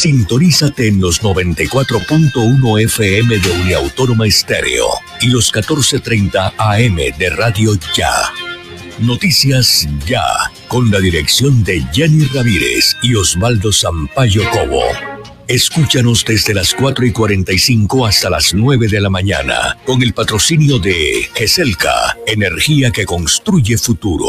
Sintonízate en los 94.1 FM de Uniautónoma Estéreo y los 14.30 AM de Radio Ya. Noticias Ya, con la dirección de Jenny Ramírez y Osvaldo Sampaio Cobo. Escúchanos desde las 4 y 45 hasta las 9 de la mañana, con el patrocinio de GESELCA, energía que construye futuro.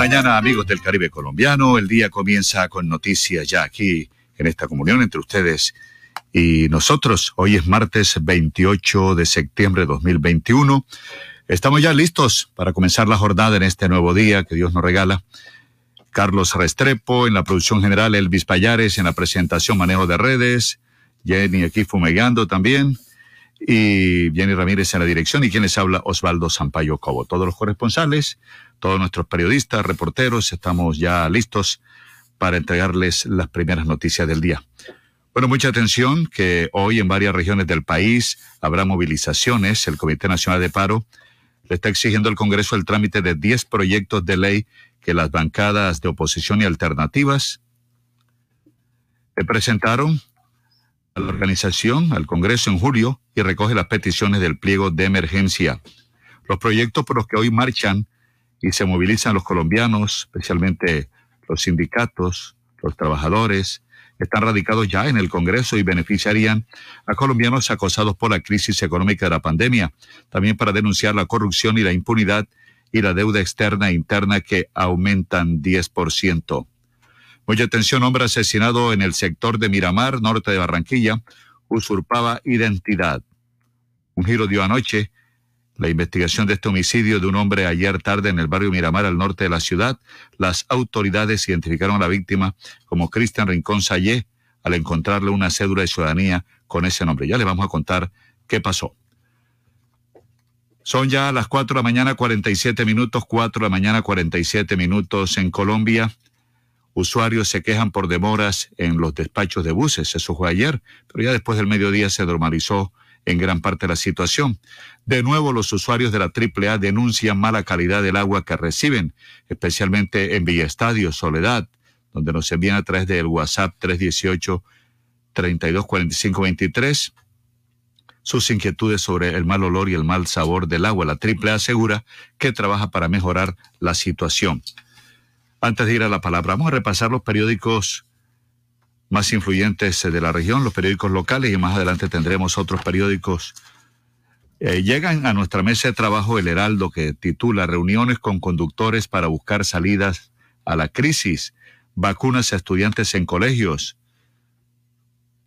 Mañana amigos del Caribe colombiano. El día comienza con noticias ya aquí en esta comunión entre ustedes y nosotros. Hoy es martes 28 de septiembre de 2021. Estamos ya listos para comenzar la jornada en este nuevo día que Dios nos regala. Carlos Restrepo en la producción general, Elvis Payares en la presentación, manejo de redes, Jenny aquí fumegando también, y Jenny Ramírez en la dirección, y quien les habla, Osvaldo Sampaio Cobo. Todos los corresponsales, todos nuestros periodistas, reporteros, estamos ya listos para entregarles las primeras noticias del día. Bueno, mucha atención que hoy en varias regiones del país habrá movilizaciones. El Comité Nacional de Paro le está exigiendo al Congreso el trámite de 10 proyectos de ley que las bancadas de oposición y alternativas presentaron a la organización, al Congreso en julio, y recoge las peticiones del pliego de emergencia. Los proyectos por los que hoy marchan y se movilizan los colombianos, especialmente los sindicatos, los trabajadores, están radicados ya en el Congreso y beneficiarían a colombianos acosados por la crisis económica de la pandemia, también para denunciar la corrupción y la impunidad y la deuda externa e interna que aumentan 10%. Mucha atención, hombre asesinado en el sector de Miramar, norte de Barranquilla, usurpaba identidad. Un giro dio anoche la investigación de este homicidio de un hombre ayer tarde en el barrio Miramar al norte de la ciudad. Las autoridades identificaron a la víctima como Cristian Rincón Sayé al encontrarle una cédula de ciudadanía con ese nombre. Ya le vamos a contar qué pasó. Son ya las 4 de la mañana 47 minutos, 4 de la mañana 47 minutos en Colombia. Usuarios se quejan por demoras en los despachos de buses. Eso fue ayer, pero ya después del mediodía se normalizó en gran parte la situación. De nuevo, los usuarios de la AAA denuncian mala calidad del agua que reciben, especialmente en Villa Estadio, Soledad, donde nos envían a través del WhatsApp 318 324523 sus inquietudes sobre el mal olor y el mal sabor del agua. La AAA asegura que trabaja para mejorar la situación. Antes de ir a la palabra, vamos a repasar los periódicos más influyentes de la región, los periódicos locales y más adelante tendremos otros periódicos. Eh, llegan a nuestra mesa de trabajo el Heraldo que titula Reuniones con conductores para buscar salidas a la crisis, vacunas a estudiantes en colegios.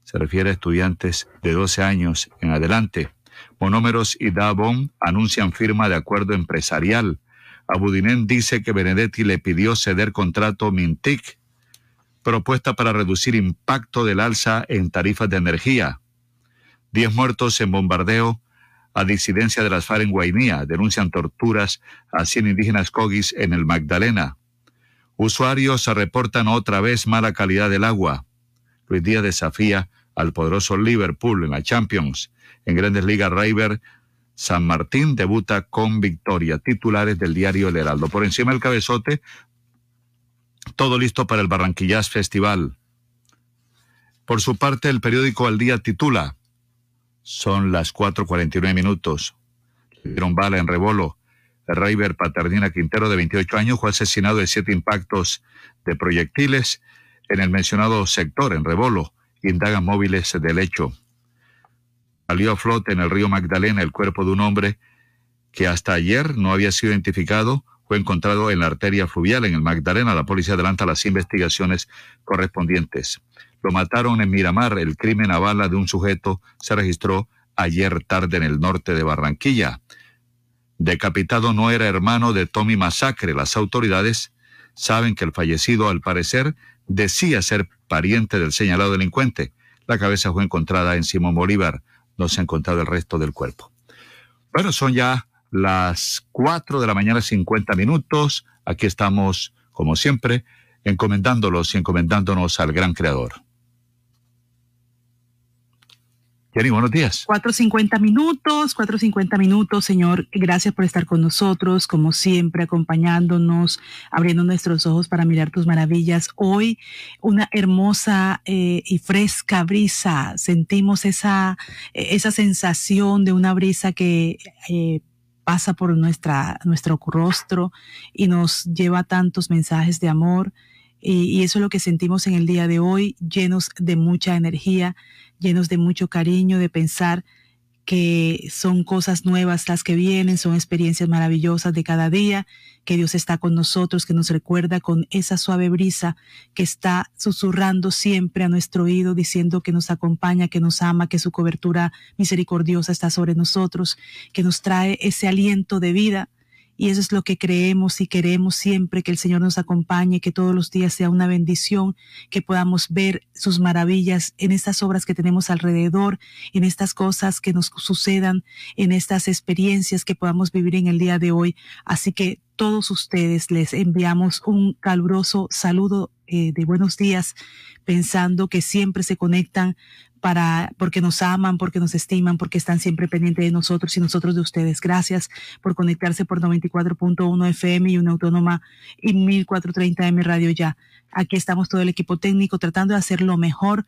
Se refiere a estudiantes de 12 años en adelante. Monómeros y Davon anuncian firma de acuerdo empresarial. Abudinen dice que Benedetti le pidió ceder contrato Mintic propuesta para reducir impacto del alza en tarifas de energía. Diez muertos en bombardeo a disidencia de las FARC en Guainía. Denuncian torturas a 100 indígenas cogis en el Magdalena. Usuarios reportan otra vez mala calidad del agua. Luis Díaz desafía al poderoso Liverpool en la Champions. En Grandes Ligas, River San Martín debuta con victoria. Titulares del diario El Heraldo. Por encima del cabezote, todo listo para el Barranquillas Festival. Por su parte, el periódico Al Día titula, son las 4.49 minutos. Dieron bala en rebolo. River Paternina Quintero, de 28 años, fue asesinado de siete impactos de proyectiles en el mencionado sector, en rebolo. Indagan móviles del hecho. Salió a flote en el río Magdalena el cuerpo de un hombre que hasta ayer no había sido identificado fue encontrado en la arteria fluvial en el Magdalena. La policía adelanta las investigaciones correspondientes. Lo mataron en Miramar. El crimen a bala de un sujeto se registró ayer tarde en el norte de Barranquilla. Decapitado no era hermano de Tommy Masacre. Las autoridades saben que el fallecido, al parecer, decía ser pariente del señalado delincuente. La cabeza fue encontrada en Simón Bolívar. No se ha encontrado el resto del cuerpo. Bueno, son ya las 4 de la mañana, 50 minutos. Aquí estamos, como siempre, encomendándolos y encomendándonos al gran Creador. Jenny, buenos días. 4.50 minutos, 4.50 minutos, Señor. Gracias por estar con nosotros, como siempre, acompañándonos, abriendo nuestros ojos para mirar tus maravillas. Hoy, una hermosa eh, y fresca brisa. Sentimos esa, esa sensación de una brisa que eh, pasa por nuestra, nuestro rostro y nos lleva tantos mensajes de amor. Y, y, eso es lo que sentimos en el día de hoy, llenos de mucha energía, llenos de mucho cariño, de pensar que son cosas nuevas las que vienen, son experiencias maravillosas de cada día, que Dios está con nosotros, que nos recuerda con esa suave brisa que está susurrando siempre a nuestro oído, diciendo que nos acompaña, que nos ama, que su cobertura misericordiosa está sobre nosotros, que nos trae ese aliento de vida y eso es lo que creemos y queremos siempre, que el Señor nos acompañe, que todos los días sea una bendición, que podamos ver sus maravillas en estas obras que tenemos alrededor, en estas cosas que nos sucedan, en estas experiencias que podamos vivir en el día de hoy. Así que todos ustedes les enviamos un caluroso saludo eh, de buenos días, pensando que siempre se conectan para, porque nos aman, porque nos estiman, porque están siempre pendientes de nosotros y nosotros de ustedes. Gracias por conectarse por 94.1 FM y una autónoma y 1430 M Radio Ya. Aquí estamos todo el equipo técnico tratando de hacer lo mejor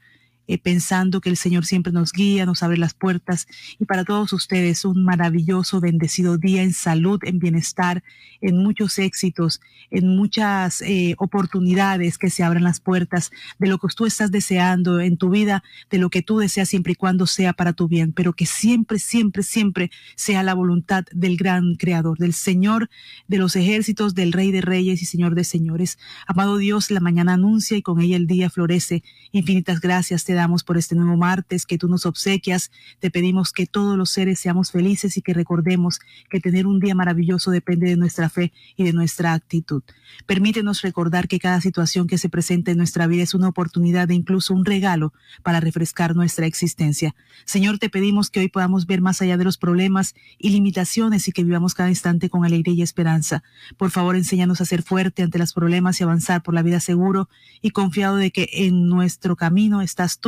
eh, pensando que el Señor siempre nos guía, nos abre las puertas. Y para todos ustedes, un maravilloso, bendecido día en salud, en bienestar, en muchos éxitos, en muchas eh, oportunidades que se abran las puertas de lo que tú estás deseando en tu vida, de lo que tú deseas siempre y cuando sea para tu bien, pero que siempre, siempre, siempre sea la voluntad del gran Creador, del Señor de los ejércitos, del Rey de Reyes y Señor de Señores. Amado Dios, la mañana anuncia y con ella el día florece. Infinitas gracias damos por este nuevo martes que tú nos obsequias. Te pedimos que todos los seres seamos felices y que recordemos que tener un día maravilloso depende de nuestra fe y de nuestra actitud. Permítenos recordar que cada situación que se presenta en nuestra vida es una oportunidad e incluso un regalo para refrescar nuestra existencia. Señor, te pedimos que hoy podamos ver más allá de los problemas y limitaciones y que vivamos cada instante con alegría y esperanza. Por favor, enséñanos a ser fuerte ante los problemas y avanzar por la vida seguro y confiado de que en nuestro camino estás tú,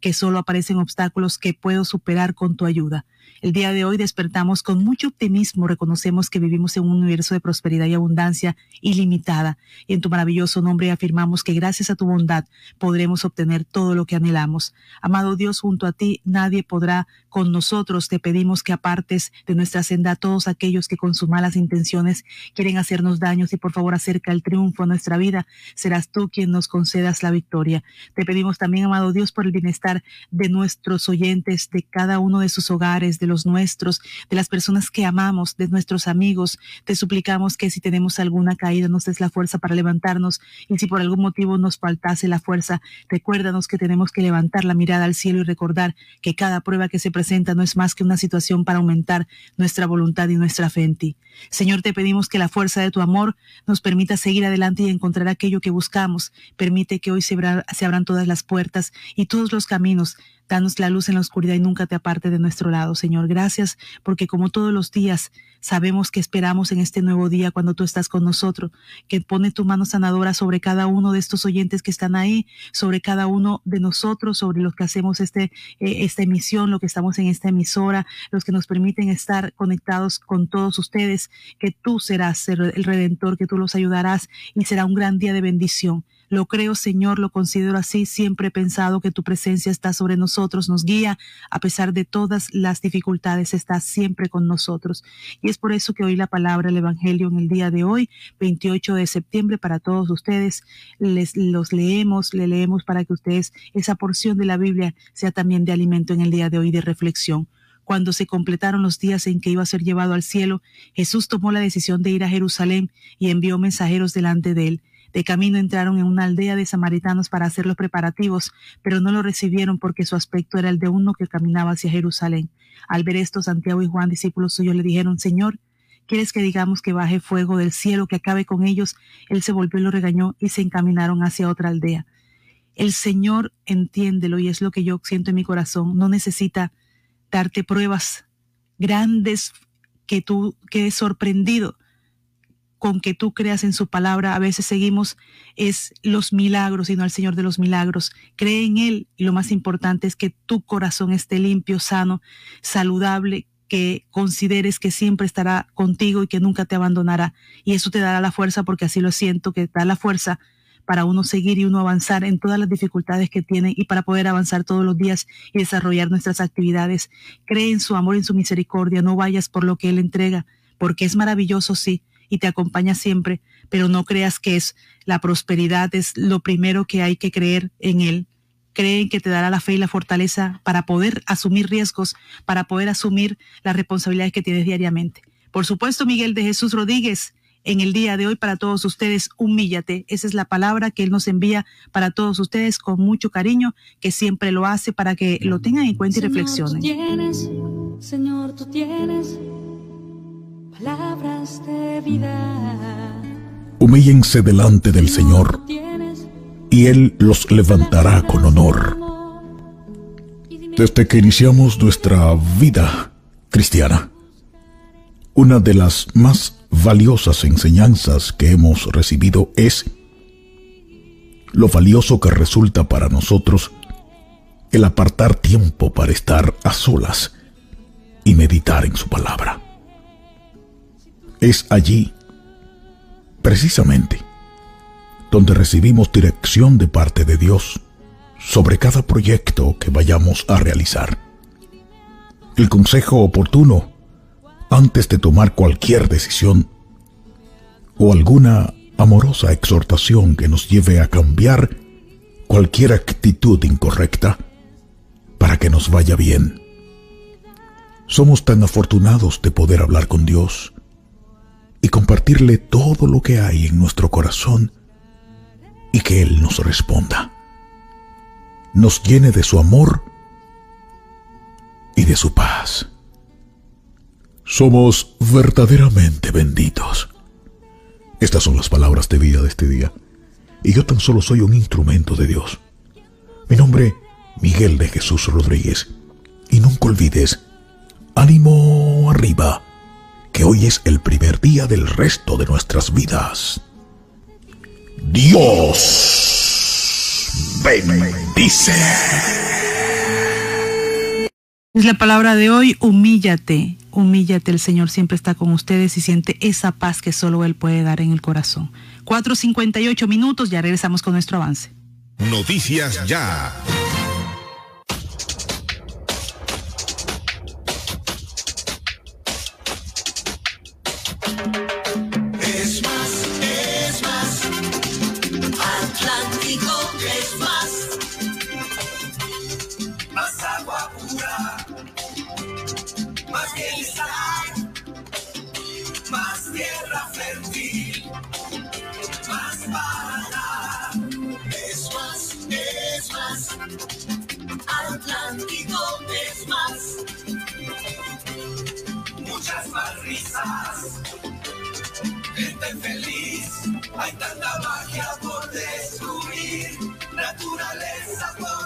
que solo aparecen obstáculos que puedo superar con tu ayuda. El día de hoy despertamos con mucho optimismo, reconocemos que vivimos en un universo de prosperidad y abundancia ilimitada, y en tu maravilloso nombre afirmamos que gracias a tu bondad podremos obtener todo lo que anhelamos. Amado Dios, junto a ti nadie podrá con nosotros. Te pedimos que apartes de nuestra senda a todos aquellos que con sus malas intenciones quieren hacernos daños y por favor acerca el triunfo a nuestra vida. Serás tú quien nos concedas la victoria. Te pedimos también, amado Dios, por el bienestar de nuestros oyentes, de cada uno de sus hogares, de los nuestros, de las personas que amamos, de nuestros amigos. Te suplicamos que si tenemos alguna caída nos des la fuerza para levantarnos y si por algún motivo nos faltase la fuerza, recuérdanos que tenemos que levantar la mirada al cielo y recordar que cada prueba que se presenta no es más que una situación para aumentar nuestra voluntad y nuestra fe en ti. Señor, te pedimos que la fuerza de tu amor nos permita seguir adelante y encontrar aquello que buscamos. Permite que hoy se, abran todas las puertas y todos los caminos Danos la luz en la oscuridad y nunca te aparte de nuestro lado, Señor. Gracias porque como todos los días sabemos que esperamos en este nuevo día cuando tú estás con nosotros, que pone tu mano sanadora sobre cada uno de estos oyentes que están ahí, sobre cada uno de nosotros, sobre los que hacemos este, eh, esta emisión, lo que estamos en esta emisora, los que nos permiten estar conectados con todos ustedes, que tú serás el redentor, que tú los ayudarás y será un gran día de bendición. Lo creo, Señor, lo considero así. Siempre he pensado que tu presencia está sobre nosotros, nos guía a pesar de todas las dificultades, está siempre con nosotros. Y es por eso que hoy la palabra del Evangelio en el día de hoy, 28 de septiembre, para todos ustedes, les los leemos, le leemos para que ustedes esa porción de la Biblia sea también de alimento en el día de hoy de reflexión. Cuando se completaron los días en que iba a ser llevado al cielo, Jesús tomó la decisión de ir a Jerusalén y envió mensajeros delante de él de camino entraron en una aldea de samaritanos para hacer los preparativos, pero no lo recibieron porque su aspecto era el de uno que caminaba hacia Jerusalén. Al ver esto, Santiago y Juan, discípulos suyos, le dijeron, Señor, ¿quieres que digamos que baje fuego del cielo, que acabe con ellos? Él se volvió y lo regañó y se encaminaron hacia otra aldea. El Señor, entiéndelo, y es lo que yo siento en mi corazón, no necesita darte pruebas, grandes que tú quedes sorprendido con que tú creas en su palabra. A veces seguimos es los milagros y no al Señor de los milagros. Cree en Él y lo más importante es que tu corazón esté limpio, sano, saludable, que consideres que siempre estará contigo y que nunca te abandonará. Y eso te dará la fuerza, porque así lo siento, que te da la fuerza para uno seguir y uno avanzar en todas las dificultades que tiene y para poder avanzar todos los días y desarrollar nuestras actividades. Cree en su amor, en su misericordia, no vayas por lo que Él entrega, porque es maravilloso, sí, y te acompaña siempre, pero no creas que es la prosperidad, es lo primero que hay que creer en Él. Creen que te dará la fe y la fortaleza para poder asumir riesgos, para poder asumir las responsabilidades que tienes diariamente. Por supuesto, Miguel de Jesús Rodríguez, en el día de hoy para todos ustedes, humíllate. Esa es la palabra que Él nos envía para todos ustedes con mucho cariño, que siempre lo hace para que lo tengan en cuenta y reflexionen. tienes, Señor, tú tienes palabras de vida. Humíllense delante del Señor y Él los levantará con honor. Desde que iniciamos nuestra vida cristiana, una de las más valiosas enseñanzas que hemos recibido es lo valioso que resulta para nosotros el apartar tiempo para estar a solas y meditar en su palabra. Es allí, precisamente, donde recibimos dirección de parte de Dios sobre cada proyecto que vayamos a realizar. El consejo oportuno antes de tomar cualquier decisión o alguna amorosa exhortación que nos lleve a cambiar cualquier actitud incorrecta para que nos vaya bien. Somos tan afortunados de poder hablar con Dios y compartirle todo lo que hay en nuestro corazón y que Él nos responda, nos llene de su amor y de su paz. Somos verdaderamente benditos. Estas son las palabras de vida de este día. Y yo tan solo soy un instrumento de Dios. Mi nombre, Miguel de Jesús Rodríguez. Y nunca olvides, ánimo arriba, que hoy es el primer día del resto de nuestras vidas. Dios bendice. Es la palabra de hoy, humíllate, humíllate, el Señor siempre está con ustedes y siente esa paz que solo Él puede dar en el corazón. 4.58 minutos, ya regresamos con nuestro avance. Noticias ya. Hay tanta magia por descubrir, naturaleza por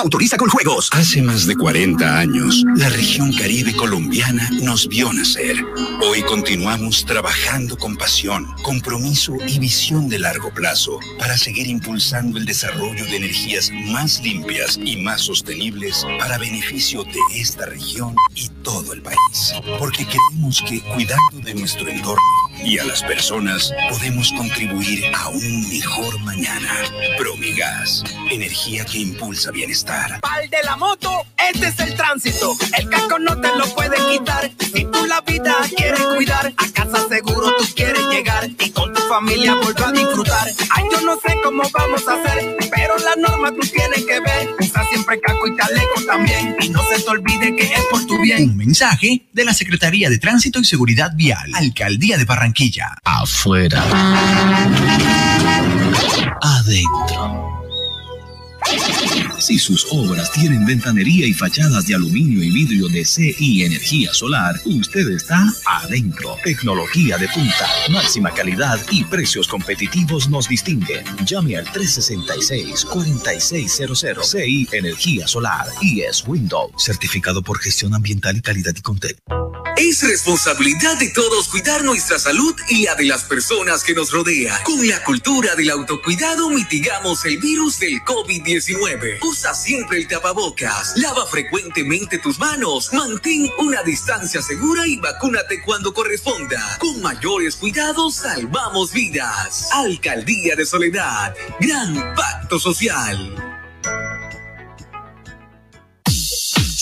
Autoriza con juegos. Hace más de 40 años, la región caribe colombiana nos vio nacer. Hoy continuamos trabajando con pasión, compromiso y visión de largo plazo para seguir impulsando el desarrollo de energías más limpias y más sostenibles para beneficio de esta región y todo el país. Porque creemos que cuidando de nuestro entorno y a las personas podemos contribuir a un mejor mañana. Promigas, energía que impulsa bienestar. Pal de la moto, este es el tránsito. El casco no te lo puede quitar. Si tú la vida quieres cuidar, a casa seguro tú quieres llegar. Y con tu familia vuelva a disfrutar. Ay, yo no sé cómo vamos a hacer, pero la norma tú tienes que ver. Usa siempre caco y chaleco también. Y no se te olvide que es por tu bien. Un mensaje de la Secretaría de Tránsito y Seguridad Vial, Alcaldía de Barranquilla. Afuera. Adentro. Si sus obras tienen ventanería y fachadas de aluminio y vidrio de CI Energía Solar, usted está adentro. Tecnología de punta, máxima calidad y precios competitivos nos distinguen. Llame al 366-4600 CI Energía Solar y es Windows, certificado por gestión ambiental y calidad y Contec. Es responsabilidad de todos cuidar nuestra salud y la de las personas que nos rodean. Con la cultura del autocuidado mitigamos el virus del COVID-19. Usa siempre el tapabocas, lava frecuentemente tus manos, mantén una distancia segura y vacúnate cuando corresponda. Con mayores cuidados salvamos vidas. Alcaldía de Soledad, gran pacto social.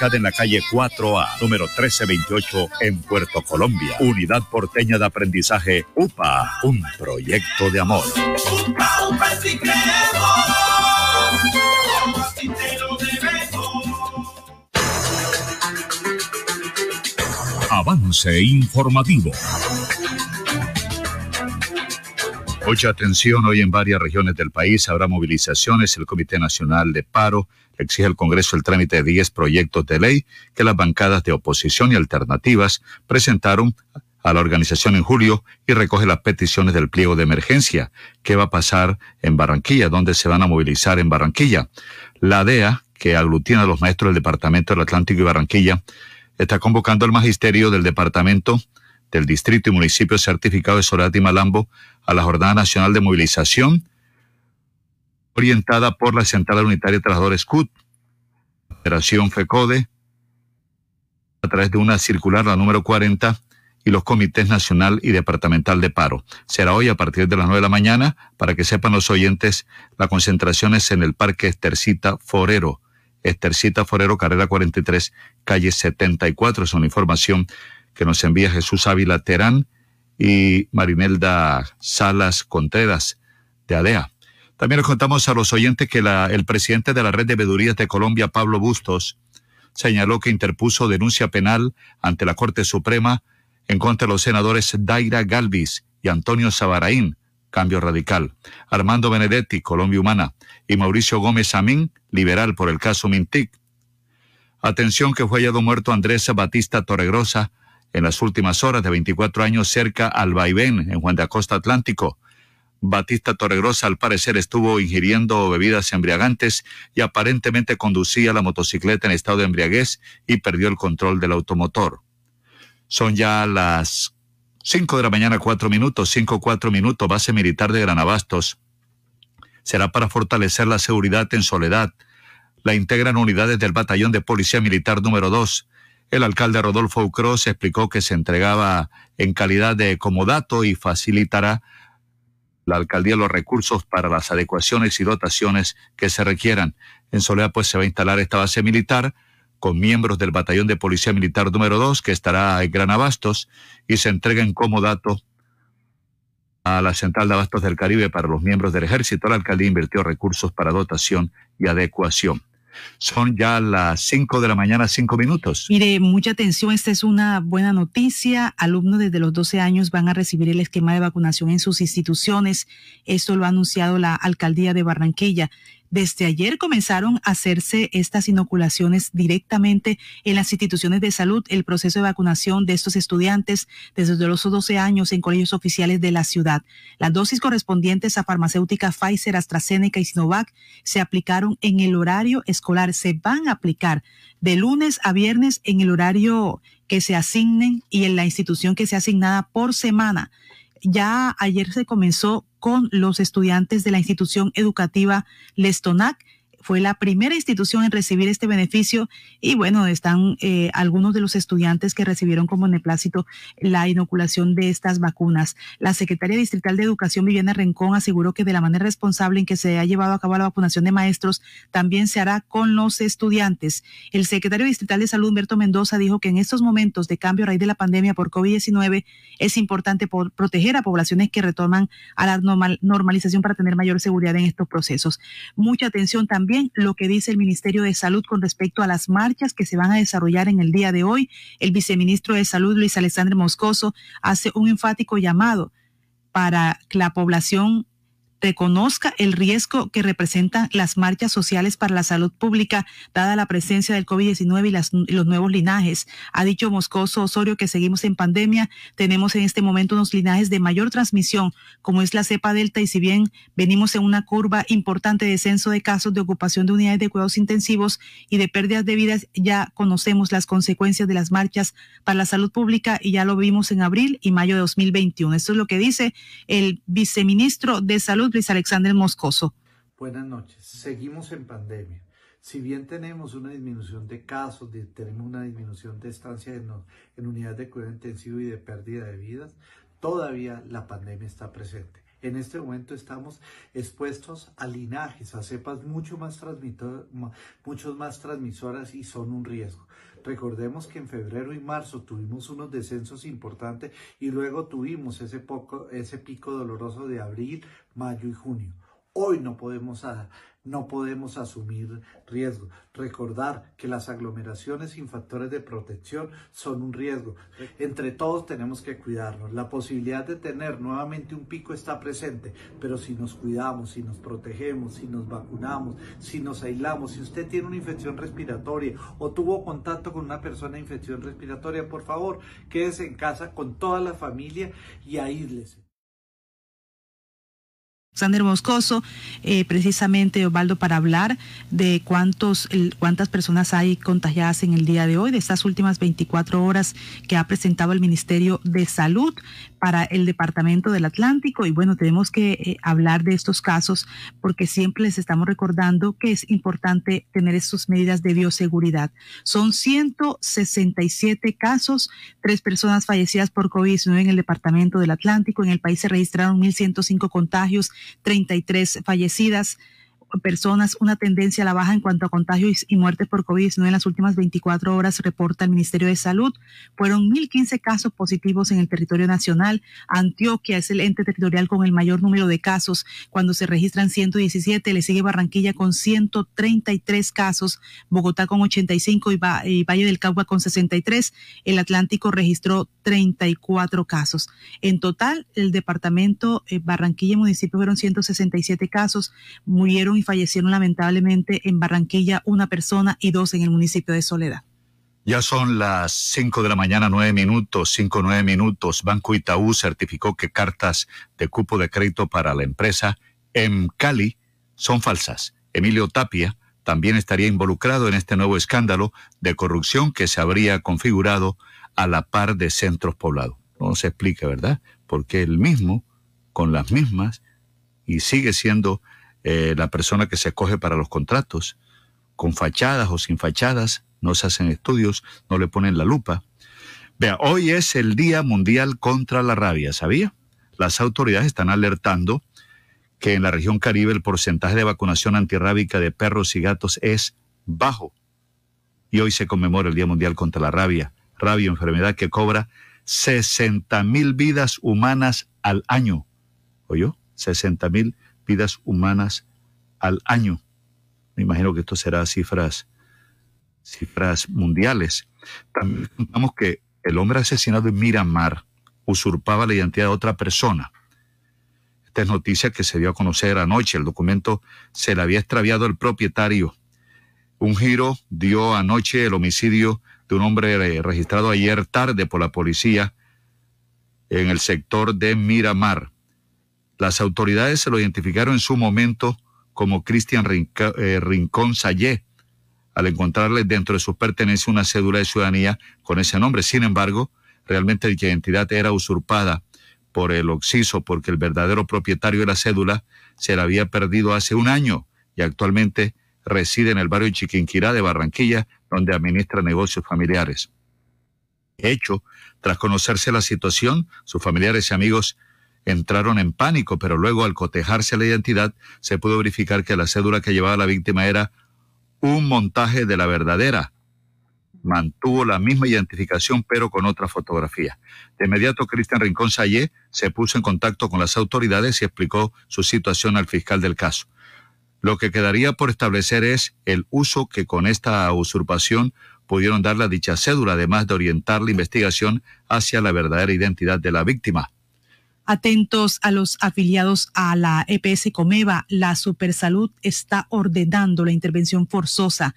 en la calle 4A, número 1328, en Puerto Colombia. Unidad Porteña de Aprendizaje UPA, un proyecto de amor. UPA, UPA, si. Avance informativo. Mucha atención, hoy en varias regiones del país habrá movilizaciones. El Comité Nacional de Paro exige al Congreso el trámite de 10 proyectos de ley que las bancadas de oposición y alternativas presentaron a la organización en julio y recoge las peticiones del pliego de emergencia. ¿Qué va a pasar en Barranquilla? ¿Dónde se van a movilizar en Barranquilla? La DEA, que aglutina a los maestros del Departamento del Atlántico y Barranquilla, está convocando al magisterio del departamento del distrito y municipio certificado de y Malambo a la Jornada Nacional de Movilización orientada por la Central Unitaria de Trabajadores CUT, Operación FECODE, a través de una circular, la número 40, y los comités nacional y departamental de paro. Será hoy a partir de las 9 de la mañana, para que sepan los oyentes, la concentración es en el Parque Estercita Forero, Estercita Forero, carrera 43, calle 74. Es una información que nos envía Jesús Ávila Terán y Marinelda Salas Contreras de ADEA. También les contamos a los oyentes que la, el presidente de la Red de Vedurías de Colombia, Pablo Bustos, señaló que interpuso denuncia penal ante la Corte Suprema en contra de los senadores Daira Galvis y Antonio Sabaraín, Cambio Radical, Armando Benedetti, Colombia Humana, y Mauricio Gómez Amín, liberal por el caso Mintic. Atención que fue hallado muerto Andrés Batista Torregrosa en las últimas horas de 24 años cerca al Vaivén, en Juan de Acosta Atlántico. Batista Torregrosa al parecer estuvo ingiriendo bebidas embriagantes y aparentemente conducía la motocicleta en estado de embriaguez y perdió el control del automotor. Son ya las 5 de la mañana, 4 minutos, 5, 4 minutos, base militar de Granabastos. Será para fortalecer la seguridad en Soledad. La integran unidades del Batallón de Policía Militar número 2. El alcalde Rodolfo Ucros explicó que se entregaba en calidad de comodato y facilitará la alcaldía los recursos para las adecuaciones y dotaciones que se requieran. En Soledad pues se va a instalar esta base militar con miembros del Batallón de Policía Militar número 2, que estará en Gran Abastos, y se entreguen como dato a la Central de Abastos del Caribe para los miembros del Ejército. La alcaldía invirtió recursos para dotación y adecuación. Son ya las 5 de la mañana, 5 minutos. Mire, mucha atención, esta es una buena noticia. Alumnos desde los 12 años van a recibir el esquema de vacunación en sus instituciones. Esto lo ha anunciado la alcaldía de Barranquilla. Desde ayer comenzaron a hacerse estas inoculaciones directamente en las instituciones de salud, el proceso de vacunación de estos estudiantes desde los 12 años en colegios oficiales de la ciudad. Las dosis correspondientes a farmacéutica Pfizer, AstraZeneca y Sinovac se aplicaron en el horario escolar, se van a aplicar de lunes a viernes en el horario que se asignen y en la institución que sea asignada por semana. Ya ayer se comenzó con los estudiantes de la institución educativa Lestonac fue la primera institución en recibir este beneficio y bueno, están eh, algunos de los estudiantes que recibieron como neplácito la inoculación de estas vacunas. La secretaria distrital de Educación, Viviana Rencón, aseguró que de la manera responsable en que se ha llevado a cabo la vacunación de maestros, también se hará con los estudiantes. El secretario distrital de Salud, Humberto Mendoza, dijo que en estos momentos de cambio a raíz de la pandemia por COVID-19 es importante proteger a poblaciones que retoman a la normalización para tener mayor seguridad en estos procesos. Mucha atención también lo que dice el Ministerio de Salud con respecto a las marchas que se van a desarrollar en el día de hoy. El viceministro de Salud, Luis Alexandre Moscoso, hace un enfático llamado para que la población reconozca el riesgo que representan las marchas sociales para la salud pública, dada la presencia del COVID-19 y, los nuevos linajes. Ha dicho Moscoso Osorio que seguimos en pandemia, tenemos en este momento unos linajes de mayor transmisión, como es la cepa delta, y si bien venimos en una curva importante de descenso de casos de ocupación de unidades de cuidados intensivos y de pérdidas de vidas, ya conocemos las consecuencias de las marchas para la salud pública y ya lo vimos en abril y mayo de 2021. Esto es lo que dice el viceministro de Salud Luis Alexander Moscoso. Buenas noches. Seguimos en pandemia. Si bien tenemos una disminución de casos, tenemos una disminución de estancia en, en unidades de cuidado intensivo y de pérdida de vidas, todavía la pandemia está presente. En este momento estamos expuestos a linajes, a cepas mucho más, muchos más transmisoras y son un riesgo. Recordemos que en febrero y marzo tuvimos unos descensos importantes y luego tuvimos ese, poco, ese pico doloroso de abril, mayo y junio. Hoy no podemos no podemos asumir riesgo. Recordar que las aglomeraciones sin factores de protección son un riesgo. Entre todos tenemos que cuidarnos. La posibilidad de tener nuevamente un pico está presente, pero si nos cuidamos, si nos protegemos, si nos vacunamos, si nos aislamos, si usted tiene una infección respiratoria o tuvo contacto con una persona de infección respiratoria, por favor, quédese en casa con toda la familia y aíslese. Sander Moscoso, eh, precisamente Osvaldo, para hablar de cuántos, cuántas personas hay contagiadas en el día de hoy, de estas últimas 24 horas que ha presentado el Ministerio de Salud para el Departamento del Atlántico. Y bueno, tenemos que eh, hablar de estos casos porque siempre les estamos recordando que es importante tener estas medidas de bioseguridad. Son 167 casos, tres personas fallecidas por COVID-19 en el Departamento del Atlántico. En el país se registraron 1.105 contagios 33 fallecidas personas una tendencia a la baja en cuanto a contagios y muertes por COVID-19 en las últimas 24 horas, reporta el Ministerio de Salud. Fueron 1.015 casos positivos en el territorio nacional. Antioquia es el ente territorial con el mayor número de casos, cuando se registran 117. Le sigue Barranquilla con 133 casos, Bogotá con 85 y, Valle del Cauca con 63. El Atlántico registró 34 casos. En total, el departamento eh, Barranquilla y municipio fueron 167 casos, murieron y fallecieron lamentablemente en Barranquilla una persona y dos en el municipio de Soledad. Ya son las 5 de la mañana, 9 minutos, 5, 9 minutos. Banco Itaú certificó que cartas de cupo de crédito para la empresa en Cali son falsas. Emilio Tapia también estaría involucrado en este nuevo escándalo de corrupción que se habría configurado a la par de centros poblados. No se explica, ¿verdad? Porque él mismo, con las mismas, y sigue siendo eh, la persona que se escoge para los contratos, con fachadas o sin fachadas, no se hacen estudios, no le ponen la lupa. Vea, hoy es el Día Mundial contra la Rabia, ¿sabía? Las autoridades están alertando que en la región Caribe el porcentaje de vacunación antirrábica de perros y gatos es bajo. y hoy se conmemora el Día Mundial contra la Rabia. Rabia, enfermedad que cobra 60 mil vidas humanas al año. ¿Oyó? 60 mil vidas humanas al año. Me imagino que esto será cifras, cifras mundiales. También contamos que el hombre asesinado en Miramar usurpaba la identidad de otra persona. Esta es noticia que se dio a conocer anoche. El documento se le había extraviado el propietario. Un giro dio anoche el homicidio de un hombre eh, registrado ayer tarde por la policía en el sector de Miramar. Las autoridades se lo identificaron en su momento como Cristian eh, Rincón Sayé, al encontrarle dentro de sus pertenencias una cédula de ciudadanía con ese nombre. Sin embargo, realmente la identidad era usurpada por el Oxiso porque el verdadero propietario de la cédula se la había perdido hace un año y actualmente reside en el barrio Chiquinquirá de Barranquilla, donde administra negocios familiares. hecho, tras conocerse la situación, sus familiares y amigos entraron en pánico, pero luego al cotejarse la identidad se pudo verificar que la cédula que llevaba la víctima era un montaje de la verdadera, mantuvo la misma identificación pero con otra fotografía. De inmediato, Cristian Rincón Sayé se puso en contacto con las autoridades y explicó su situación al fiscal del caso. Lo que quedaría por establecer es el uso que con esta usurpación pudieron darle a dicha cédula, además de orientar la investigación hacia la verdadera identidad de la víctima. Atentos a los afiliados a la EPS Comeva, la Supersalud está ordenando la intervención forzosa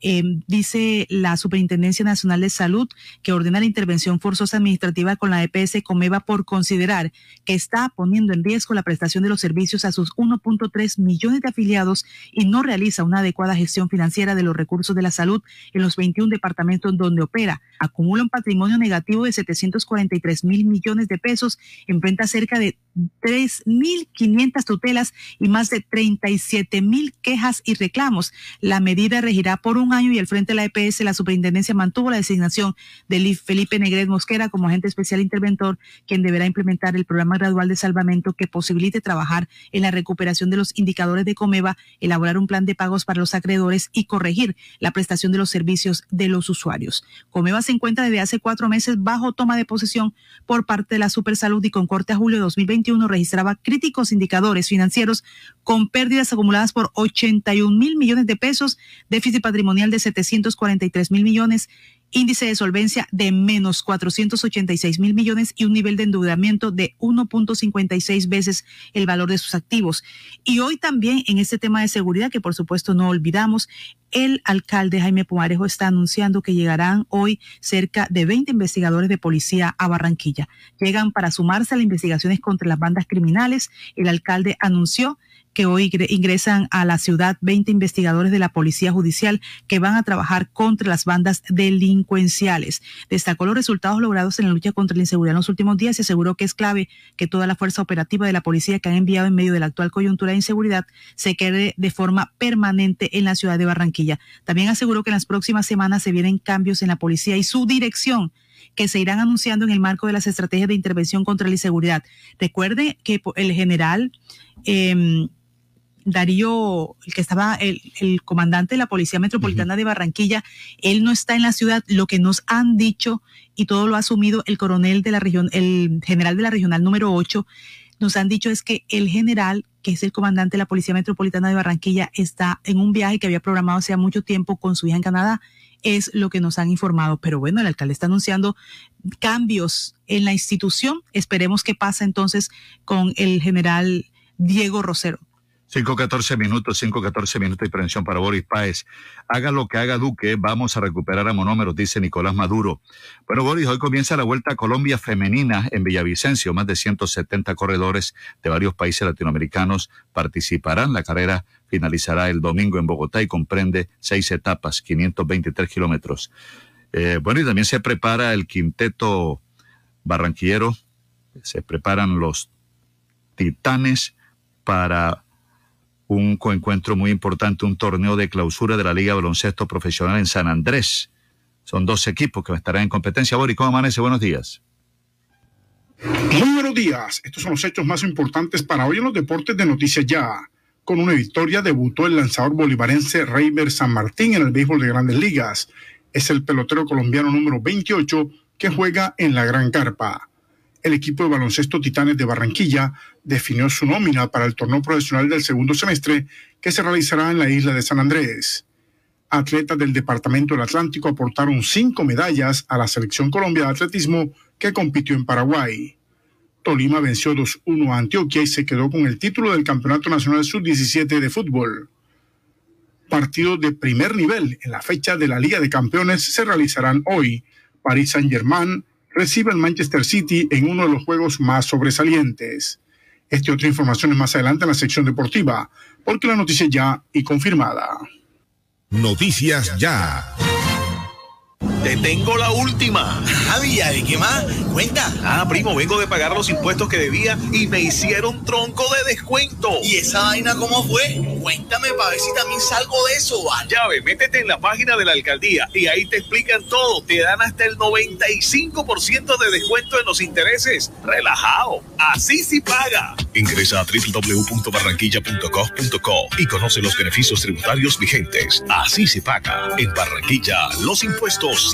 Em, dice la Superintendencia Nacional de Salud que ordena la intervención forzosa administrativa con la EPS Comeva por considerar que está poniendo en riesgo la prestación de los servicios a sus 1.3 millones de afiliados y no realiza una adecuada gestión financiera de los recursos de la salud en los 21 departamentos donde opera. Acumula un patrimonio negativo de 743 mil millones de pesos, enfrenta cerca de 3.500 tutelas y más de 37 mil quejas y reclamos. La medida regirá por un año y al frente de la EPS, la superintendencia mantuvo la designación de Felipe Negret Mosquera como agente especial interventor, quien deberá implementar el programa gradual de salvamento que posibilite trabajar en la recuperación de los indicadores de Comeva, elaborar un plan de pagos para los acreedores y corregir la prestación de los servicios de los usuarios. Comeva se encuentra desde hace cuatro meses bajo toma de posesión por parte de la Supersalud y con corte a julio de 2021 registraba críticos indicadores financieros con pérdidas acumuladas por 81 mil millones de pesos, déficit patrimonial de 743 mil millones, índice de solvencia de menos 486 mil millones y un nivel de endeudamiento de 1.56 veces el valor de sus activos. Y hoy también en este tema de seguridad, que por supuesto no olvidamos, el alcalde Jaime Pumarejo está anunciando que llegarán hoy cerca de 20 investigadores de policía a Barranquilla. Llegan para sumarse a las investigaciones contra las bandas criminales. El alcalde anunció que hoy ingresan a la ciudad 20 investigadores de la Policía Judicial que van a trabajar contra las bandas delincuenciales. Destacó los resultados logrados en la lucha contra la inseguridad en los últimos días y aseguró que es clave que toda la fuerza operativa de la policía que han enviado en medio de la actual coyuntura de inseguridad se quede de forma permanente en la ciudad de Barranquilla. También aseguró que en las próximas semanas se vienen cambios en la policía y su dirección que se irán anunciando en el marco de las estrategias de intervención contra la inseguridad. Recuerde que el general eh, Darío, el que estaba, el, comandante de la Policía Metropolitana de Barranquilla, él no está en la ciudad. Lo que nos han dicho, y todo lo ha asumido el coronel de la región, el general de la regional número 8, nos han dicho es que el general, que es el comandante de la Policía Metropolitana de Barranquilla, está en un viaje que había programado hace mucho tiempo con su hija en Canadá. Es lo que nos han informado. Pero bueno, el alcalde está anunciando cambios en la institución. Esperemos que pase entonces con el general Diego Rosero. 5-14 minutos, 5-14 minutos y prevención para Boris Páez. Haga lo que haga Duque, vamos a recuperar a monómeros, dice Nicolás Maduro. Bueno, Boris, hoy comienza la Vuelta a Colombia Femenina en Villavicencio. Más de 170 corredores de varios países latinoamericanos participarán. La carrera finalizará el domingo en Bogotá y comprende seis etapas, 523 kilómetros. Eh, bueno, y también se prepara el quinteto barranquillero, se preparan los titanes para un coencuentro muy importante, un torneo de clausura de la Liga Baloncesto Profesional en San Andrés. Son dos equipos que estarán en competencia. Bori, ¿cómo amanece? Buenos días. Buenos días. Estos son los hechos más importantes para hoy en los deportes de Noticias Ya. Con una victoria debutó el lanzador bolivarense Reimer San Martín en el béisbol de grandes ligas. Es el pelotero colombiano número 28 que juega en la Gran Carpa. El equipo de baloncesto Titanes de Barranquilla definió su nómina para el torneo profesional del segundo semestre que se realizará en la isla de San Andrés. Atletas del Departamento del Atlántico aportaron cinco medallas a la selección Colombia de atletismo que compitió en Paraguay. Tolima venció 2-1 a Antioquia y se quedó con el título del Campeonato Nacional Sub-17 de fútbol. Partidos de primer nivel en la fecha de la Liga de Campeones se realizarán hoy. Paris Saint-Germain recibe al Manchester City en uno de los juegos más sobresalientes. Esta y otra información es más adelante en la sección deportiva, porque la noticia ya y confirmada. Noticias ya. Te tengo la última. Javi, ¿de qué más? Cuenta. Ah, primo, vengo de pagar los impuestos que debía y me hicieron tronco de descuento. ¿Y esa vaina cómo fue? Cuéntame para ver si también salgo de eso, ¿vale? Ya ve, métete en la página de la alcaldía y ahí te explican todo. Te dan hasta el 95% de descuento en los intereses. Relajado. Así sí paga. Ingresa a www.barranquilla.gov.co y conoce los beneficios tributarios vigentes. Así se paga. En Barranquilla, los impuestos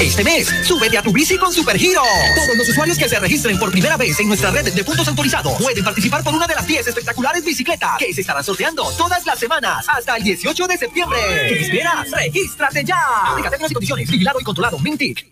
Este mes, súbete a tu bici con Supergiro. Todos los usuarios que se registren por primera vez en nuestra red de puntos autorizados pueden participar por una de las 10 espectaculares bicicletas que se estarán sorteando todas las semanas hasta el 18 de septiembre. ¿Qué esperas? ¡Regístrate ya! Aplica y condiciones. Vigilado y controlado. Mintic.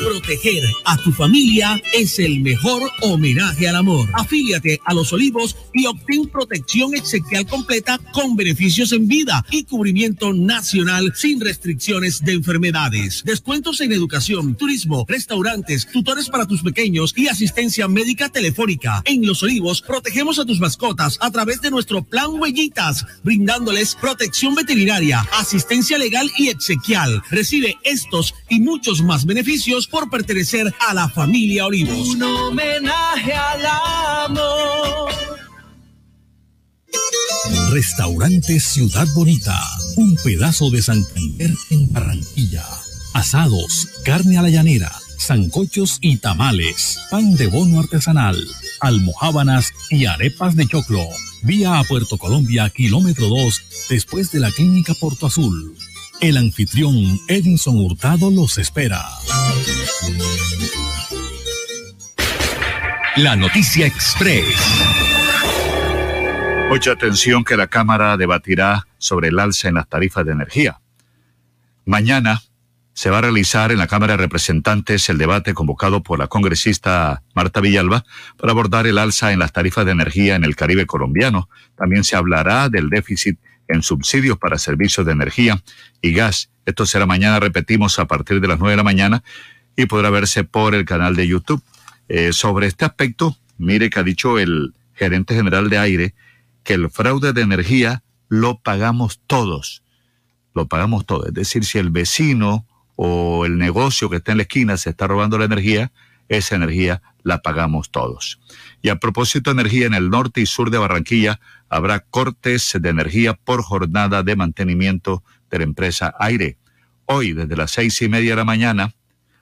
Proteger a tu familia es el mejor homenaje al amor. Afíliate a Los Olivos y obtén protección exequial completa con beneficios en vida y cubrimiento nacional sin restricciones de enfermedades. Descuentos en educación, turismo, restaurantes, tutores para tus pequeños y asistencia médica telefónica. En Los Olivos protegemos a tus mascotas a través de nuestro plan Huellitas, brindándoles protección veterinaria, asistencia legal y exequial. Recibe estos y muchos más beneficios por pertenecer a la familia Olivos. Un homenaje al amor. Restaurante Ciudad Bonita, un pedazo de Santander en Barranquilla. Asados, carne a la llanera, zancochos y tamales, pan de bono artesanal, almohábanas y arepas de choclo. Vía a Puerto Colombia, kilómetro 2, después de la clínica Porto Azul. El anfitrión Edinson Hurtado los espera. La noticia express. Mucha atención que la Cámara debatirá sobre el alza en las tarifas de energía. Mañana se va a realizar en la Cámara de Representantes el debate convocado por la congresista Marta Villalba para abordar el alza en las tarifas de energía en el Caribe colombiano. También se hablará del déficit en subsidios para servicios de energía y gas. Esto será mañana, repetimos, a partir de las 9 de la mañana y podrá verse por el canal de YouTube. Eh, sobre este aspecto, mire que ha dicho el gerente general de aire que el fraude de energía lo pagamos todos. Lo pagamos todos. Es decir, si el vecino o el negocio que está en la esquina se está robando la energía, esa energía la pagamos todos. Y a propósito de energía, en el norte y sur de Barranquilla habrá cortes de energía por jornada de mantenimiento de la empresa Aire. Hoy, desde las seis y media de la mañana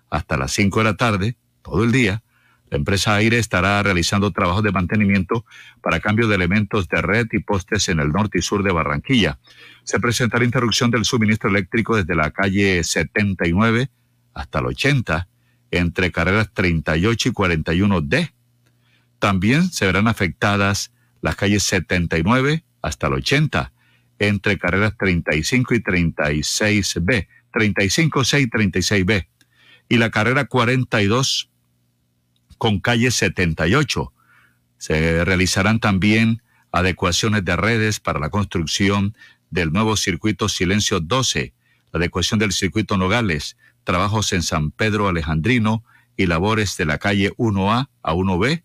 hasta las cinco de la tarde, todo el día, la empresa Aire estará realizando trabajos de mantenimiento para cambio de elementos de red y postes en el norte y sur de Barranquilla. Se presentará interrupción del suministro eléctrico desde la calle 79 hasta el 80 entre carreras 38 y 41D. También se verán afectadas las calles 79 hasta el 80 entre carreras 35 y 36B, 35, 6 36B, y la carrera 42 con calle 78. Se realizarán también adecuaciones de redes para la construcción del nuevo circuito Silencio 12, la adecuación del circuito Nogales, trabajos en San Pedro Alejandrino y labores de la calle 1A a 1B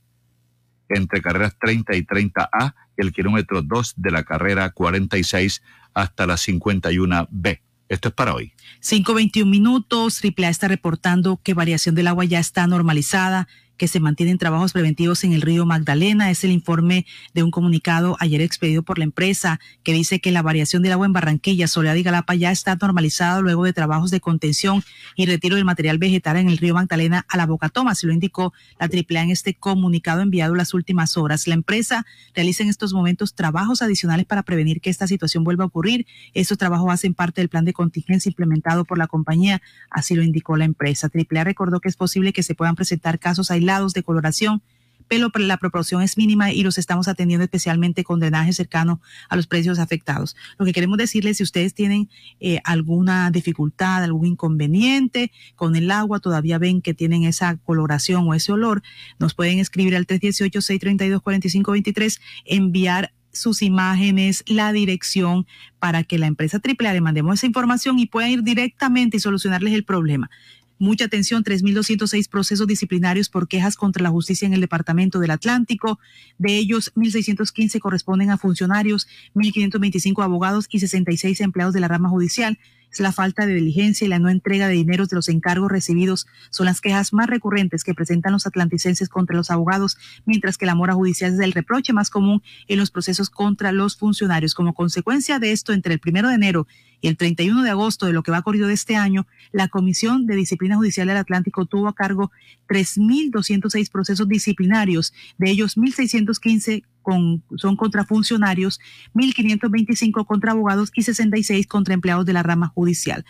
entre carreras 30 y 30A y el kilómetro 2 de la carrera 46 hasta la 51B. Esto es para hoy. 5.21 minutos. AAA está reportando que variación del agua ya está normalizada que se mantienen trabajos preventivos en el río Magdalena. Es el informe de un comunicado ayer expedido por la empresa que dice que la variación del agua en Barranquilla, Soledad y Galapa ya está normalizada luego de trabajos de contención y retiro del material vegetal en el río Magdalena a la Boca Toma. Se lo indicó la AAA en este comunicado enviado las últimas horas. La empresa realiza en estos momentos trabajos adicionales para prevenir que esta situación vuelva a ocurrir. Estos trabajos hacen parte del plan de contingencia implementado por la compañía, así lo indicó la empresa. AAA recordó que es posible que se puedan presentar casos aislados de coloración, pero la proporción es mínima y los estamos atendiendo especialmente con drenaje cercano a los precios afectados. Lo que queremos decirles, si ustedes tienen eh, alguna dificultad, algún inconveniente con el agua, todavía ven que tienen esa coloración o ese olor, nos pueden escribir al 318-632-4523, enviar sus imágenes, la dirección para que la empresa AAA le mandemos esa información y pueda ir directamente y solucionarles el problema. Mucha atención, 3.206 procesos disciplinarios por quejas contra la justicia en el Departamento del Atlántico. De ellos, 1.615 corresponden a funcionarios, 1.525 abogados y 66 empleados de la rama judicial la falta de diligencia y la no entrega de dineros de los encargos recibidos son las quejas más recurrentes que presentan los atlanticenses contra los abogados, mientras que la mora judicial es el reproche más común en los procesos contra los funcionarios. Como consecuencia de esto, entre el primero de enero y el 31 de agosto de lo que va corrido de este año, la Comisión de Disciplina Judicial del Atlántico tuvo a cargo 3.206 procesos disciplinarios, de ellos 1.615 con, son contra funcionarios, 1.525 contra abogados y 66 contra empleados de la rama judicial.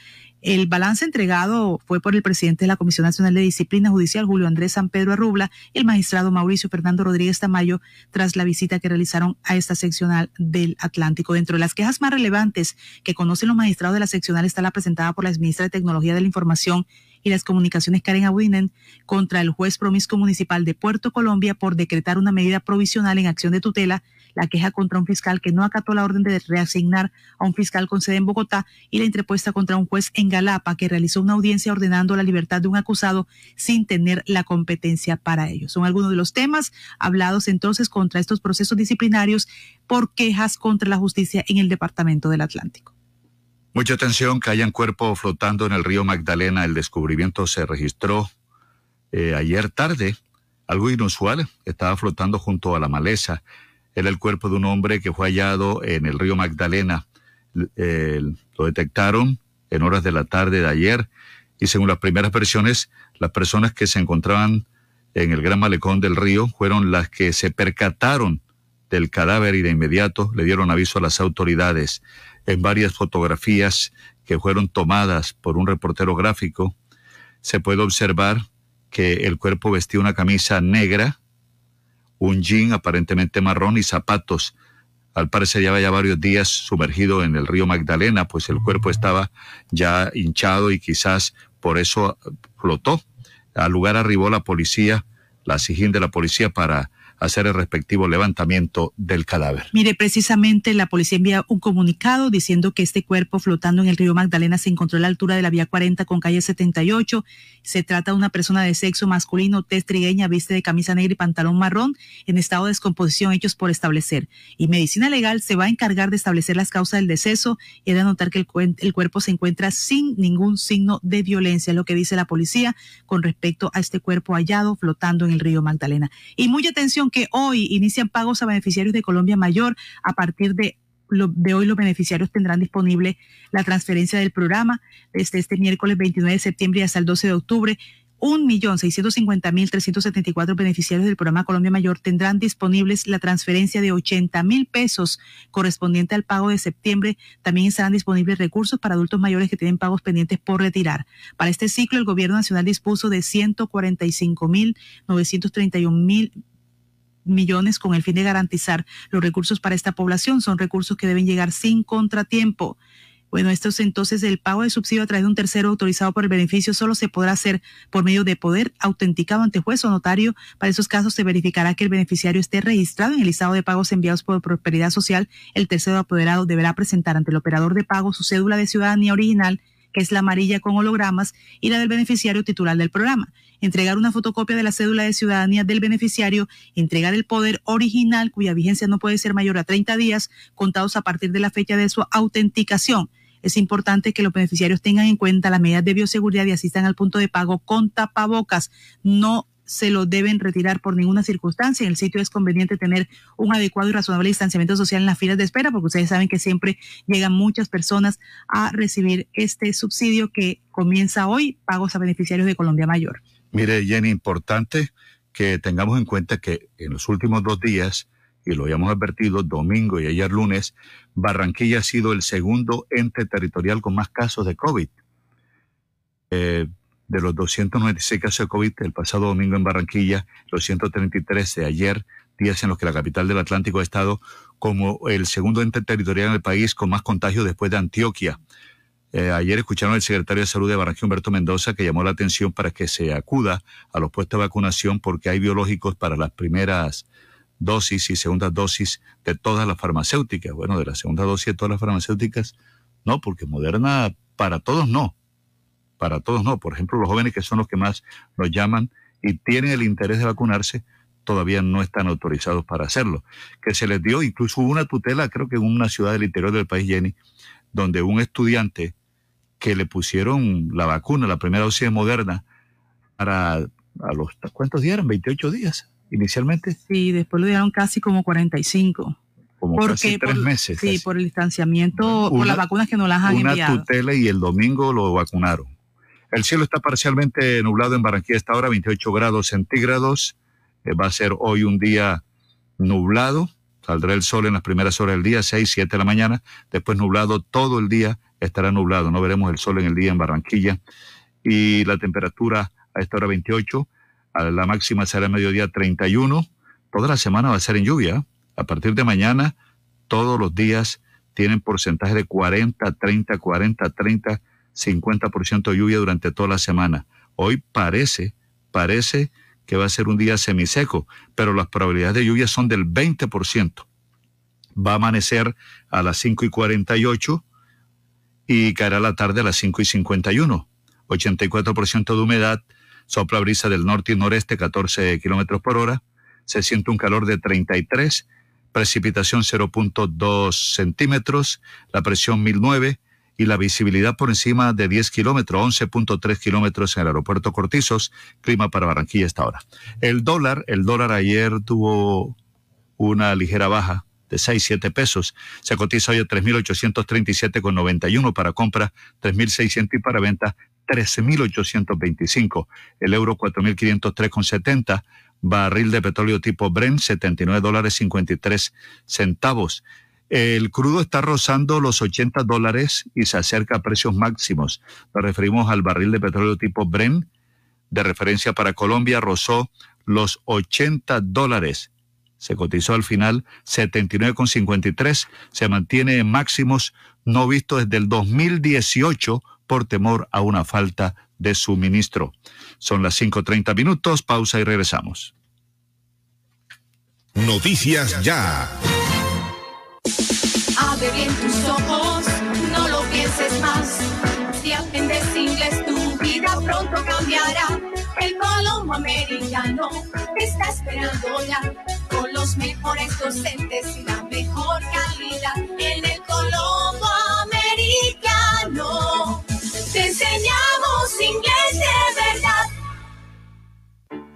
El balance entregado fue por el presidente de la Comisión Nacional de Disciplina Judicial, Julio Andrés San Pedro Arrubla, y el magistrado Mauricio Fernando Rodríguez Tamayo, tras la visita que realizaron a esta seccional del Atlántico. Dentro de las quejas más relevantes que conocen los magistrados de la seccional está la presentada por la ministra de Tecnología de la Información y las Comunicaciones Karen Abudinen contra el juez promiscuo municipal de Puerto Colombia por decretar una medida provisional en acción de tutela, la queja contra un fiscal que no acató la orden de reasignar a un fiscal con sede en Bogotá y la interpuesta contra un juez en Galapa que realizó una audiencia ordenando la libertad de un acusado sin tener la competencia para ello. Son algunos de los temas hablados entonces contra estos procesos disciplinarios por quejas contra la justicia en el Departamento del Atlántico. Mucha atención que hayan cuerpo flotando en el río Magdalena. El descubrimiento se registró eh, ayer tarde, algo inusual. Estaba flotando junto a la maleza. Era el cuerpo de un hombre que fue hallado en el río Magdalena. lo detectaron en horas de la tarde de ayer y según las primeras versiones, las personas que se encontraban en el gran malecón del río fueron las que se percataron del cadáver y de inmediato le dieron aviso a las autoridades en varias fotografías que fueron tomadas por un reportero gráfico, se puede observar que el cuerpo vestía una camisa negra, un jean aparentemente marrón y zapatos. Al parecer lleva ya varios días sumergido en el río Magdalena, pues el cuerpo estaba ya hinchado y quizás por eso flotó. Al lugar arribó la policía, la SIGIN de la policía para hacer el respectivo levantamiento del cadáver. Mire, precisamente la policía envía un comunicado diciendo que este cuerpo flotando en el río Magdalena se encontró a la altura de la vía 40 con calle 78. Se trata de una persona de sexo masculino, tez trigueña, viste de camisa negra y pantalón marrón, en estado de descomposición hechos por establecer. Y Medicina Legal se va a encargar de establecer las causas del deceso y de anotar que el, el cuerpo se encuentra sin ningún signo de violencia, lo que dice la policía con respecto a este cuerpo hallado flotando en el río Magdalena. Y mucha atención que hoy inician pagos a beneficiarios de Colombia Mayor a partir de hoy los beneficiarios tendrán disponible la transferencia del programa desde este miércoles 29 de septiembre hasta el 12 de octubre. 1.650.374 beneficiarios del programa Colombia Mayor tendrán disponibles la transferencia de 80 mil pesos correspondiente al pago de septiembre. También estarán disponibles recursos para adultos mayores que tienen pagos pendientes por retirar. Para este ciclo, el Gobierno Nacional dispuso de 145.931 mil millones con el fin de garantizar los recursos para esta población. Son recursos que deben llegar sin contratiempo. Bueno, estos entonces el pago de subsidio a través de un tercero autorizado por el beneficio solo se podrá hacer por medio de poder autenticado ante juez o notario. Para esos casos se verificará que el beneficiario esté registrado en el listado de pagos enviados por Prosperidad Social. El tercero apoderado deberá presentar ante el operador de pago su cédula de ciudadanía original que es la amarilla con hologramas, y la del beneficiario titular del programa. Entregar una fotocopia de la cédula de ciudadanía del beneficiario, entregar el poder original cuya vigencia no puede ser mayor a 30 días, contados a partir de la fecha de su autenticación es importante que los beneficiarios tengan en cuenta las medidas de bioseguridad y asistan al punto de pago con tapabocas. No se lo deben retirar por ninguna circunstancia. En el sitio es conveniente tener un adecuado y razonable distanciamiento social en las filas de espera, porque ustedes saben que siempre llegan muchas personas a recibir este subsidio que comienza hoy, pagos a beneficiarios de Colombia Mayor. Mire, Jenny, importante que tengamos en cuenta que en los últimos dos días y lo habíamos advertido domingo y ayer lunes, Barranquilla ha sido el segundo ente territorial con más casos de COVID. Eh, de los 296 casos de COVID el pasado domingo en Barranquilla, los 133 de ayer, días en los que la capital del Atlántico ha estado como el segundo ente territorial en el país con más contagios después de Antioquia. Eh, ayer escucharon al secretario de Salud de Barranquilla, Humberto Mendoza, que llamó la atención para que se acuda a los puestos de vacunación porque hay biológicos para las primeras dosis y segunda dosis de todas las farmacéuticas. Bueno, de la segunda dosis de todas las farmacéuticas, no, porque Moderna para todos no. Para todos no. Por ejemplo, los jóvenes que son los que más nos llaman y tienen el interés de vacunarse, todavía no están autorizados para hacerlo. Que se les dio incluso una tutela, creo que en una ciudad del interior del país, Jenny, donde un estudiante que le pusieron la vacuna, la primera dosis de Moderna, para a los, ¿cuántos días eran? 28 días inicialmente. Sí, después lo dieron casi como 45. Como casi tres meses. Sí, por el distanciamiento, por las vacunas que no las han enviado. Una tutela y el domingo lo vacunaron. El cielo está parcialmente nublado en Barranquilla esta hora, 28 grados centígrados. Eh, va a ser hoy un día nublado. Saldrá el sol en las primeras horas del día, 6, 7 de la mañana. Después nublado todo el día. Estará nublado. No veremos el sol en el día en Barranquilla. Y la temperatura a esta hora 28 la máxima será mediodía 31. Toda la semana va a ser en lluvia. A partir de mañana, todos los días tienen porcentaje de 40, 30, 40, 30, 50% de lluvia durante toda la semana. Hoy parece, parece que va a ser un día semiseco, pero las probabilidades de lluvia son del 20%. Va a amanecer a las 5 y 48 y caerá la tarde a las 5 y 51. 84% de humedad, Sopla brisa del norte y noreste 14 kilómetros por hora. Se siente un calor de 33, precipitación 0.2 centímetros, la presión 1009 y la visibilidad por encima de 10 kilómetros, 11.3 kilómetros en el aeropuerto Cortizos, clima para Barranquilla esta hora. El dólar, el dólar ayer tuvo una ligera baja de 6, 7 pesos. Se cotiza hoy a 3.837,91 para compra, 3.600 y para venta 13.825, el euro 4.503,70, barril de petróleo tipo Brent 79 dólares 53 centavos. El crudo está rozando los 80 dólares y se acerca a precios máximos. Nos referimos al barril de petróleo tipo Brent, de referencia para Colombia, rozó los 80 dólares. Se cotizó al final 79,53, se mantiene en máximos no visto desde el 2018 por temor a una falta de suministro. Son las 5.30 minutos, pausa y regresamos. Noticias ya. Abre bien tus ojos, no lo pienses más. Si aprendes inglés, tu vida pronto cambiará. El Colombo Americano está esperando ya, con los mejores docentes y la mejor calidad en el Colombo Americano. Te enseñamos inglés.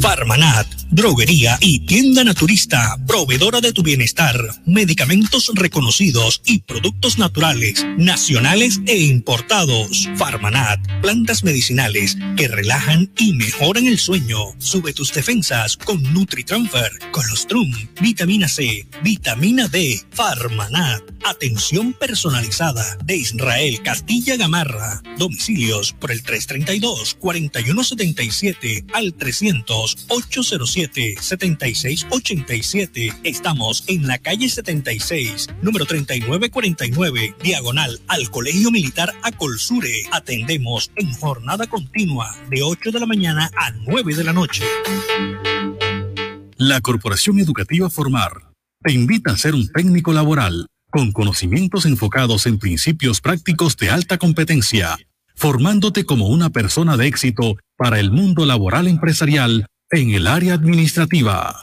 Farmanat, droguería y tienda naturista, proveedora de tu bienestar, medicamentos reconocidos y productos naturales, nacionales e importados. Farmanat, plantas medicinales que relajan y mejoran el sueño. Sube tus defensas con NutriTransfer, Colostrum, vitamina C, vitamina D. Farmanat, atención personalizada de Israel Castilla Gamarra. Domicilios por el 332 4177 al 300 807-7687. Estamos en la calle 76, número 3949, diagonal al Colegio Militar Acolsure. Atendemos en jornada continua de 8 de la mañana a 9 de la noche. La Corporación Educativa Formar te invita a ser un técnico laboral con conocimientos enfocados en principios prácticos de alta competencia, formándote como una persona de éxito para el mundo laboral empresarial en el área administrativa.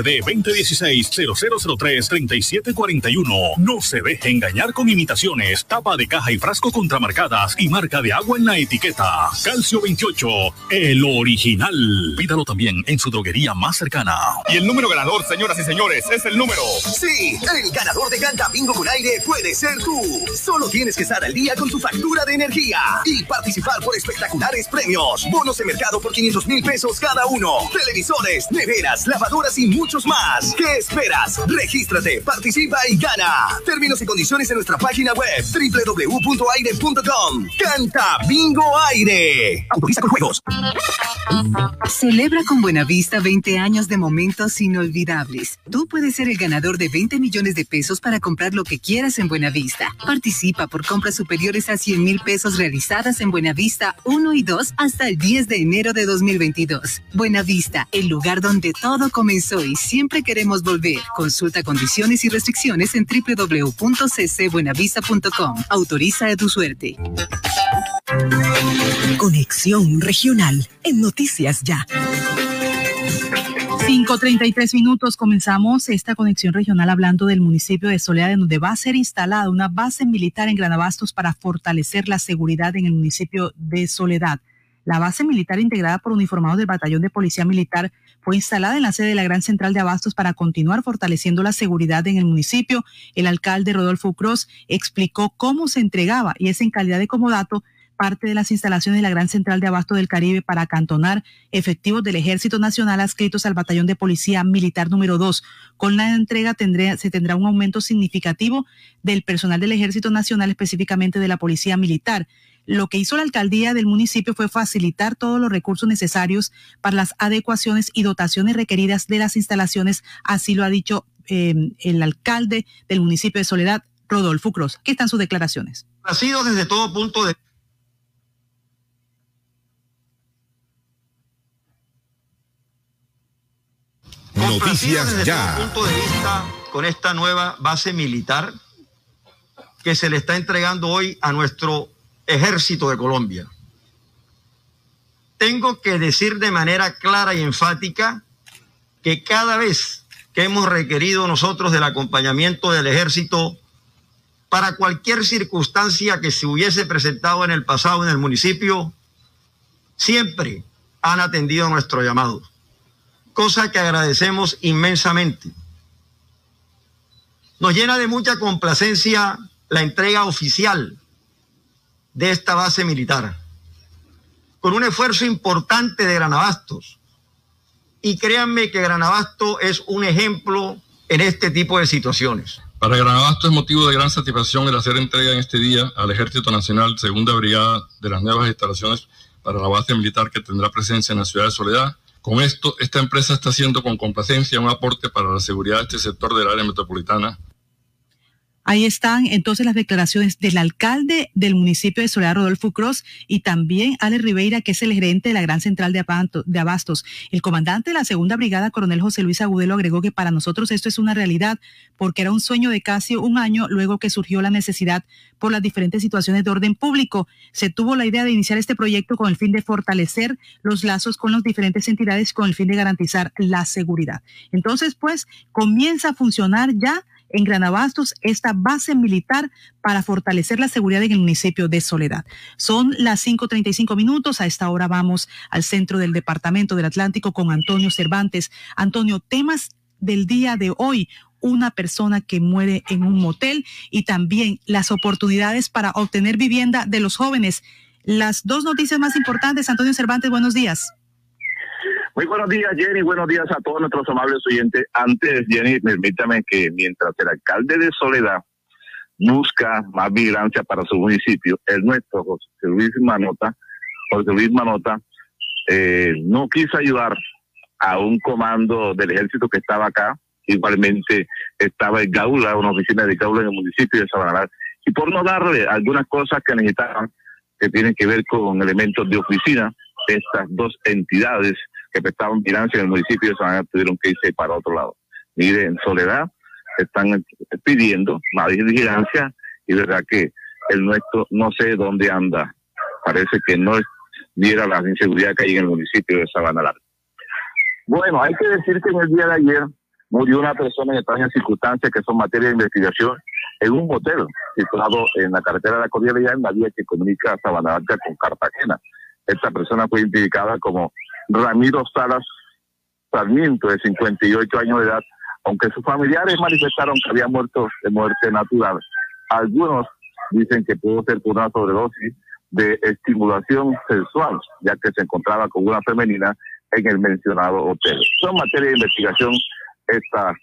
SD 2016-0003-3741. No se deje engañar con imitaciones, tapa de caja y frasco contramarcadas y marca de agua en la etiqueta. Calcio 28, el original. Pídalo también en su droguería más cercana. Y el número ganador, señoras y señores, es el número. Sí, el ganador de Canta Bingo con aire puede ser tú. Solo tienes que estar al día con tu factura de energía y participar por espectaculares premios. Bonos de mercado por 500 mil pesos cada uno. Televisores, neveras, lavadoras y mucho más. ¿Qué esperas? Regístrate, participa y gana. Términos y condiciones en nuestra página web www.aire.com. Canta Bingo Aire. Autoriza con juegos. Celebra con Buenavista 20 años de momentos inolvidables. Tú puedes ser el ganador de 20 millones de pesos para comprar lo que quieras en Buenavista. Participa por compras superiores a 100 mil pesos realizadas en Buenavista 1 y 2 hasta el 10 de enero de 2022. Buenavista, el lugar donde todo comenzó y siempre queremos volver. Consulta condiciones y restricciones en www.ccbuenavista.com. Autoriza a tu suerte. Conexión Regional en Noticias Ya. 5.33 minutos comenzamos esta conexión regional hablando del municipio de Soledad, donde va a ser instalada una base militar en Granabastos para fortalecer la seguridad en el municipio de Soledad. La base militar integrada por uniformados del Batallón de Policía Militar fue instalada en la sede de la Gran Central de Abastos para continuar fortaleciendo la seguridad en el municipio. El alcalde Rodolfo Cruz explicó cómo se entregaba y es en calidad de comodato parte de las instalaciones de la Gran Central de Abasto del Caribe para acantonar efectivos del Ejército Nacional adscritos al Batallón de Policía Militar número 2. Con la entrega se tendrá un aumento significativo del personal del Ejército Nacional, específicamente de la Policía Militar. Lo que hizo la alcaldía del municipio fue facilitar todos los recursos necesarios para las adecuaciones y dotaciones requeridas de las instalaciones, así lo ha dicho eh, el alcalde del municipio de Soledad, Rodolfo Cruz. Aquí están sus declaraciones. Ha sido desde todo punto de Noticias ya. Punto de vista con esta nueva base militar que se le está entregando hoy a nuestro ejército de Colombia. Tengo que decir de manera clara y enfática que cada vez que hemos requerido nosotros del acompañamiento del ejército para cualquier circunstancia que se hubiese presentado en el pasado en el municipio, siempre han atendido nuestro llamado, cosa que agradecemos inmensamente. Nos llena de mucha complacencia la entrega oficial de esta base militar, con un esfuerzo importante de Granabastos. Y créanme que Granabasto es un ejemplo en este tipo de situaciones. Para Granabasto es motivo de gran satisfacción el hacer entrega en este día al Ejército Nacional Segunda Brigada de las nuevas instalaciones para la base militar que tendrá presencia en la ciudad de Soledad. Con esto, esta empresa está haciendo con complacencia un aporte para la seguridad de este sector del área metropolitana Ahí están entonces las declaraciones del alcalde del municipio de Soledad, Rodolfo Cruz, y también Ale Ribeira, que es el gerente de la Gran Central de Abastos. El comandante de la Segunda Brigada, coronel José Luis Agudelo, agregó que para nosotros esto es una realidad porque era un sueño de casi un año luego que surgió la necesidad por las diferentes situaciones de orden público. Se tuvo la idea de iniciar este proyecto con el fin de fortalecer los lazos con las diferentes entidades con el fin de garantizar la seguridad. Entonces, pues, comienza a funcionar ya en Granabastos esta base militar para fortalecer la seguridad en el municipio de Soledad. Son las 5.35 minutos. A esta hora vamos al centro del Departamento del Atlántico con Antonio Cervantes. Antonio, temas del día de hoy una persona que muere en un motel y también las oportunidades para obtener vivienda de los jóvenes. Las dos noticias más importantes. Antonio Cervantes, buenos días. Muy buenos días, Jenny. Buenos días a todos nuestros amables oyentes. Antes, Jenny, permítame que mientras el alcalde de Soledad busca más vigilancia para su municipio, el nuestro, José Luis Manota, José Luis Manota, eh, no quiso ayudar a un comando del ejército que estaba acá. Igualmente estaba en Gaula, una oficina de Gaula en el municipio de Sabanalar. Y por no darle algunas cosas que necesitaban, que tienen que ver con elementos de oficina, estas dos entidades que prestaban vigilancia en el municipio de San tuvieron que irse para otro lado. Mire, en Soledad están pidiendo más vigilancia y verdad que el nuestro no sé dónde anda. Parece que no viera la inseguridad que hay en el municipio de Sabana Larga. Bueno, hay que decir que en el día de ayer murió una persona en extrañas circunstancias que son materia de investigación en un motel situado en la carretera de la Cordillera en la vía que comunica Sabana Larga con Cartagena. Esta persona fue identificada como Ramiro Salas Sarmiento, de 58 años de edad, aunque sus familiares manifestaron que había muerto de muerte natural. Algunos dicen que pudo ser por una sobredosis de estimulación sexual, ya que se encontraba con una femenina en el mencionado hotel. Son materia de investigación esta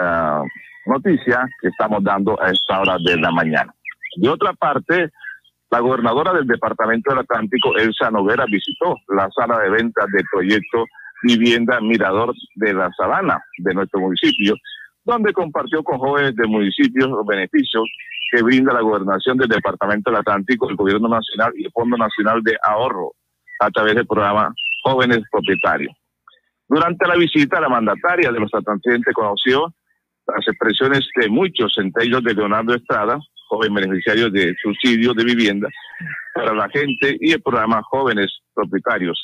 ah, noticia que estamos dando a esta hora de la mañana. De otra parte, la gobernadora del Departamento del Atlántico, Elsa Noguera, visitó la sala de ventas del proyecto Vivienda Mirador de la Sabana de nuestro municipio, donde compartió con jóvenes del municipio los beneficios que brinda la gobernación del Departamento del Atlántico, el Gobierno Nacional y el Fondo Nacional de Ahorro a través del programa Jóvenes Propietarios. Durante la visita, la mandataria de los atlanticenses conoció las expresiones de muchos, entre ellos de Leonardo Estrada, joven beneficiarios de subsidios de vivienda para la gente y el programa Jóvenes Propietarios.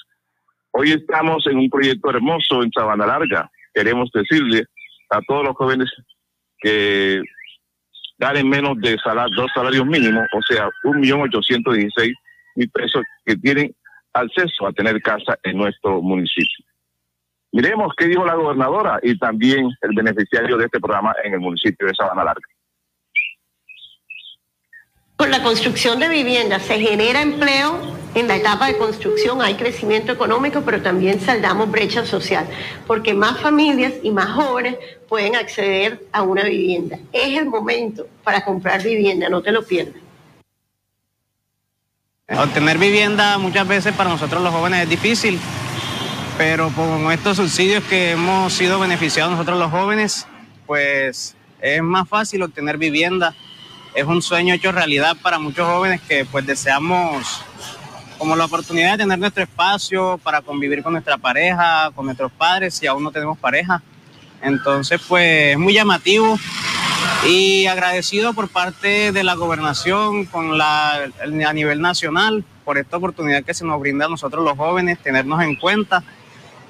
Hoy estamos en un proyecto hermoso en Sabana Larga. Queremos decirle a todos los jóvenes que ganen menos de dos salarios mínimos, o sea, un millón ochocientos dieciséis mil pesos que tienen acceso a tener casa en nuestro municipio. Miremos qué dijo la gobernadora y también el beneficiario de este programa en el municipio de Sabana Larga. Con la construcción de viviendas se genera empleo en la etapa de construcción, hay crecimiento económico, pero también saldamos brecha social, porque más familias y más jóvenes pueden acceder a una vivienda. Es el momento para comprar vivienda, no te lo pierdas. Obtener vivienda muchas veces para nosotros los jóvenes es difícil, pero con estos subsidios que hemos sido beneficiados nosotros los jóvenes, pues es más fácil obtener vivienda es un sueño hecho realidad para muchos jóvenes que pues deseamos como la oportunidad de tener nuestro espacio para convivir con nuestra pareja, con nuestros padres, si aún no tenemos pareja. Entonces, pues es muy llamativo y agradecido por parte de la gobernación con la, a nivel nacional por esta oportunidad que se nos brinda a nosotros los jóvenes, tenernos en cuenta.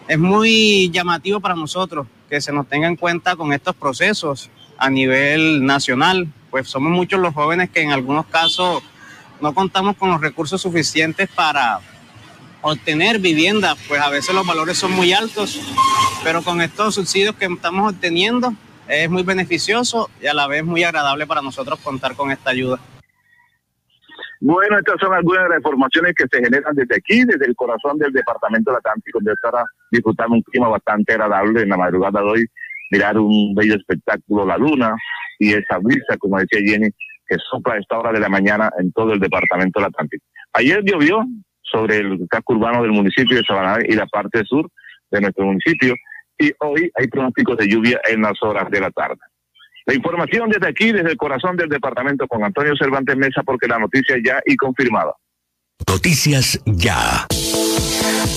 Es muy llamativo para nosotros que se nos tenga en cuenta con estos procesos a nivel nacional, pues somos muchos los jóvenes que en algunos casos no contamos con los recursos suficientes para obtener vivienda, pues a veces los valores son muy altos, pero con estos subsidios que estamos obteniendo es muy beneficioso y a la vez muy agradable para nosotros contar con esta ayuda. Bueno, estas son algunas de las informaciones que se generan desde aquí, desde el corazón del Departamento del Atlántico, donde estará disfrutando un clima bastante agradable en la madrugada de hoy, mirar un bello espectáculo, la luna, y esa brisa, como decía Jenny, que sopla a esta hora de la mañana en todo el departamento del Atlántico. Ayer llovió sobre el casco urbano del municipio de Sabana y la parte sur de nuestro municipio y hoy hay pronósticos de lluvia en las horas de la tarde. La información desde aquí, desde el corazón del departamento con Antonio Cervantes Mesa, porque la noticia ya y confirmada. Noticias ya.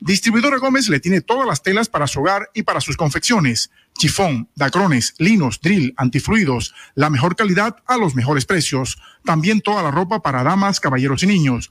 Distribuidora Gómez le tiene todas las telas para su hogar y para sus confecciones. Chifón, dacrones, linos, drill, antifluidos, la mejor calidad a los mejores precios. También toda la ropa para damas, caballeros y niños,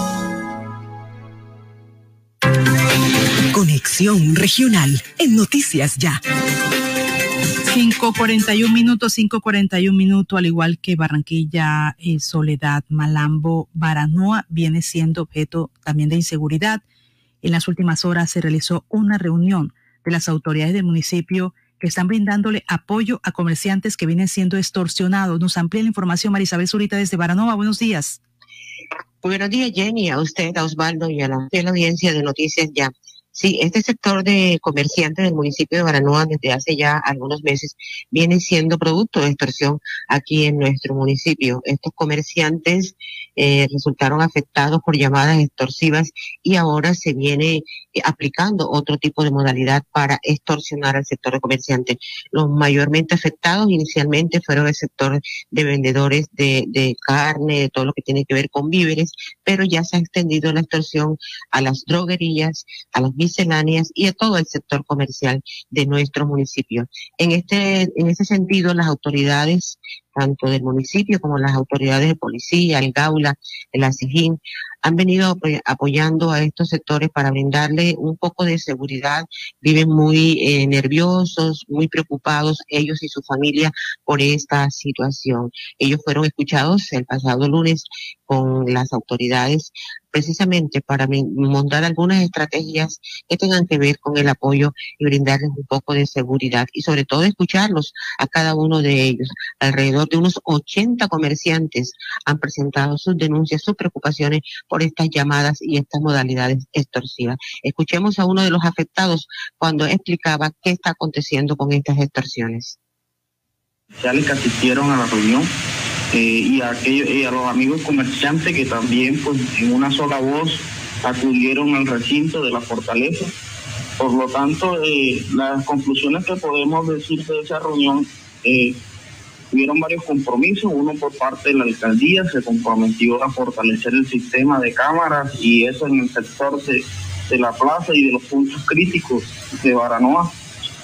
Conexión Regional en Noticias Ya. 5.41 minutos, 5.41 minutos, al igual que Barranquilla, eh, Soledad, Malambo, Baranoa, viene siendo objeto también de inseguridad. En las últimas horas se realizó una reunión de las autoridades del municipio que están brindándole apoyo a comerciantes que vienen siendo extorsionados. Nos amplía la información Marisabel Zurita desde Baranoa. Buenos días. Buenos días, Jenny, a usted, a Osvaldo y a la, a la audiencia de Noticias Ya. Sí, este sector de comerciantes del municipio de Baranoa desde hace ya algunos meses viene siendo producto de extorsión aquí en nuestro municipio. Estos comerciantes eh, resultaron afectados por llamadas extorsivas y ahora se viene eh, aplicando otro tipo de modalidad para extorsionar al sector de comerciantes. Los mayormente afectados inicialmente fueron el sector de vendedores de, de carne, de todo lo que tiene que ver con víveres, pero ya se ha extendido la extorsión a las droguerías, a las misceláneas y a todo el sector comercial de nuestro municipio. En este, en ese sentido, las autoridades tanto del municipio como las autoridades de policía, el Gaula, el ASIGIN, han venido apoyando a estos sectores para brindarle un poco de seguridad. Viven muy eh, nerviosos, muy preocupados ellos y su familia por esta situación. Ellos fueron escuchados el pasado lunes con las autoridades precisamente para montar algunas estrategias que tengan que ver con el apoyo y brindarles un poco de seguridad y sobre todo escucharlos a cada uno de ellos. Alrededor de unos 80 comerciantes han presentado sus denuncias, sus preocupaciones por estas llamadas y estas modalidades extorsivas. Escuchemos a uno de los afectados cuando explicaba qué está aconteciendo con estas extorsiones. que asistieron a la reunión eh, y, a aquellos, a los amigos comerciantes que también pues, en una sola voz acudieron al recinto de la fortaleza. Por lo tanto, eh, las conclusiones que podemos decir de esa reunión tuvieron varios compromisos. Uno por parte de la alcaldía se comprometió a fortalecer el sistema de cámaras y eso en el sector de, de la plaza y de los puntos críticos de Baranoa.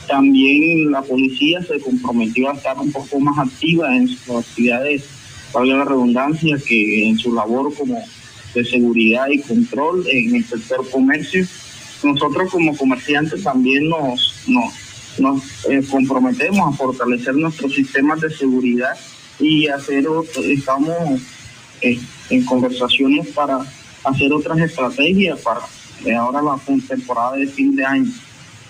También la policía se comprometió a estar un poco más activa en sus actividades, valga la redundancia, que en su labor como de seguridad y control en el sector comercio. Nosotros como comerciantes también nos, nos nos eh, comprometemos a fortalecer nuestros sistemas de seguridad y hacer estamos eh, en conversaciones para hacer otras estrategias para eh, ahora la temporada de fin de año.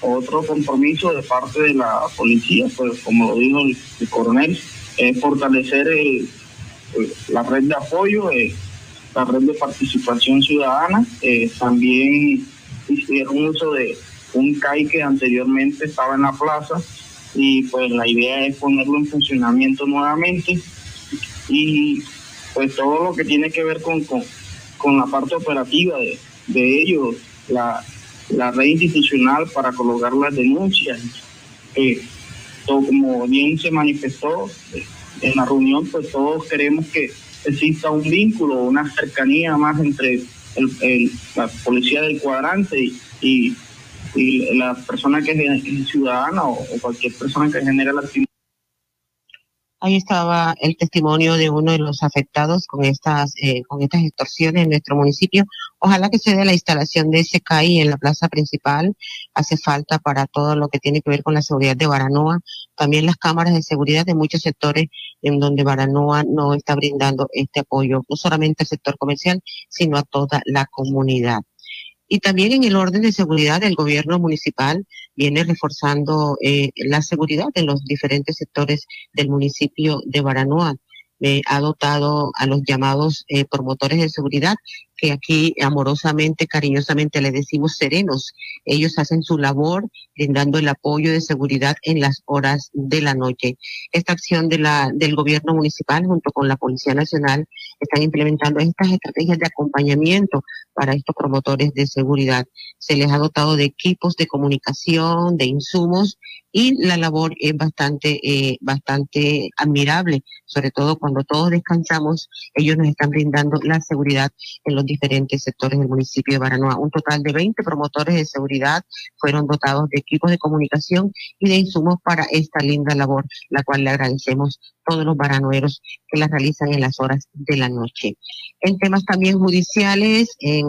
Otro compromiso de parte de la policía, pues como lo dijo el, coronel, es fortalecer la red de apoyo, la red de participación ciudadana. también hicieron uso de un CAI que anteriormente estaba en la plaza y pues la idea es ponerlo en funcionamiento nuevamente y pues todo lo que tiene que ver con, con, la parte operativa de, de ellos, la, la red institucional para colocar las denuncias. todo como bien se manifestó, en la reunión, pues todos queremos que exista un vínculo, una cercanía más entre el, la policía del cuadrante y, la persona que es ciudadana o, cualquier persona que genere la actividad Ahí estaba el testimonio de uno de los afectados con estas, eh, con estas extorsiones en nuestro municipio. Ojalá que se dé la instalación de ese CAI en la plaza principal. Hace falta para todo lo que tiene que ver con la seguridad de Baranoa. También las cámaras de seguridad de muchos sectores en donde Baranoa no está brindando este apoyo, no solamente al sector comercial, sino a toda la comunidad. Y también en el orden de seguridad, el gobierno municipal viene reforzando eh, la seguridad en los diferentes sectores del municipio de Baranoa. Eh, ha dotado a los llamados eh, promotores de seguridad que aquí amorosamente, cariñosamente le decimos serenos. Ellos hacen su labor brindando el apoyo de seguridad en las horas de la noche. Esta acción de la, del gobierno municipal junto con la Policía Nacional están implementando estas estrategias de acompañamiento para estos promotores de seguridad. Se les ha dotado de equipos de comunicación, de insumos y la labor es bastante, eh, bastante admirable, sobre todo cuando todos descansamos, ellos nos están brindando la seguridad en los diferentes sectores del municipio de Baranoa. Un total de 20 promotores de seguridad fueron dotados de equipos de comunicación y de insumos para esta linda labor, la cual le agradecemos todos los baranoeros que la realizan en las horas de la noche. En temas también judiciales, en,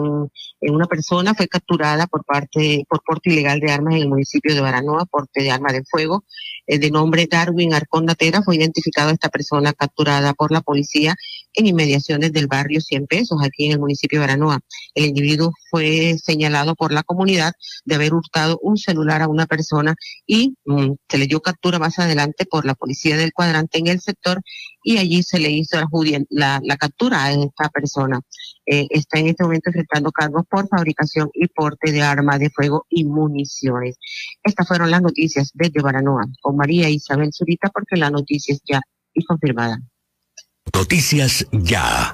en una persona fue capturada por parte, por porte ilegal de armas en el municipio de Baranoa, porte de arma de fuego, eh, de nombre Darwin Arcón Natera, fue identificado esta persona capturada por la policía en inmediaciones del barrio Cien Pesos, aquí en el municipio de Baranoa. El individuo fue señalado por la comunidad de haber hurtado un celular a una persona y mm, se le dio captura más adelante por la policía del cuadrante en el sector y allí se le hizo la, la, captura a esta persona. Eh, está en este momento enfrentando cargos por fabricación y porte de armas de fuego y municiones. Estas fueron las noticias desde Baranoa con María Isabel Zurita porque la noticia es ya y confirmada. Noticias ya.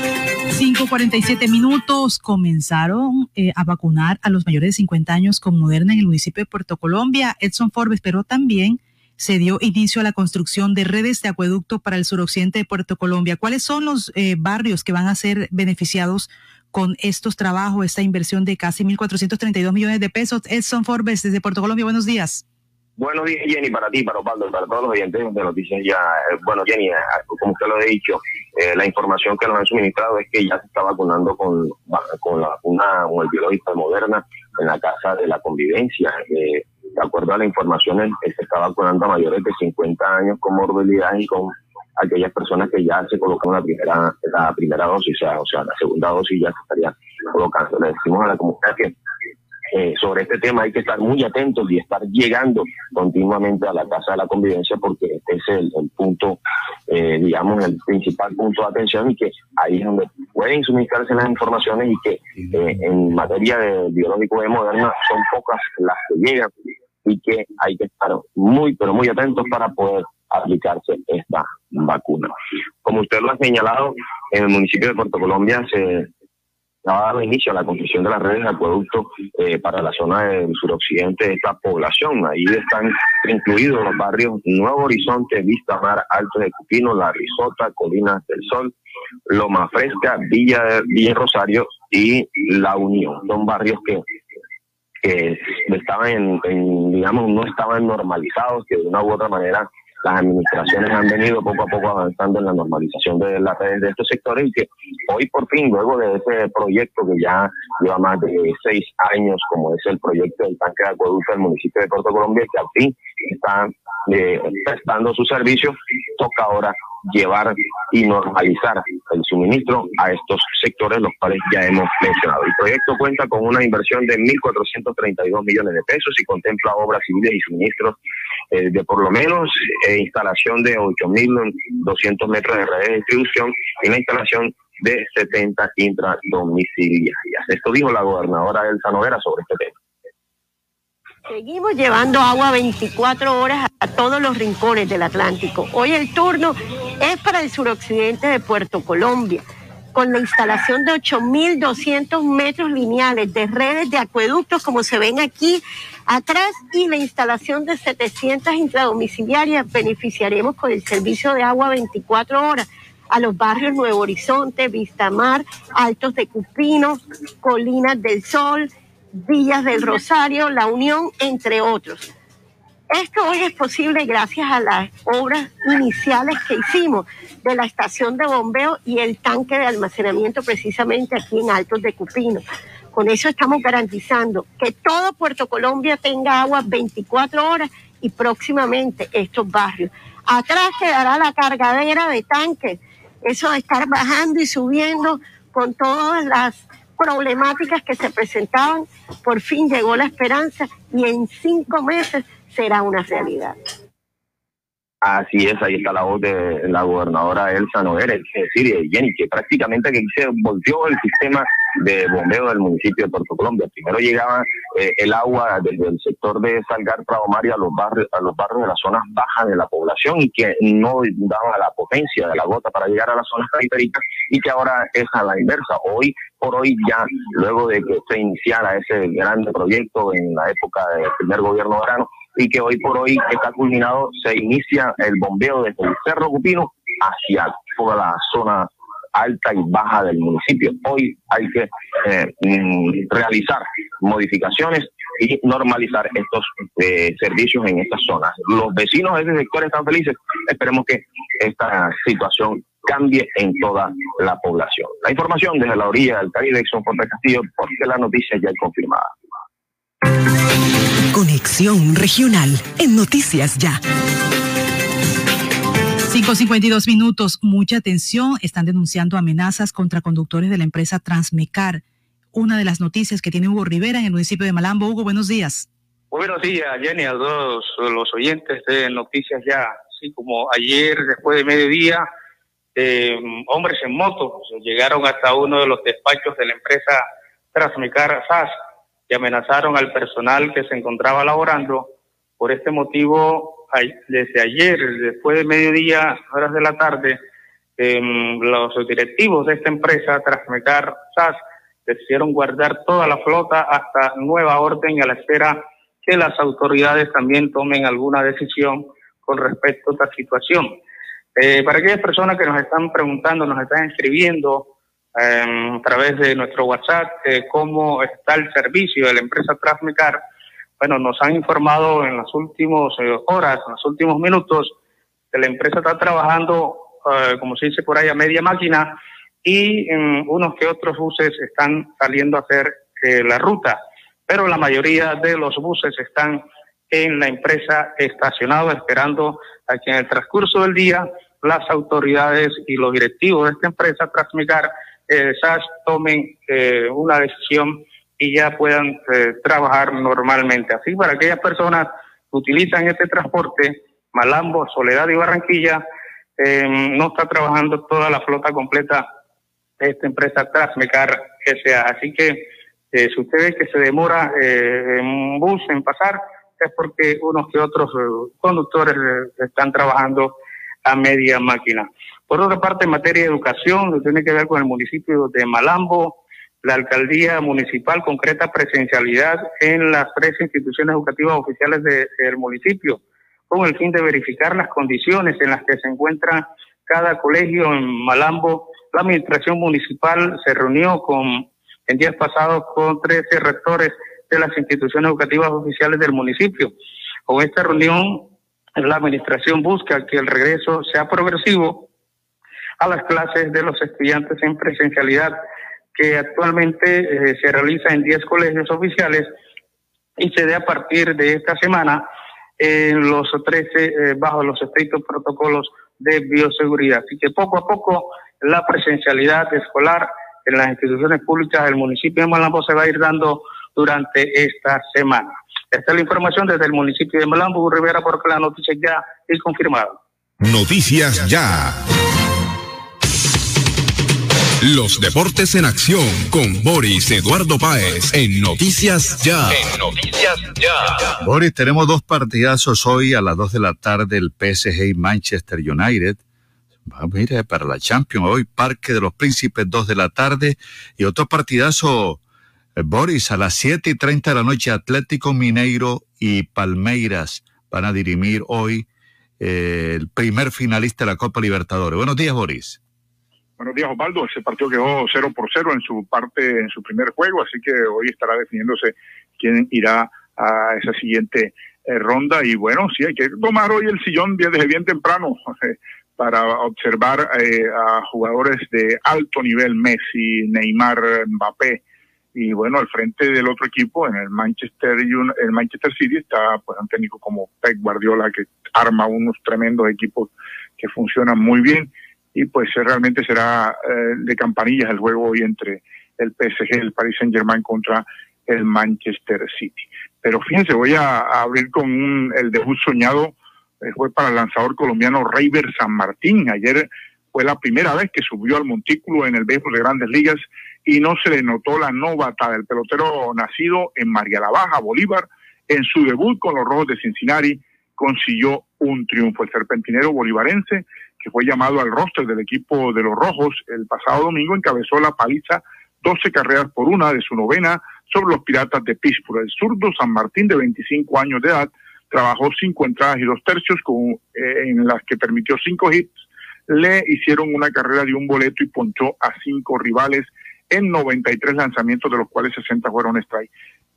5.47 minutos comenzaron eh, a vacunar a los mayores de 50 años con Moderna en el municipio de Puerto Colombia, Edson Forbes, pero también se dio inicio a la construcción de redes de acueducto para el suroccidente de Puerto Colombia. ¿Cuáles son los eh, barrios que van a ser beneficiados con estos trabajos, esta inversión de casi 1.432 millones de pesos? Edson Forbes, desde Puerto Colombia, buenos días. Buenos días, Jenny, para ti, para Osvaldo, para todos los oyentes de noticias ya. Eh, bueno, Jenny, eh, como usted lo ha dicho, eh, la información que nos han suministrado es que ya se está vacunando con, con la vacuna, el biológico moderna en la Casa de la Convivencia. de acuerdo a la información, se está vacunando a mayores de 50 años con morbilidad y con aquellas personas que ya se colocan la primera la primera dosis, o sea, o sea la segunda dosis ya se estaría colocando. Le decimos a la comunidad que eh, sobre este tema hay que estar muy atentos y estar llegando continuamente a la Casa de la Convivencia porque este es el, punto, eh, digamos, el principal punto de atención y que ahí es donde pueden suministrarse las informaciones y que eh, en materia de biológico de moderna son pocas las que llegan y que hay que estar muy, pero muy atentos para poder aplicarse esta vacuna. Como usted lo ha señalado, en el municipio de Puerto Colombia se ha dado inicio a la construcción de las redes de acueducto eh, para la zona del suroccidente de esta población. Ahí están incluidos los barrios Nuevo Horizonte, Vista Mar, Alto de Cupino, La Risota, Colinas del Sol, Loma Fresca, Villa, Villa Rosario y La Unión. Son barrios que que estaban en, digamos, no estaban normalizados, que de una u otra manera las administraciones han venido poco a poco avanzando en la normalización de redes de estos sectores y que hoy por fin, luego de ese proyecto que ya lleva más de seis años, como es el proyecto del tanque de acueducto del municipio de Puerto Colombia, que al fin está eh, prestando su servicio, toca ahora llevar y normalizar el suministro a estos sectores, los cuales ya hemos mencionado. El proyecto cuenta con una inversión de 1.432 millones de pesos y contempla obras civiles y suministros eh, de por lo menos eh, instalación de 8.200 metros de redes de distribución y la instalación de 70 intradomiciliarias. Esto dijo la gobernadora Elsa Noguera sobre este tema. Seguimos llevando agua 24 horas a todos los rincones del Atlántico. Hoy el turno es para el suroccidente de Puerto Colombia, con la instalación de 8.200 metros lineales de redes de acueductos, como se ven aquí atrás, y la instalación de 700 intradomiciliarias. Beneficiaremos con el servicio de agua 24 horas a los barrios Nuevo Horizonte, Vistamar, Altos de Cupino, Colinas del Sol, Villas del Rosario, La Unión, entre otros. Esto hoy es posible gracias a las obras iniciales que hicimos de la estación de bombeo y el tanque de almacenamiento precisamente aquí en Altos de Cupino. Con eso estamos garantizando que todo Puerto Colombia tenga agua 24 horas y próximamente estos barrios. Atrás quedará la cargadera de tanques. Eso de estar bajando y subiendo con todas las problemáticas que se presentaban, por fin llegó la esperanza y en cinco meses será una realidad. Así es, ahí está la voz de la gobernadora Elsa Noguera, es decir, que prácticamente que se volvió el sistema de bombeo del municipio de Puerto Colombia. Primero llegaba eh, el agua desde el sector de Salgar, Prado Mario a los barrios, a los barrios de las zonas bajas de la población y que no daba la potencia de la gota para llegar a las zonas periféricas y que ahora es a la inversa. Hoy por hoy ya, luego de que se iniciara ese grande proyecto en la época del primer gobierno verano, y que hoy por hoy está culminado, se inicia el bombeo desde el Cerro Cupino hacia toda la zona alta y baja del municipio. Hoy hay que eh, mm, realizar modificaciones y normalizar estos eh, servicios en estas zonas. Los vecinos de ese sector están felices. Esperemos que esta situación cambie en toda la población. La información desde la orilla del Caribe, Exxon Puerto Castillo, porque la noticia ya es confirmada. Conexión Regional en Noticias Ya. 5.52 minutos, mucha atención. Están denunciando amenazas contra conductores de la empresa Transmecar. Una de las noticias que tiene Hugo Rivera en el municipio de Malambo. Hugo, buenos días. Muy buenos días, Jenny, a todos los oyentes de Noticias Ya. Así como ayer, después de mediodía, eh, hombres en moto llegaron hasta uno de los despachos de la empresa Transmecar SAS y amenazaron al personal que se encontraba laborando. Por este motivo, desde ayer, después de mediodía, horas de la tarde, em, los directivos de esta empresa, Transmecar SAS, decidieron guardar toda la flota hasta nueva orden y a la espera que las autoridades también tomen alguna decisión con respecto a esta situación. Eh, para aquellas personas que nos están preguntando, nos están escribiendo Em, a través de nuestro WhatsApp cómo está el servicio de la empresa Transmecar. Bueno, nos han informado en las últimas eh, horas, en los últimos minutos, que la empresa está trabajando, eh, como se dice por ahí, a media máquina y unos que otros buses están saliendo a hacer eh, la ruta, pero la mayoría de los buses están en la empresa estacionados esperando a que en el transcurso del día las autoridades y los directivos de esta empresa Transmecar eh, SAS tomen eh, una decisión y ya puedan eh, trabajar normalmente. Así para aquellas personas que utilizan este transporte, Malambo, Soledad y Barranquilla, no está trabajando toda la flota completa de esta empresa Transmecar S.A. Así que si usted ve que se demora en un bus en pasar, es porque unos que otros conductores están trabajando a media máquina. Por otra parte, en materia de educación, lo tiene que ver con el municipio de Malambo, la alcaldía municipal concreta presencialidad en las tres instituciones educativas oficiales del municipio, con el fin de verificar las condiciones en las que se encuentra cada colegio en Malambo. La administración municipal se reunió con, en días pasados con 13 rectores de las instituciones educativas oficiales del municipio. Con esta reunión, la administración busca que el regreso sea progresivo a las clases de los estudiantes en presencialidad que actualmente eh, se realiza en 10 colegios oficiales y se dé a partir de esta semana en los 13 eh, bajo los estrictos protocolos de bioseguridad. Así que poco a poco la presencialidad escolar en las instituciones públicas del municipio de Malambo se va a ir dando durante esta semana. Esta es la información desde el municipio de Malambo, Rivera, porque la noticia ya es confirmada. Noticias ya. Los deportes en acción con Boris Eduardo Páez en Noticias Ya. En Noticias Ya. Boris, tenemos dos partidazos hoy a las 2 de la tarde, el PSG y Manchester United. Va, mire, para la Champions hoy, Parque de los Príncipes, 2 de la tarde. Y otro partidazo, Boris, a las 7 y 30 de la noche, Atlético Mineiro y Palmeiras van a dirimir hoy eh, el primer finalista de la Copa Libertadores. Buenos días, Boris. Buenos días, Osvaldo. Ese partido quedó 0 por 0 en su parte, en su primer juego, así que hoy estará definiéndose quién irá a esa siguiente eh, ronda. Y bueno, sí, hay que tomar hoy el sillón desde bien temprano eh, para observar eh, a jugadores de alto nivel, Messi, Neymar, Mbappé. Y bueno, al frente del otro equipo, en el Manchester, el Manchester City, está pues un técnico como Pep Guardiola que arma unos tremendos equipos que funcionan muy bien y pues realmente será eh, de campanillas el juego hoy entre el PSG, el Paris Saint Germain contra el Manchester City. Pero fíjense, voy a, abrir con el debut soñado, eh, fue para el lanzador colombiano Reiber San Martín. Ayer fue la primera vez que subió al montículo en el béisbol de grandes ligas y no se le notó la novata del pelotero nacido en María la Baja, Bolívar. En su debut con los Rojos de Cincinnati consiguió un triunfo. El serpentinero bolivarense que fue llamado al roster del equipo de los Rojos el pasado domingo, encabezó la paliza 12 carreras por una de su novena sobre los Piratas de Pittsburgh. El zurdo San Martín, de 25 años de edad, trabajó cinco entradas y dos tercios con, eh, en las que permitió cinco hits. Le hicieron una carrera de un boleto y ponchó a cinco rivales en 93 lanzamientos, de los cuales 60 fueron strike.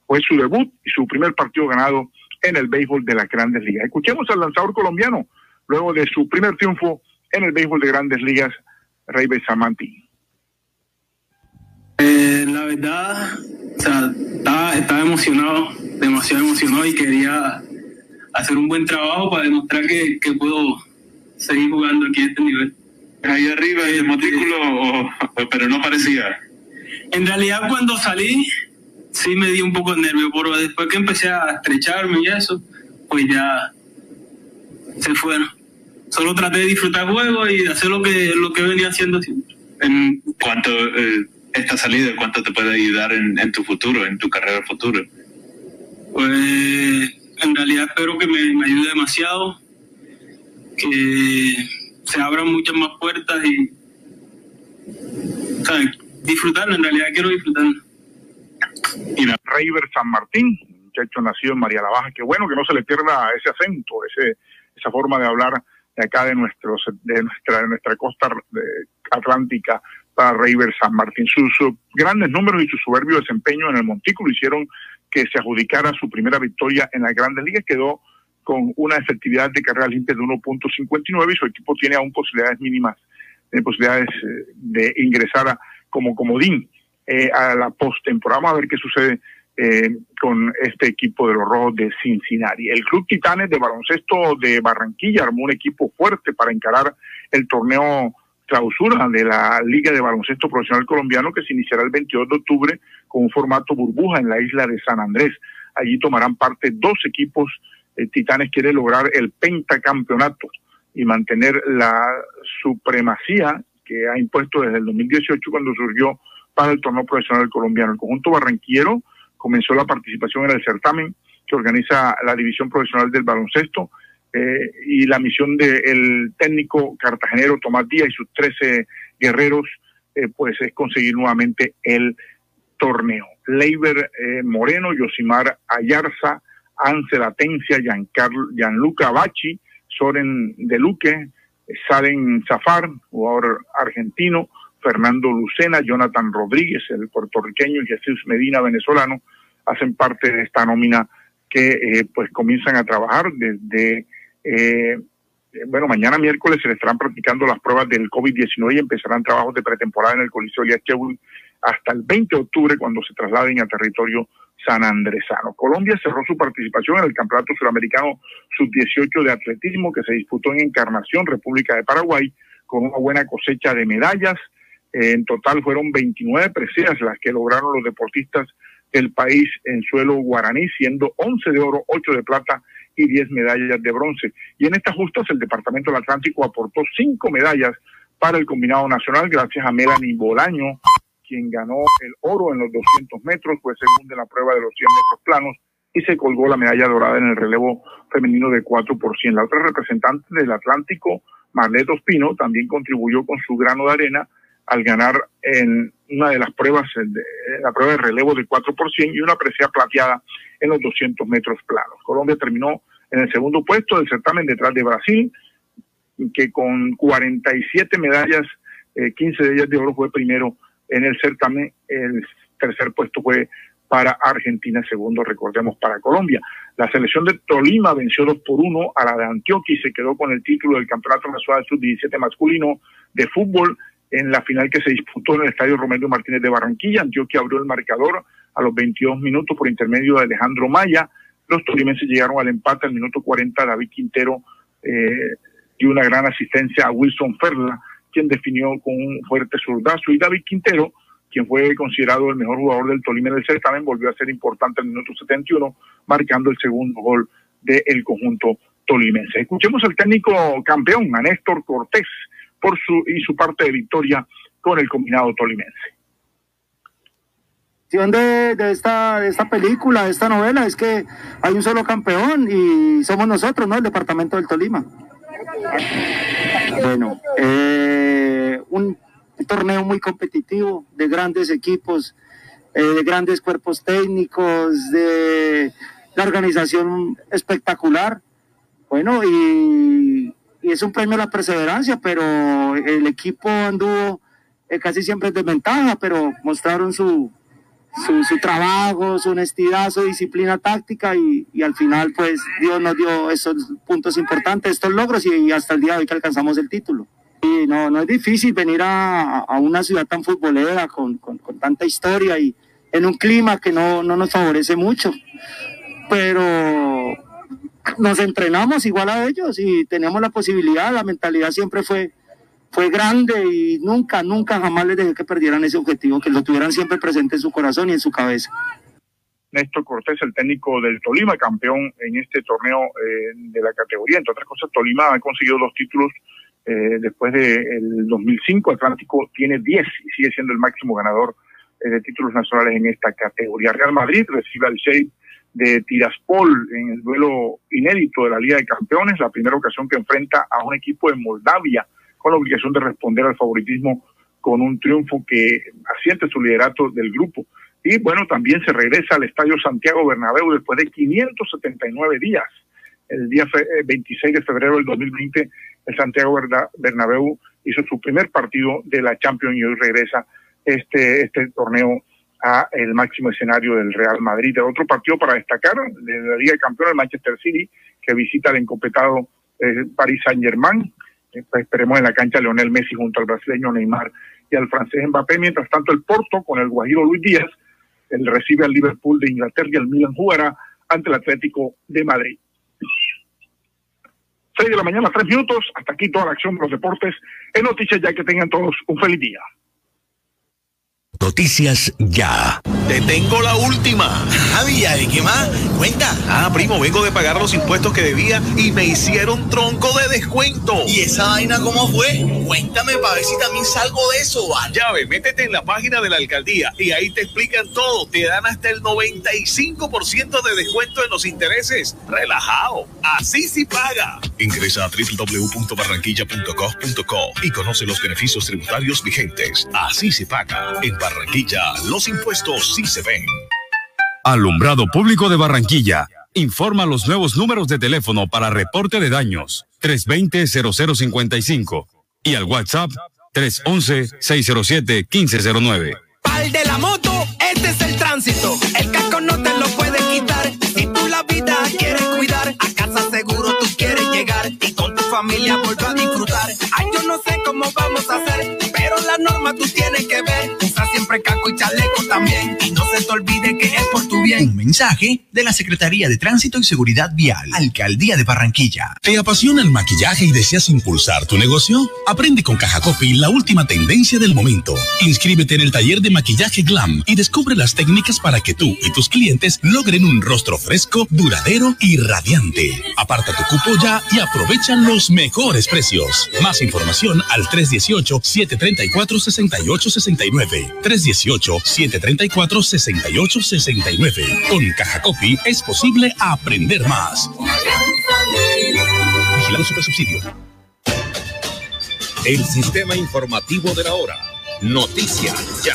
Fue su debut y su primer partido ganado en el béisbol de las grandes ligas. Escuchemos al lanzador colombiano luego de su primer triunfo en el béisbol de grandes ligas, Rey Besamanti. Eh, la verdad, o sea, estaba, estaba, emocionado, demasiado emocionado y quería hacer un buen trabajo para demostrar que, que puedo seguir jugando aquí a este nivel. Ahí arriba y el montículo, pero no parecía. En realidad cuando salí sí me di un poco de nervio, pero después que empecé a estrecharme y eso, pues ya se fueron solo traté de disfrutar el juego y hacer lo que, lo que venía haciendo siempre. ¿En cuánto eh, esta salida, cuánto te puede ayudar en, en, tu futuro, en tu carrera futura? Pues en realidad espero que me, me ayude demasiado, que se abran muchas más puertas y disfrutarlo, en realidad quiero disfrutarlo. Reyber San Martín, muchacho nacido en María la Baja, qué bueno que no se le pierda ese acento, ese, esa forma de hablar de acá de nuestros de nuestra de nuestra costa atlántica para River San Martín. Sus, grandes números y su soberbio desempeño en el montículo hicieron que se adjudicara su primera victoria en las grandes ligas. Quedó con una efectividad de carrera limpia de 1.59 y su equipo tiene aún posibilidades mínimas, tiene posibilidades eh, de ingresar como comodín eh, a la postemporada. Vamos a ver qué sucede eh, con este equipo de los Rojos de Cincinnati. El Club Titanes de baloncesto de Barranquilla armó un equipo fuerte para encarar el torneo clausura de la Liga de Baloncesto Profesional Colombiano que se iniciará el 22 de octubre con un formato burbuja en la isla de San Andrés. Allí tomarán parte dos equipos. El Titanes quiere lograr el pentacampeonato y mantener la supremacía que ha impuesto desde el 2018 cuando surgió para el torneo profesional colombiano. El conjunto barranquillero comenzó la participación en el certamen que organiza la División Profesional del Baloncesto eh, y la misión del técnico cartagenero Tomás Díaz y sus 13 guerreros, eh, pues es conseguir nuevamente el torneo. Leiber eh, Moreno, Yosimar Ayarza, Ansel Atencia, Gianluca Bachi, Soren De Luque, Salen Zafar, jugador argentino, Fernando Lucena, Jonathan Rodríguez, el puertorriqueño, y Jesús Medina, venezolano, hacen parte de esta nómina que eh, pues comienzan a trabajar desde, eh, bueno, mañana miércoles se le estarán practicando las pruebas del COVID-19 y empezarán trabajos de pretemporada en el Coliseo Elías hasta el 20 de octubre cuando se trasladen a territorio sanandresano. Colombia cerró su participación en el Campeonato Suramericano Sub-18 de Atletismo que se disputó en Encarnación, República de Paraguay, con una buena cosecha de medallas. en total fueron 29 preseas las que lograron los deportistas el país en suelo guaraní, siendo 11 de oro, 8 de plata y 10 medallas de bronce. Y en estas justas el Departamento del Atlántico aportó 5 medallas para el combinado nacional, gracias a Melanie Bolaño, quien ganó el oro en los 200 metros, fue segunda en la prueba de los 100 metros planos y se colgó la medalla dorada en el relevo femenino de 4 por La otra representante del Atlántico, Marlet Ospino, también contribuyó con su grano de arena al ganar en una de las pruebas, de, la prueba de relevo de 4 por y una presea plateada en los 200 metros planos. Colombia terminó en el segundo puesto del certamen detrás de Brasil, que con 47 medallas, 15 eh, de ellas de oro fue primero en el certamen, el tercer puesto fue para Argentina, segundo, recordemos, para Colombia. La selección de Tolima venció 2 por 1 a la de Antioquia y se quedó con el título del Campeonato Nacional Sub-17 masculino de fútbol en la final que se disputó en el Estadio Romero Martínez de Barranquilla. Antioquia abrió el marcador a los 22 minutos por intermedio de Alejandro Maya. Los tolimenses llegaron al empate al minuto 40. David Quintero eh, dio una gran asistencia a Wilson Ferla, quien definió con un fuerte zurdazo. Y David Quintero quien fue considerado el mejor jugador del Tolima del certamen, volvió a ser importante en el minuto 71, marcando el segundo gol del conjunto tolimense. Escuchemos al técnico campeón, a Néstor Cortés, por su y su parte de victoria con el combinado tolimense. De, de, esta, de esta película, de esta novela, es que hay un solo campeón y somos nosotros, ¿no? El departamento del Tolima. Bueno, eh, un torneo muy competitivo, de grandes equipos, eh, de grandes cuerpos técnicos, de la organización espectacular. Bueno, y, es un premio a la perseverancia, pero el equipo anduvo eh, casi siempre en desventaja, pero mostraron su, su, trabajo, su honestidad, su disciplina táctica y, al final pues Dios nos dio esos puntos importantes, estos logros y hasta el día de hoy que alcanzamos el título. Sí, no, no es difícil venir a, una ciudad tan futbolera con, tanta historia y en un clima que no, nos favorece mucho. Pero nos entrenamos igual a ellos y tenemos la posibilidad, la mentalidad siempre fue, fue grande y nunca, nunca jamás les dejé que perdieran ese objetivo, que lo tuvieran siempre presente en su corazón y en su cabeza. Néstor Cortés, el técnico del Tolima, campeón en este torneo eh, de la categoría. Entre otras cosas, Tolima ha conseguido dos títulos eh, después del 2005, Atlántico tiene 10 y sigue siendo el máximo ganador eh, de títulos nacionales en esta categoría. Real Madrid recibe al Shade de Tiraspol en el duelo inédito de la Liga de Campeones, la primera ocasión que enfrenta a un equipo de Moldavia con la obligación de responder al favoritismo con un triunfo que asiente su liderato del grupo. Y bueno, también se regresa al Estadio Santiago Bernabéu después de 579 días. El día 26 eh, de febrero del 2020 el Santiago Bernabéu hizo su primer partido de la Champions y hoy regresa este, este torneo a el máximo escenario del Real Madrid. Otro partido para destacar de la Liga de Campeones, el Manchester City, que visita el encopetado eh, Paris Saint Germain. Esperemos en la cancha Leonel Messi junto al brasileño Neymar y al francés Mbappé. Mientras tanto, el Porto con el Guajiro Luis Díaz, el recibe al Liverpool de Inglaterra y el Milan jugará ante el Atlético de Madrid. 6 de la mañana, 3 minutos. Hasta aquí toda la acción de los deportes. En noticias ya que tengan todos un feliz día. Noticias ya. Te tengo la última. Javier, ¿y qué más? Cuenta. Ah, primo, vengo de pagar los impuestos que debía y me hicieron tronco de descuento. ¿Y esa vaina cómo fue? Cuéntame para ver si también salgo de eso, ¿vale? Ya ve, métete en la página de la alcaldía y ahí te explican todo. Te dan hasta el 95% de descuento en los intereses. Relajado. Así sí paga. Ingresa a www.barranquilla.gov.co y conoce los beneficios tributarios vigentes. Así se paga. En Barranquilla, los impuestos sí se ven. Alumbrado Público de Barranquilla. Informa los nuevos números de teléfono para reporte de daños 320-0055 y al WhatsApp 311-607-1509. Pal de la moto, este es el tránsito. El casco no te lo puede quitar. Si tú la vida quieres cuidar, a casa seguro tú quieres llegar y con tu familia volver a disfrutar. Ay, yo no sé cómo vamos a hacer, pero la norma tú tienes que ver que es por tu Un mensaje de la Secretaría de Tránsito y Seguridad Vial, Alcaldía de Barranquilla. ¿Te apasiona el maquillaje y deseas impulsar tu negocio? Aprende con Caja Copy la última tendencia del momento. Inscríbete en el taller de maquillaje Glam y descubre las técnicas para que tú y tus clientes logren un rostro fresco, duradero y radiante. Aparta tu cupo ya y aprovecha los mejores precios. Más información al 318-734-6869. 318-734-6869. Con Caja Copy es posible aprender más. Vigilado Super Subsidio. El sistema informativo de la hora. Noticias ya.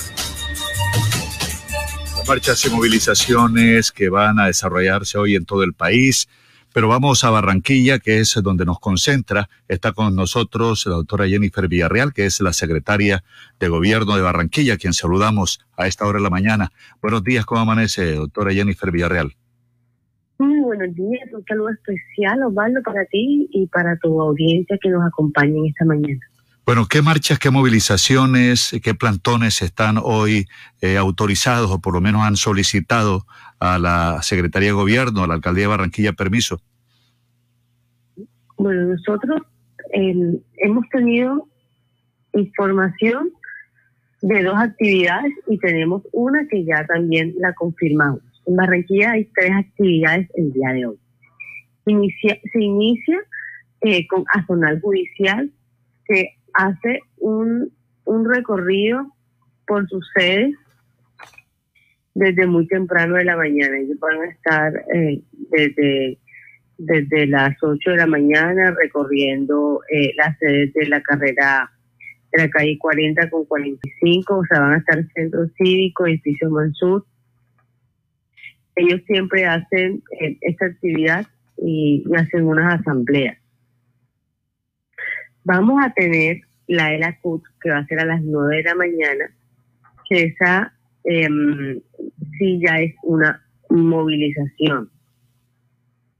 Marchas y movilizaciones que van a desarrollarse hoy en todo el país. Pero vamos a Barranquilla, que es donde nos concentra. Está con nosotros la doctora Jennifer Villarreal, que es la secretaria de Gobierno de Barranquilla, quien saludamos a esta hora de la mañana. Buenos días, ¿cómo amanece, doctora Jennifer Villarreal? Buenos días, un saludo especial, Osvaldo, para ti y para tu audiencia que nos acompaña en esta mañana. Bueno, ¿qué marchas, qué movilizaciones, qué plantones están hoy eh, autorizados o por lo menos han solicitado a la Secretaría de Gobierno, a la Alcaldía de Barranquilla, permiso? Bueno, nosotros eh, hemos tenido información de dos actividades y tenemos una que ya también la confirmamos. En Barranquilla hay tres actividades el día de hoy. Inicia, se inicia eh, con Azonal Judicial, que hace un, un recorrido por sus sedes desde muy temprano de la mañana. Ellos van a estar eh, desde, desde las 8 de la mañana recorriendo eh, las sedes de la carrera de la calle 40 con 45, o sea, van a estar Centro Cívico, Edificio Mansur. Ellos siempre hacen eh, esta actividad y, y hacen unas asambleas. Vamos a tener la de la CUT, que va a ser a las 9 de la mañana, que esa eh, sí ya es una movilización.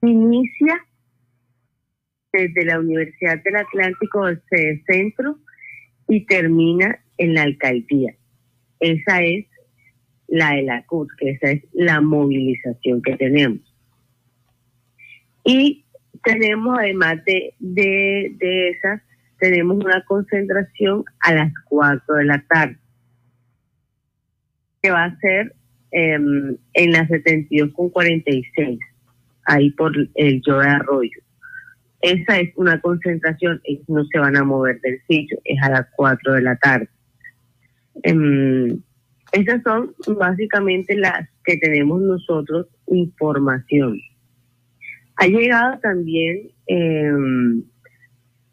Inicia desde la Universidad del Atlántico del Centro y termina en la alcaldía. Esa es la de la CUT, que esa es la movilización que tenemos. Y tenemos además de, de, de esas tenemos una concentración a las 4 de la tarde, que va a ser em, en las 72 con 46, ahí por el Yo de Arroyo. Esa es una concentración, ellos no se van a mover del sitio, es a las 4 de la tarde. Em, esas son básicamente las que tenemos nosotros información. Ha llegado también eh,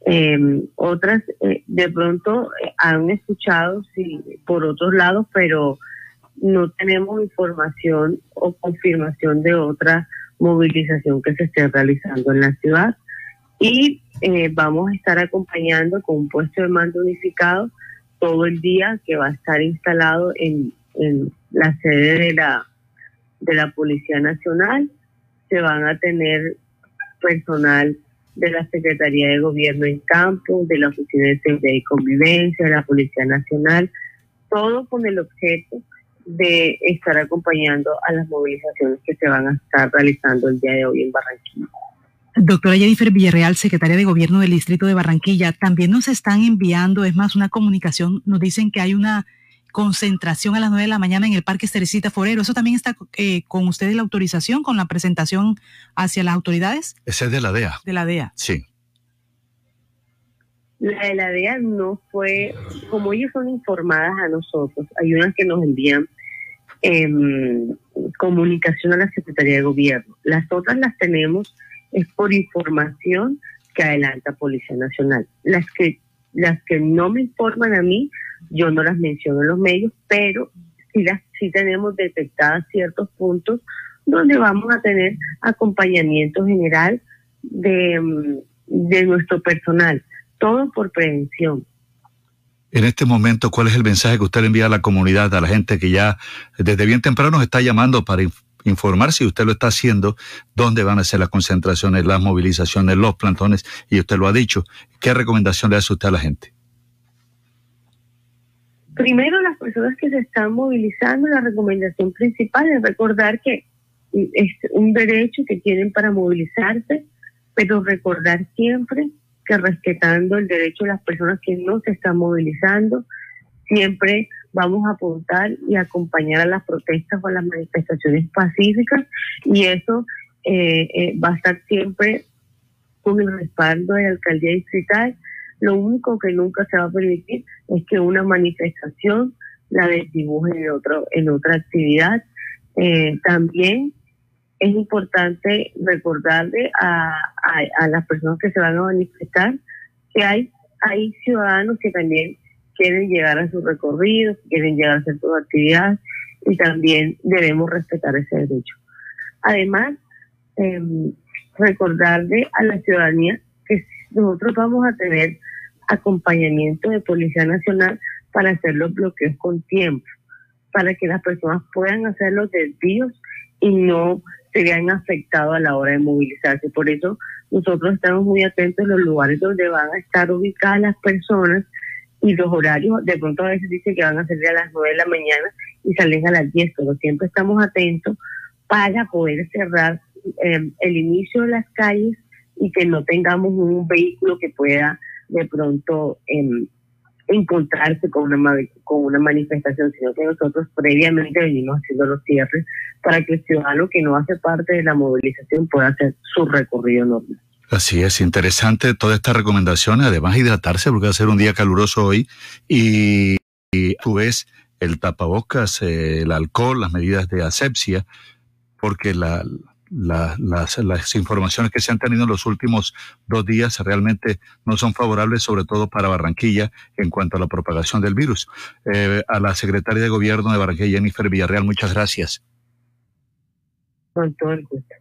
eh, otras eh, de pronto eh, han escuchado sí, por otros lados, pero no tenemos información o confirmación de otra movilización que se esté realizando en la ciudad. Y eh, vamos a estar acompañando con un puesto de mando unificado todo el día que va a estar instalado en, en la sede de la, de la Policía Nacional. Se van a tener personal de la Secretaría de Gobierno en campo, de la Oficina de Seguridad y Convivencia, de la Policía Nacional, todo con el objeto de estar acompañando a las movilizaciones que se van a estar realizando el día de hoy en Barranquilla. Doctora Jennifer Villarreal, secretaria de Gobierno del Distrito de Barranquilla, también nos están enviando, es más, una comunicación, nos dicen que hay una concentración a las 9 de la mañana en el Parque Cerecita Forero. ¿Eso también está eh, con ustedes la autorización, con la presentación hacia las autoridades? Ese es de la DEA. De la DEA. Sí. La de la DEA no fue, como ellos son informadas a nosotros, hay unas que nos envían eh, comunicación a la Secretaría de Gobierno. Las otras las tenemos es por información que adelanta Policía Nacional. Las que las que no me informan a mí, yo no las menciono en los medios, pero sí, las, sí tenemos detectadas ciertos puntos donde vamos a tener acompañamiento general de, mm, de nuestro personal, todo por prevención. En este momento, ¿cuál es el mensaje que usted le envía a la comunidad, a la gente que ya desde bien temprano está llamando para informar si usted lo está haciendo, dónde van a ser las concentraciones, las movilizaciones, los plantones, y usted lo ha dicho. ¿Qué recomendación le hace usted a la gente? Primero las personas que se están movilizando, la recomendación principal es recordar que es un derecho que tienen para movilizarse, pero recordar siempre que respetando el derecho de las personas que no se están movilizando, siempre vamos a apuntar y acompañar a las protestas o a las manifestaciones pacíficas y eso eh, eh, va a estar siempre con el respaldo de la alcaldía distrital. Lo único que nunca se va a permitir es que una manifestación la desdibuje en, otro, en otra actividad. Eh, también es importante recordarle a, a, las personas que se van a manifestar que hay, hay ciudadanos que también quieren llegar a sus recorridos, quieren llegar a hacer sus actividades y también debemos respetar ese derecho. Además, eh, recordarle a la ciudadanía que nosotros vamos a tener acompañamiento de Policía Nacional para hacer los bloqueos con tiempo, para que las personas puedan hacer los desvíos y no se vean afectados a la hora de movilizarse. Por eso nosotros estamos muy atentos a los lugares donde van a estar ubicadas las personas y los horarios, de pronto a veces dice que van a salir a las 9 de la mañana y salen a las 10, pero siempre estamos atentos para poder cerrar eh, el inicio de las calles y que no tengamos un vehículo que pueda de pronto em, encontrarse con una, con una manifestación, sino que nosotros previamente venimos haciendo los cierres para que el ciudadano que no hace parte de la movilización pueda hacer su recorrido normal. Así es, interesante toda esta recomendación, además hidratarse porque va a ser un día caluroso hoy y, tú ves el tapabocas, el alcohol, las medidas de asepsia, porque la, las, las, informaciones que se han tenido en los últimos dos días realmente no son favorables, sobre todo para Barranquilla, en cuanto a la propagación del virus. Eh, a la secretaria de Gobierno de Barranquilla, Jennifer Villarreal, muchas gracias. Con todo el gusto.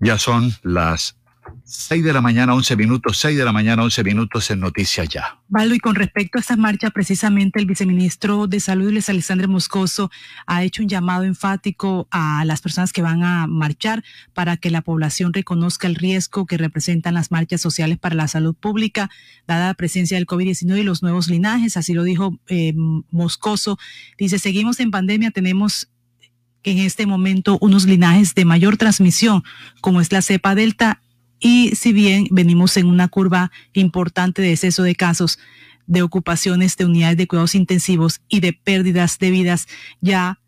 Ya son las 6 de la mañana, 11 minutos, 6 de la mañana, 11 minutos en Noticias Ya. Valdo, y con respecto a esta marcha, precisamente el viceministro de Salud, Luis Alexandre Moscoso, ha hecho un llamado enfático a las personas que van a marchar para que la población reconozca el riesgo que representan las marchas sociales para la salud pública, dada la presencia del COVID-19 y los nuevos linajes. Así lo dijo eh, Moscoso. Dice, seguimos en pandemia, tenemos en este momento unos linajes de mayor transmisión, como es la cepa delta y si bien venimos en una curva importante de exceso de casos de ocupaciones de unidades de cuidados intensivos y de pérdidas de vidas, ya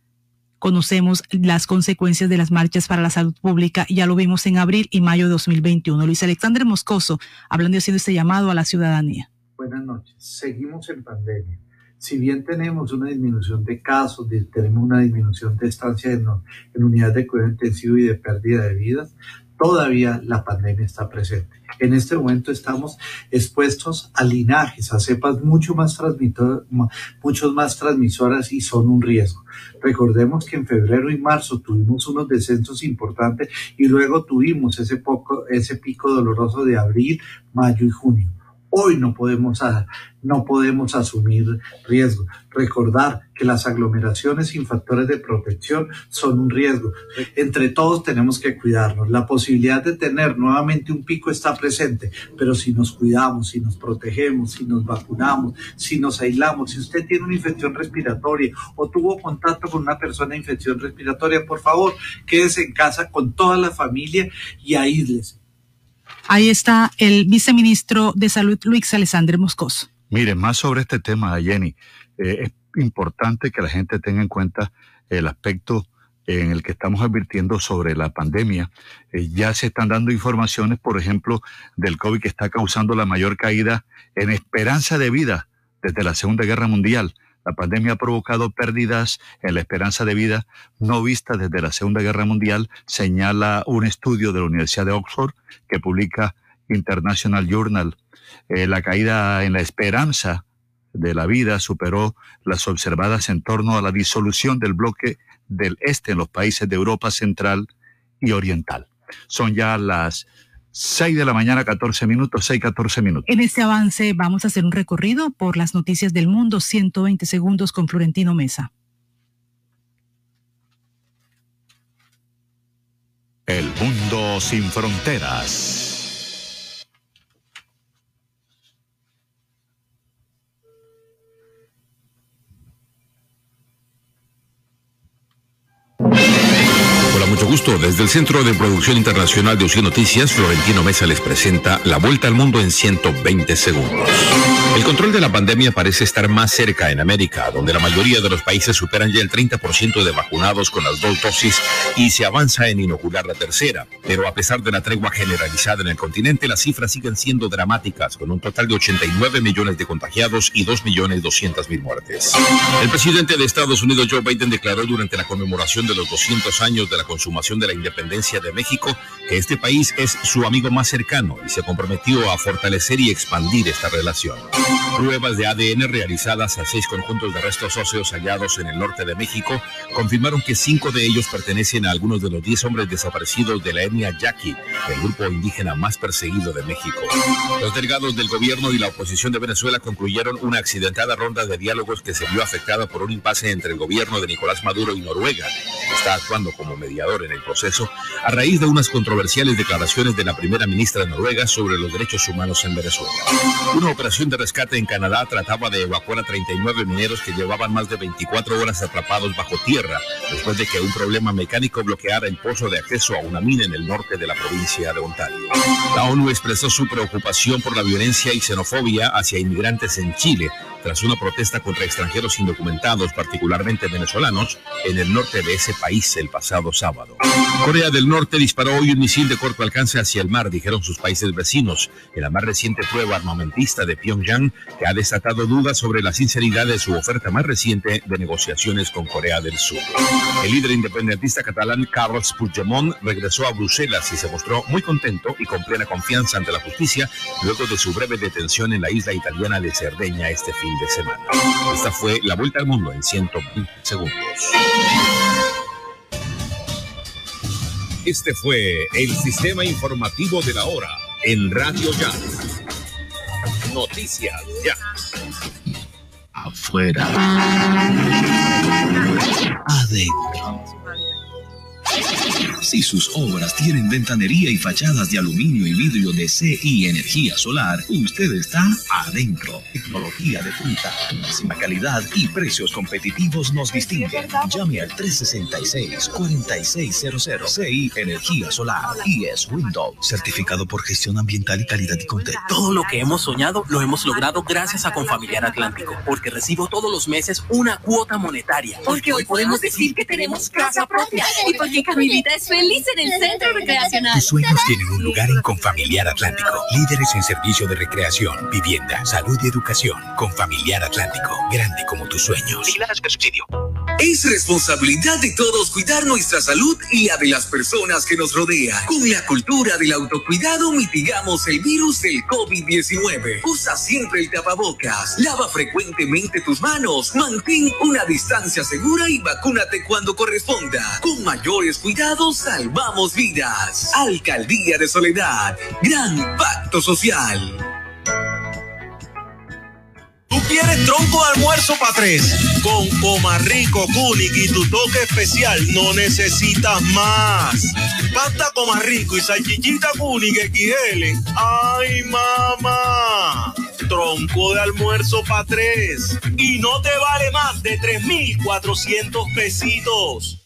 conocemos las consecuencias de las marchas para la salud pública ya lo vimos en abril y mayo de 2021. Luis Alexander Moscoso, hablando y haciendo este llamado a la ciudadanía. Buenas noches. Seguimos en pandemia. Si bien tenemos una disminución de casos, tenemos una disminución de estancia en, en unidades de cuidado intensivo y de pérdida de vidas, todavía la pandemia está presente. En este momento estamos expuestos a linajes, a cepas mucho más, muchos más transmisoras y son un riesgo. Recordemos que en febrero y marzo tuvimos unos descensos importantes y luego tuvimos ese, poco, ese pico doloroso de abril, mayo y junio. Hoy no podemos, no podemos asumir riesgo. Recordar que las aglomeraciones sin factores de protección son un riesgo. Entre todos tenemos que cuidarnos. La posibilidad de tener nuevamente un pico está presente, pero si nos cuidamos, si nos protegemos, si nos vacunamos, si nos aislamos, si usted tiene una infección respiratoria o tuvo contacto con una persona de infección respiratoria, por favor, quédese en casa con toda la familia y aíslese Ahí está el viceministro de Salud, Luis Alexander Moscoso. Mire, más sobre este tema, Jenny. Eh, es importante que la gente tenga en cuenta el aspecto en el que estamos advirtiendo sobre la pandemia. Eh, ya se están dando informaciones, por ejemplo, del COVID que está causando la mayor caída en esperanza de vida desde la Segunda Guerra Mundial. La pandemia ha provocado pérdidas en la esperanza de vida no vistas desde la Segunda Guerra Mundial, señala un estudio de la Universidad de Oxford que publica International Journal. Eh, la caída en la esperanza de la vida superó las observadas en torno a la disolución del bloque del este en los países de Europa Central y Oriental. Son ya las 6 de la mañana, 14 minutos, 6, 14 minutos. En este avance vamos a hacer un recorrido por las noticias del mundo, 120 segundos con Florentino Mesa. El mundo sin fronteras. Mucho gusto. Desde el Centro de Producción Internacional de UCI Noticias, Florentino Mesa les presenta La Vuelta al Mundo en 120 segundos. El control de la pandemia parece estar más cerca en América, donde la mayoría de los países superan ya el 30% de vacunados con las dos dosis y se avanza en inocular la tercera. Pero a pesar de la tregua generalizada en el continente, las cifras siguen siendo dramáticas, con un total de 89 millones de contagiados y 2 millones 200 mil muertes. El presidente de Estados Unidos, Joe Biden, declaró durante la conmemoración de los 200 años de la consumación de la independencia de México que este país es su amigo más cercano y se comprometió a fortalecer y expandir esta relación. Pruebas de ADN realizadas a seis conjuntos de restos óseos hallados en el norte de México confirmaron que cinco de ellos pertenecen a algunos de los diez hombres desaparecidos de la etnia Yaqui, el grupo indígena más perseguido de México. Los delegados del gobierno y la oposición de Venezuela concluyeron una accidentada ronda de diálogos que se vio afectada por un impasse entre el gobierno de Nicolás Maduro y Noruega, que está actuando como mediador en el proceso, a raíz de unas controversiales declaraciones de la primera ministra de Noruega sobre los derechos humanos en Venezuela. Una operación de rescate en Canadá trataba de evacuar a 39 mineros que llevaban más de 24 horas atrapados bajo tierra después de que un problema mecánico bloqueara el pozo de acceso a una mina en el norte de la provincia de Ontario. La ONU expresó su preocupación por la violencia y xenofobia hacia inmigrantes en Chile tras una protesta contra extranjeros indocumentados, particularmente venezolanos, en el norte de ese país el pasado sábado. Corea del Norte disparó hoy un misil de corto alcance hacia el mar, dijeron sus países vecinos, en la más reciente prueba armamentista de Pyongyang, que ha desatado dudas sobre la sinceridad de su oferta más reciente de negociaciones con Corea del Sur. El líder independentista catalán Carles Puigdemont regresó a Bruselas y se mostró muy contento y con plena confianza ante la justicia luego de su breve detención en la isla italiana de Cerdeña este fin de semana. Esta fue la vuelta al mundo en 120 segundos. Este fue el sistema informativo de la hora en Radio Ya. Noticias Ya. Afuera. Adentro. Si sus obras tienen ventanería y fachadas de aluminio y vidrio de CI Energía Solar, usted está adentro. Tecnología de punta, máxima calidad y precios competitivos nos distinguen. Llame al 366-4600 CI Energía Solar y es Windows, certificado por gestión ambiental y calidad y contexto. Todo lo que hemos soñado lo hemos logrado gracias a Confamiliar Atlántico, porque recibo todos los meses una cuota monetaria. Porque hoy podemos decir que tenemos casa propia y porque Camilita es feliz en el centro recreacional. Tus sueños tienen un lugar en Confamiliar Atlántico. Líderes en servicio de recreación, vivienda, salud y educación. Confamiliar Atlántico. Grande como tus sueños. subsidio. Es responsabilidad de todos cuidar nuestra salud y la de las personas que nos rodean. Con la cultura del autocuidado mitigamos el virus del COVID-19. Usa siempre el tapabocas, lava frecuentemente tus manos, mantén una distancia segura y vacúnate cuando corresponda. Con mayores cuidados salvamos vidas. Alcaldía de Soledad. Gran pacto social. Tú quieres tronco de almuerzo para tres. Con Comarrico, Kunik y tu toque especial, no necesitas más. Pasta Comarrico y salchichita Kunik XL. ¡Ay, mamá! Tronco de almuerzo para tres. Y no te vale más de 3,400 pesitos.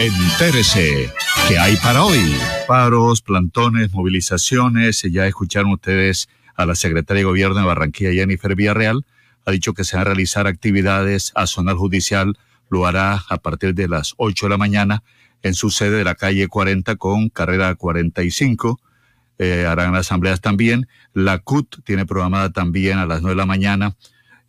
Entérese, ¿qué hay para hoy? Paros, plantones, movilizaciones. Ya escucharon ustedes a la secretaria de Gobierno de Barranquilla, Jennifer Villarreal. Ha dicho que se van a realizar actividades a zona judicial. Lo hará a partir de las 8 de la mañana en su sede de la calle 40 con carrera 45. Eh, harán asambleas también. La CUT tiene programada también a las 9 de la mañana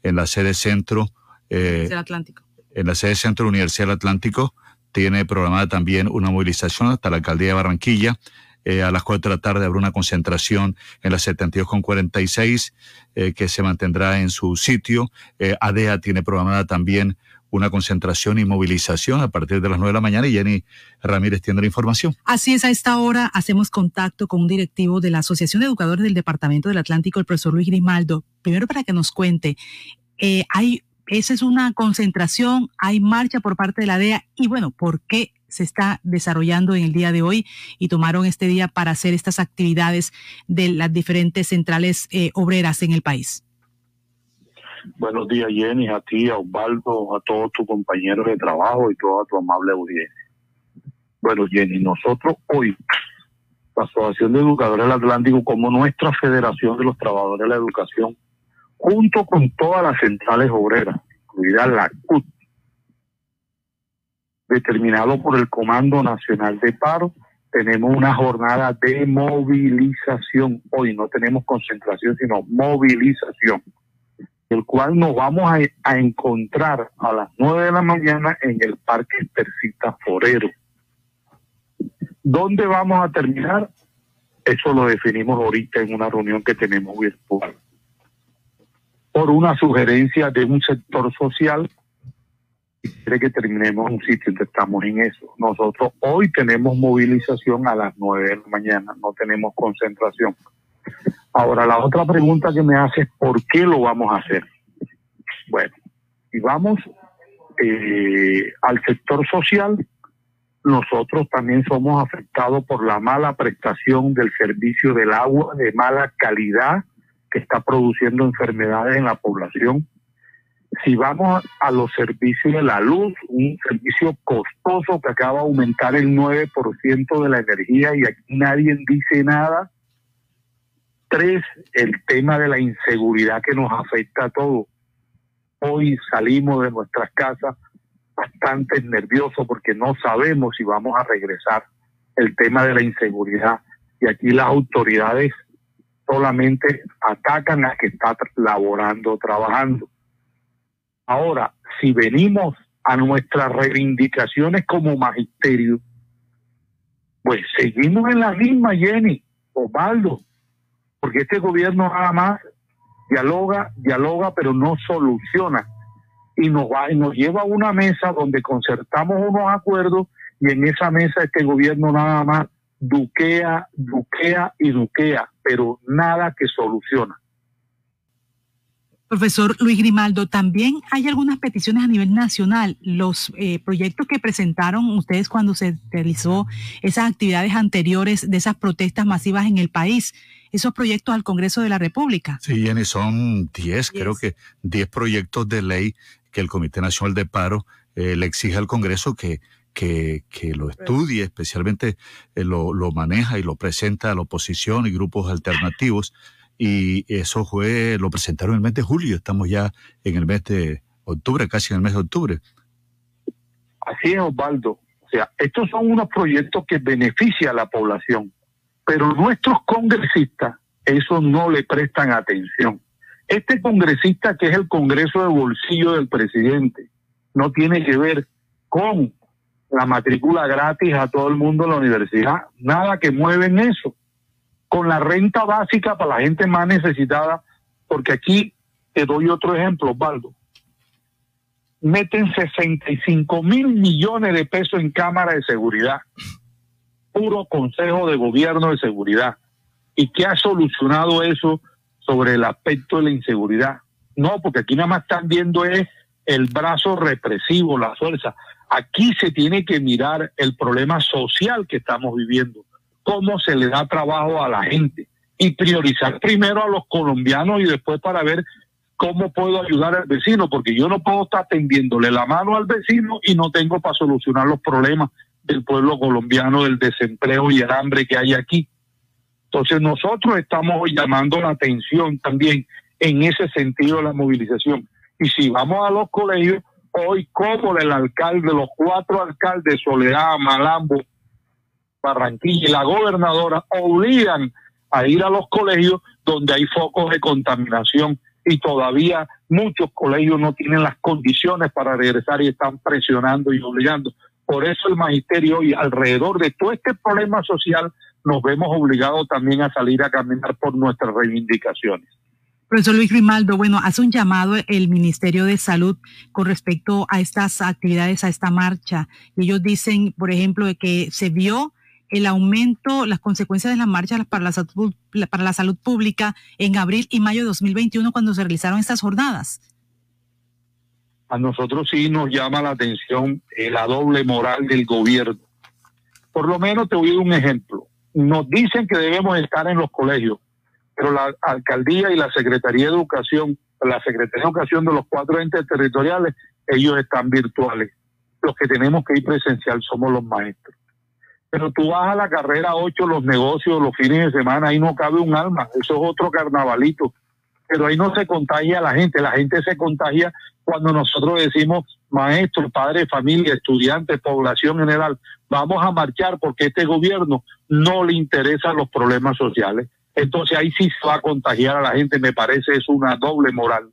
en la sede centro. Eh, Atlántico. En la sede centro Universidad del Atlántico tiene programada también una movilización hasta la alcaldía de Barranquilla. Eh, a las 4 de la tarde habrá una concentración en la 72 con 46 eh, que se mantendrá en su sitio. Eh, ADEA tiene programada también una concentración y movilización a partir de las 9 de la mañana y Jenny Ramírez tiene la información. Así es, a esta hora hacemos contacto con un directivo de la Asociación de Educadores del Departamento del Atlántico, el profesor Luis Grimaldo. Primero para que nos cuente, hay, esa es una concentración, hay marcha por parte de la DEA y bueno, ¿por qué se está desarrollando en el día de hoy y tomaron este día para hacer estas actividades de las diferentes centrales eh, obreras en el país. Buenos días, Jenny, a ti, a Osvaldo, a todos tus compañeros de trabajo y toda tu amable audiencia. Bueno, Jenny, nosotros hoy, la Asociación de Educadores del Atlántico, como nuestra Federación de los Trabajadores de la Educación, junto con todas las centrales obreras, incluida la CUT, determinado por el Comando Nacional de Paro. Tenemos una jornada de movilización. Hoy no tenemos concentración, sino movilización, el cual nos vamos a, encontrar a las nueve de la mañana en el Parque Tercita Forero. ¿Dónde vamos a terminar? Eso lo definimos ahorita en una reunión que tenemos virtual. Por una sugerencia de un sector social quiere que terminemos un sitio, entonces estamos en eso. Nosotros hoy tenemos movilización a las 9 de la mañana, no tenemos concentración. Ahora, la otra pregunta que me hace es ¿por qué lo vamos a hacer? Bueno, y vamos eh, al sector social, nosotros también somos afectados por la mala prestación del servicio del agua de mala calidad que está produciendo enfermedades en la población si vamos a los servicios de la luz, un servicio costoso que acaba de aumentar el 9% de la energía y aquí nadie dice nada. Tres, el tema de la inseguridad que nos afecta a todos. Hoy salimos de nuestras casas bastante nerviosos porque no sabemos si vamos a regresar. El tema de la inseguridad. Y aquí las autoridades solamente atacan a que está laborando, trabajando Ahora, si venimos a nuestras reivindicaciones como magisterio, pues seguimos en la misma, Jenny, Osvaldo, porque este gobierno nada más dialoga, dialoga, pero no soluciona. Y nos, va, y nos lleva a una mesa donde concertamos unos acuerdos y en esa mesa este gobierno nada más duquea, duquea y duquea, pero nada que soluciona. Profesor Luis Grimaldo, también hay algunas peticiones a nivel nacional. Los eh, proyectos que presentaron ustedes cuando se realizó esas actividades anteriores de esas protestas masivas en el país, esos proyectos al Congreso de la República. Sí, Jenny, son 10, creo que 10 proyectos de ley que el Comité Nacional de Paro eh, le exige al Congreso que, que, que lo estudie, especialmente eh, lo, lo maneja y lo presenta a la oposición y grupos alternativos y eso fue, lo presentaron en el mes de julio, estamos ya en el mes de octubre, casi en el mes de octubre. Así es, Osvaldo. O sea, estos son unos proyectos que benefician a la población, pero nuestros congresistas eso no le prestan atención. Este congresista que es el Congreso de Bolsillo del presidente no tiene que ver con la matrícula gratis a todo el mundo en la universidad, nada que mueven eso con la renta básica para la gente más necesitada, porque aquí te doy otro ejemplo, Osvaldo. Meten 65 mil millones de pesos en Cámara de Seguridad, puro Consejo de Gobierno de Seguridad. ¿Y qué ha solucionado eso sobre el aspecto de la inseguridad? No, porque aquí nada más están viendo es el brazo represivo, la fuerza. Aquí se tiene que mirar el problema social que estamos viviendo cómo se le da trabajo a la gente y priorizar primero a los colombianos y después para ver cómo puedo ayudar al vecino, porque yo no puedo estar tendiéndole la mano al vecino y no tengo para solucionar los problemas del pueblo colombiano, del desempleo y el hambre que hay aquí. Entonces nosotros estamos llamando la atención también en ese sentido de la movilización. Y si vamos a los colegios, hoy como el alcalde, los cuatro alcaldes, Soledad, Malambo, Barranquilla y la gobernadora obligan a ir a los colegios donde hay focos de contaminación y todavía Muchos colegios no tienen las condiciones para regresar y están presionando y obligando. Por eso el magisterio y alrededor de todo este problema social nos vemos obligados también a salir a caminar por nuestras reivindicaciones. Profesor Luis Grimaldo, bueno, hace un llamado el Ministerio de Salud con respecto a estas actividades, a esta marcha. Ellos dicen, por ejemplo, de que se vio el aumento, las consecuencias de la marcha para la, salud, para la salud pública en abril y mayo de 2021 cuando se realizaron estas jornadas. A nosotros sí nos llama la atención eh, la doble moral del gobierno. Por lo menos te voy a dar un ejemplo. Nos dicen que debemos estar en los colegios, pero la alcaldía y la Secretaría de Educación, la Secretaría de Educación de los cuatro entes territoriales, ellos están virtuales. Los que tenemos que ir presencial somos los maestros. Pero tú vas a la carrera 8, los negocios, los fines de semana, ahí no cabe un alma, eso es otro carnavalito. Pero ahí no se contagia la gente, la gente se contagia cuando nosotros decimos maestros, padres, familia, estudiantes, población general, vamos a marchar porque este gobierno no le interesan los problemas sociales. Entonces ahí sí se va a contagiar a la gente, me parece es una doble moral.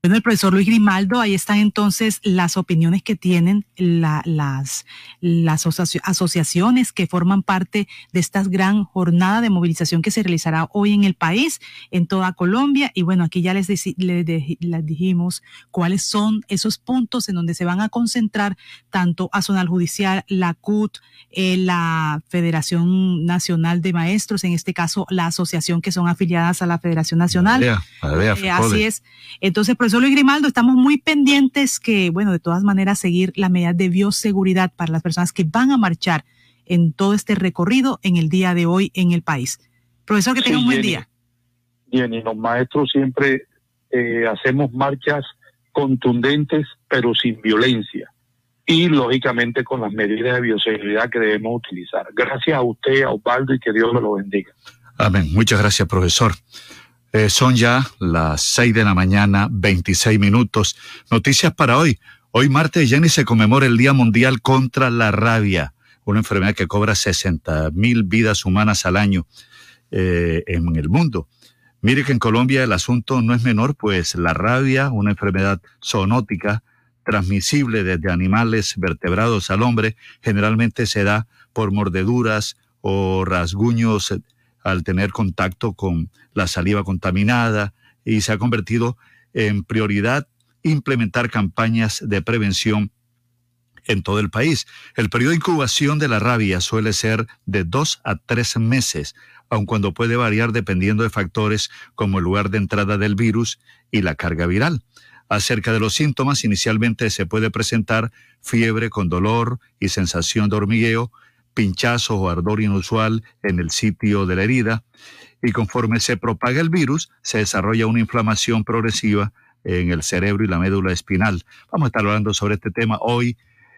Bueno, el profesor Luis Grimaldo, ahí están entonces las opiniones que tienen las, las asociaciones que forman parte de esta gran jornada de movilización que se realizará hoy en el país, en toda Colombia. Y bueno, aquí ya les, les, dijimos cuáles son esos puntos en donde se van a concentrar tanto a Zonal Judicial, la CUT, eh, la Federación Nacional de Maestros, en este caso la asociación que son afiliadas a la Federación Nacional. Eh, así es. Entonces, profesor Luis Grimaldo, estamos muy pendientes que, bueno, de todas maneras, seguir las medidas de bioseguridad para las personas que van a marchar en todo este recorrido en el día de hoy en el país. Profesor, que tenga un buen día. Bien, y los maestros siempre eh, hacemos marchas contundentes, pero sin violencia. Y lógicamente con las medidas de bioseguridad que debemos utilizar. Gracias a usted, a Osvaldo, y que Dios me lo bendiga. Amén. Muchas gracias, profesor. Eh, son ya las 6 de la mañana, 26 minutos. Noticias para hoy. Hoy martes, Jenny, se conmemora el Día Mundial contra la Rabia, una enfermedad que cobra 60 mil vidas humanas al año eh, en el mundo. Mire que en Colombia el asunto no es menor, pues la rabia, una enfermedad zoonótica transmisible desde animales vertebrados al hombre, generalmente se da por mordeduras o rasguños al tener contacto con la saliva contaminada y se ha convertido en prioridad implementar campañas de prevención en todo el país. El periodo de incubación de la rabia suele ser de dos a tres meses, aun cuando puede variar dependiendo de factores como el lugar de entrada del virus y la carga viral. Acerca de los síntomas, inicialmente se puede presentar fiebre con dolor y sensación de hormigueo, pinchazo o ardor inusual en el sitio de la herida, y conforme se propaga el virus, se desarrolla una inflamación progresiva en el cerebro y la médula espinal. Vamos a estar hablando sobre este tema hoy.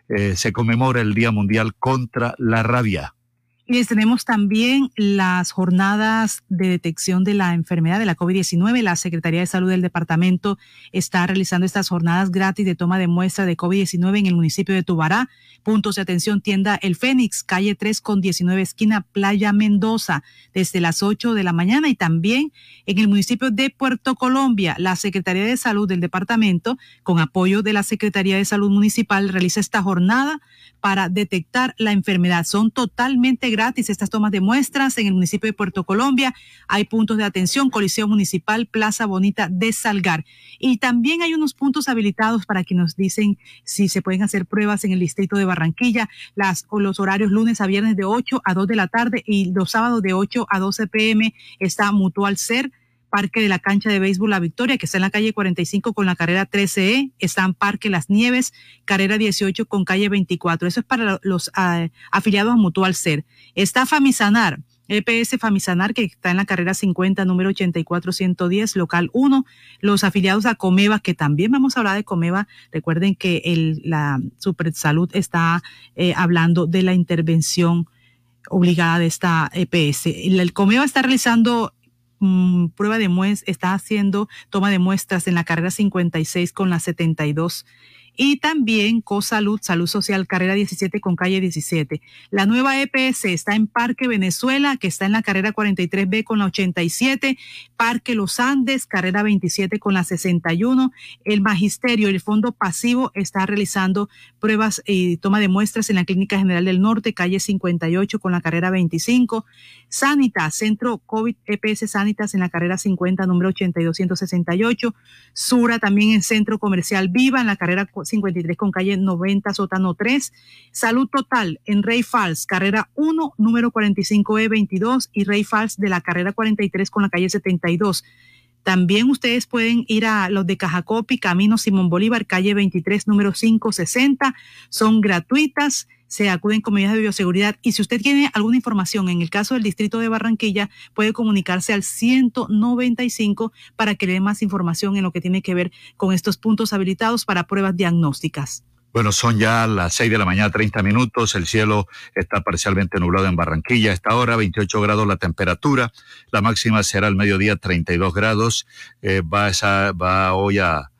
Eh, se conmemora el Día Mundial contra la Rabia. Y tenemos también las jornadas de detección de la enfermedad de la COVID-19. La Secretaría de Salud del departamento está realizando estas jornadas gratis de toma de muestra de COVID-19 en el municipio de Tubará. Puntos de atención, tienda El Fénix, calle 3 con 19, esquina Playa Mendoza, desde las 8 de la mañana. Y también en el municipio de Puerto Colombia, la Secretaría de Salud del departamento, con apoyo de la Secretaría de Salud Municipal, realiza esta jornada para detectar la enfermedad. Son totalmente gratis gratis estas tomas de muestras en el municipio de Puerto Colombia. Hay puntos de atención, Coliseo Municipal, Plaza Bonita de Salgar. Y también hay unos puntos habilitados para que nos dicen si se pueden hacer pruebas en el distrito de Barranquilla, las, o los horarios lunes a viernes de 8 a 2 de la tarde y los sábados de 8 a 12 pm está Mutual Ser Parque de la Cancha de Béisbol La Victoria, que está en la calle 45 con la carrera 13E, está en Parque Las Nieves, carrera 18 con calle 24. Eso es para los ah, afiliados a Mutual Ser. Está Famisanar, EPS Famisanar, que está en la carrera 50, número 84110, local 1. Los afiliados a Comeva, que también vamos a hablar de Comeva. Recuerden que el, la Super Salud está eh, hablando de la intervención obligada de esta EPS. El Comeva está realizando Mm, prueba de muestras, está haciendo toma de muestras en la carrera 56 con la 72 y también CoSalud, Salud Social, carrera 17 con calle 17. La nueva EPS está en Parque Venezuela, que está en la carrera 43B con la 87, Parque Los Andes, carrera 27 con la 61. El Magisterio, el Fondo Pasivo, está realizando pruebas y toma de muestras en la Clínica General del Norte, calle 58 con la carrera 25. Sanitas, Centro COVID EPS Sanitas en la carrera 50, número 8268. Sura también en Centro Comercial Viva en la carrera 53 con calle 90, sótano 3. Salud Total en Rey Falls, carrera 1, número 45E22 y Rey Falls de la carrera 43 con la calle 72. También ustedes pueden ir a los de Cajacopi, Camino Simón Bolívar, calle 23, número 560. Son gratuitas se acuden con medidas de bioseguridad. Y si usted tiene alguna información en el caso del distrito de Barranquilla, puede comunicarse al 195 para que le dé más información en lo que tiene que ver con estos puntos habilitados para pruebas diagnósticas. Bueno, son ya las 6 de la mañana, 30 minutos. El cielo está parcialmente nublado en Barranquilla. Esta hora, 28 grados la temperatura. La máxima será al mediodía, 32 grados. Eh, va, esa, va hoy a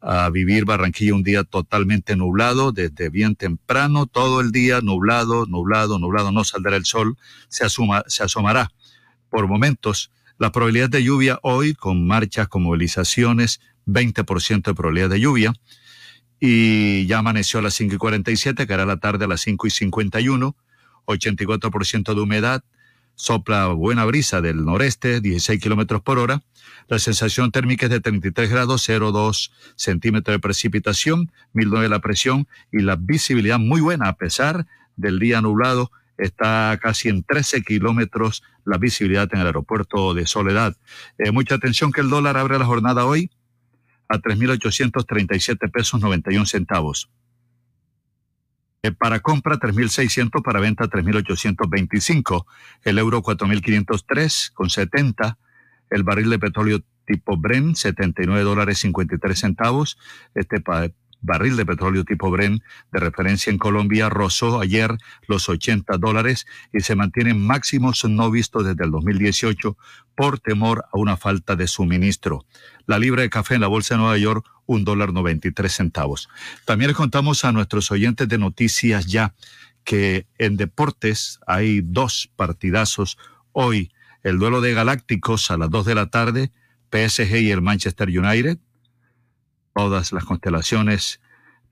a vivir Barranquilla un día totalmente nublado, desde bien temprano, todo el día nublado, nublado, nublado, no saldrá el sol, se, asuma, se asomará por momentos. La probabilidad de lluvia hoy, con marchas, con movilizaciones, 20% de probabilidad de lluvia. Y ya amaneció a las 5 y 47, que hará la tarde a las 5 y 51, 84% de humedad, sopla buena brisa del noreste, 16 kilómetros por hora la sensación térmica es de 33 grados, 0,2 centímetros de precipitación, 1009 la presión y la visibilidad muy buena a pesar del día nublado. Está casi en 13 kilómetros la visibilidad en el aeropuerto de Soledad. Eh, mucha atención que el dólar abre la jornada hoy a 3.837 pesos 91 centavos. Eh, para compra 3.600, para venta 3.825. El euro 4.503 con 70 el barril de petróleo tipo Bren, 79 dólares 53 centavos. Este barril de petróleo tipo Bren de referencia en Colombia rozó ayer los 80 dólares y se mantienen máximos no vistos desde el 2018 por temor a una falta de suministro. La libra de café en la bolsa de Nueva York, un dólar 93 centavos. También les contamos a nuestros oyentes de noticias ya que en deportes hay dos partidazos hoy el duelo de Galácticos a las 2 de la tarde, PSG y el Manchester United, todas las constelaciones,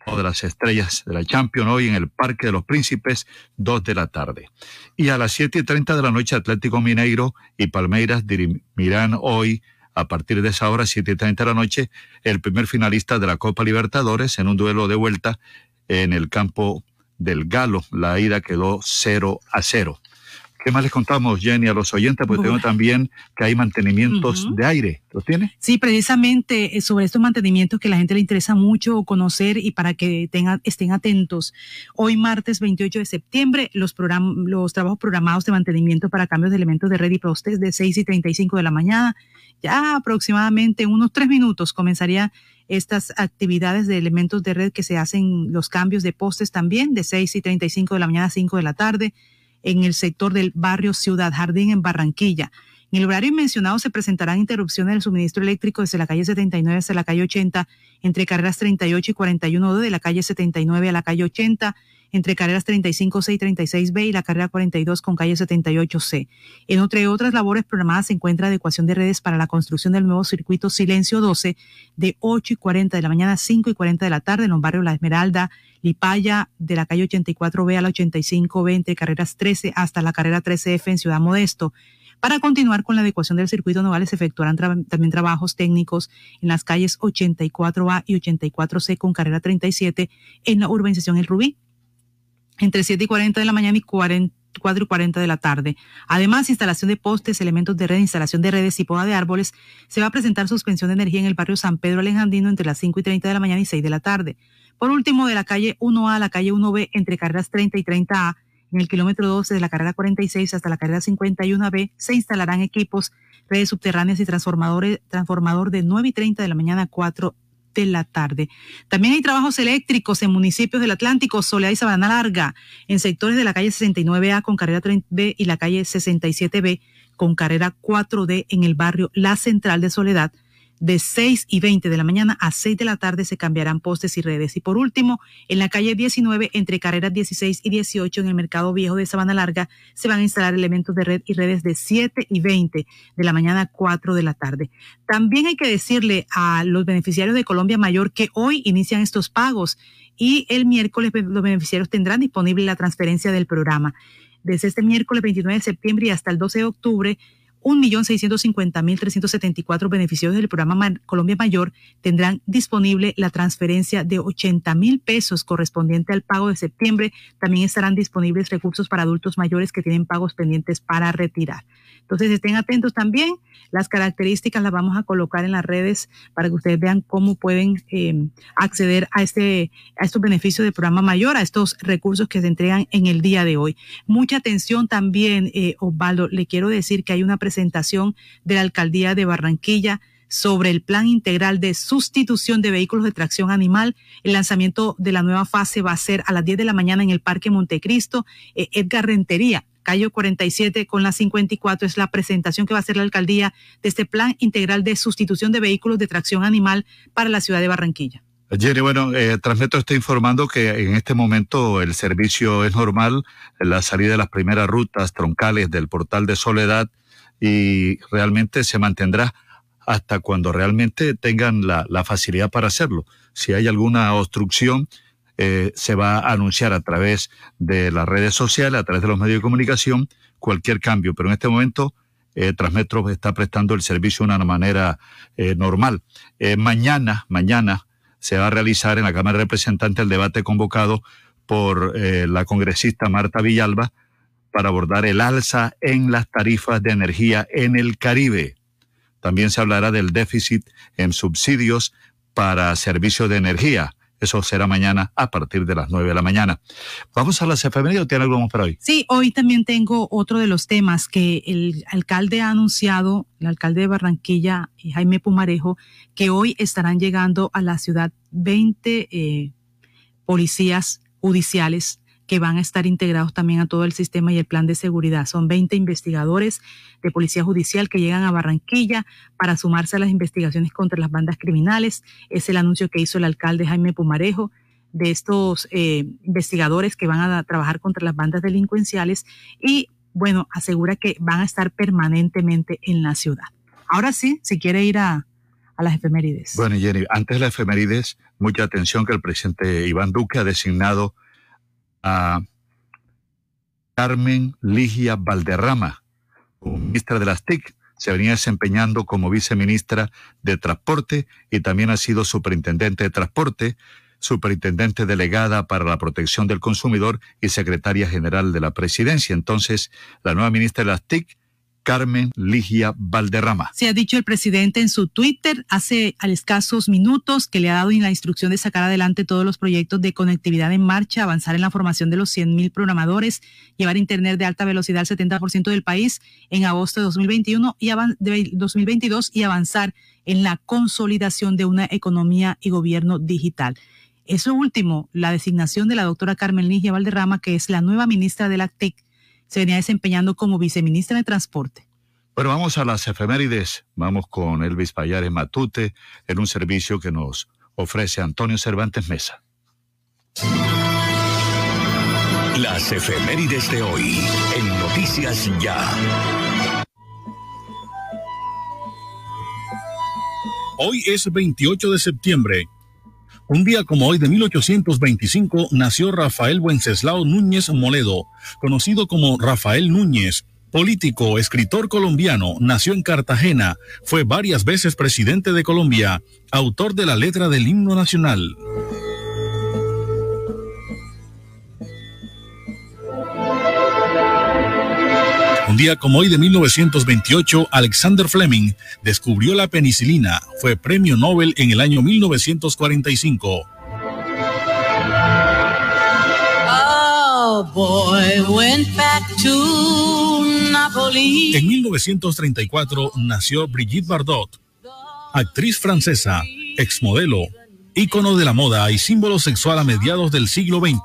todas las estrellas de la Champions hoy en el Parque de los Príncipes, 2 de la tarde. Y a las 7 y 30 de la noche, Atlético Mineiro y Palmeiras dirimirán hoy a partir de esa hora, 7 y 30 de la noche, el primer finalista de la Copa Libertadores en un duelo de vuelta en el campo del Galo. La ida quedó 0 a 0. ¿Qué más les contamos, Jenny, a los oyentes? Porque tengo también que hay mantenimientos de aire. ¿Los tiene? Sí, precisamente eh, sobre estos mantenimientos que la gente le interesa mucho conocer y para que tengan, estén atentos. Hoy, martes 28 de septiembre, los, los trabajos programados de mantenimiento para cambios de elementos de red y postes de 6 y 35 de la mañana. Ya aproximadamente en unos tres minutos comenzaría estas actividades de elementos de red que se hacen los cambios de postes también de 6 y 35 de la mañana a 5 de la tarde en el sector del barrio Ciudad Jardín en Barranquilla. En el horario mencionado se presentarán interrupciones del suministro eléctrico desde la calle 79 hasta la calle 80, entre carreras 38 y 41 de la calle 79 a la calle 80, entre carreras 35C y 36B y la carrera 42 con calle 78C. En entre otras labores programadas se encuentra adecuación de redes para la construcción del nuevo circuito Silencio 12 de 8 y 40 de la mañana a 5 y 40 de la tarde en los barrios La Esmeralda, Lipaya, de la calle 84B a la 85B entre carreras 13 hasta la carrera 13F en Ciudad Modesto. Para continuar con la adecuación del circuito Nogales, se efectuarán también trabajos técnicos en las calles 84A y 84C con carrera 37 en la urbanización El Rubí entre 7 y 40 de la mañana y 4 y 40 de la tarde. Además, instalación de postes, elementos de red, instalación de redes y poda de árboles. Se va a presentar suspensión de energía en el barrio San Pedro Alejandrino entre las 5 y 30 de la mañana y 6 de la tarde. Por último, de la calle 1A a la calle 1B, entre carreras 30 y 30A, en el kilómetro 12 de la carrera 46 hasta la carrera 51B, se instalarán equipos, redes subterráneas y transformadores, transformador de 9 y 30 de la mañana a 4 de la tarde. También hay trabajos eléctricos en municipios del Atlántico, Soledad y Sabana Larga, en sectores de la calle 69A con carrera 30B y la calle 67B con carrera 4D en el barrio La Central de Soledad. De 6 y 20 de la mañana a 6 de la tarde se cambiarán postes y redes. Y por último, en la calle 19, entre carreras 16 y 18, en el Mercado Viejo de Sabana Larga, se van a instalar elementos de red y redes de 7 y 20 de la mañana a 4 de la tarde. También hay que decirle a los beneficiarios de Colombia Mayor que hoy inician estos pagos y el miércoles los beneficiarios tendrán disponible la transferencia del programa. Desde este miércoles 29 de septiembre hasta el 12 de octubre, 1.650.374 beneficiarios del programa Colombia Mayor tendrán disponible la transferencia de 80 mil pesos correspondiente al pago de septiembre. También estarán disponibles recursos para adultos mayores que tienen pagos pendientes para retirar. Entonces estén atentos también. Las características las vamos a colocar en las redes para que ustedes vean cómo pueden eh, acceder a, este, a estos beneficios del programa mayor, a estos recursos que se entregan en el día de hoy. Mucha atención también, eh, Osvaldo. Le quiero decir que hay una presentación de la alcaldía de Barranquilla sobre el plan integral de sustitución de vehículos de tracción animal. El lanzamiento de la nueva fase va a ser a las 10 de la mañana en el Parque Montecristo. Eh, Edgar Rentería Calle 47 con la 54 es la presentación que va a hacer la alcaldía de este plan integral de sustitución de vehículos de tracción animal para la ciudad de Barranquilla. Jenny, bueno, eh, Transmetro está informando que en este momento el servicio es normal, la salida de las primeras rutas troncales del portal de Soledad y realmente se mantendrá hasta cuando realmente tengan la, facilidad para hacerlo. Si hay alguna obstrucción, eh, se va a anunciar a través de las redes sociales, a través de los medios de comunicación, cualquier cambio. Pero en este momento, eh, Transmetro está prestando el servicio de una manera eh, normal. mañana, mañana se va a realizar en la Cámara de Representantes el debate convocado por la congresista Marta Villalba para abordar el alza en las tarifas de energía en el Caribe. También se hablará del déficit en subsidios para servicios de energía. Eso será mañana a partir de las 9 de la mañana. Vamos a las efemérides o tiene algo más para hoy? Sí, hoy también tengo otro de los temas que el alcalde ha anunciado, el alcalde de Barranquilla, eh, Jaime Pumarejo, que hoy estarán llegando a la ciudad 20 eh, policías judiciales que van a estar integrados también a todo el sistema y el plan de seguridad. Son 20 investigadores de Policía Judicial que llegan a Barranquilla para sumarse a las investigaciones contra las bandas criminales. Es el anuncio que hizo el alcalde Jaime Pumarejo de estos eh, investigadores que van a trabajar contra las bandas delincuenciales y, bueno, asegura que van a estar permanentemente en la ciudad. Ahora sí, si quiere ir a, a las efemérides. Bueno, Jenny, antes de las efemérides, mucha atención que el presidente Iván Duque ha designado a Carmen Ligia Valderrama, ministra de las TIC. Se venía desempeñando como viceministra de Transporte y también ha sido superintendente de Transporte, superintendente delegada para la protección del consumidor y secretaria general de la presidencia. Entonces, la nueva ministra de las TIC Carmen Ligia Valderrama. Se ha dicho el presidente en su Twitter hace escasos minutos que le ha dado la instrucción de sacar adelante todos los proyectos de conectividad en marcha, avanzar en la formación de los 100.000 programadores, llevar Internet de alta velocidad al 70% del país en agosto de 2021 y de 2022 y avanzar en la consolidación de una economía y gobierno digital. Eso último, la designación de la doctora Carmen Ligia Valderrama, que es la nueva ministra de la TIC, se venía desempeñando como viceministra de Transporte. Bueno, vamos a las efemérides. Vamos con Elvis Payares Matute en un servicio que nos ofrece Antonio Cervantes Mesa. Las efemérides de hoy en Noticias Ya. Hoy es 28 de septiembre un día como hoy de 1825 nació Rafael Wenceslao Núñez Moledo, conocido como Rafael Núñez, político, escritor colombiano, nació en Cartagena, fue varias veces presidente de Colombia, autor de la letra del himno nacional. Un día como hoy de 1928, Alexander Fleming descubrió la penicilina. Fue premio Nobel en el año 1945. En 1934 nació Brigitte Bardot, actriz francesa, exmodelo, ícono de la moda y símbolo sexual a mediados del siglo XX.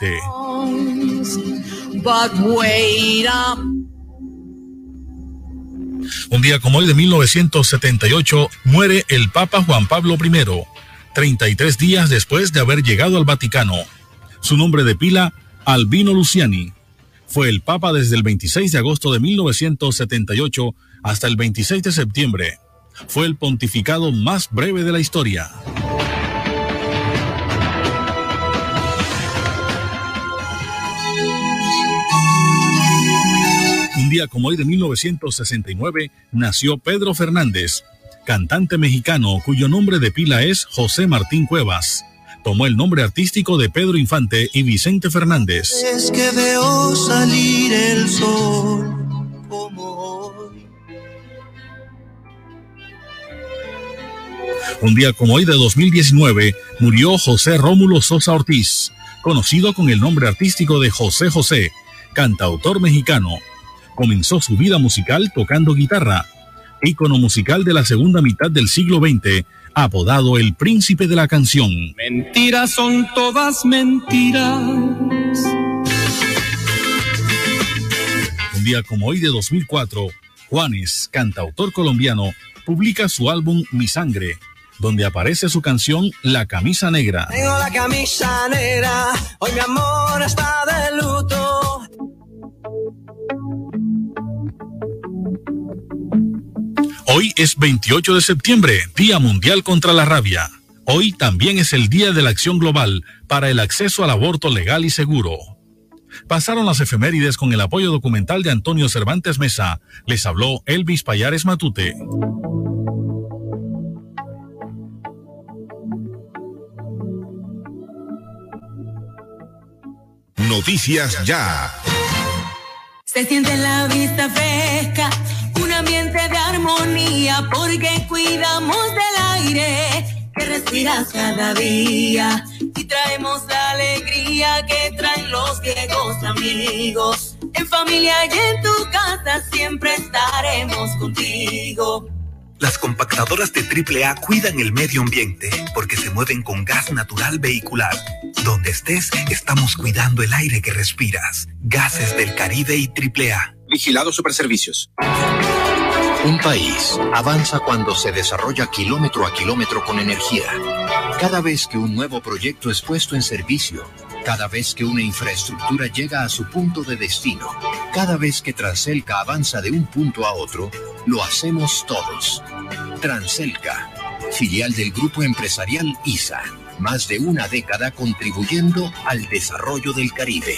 Un día como hoy de 1978 muere el Papa Juan Pablo I, 33 días después de haber llegado al Vaticano. Su nombre de pila, Albino Luciani. Fue el Papa desde el 26 de agosto de 1978 hasta el 26 de septiembre. Fue el pontificado más breve de la historia. Día como hoy de 1969 nació Pedro Fernández, cantante mexicano cuyo nombre de pila es José Martín Cuevas. Tomó el nombre artístico de Pedro Infante y Vicente Fernández. Es que veo salir el sol como hoy. Un día como hoy de 2019 murió José Rómulo Sosa Ortiz, conocido con el nombre artístico de José José, cantautor mexicano. Comenzó su vida musical tocando guitarra, ícono musical de la segunda mitad del siglo XX, apodado el príncipe de la canción. Mentiras son todas mentiras. Un día como hoy de 2004, Juanes, cantautor colombiano, publica su álbum Mi Sangre, donde aparece su canción La Camisa Negra. Tengo la camisa negra, hoy mi amor está de luto. Hoy es 28 de septiembre, Día Mundial contra la Rabia. Hoy también es el Día de la Acción Global para el acceso al aborto legal y seguro. Pasaron las efemérides con el apoyo documental de Antonio Cervantes Mesa. Les habló Elvis Payares Matute. Noticias Ya. Se siente la vista fresca, un ambiente de armonía, porque cuidamos del aire que respiras cada día y traemos la alegría que traen los viejos amigos. En familia y en tu casa siempre estaremos contigo. Las compactadoras de AAA cuidan el medio ambiente porque se mueven con gas natural vehicular. Donde estés, estamos cuidando el aire que respiras. Gases del Caribe y AAA. Vigilado Superservicios. Un país avanza cuando se desarrolla kilómetro a kilómetro con energía. Cada vez que un nuevo proyecto es puesto en servicio, cada vez que una infraestructura llega a su punto de destino, cada vez que Transelca avanza de un punto a otro, lo hacemos todos. Transelca, filial del grupo empresarial ISA, más de una década contribuyendo al desarrollo del Caribe.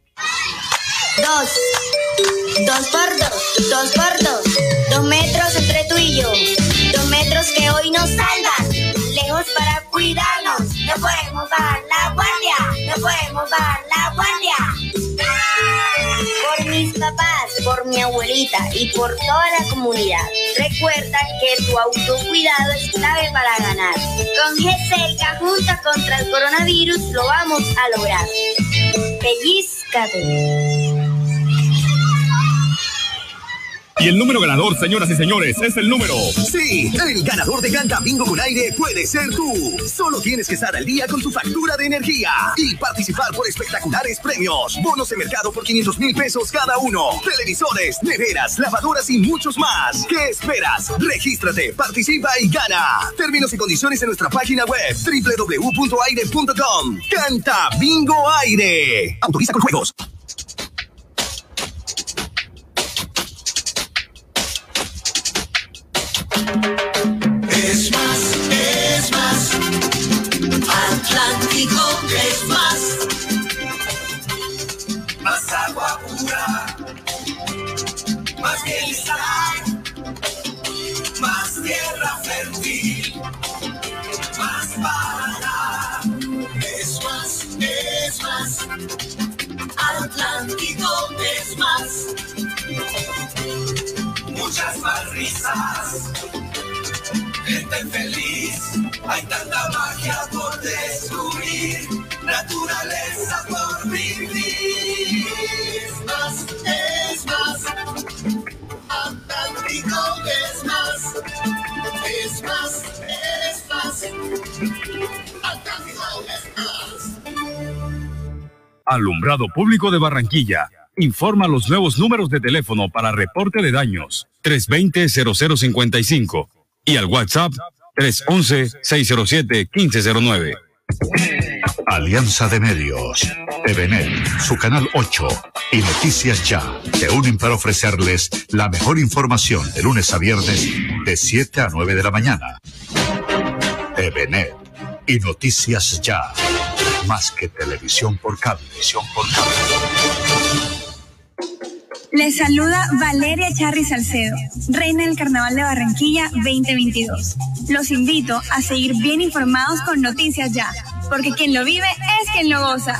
Dos, Dos por dos, dos por dos. Dos metros entre tú y yo. Dos metros que hoy nos salvan. Lejos para cuidarnos. No podemos bajar la guardia. No podemos bajar la guardia. Por mis papás, por mi abuelita y por toda la comunidad. Recuerda que tu autocuidado es clave para ganar. Con GCELCA juntas contra el coronavirus lo vamos a lograr. Pellizcate. Y el número ganador, señoras y señores, es el número. Sí, el ganador de Canta Bingo con aire puede ser tú. Solo tienes que estar al día con tu factura de energía y participar por espectaculares premios. Bonos de mercado por 500 mil pesos cada uno. Televisores, neveras, lavadoras y muchos más. ¿Qué esperas? Regístrate, participa y gana. Términos y condiciones en nuestra página web www.aire.com. Canta Bingo Aire. Autoriza con juegos. Muchas más risas gente feliz. Hay tanta magia por descubrir, naturaleza por vivir. Es más, es más. Atlántico es más. Es más, es más. Atlántico es más. Alumbrado Público de Barranquilla. Informa los nuevos números de teléfono para reporte de daños 320-0055 y al WhatsApp 311-607-1509. Alianza de Medios, TVNet, su canal 8 y Noticias Ya se unen para ofrecerles la mejor información de lunes a viernes de 7 a 9 de la mañana. TVNet y Noticias Ya, más que televisión por cable. Televisión por cable. Les saluda Valeria Charri Salcedo, reina del Carnaval de Barranquilla 2022. Los invito a seguir bien informados con Noticias Ya, porque quien lo vive es quien lo goza.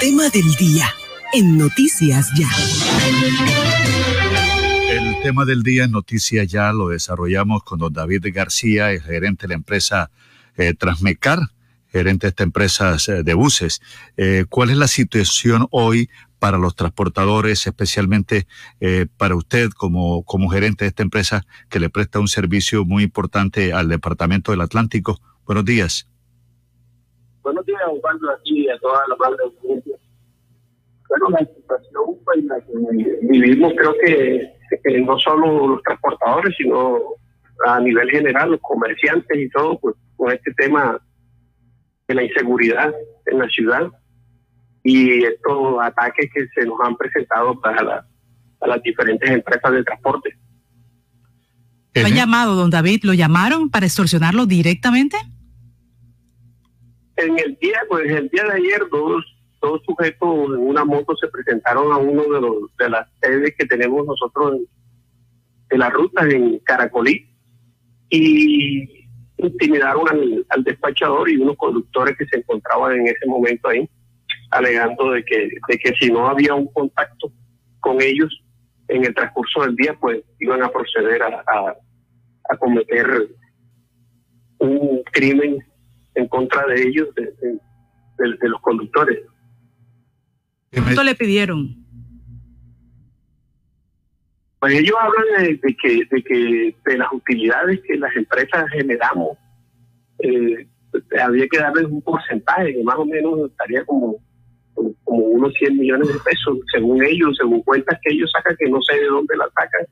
Tema del día en Noticias Ya. El tema del día en Noticias Ya lo desarrollamos con don David García, el gerente de la empresa eh, Transmecar, gerente de esta empresa eh, de buses. Eh, ¿Cuál es la situación hoy para los transportadores, especialmente eh, para usted como, como gerente de esta empresa que le presta un servicio muy importante al Departamento del Atlántico? Buenos días. Buenos días, Osvaldo, aquí a toda la madre audiencia. Bueno, la situación pues, la que vivimos creo que, que no solo los transportadores, sino a nivel general, los comerciantes y todo, pues con este tema de la inseguridad en la ciudad y estos ataques que se nos han presentado para la- a las diferentes empresas de transporte. ¿Lo han llamado, don David? ¿Lo llamaron para extorsionarlo directamente? En el día, pues el día de ayer, dos, dos sujetos en una moto se presentaron a uno de los de las sedes que tenemos nosotros en, de la ruta en Caracolí y intimidaron al, despachador y unos conductores que se encontraban en ese momento ahí, alegando de que, de que si no había un contacto con ellos en el transcurso del día, pues iban a proceder a, a, cometer un crimen en contra de ellos, de- de los conductores. ¿Cuánto le pidieron? Pues ellos hablan de, de que, de que de las utilidades que las empresas generamos, eh, había que darles un porcentaje que más o menos estaría como, como unos 100 millones de pesos, según ellos, según cuentas que ellos sacan, que no sé de dónde la sacan,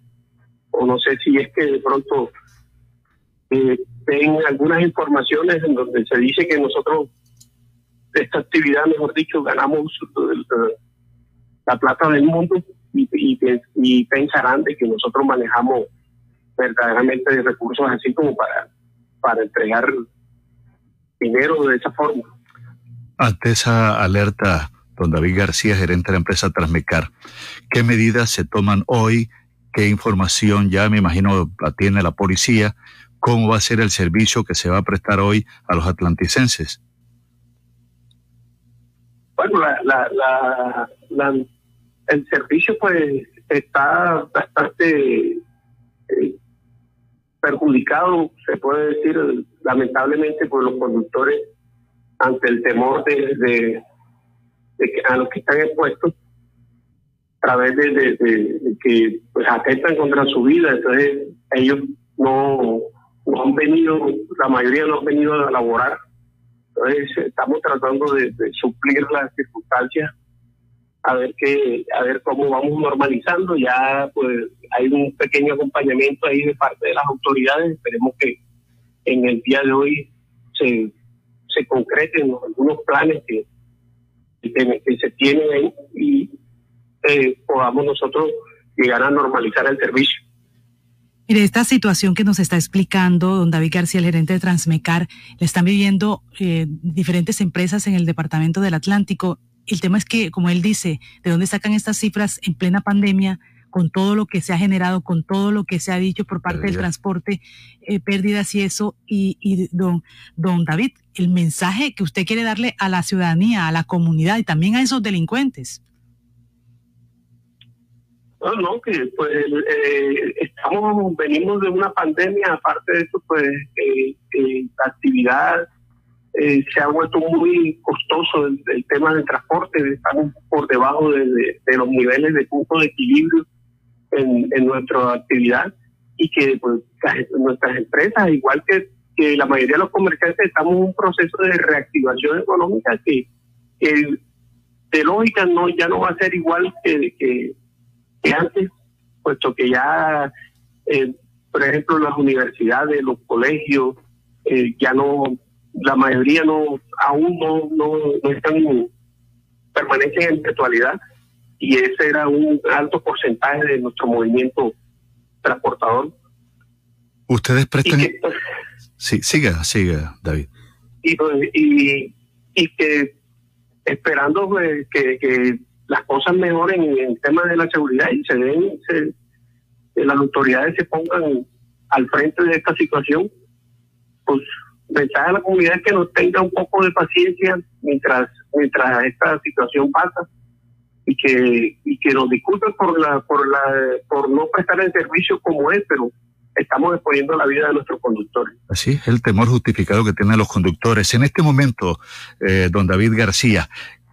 o no sé si es que de pronto eh, ven algunas informaciones en donde se dice que nosotros de esta actividad, mejor dicho, ganamos la plata del mundo y, y, pensarán de que nosotros manejamos verdaderamente recursos así como para, para entregar dinero de esa forma. Ante esa alerta, don David García, gerente de la empresa Transmecar, ¿qué medidas se toman hoy? ¿Qué información ya me imagino la tiene la policía? ¿Cómo va a ser el servicio que se va a prestar hoy a los atlanticenses? Bueno, la, el servicio pues está bastante eh, perjudicado, se puede decir, lamentablemente por los conductores ante el temor de, que a los que están expuestos a través de, que pues atentan contra su vida, entonces ellos no, no han venido, la mayoría no han venido a laborar, entonces estamos tratando de, suplir las circunstancias a ver qué, a ver cómo vamos normalizando. Ya pues hay un pequeño acompañamiento ahí de parte de las autoridades. Esperemos que en el día de hoy se, se concreten algunos planes que, que, se tienen ahí y eh, podamos nosotros llegar a normalizar el servicio. Mire, esta situación que nos está explicando don David García, el gerente de Transmecar, la están viviendo eh, diferentes empresas en el departamento del Atlántico. El tema es que, como él dice, ¿de dónde sacan estas cifras en plena pandemia? con todo lo que se ha generado, con todo lo que se ha dicho por parte del transporte, eh, pérdidas y eso. Y, y, don, don David, el mensaje que usted quiere darle a la ciudadanía, a la comunidad y también a esos delincuentes. No, no, que pues eh, estamos, venimos de una pandemia, aparte de eso, pues eh, eh, la actividad se ha vuelto muy costoso el, tema del transporte, estamos por debajo de, los niveles de punto de equilibrio en, nuestra actividad y que pues nuestras empresas, igual que, que la mayoría de los comerciantes, estamos en un proceso de reactivación económica que, de lógica no ya no va a ser igual que, que que antes, puesto que ya, eh, por ejemplo, las universidades, los colegios, eh, ya no, la mayoría no, aún no, no, están, permanecen en virtualidad y ese era un alto porcentaje de nuestro movimiento transportador. Ustedes prestan... sí, siga, siga, David. Y, pues, y, y que esperando pues, que, que las cosas mejoren en el tema de la seguridad y se den, se, las autoridades se pongan al frente de esta situación, pues mensaje a la comunidad que nos tenga un poco de paciencia mientras mientras esta situación pasa y que y que nos disculpen por la por la por no prestar el servicio como es, pero estamos exponiendo la vida de nuestros conductores. Así es el temor justificado que tienen los conductores. En este momento, eh, don David García,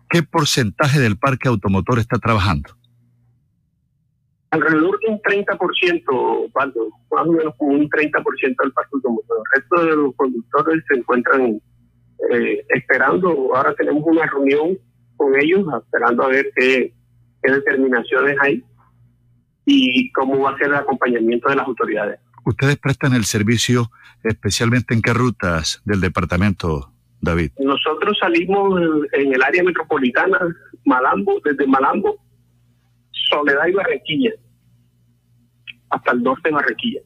¿qué porcentaje del parque automotor está trabajando? Alrededor de un 30%, Valdo, más o menos como un 30% del parque automotor. El resto de los conductores se encuentran eh, esperando. Ahora tenemos una reunión con ellos, esperando a ver qué, qué determinaciones hay y cómo va a ser el acompañamiento de las autoridades. ¿Ustedes prestan el servicio especialmente en qué rutas del departamento, David? Nosotros salimos en el área metropolitana, Malambo, desde Malambo, Soledad y Barranquilla, hasta el norte de Barranquilla.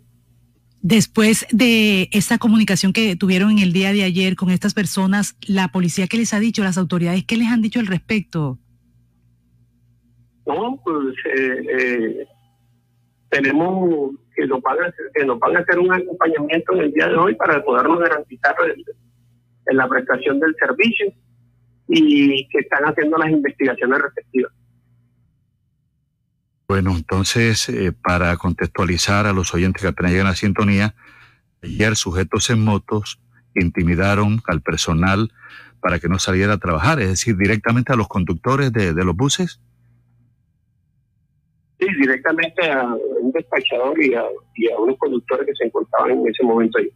Después de esta comunicación que tuvieron en el día de ayer con estas personas, la policía, ¿qué les ha dicho? ¿Las autoridades qué les han dicho al respecto? No, pues eh, eh, tenemos que nos, van a, que nos van a hacer un acompañamiento en el día de hoy para podernos garantizar el, en la prestación del servicio y que están haciendo las investigaciones respectivas. Bueno, entonces, eh, para contextualizar a los oyentes que apenas llegan a la sintonía, ayer sujetos en motos intimidaron al personal para que no saliera a trabajar, es decir, directamente a los conductores de, los buses. Sí, directamente a un despachador y a, y a unos conductores que se encontraban en ese momento ahí.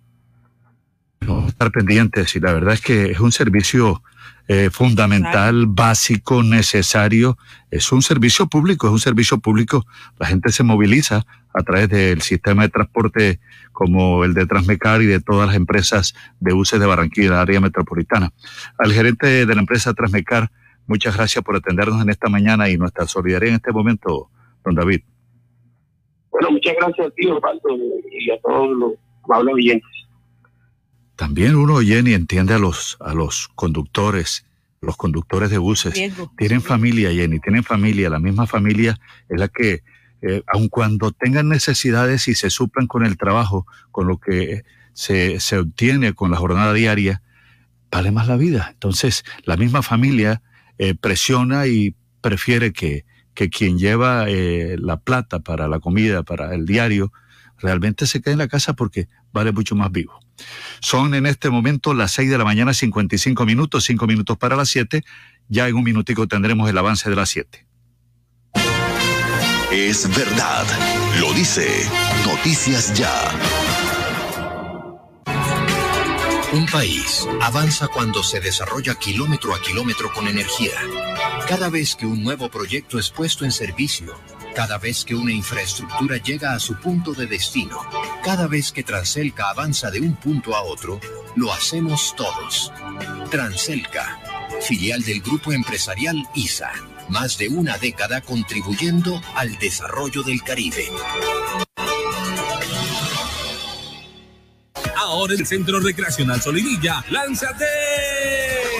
Estar pendientes y la verdad es que es un servicio eh, fundamental, básico, necesario. Es un servicio público, es un servicio público. La gente se moviliza a través del sistema de transporte como el de Transmecar y de todas las empresas de buses de Barranquilla, área metropolitana. Al gerente de la empresa Transmecar, muchas gracias por atendernos en esta mañana y nuestra solidaridad en este momento, don David. Bueno, muchas gracias a ti, Osvaldo, y a todos los amables oyentes. También uno oye y entiende a los, a los conductores, los conductores de buses. Tienen familia, Jenny, tienen familia. La misma familia es la que, eh, aun cuando tengan necesidades y se suplan con el trabajo, con lo que se, se obtiene con la jornada diaria, vale más la vida. Entonces, la misma familia eh, presiona y prefiere que, que quien lleva eh, la plata para la comida, para el diario, realmente se quede en la casa porque vale mucho más vivo. Son en este momento las 6 de la mañana, 55 minutos, 5 minutos para las 7. Ya en un minutico tendremos el avance de las 7. Es verdad, lo dice Noticias Ya. Un país avanza cuando se desarrolla kilómetro a kilómetro con energía. Cada vez que un nuevo proyecto es puesto en servicio, cada vez que una infraestructura llega a su punto de destino, cada vez que Transelca avanza de un punto a otro, lo hacemos todos. Transelca, filial del grupo empresarial ISA, más de una década contribuyendo al desarrollo del Caribe. Ahora el Centro Recreacional Solinilla, lánzate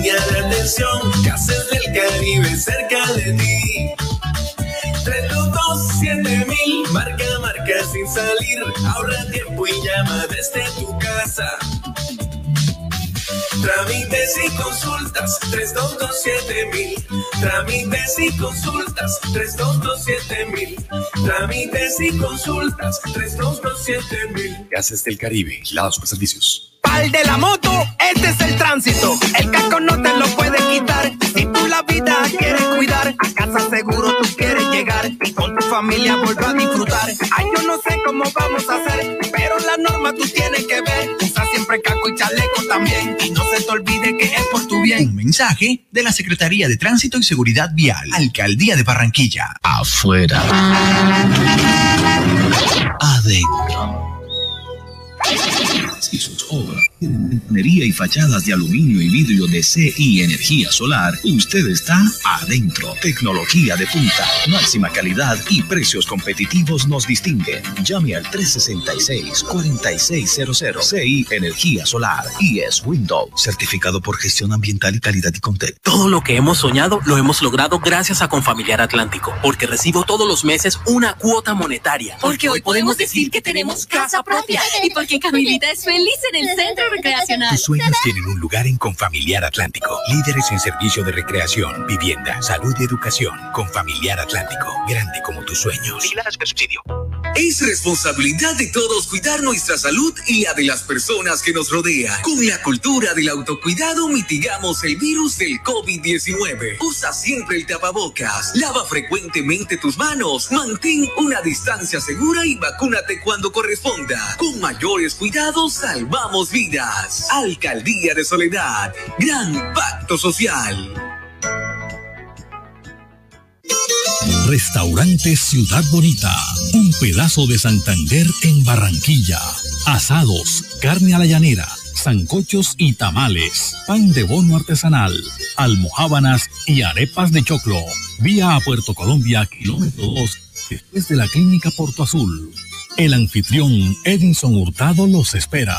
línea de atención. Casas del Caribe cerca de ti. 322 marca, marca sin salir. Ahorra tiempo y llama desde tu casa. Trámites y consultas, 3227 Trámites y consultas, 3227 Trámites y consultas, 3227 Gases del Caribe, Lados por Servicios. Pal de la moto, este es el tránsito. El casco no te lo puede quitar. Si tú la vida quieres cuidar, a casa seguro tú quieres llegar y con tu familia volver a disfrutar. Ay, yo no sé cómo vamos a hacer, pero la norma tú tienes que ver. Siempre casco y chaleco también y no se te olvide que es por tu bien. Un mensaje de la Secretaría de Tránsito y Seguridad Vial, Alcaldía de Barranquilla. Afuera. Adentro. Si sus obras ingeniería y fachadas de aluminio y vidrio de CI Energía Solar, usted está adentro. Tecnología de punta, máxima calidad y precios competitivos nos distinguen. Llame al 366-4600 CI Energía Solar y es Windows, certificado por gestión ambiental y calidad y Contec. Todo lo que hemos soñado lo hemos logrado gracias a Confamiliar Atlántico, porque recibo todos los meses una cuota monetaria. Porque hoy podemos decir que tenemos casa propia y porque Camilita es feliz en el centro recreacional. Tus sueños tienen un lugar en Confamiliar Atlántico. Líderes en servicio de recreación, vivienda, salud y educación. Confamiliar Atlántico. Grande como tus sueños. subsidio. Es responsabilidad de todos cuidar nuestra salud y la de las personas que nos rodean. Con la cultura del autocuidado mitigamos el virus del COVID-19. Usa siempre el tapabocas, lava frecuentemente tus manos, mantén una distancia segura y vacúnate cuando corresponda. Con mayores cuidados salvamos vidas. Alcaldía de Soledad. Gran pacto social. Restaurante Ciudad Bonita, un pedazo de Santander en Barranquilla. Asados, carne a la llanera, zancochos y tamales, pan de bono artesanal, almohábanas y arepas de choclo. Vía a Puerto Colombia, kilómetro 2, después de la clínica Porto Azul. El anfitrión Edinson Hurtado los espera.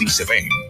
sí se ven.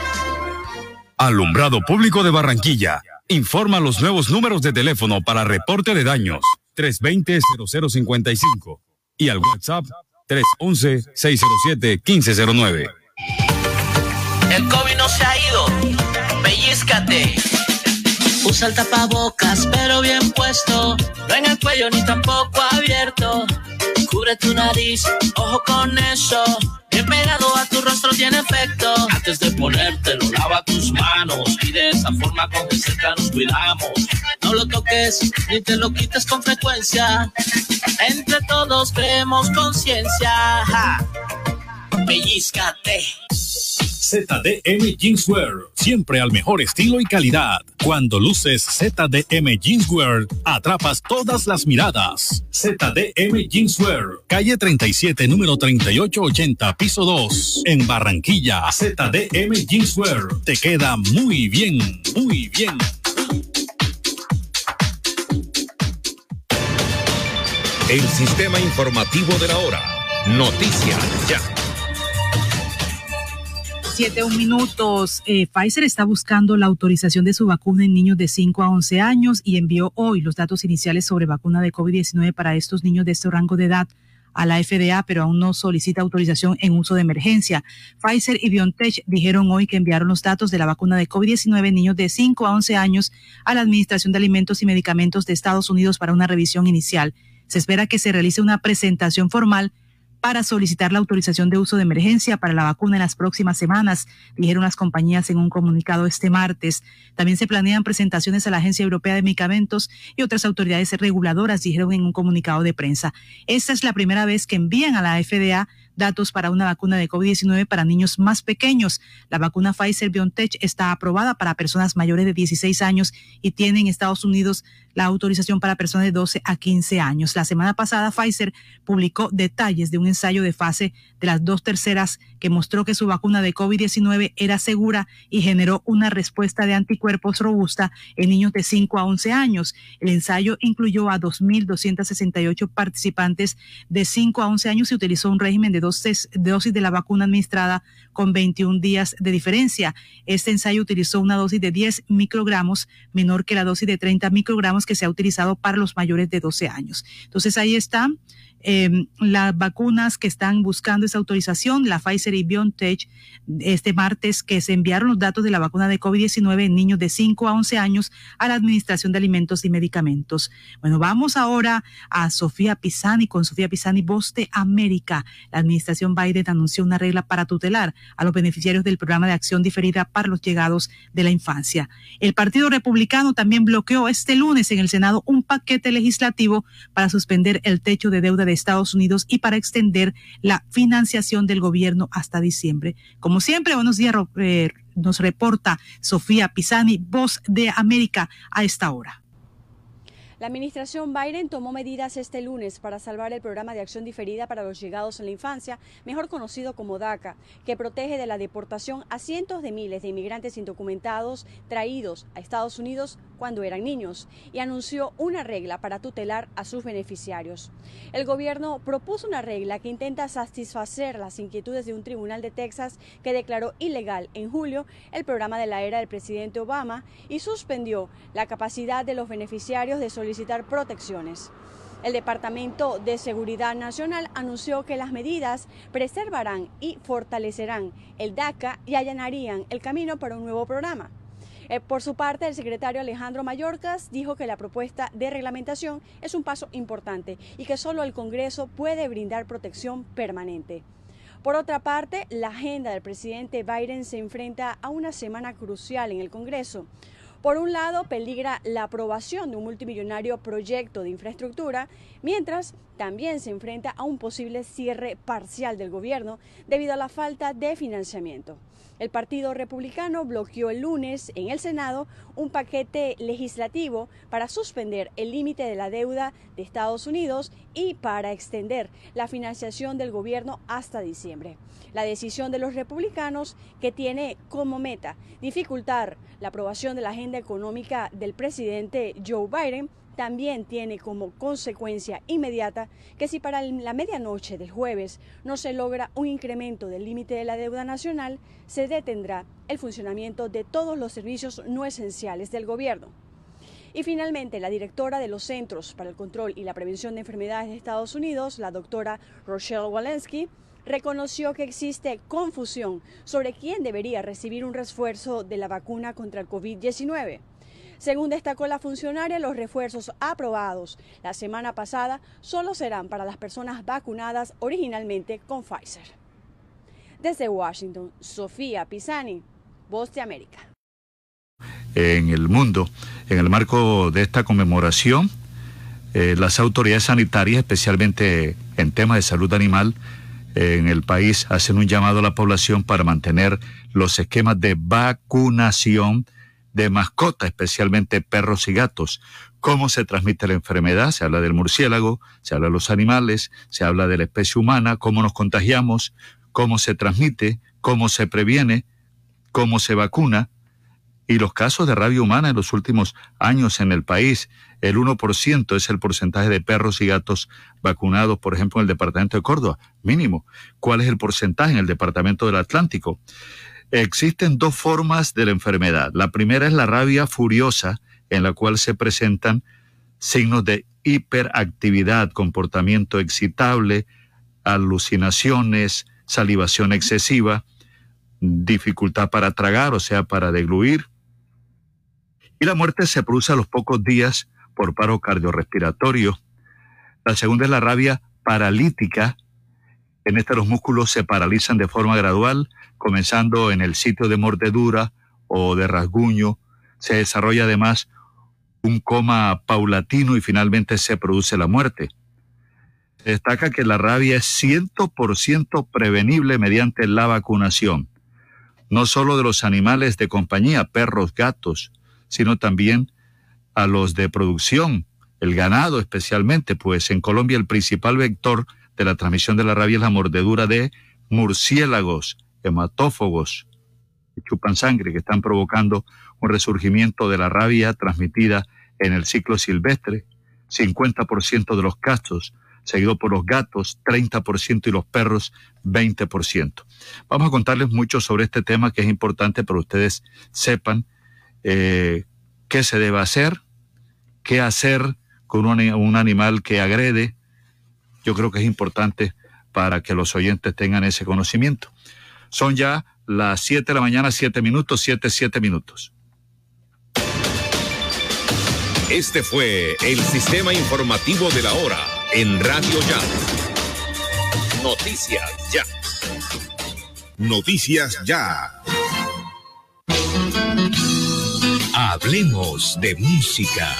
Alumbrado Público de Barranquilla. Informa los nuevos números de teléfono para reporte de daños 320-0055 y al WhatsApp 311-607-1509. El COVID no se ha ido. Pellizcate. Usa el tapabocas, pero bien puesto. No en el cuello ni tampoco abierto. Cubre tu nariz, ojo con eso. Bien pegado a tu rostro tiene efecto. Antes de ponértelo, lava tus manos. Y de esa forma con que cerca nos cuidamos. No lo toques ni te lo quites con frecuencia. Entre todos creemos conciencia. Pellizcate. ZDM Jeanswear, siempre al mejor estilo y calidad. Cuando luces ZDM Jeanswear, atrapas todas las miradas. ZDM Jeanswear, calle 37, número 3880, piso 2, en Barranquilla. ZDM Jeanswear, te queda muy bien, muy bien. El sistema informativo de la hora. Noticias ya. Siete un minutos. Eh, Pfizer está buscando la autorización de su vacuna en niños de 5 a 11 años y envió hoy los datos iniciales sobre vacuna de COVID-19 para estos niños de este rango de edad a la FDA, pero aún no solicita autorización en uso de emergencia. Pfizer y BioNTech dijeron hoy que enviaron los datos de la vacuna de COVID-19 en niños de 5 a 11 años a la Administración de Alimentos y Medicamentos de Estados Unidos para una revisión inicial. Se espera que se realice una presentación formal para solicitar la autorización de uso de emergencia para la vacuna en las próximas semanas, dijeron las compañías en un comunicado este martes. También se planean presentaciones a la Agencia Europea de Medicamentos y otras autoridades reguladoras, dijeron en un comunicado de prensa. Esta es la primera vez que envían a la FDA datos para una vacuna de COVID-19 para niños más pequeños. La vacuna Pfizer BioNTech está aprobada para personas mayores de 16 años y tiene en Estados Unidos la autorización para personas de 12 a 15 años. La semana pasada Pfizer publicó detalles de un ensayo de fase de las dos terceras que mostró que su vacuna de COVID-19 era segura y generó una respuesta de anticuerpos robusta en niños de 5 a 11 años. El ensayo incluyó a 2.268 participantes de 5 a 11 años y utilizó un régimen de dosis, de la vacuna administrada con 21 días de diferencia. Este ensayo utilizó una dosis de 10 microgramos menor que la dosis de 30 microgramos que se ha utilizado para los mayores de 12 años. Entonces ahí está eh, las vacunas que están buscando esa autorización, la Pfizer y BioNTech, este martes que se enviaron los datos de la vacuna de COVID-19 en niños de 5 a 11 años a la Administración de Alimentos y Medicamentos. Bueno, vamos ahora a Sofía Pisani con Sofía Pisani, Voz América. La Administración Biden anunció una regla para tutelar a los beneficiarios del programa de acción diferida para los llegados de la infancia. El Partido Republicano también bloqueó este lunes en el Senado un paquete legislativo para suspender el techo de deuda de Estados Unidos y para extender la financiación del gobierno hasta diciembre. Como siempre, buenos días, eh, nos reporta Sofía Pisani, voz de América, a esta hora. La administración Biden tomó medidas este lunes para salvar el programa de acción diferida para los llegados en la infancia, mejor conocido como DACA, que protege de la deportación a cientos de miles de inmigrantes indocumentados traídos a Estados Unidos cuando eran niños, y anunció una regla para tutelar a sus beneficiarios. El gobierno propuso una regla que intenta satisfacer las inquietudes de un tribunal de Texas que declaró ilegal en julio el programa de la era del presidente Obama y suspendió la capacidad de los beneficiarios de solicitar solicitar protecciones. El Departamento de Seguridad Nacional anunció que las medidas preservarán y fortalecerán el DACA y allanarían el camino para un nuevo programa. Eh, por su parte, el secretario Alejandro Mayorkas dijo que la propuesta de reglamentación es un paso importante y que solo el Congreso puede brindar protección permanente. Por otra parte, la agenda del presidente Biden se enfrenta a una semana crucial en el Congreso. Por un lado, peligra la aprobación de un multimillonario proyecto de infraestructura, mientras también se enfrenta a un posible cierre parcial del gobierno debido a la falta de financiamiento. El Partido Republicano bloqueó el lunes en el Senado un paquete legislativo para suspender el límite de la deuda de Estados Unidos y para extender la financiación del gobierno hasta diciembre. La decisión de los republicanos, que tiene como meta dificultar la aprobación de la agenda económica del presidente Joe Biden, también tiene como consecuencia inmediata que si para la medianoche del jueves no se logra un incremento del límite de la deuda nacional, se detendrá el funcionamiento de todos los servicios no esenciales del gobierno. Y finalmente, la directora de los Centros para el Control y la Prevención de Enfermedades de Estados Unidos, la doctora Rochelle Walensky, reconoció que existe confusión sobre quién debería recibir un refuerzo de la vacuna contra el COVID-19. Según destacó la funcionaria, los refuerzos aprobados la semana pasada solo serán para las personas vacunadas originalmente con Pfizer. Desde Washington, Sofía Pisani, Voz de América. En el mundo, en el marco de esta conmemoración, eh, las autoridades sanitarias, especialmente en temas de salud animal, en el país hacen un llamado a la población para mantener los esquemas de vacunación de mascotas, especialmente perros y gatos. ¿Cómo se transmite la enfermedad? Se habla del murciélago, se habla de los animales, se habla de la especie humana, cómo nos contagiamos, cómo se transmite, cómo se previene, cómo se vacuna. Y los casos de rabia humana en los últimos años en el país, el 1% es el porcentaje de perros y gatos vacunados, por ejemplo, en el departamento de Córdoba, mínimo. ¿Cuál es el porcentaje en el departamento del Atlántico? Existen dos formas de la enfermedad. La primera es la rabia furiosa, en la cual se presentan signos de hiperactividad, comportamiento excitable, alucinaciones, salivación excesiva, dificultad para tragar, o sea, para degluir. Y la muerte se produce a los pocos días por paro cardiorrespiratorio. La segunda es la rabia paralítica. En esta los músculos se paralizan de forma gradual, comenzando en el sitio de mordedura o de rasguño. Se desarrolla además un coma paulatino y finalmente se produce la muerte. Se destaca que la rabia es 100% prevenible mediante la vacunación, no solo de los animales de compañía, perros, gatos, sino también a los de producción, el ganado especialmente, pues en Colombia el principal vector de la transmisión de la rabia es la mordedura de murciélagos, hematófagos que chupan sangre, que están provocando un resurgimiento de la rabia transmitida en el ciclo silvestre, 50% de los casos, seguido por los gatos, 30% y los perros, 20%. Vamos a contarles mucho sobre este tema que es importante para ustedes sepan eh, qué se debe hacer, qué hacer con un, un animal que agrede. Yo creo que es importante para que los oyentes tengan ese conocimiento. Son ya las 7 de la mañana, 7 minutos, 7, 7 minutos. Este fue el sistema informativo de la hora en Radio Ya. Noticias Ya. Noticias Ya. Hablemos de música.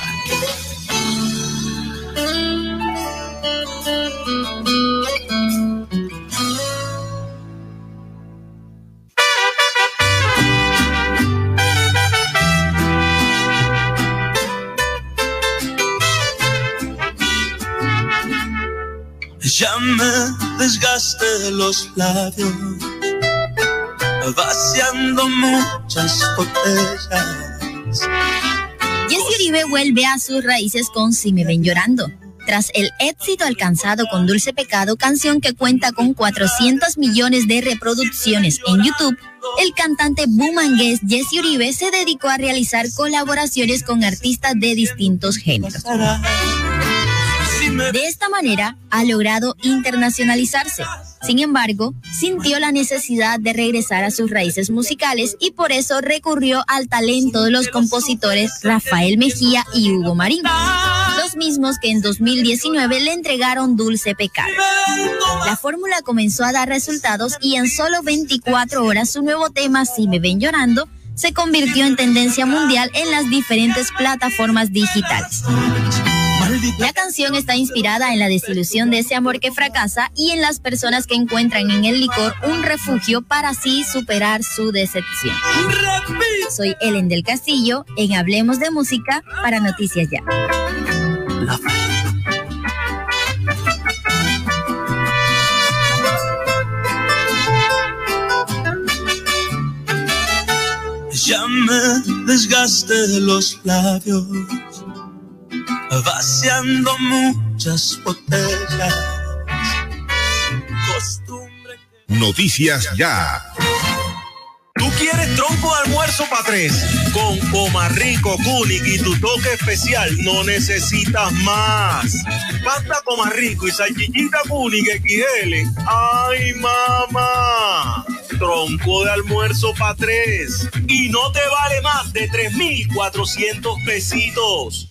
Ya me desgaste los labios, vaciando muchas botellas. Jesse Uribe vuelve a sus raíces con Si me ven llorando. Tras el éxito alcanzado con Dulce Pecado, canción que cuenta con 400 millones de reproducciones en YouTube, el cantante bumangués Jesse Uribe se dedicó a realizar colaboraciones con artistas de distintos géneros. De esta manera, ha logrado internacionalizarse. Sin embargo, sintió la necesidad de regresar a sus raíces musicales y por eso recurrió al talento de los compositores Rafael Mejía y Hugo Marín, los mismos que en 2019 le entregaron Dulce Pecado. La fórmula comenzó a dar resultados y en solo 24 horas su nuevo tema Si me ven llorando se convirtió en tendencia mundial en las diferentes plataformas digitales. La canción está inspirada en la desilusión de ese amor que fracasa y en las personas que encuentran en el licor un refugio para así superar su decepción. Soy Ellen del Castillo en Hablemos de Música para Noticias Ya. Ya me desgaste de los labios, vaciando muchas botellas. Noticias ya. ¿Tú quieres tronco de almuerzo para tres? Con Comarrico, Kunik y tu toque especial no necesitas más. Pasta Comarrico y salchichita Kunik XL. ¡Ay, mamá! Tronco de almuerzo para tres. Y no te vale más de 3,400 pesitos.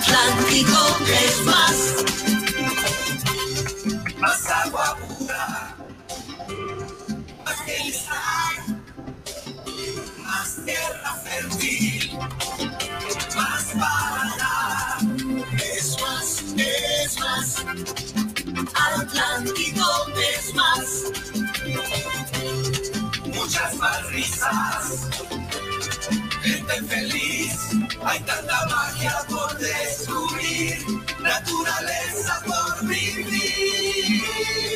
Atlántico es más. Más agua pura. Más bienestar. Más tierra fértil. Más para Es más, es más. Atlántico es más. Muchas más risas gente feliz. Hay tanta magia por descubrir, naturaleza por vivir.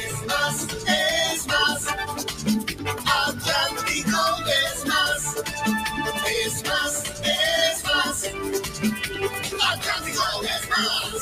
Es más, es más, Atlántico es más, es más, es más, Atlántico es más.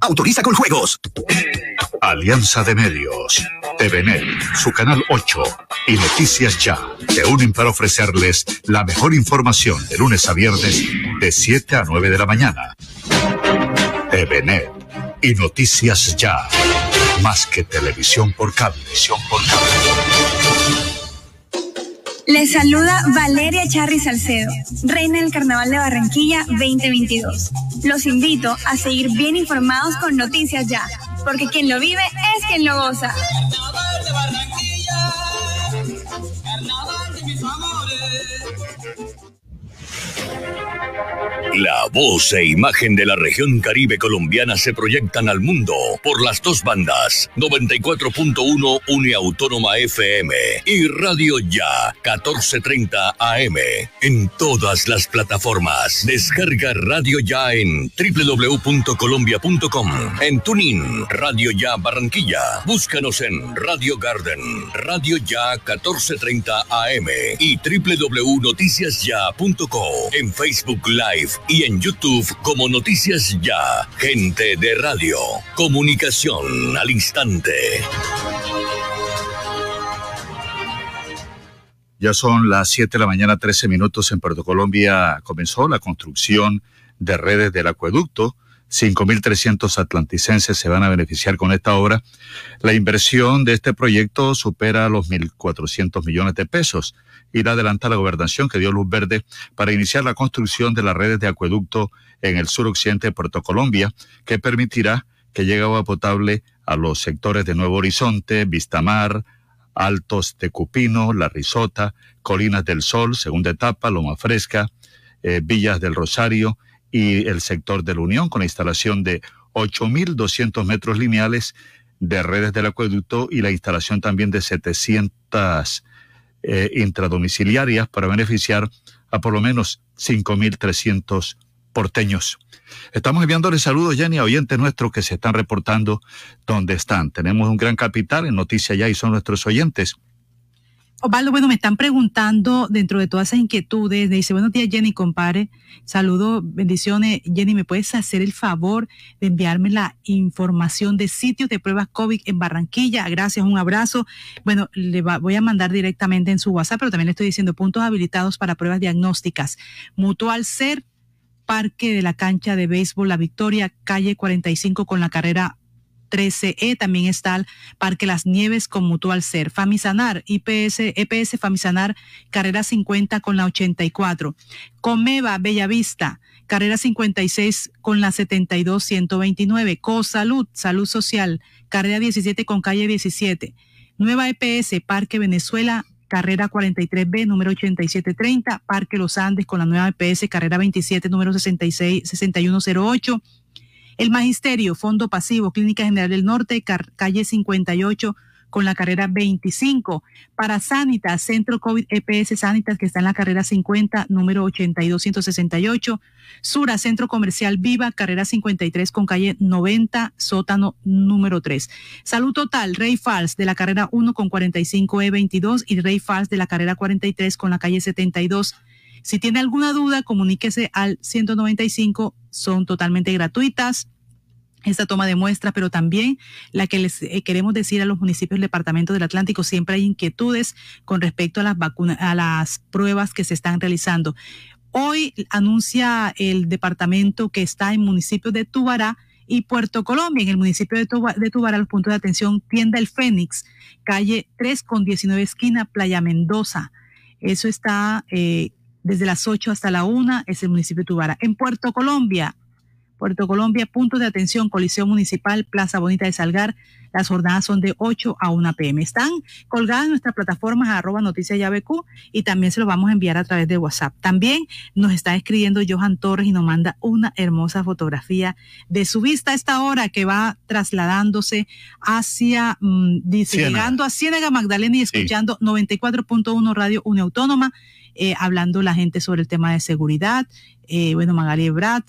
Autoriza con juegos. Alianza de Medios, TVNet, su canal 8 y Noticias Ya se unen para ofrecerles la mejor información de lunes a viernes de 7 a 9 de la mañana. TVNet y Noticias Ya, más que televisión por cable. Televisión por cable. Les saluda Valeria Charri Salcedo, reina del Carnaval de Barranquilla 2022. Los invito a seguir bien informados con Noticias Ya, porque quien lo vive es quien lo goza. La voz e imagen de la región caribe colombiana se proyectan al mundo por las dos bandas 94.1 Uniautónoma FM y Radio Ya 1430 AM en todas las plataformas. Descarga Radio Ya en www.colombia.com, en Tunin, Radio Ya Barranquilla. Búscanos en Radio Garden, Radio Ya 1430 AM y www.noticiasya.co en Facebook Live y en YouTube como Noticias Ya. Gente de radio. Comunicación al instante. Ya son las 7 de la mañana, 13 minutos en Puerto Colombia. Comenzó la construcción de redes del acueducto 5.300 atlanticenses se van a beneficiar con esta obra. La inversión de este proyecto supera los 1.400 millones de pesos y la adelanta la gobernación que dio luz verde para iniciar la construcción de las redes de acueducto en el suroccidente de Puerto Colombia, que permitirá que llegue agua potable a los sectores de Nuevo Horizonte, Vistamar, Altos de Cupino, La Risota, Colinas del Sol, segunda etapa, Loma Fresca, eh, Villas del Rosario y el sector de la Unión con la instalación de 8.200 metros lineales de redes del acueducto y la instalación también de 700 eh, intradomiciliarias para beneficiar a por lo menos 5.300 porteños. Estamos enviándole saludos, Jenny, a oyentes nuestros que se están reportando dónde están. Tenemos un gran capital en Noticias Ya y son nuestros oyentes. Osvaldo, bueno, me están preguntando dentro de todas esas inquietudes, dice, buenos días Jenny, compadre, saludos, bendiciones. Jenny, ¿me puedes hacer el favor de enviarme la información de sitios de pruebas COVID en Barranquilla? Gracias, un abrazo. Bueno, le voy a mandar directamente en su WhatsApp, pero también le estoy diciendo puntos habilitados para pruebas diagnósticas. Mutual Ser, Parque de la Cancha de Béisbol La Victoria, calle 45 con la carrera 13E, también está el Parque Las Nieves con Mutual Ser, Famisanar, IPS, EPS Famisanar, carrera 50 con la 84, Comeva Bellavista, carrera 56 con la 72 129, CoSalud, Salud Social, carrera 17 con calle 17, Nueva EPS, Parque Venezuela, carrera 43B, número 8730, Parque Los Andes con la nueva EPS, carrera 27, número 66, 6108, el Magisterio, Fondo Pasivo, Clínica General del Norte, calle 58 con la carrera 25. Para Sanitas, Centro COVID EPS Sanitas, que está en la carrera 50, número 82168. Sura, Centro Comercial Viva, carrera 53 con calle 90, sótano número 3. Salud Total, Rey Falls, de la carrera 1 con 45E22 y Rey Falls de la carrera 43 con la calle 72 si tiene alguna duda, comuníquese al 195, son totalmente gratuitas esta toma de muestras, pero también la que les eh, queremos decir a los municipios del Departamento del Atlántico, siempre hay inquietudes con respecto a las vacunas, a las pruebas que se están realizando. Hoy anuncia el departamento que está en municipios de Tubará y Puerto Colombia, en el municipio de, Tubará, los puntos de atención, tienda El Fénix, calle 3 con 19 esquina, Playa Mendoza. Eso está eh, desde las 8 hasta la 1 es el municipio de Tubara. En Puerto Colombia, Puerto Colombia, puntos de atención, Coliseo Municipal, Plaza Bonita de Salgar. Las jornadas son de 8 a 1 pm. Están colgadas en nuestras plataformas arroba noticias y también se los vamos a enviar a través de WhatsApp. También nos está escribiendo Johan Torres y nos manda una hermosa fotografía de su vista a esta hora que va trasladándose hacia, mm, dice, llegando a Ciénaga Magdalena y escuchando 94.1 Radio Uniautónoma eh, hablando la gente sobre el tema de seguridad. Eh, bueno, Magali Brad,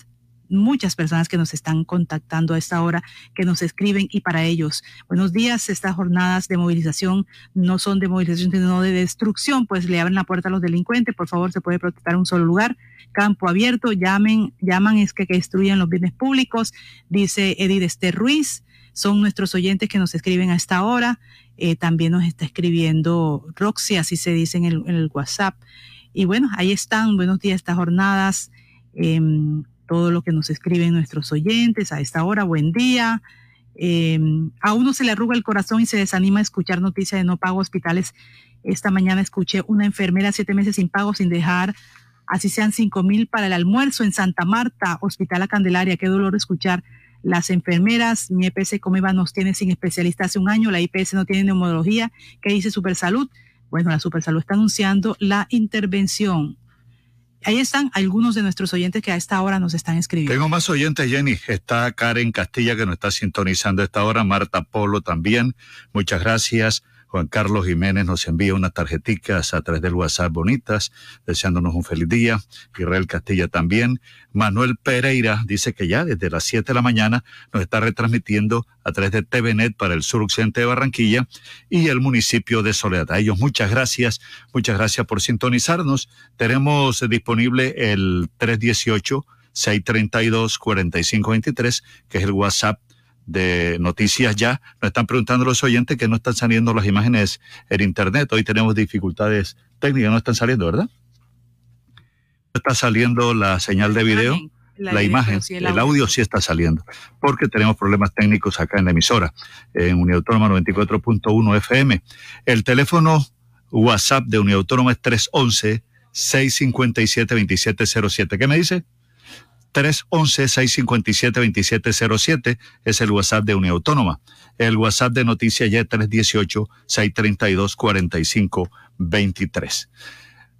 muchas personas que nos están contactando a esta hora, que nos escriben y para ellos, buenos días, estas jornadas de movilización no son de movilización, sino de destrucción, pues le abren la puerta a los delincuentes, por favor, se puede protestar un solo lugar, campo abierto, llamen, llaman es que, que destruyan los bienes públicos, dice Edith Esther Ruiz, son nuestros oyentes que nos escriben a esta hora, eh, también nos está escribiendo Roxy, así se dice en el WhatsApp. Y bueno, ahí están, buenos días, estas jornadas, em, todo lo que nos escriben nuestros oyentes a esta hora, buen día. Em, a uno se le arruga el corazón y se desanima a escuchar noticias de no pago hospitales. Esta mañana escuché una enfermera siete meses sin pago, sin dejar, así sean cinco mil para el almuerzo en Santa Marta, Hospital La Candelaria. Qué dolor escuchar las enfermeras. Mi EPS Comeva nos tiene sin especialista hace un año, la IPS no tiene neumología. ¿Qué dice Supersalud? Bueno, la Supersalud está anunciando la intervención. Ahí están algunos de nuestros oyentes que a esta hora nos están escribiendo. Tengo más oyentes, Jenny. Está Karen Castilla que nos está sintonizando a esta hora, Marta Polo también. Muchas gracias. Juan Carlos Jiménez nos envía unas tarjeticas a través del WhatsApp bonitas, deseándonos un feliz día. Israel Castilla también. Manuel Pereira dice que ya desde las 7 de la mañana nos está retransmitiendo a través de TVNet para el sur occidente de Barranquilla y el municipio de Soledad. A ellos muchas gracias, muchas gracias por sintonizarnos. Tenemos disponible el 318 632 4523, que es el WhatsApp de noticias ya. Nos están preguntando los oyentes que no están saliendo las imágenes en internet. Hoy tenemos dificultades técnicas, no están saliendo, ¿verdad? No está saliendo la señal de video. la, imagen, el, audio. sí está saliendo, porque tenemos problemas técnicos acá en la emisora, en Uniautónoma 94.1 FM. El teléfono WhatsApp de Uniautónoma es 311 657 2707. ¿Qué me dice? 311-657-2707 es el WhatsApp de Uniautónoma. El WhatsApp de Noticias ya es 318-632-4523.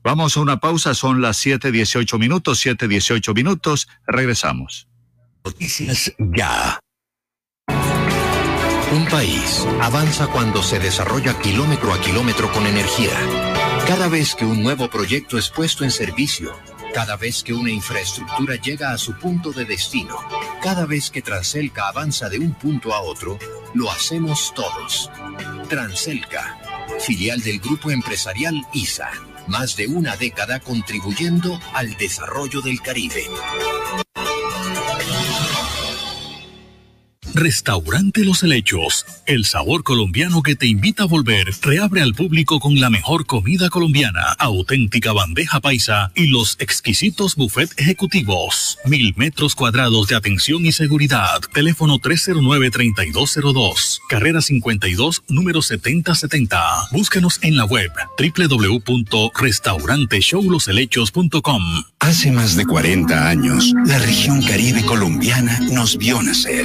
Vamos a una pausa, son las 7.18 minutos, 7.18 minutos, regresamos. Noticias ya. Un país avanza cuando se desarrolla kilómetro a kilómetro con energía. Cada vez que un nuevo proyecto es puesto en servicio, cada vez que una infraestructura llega a su punto de destino, cada vez que Transelca avanza de un punto a otro, lo hacemos todos. Transelca, filial del grupo empresarial ISA, más de una década contribuyendo al desarrollo del Caribe. Restaurante Los Helechos, el sabor colombiano que te invita a volver, reabre al público con la mejor comida colombiana, auténtica bandeja paisa y los exquisitos buffet ejecutivos. Mil metros cuadrados de atención y seguridad. Teléfono 309-3202, carrera 52, número 7070. Búsquenos en la web www.restauranteshowloshelechos.com. Hace más de 40 años, la región caribe colombiana nos vio nacer.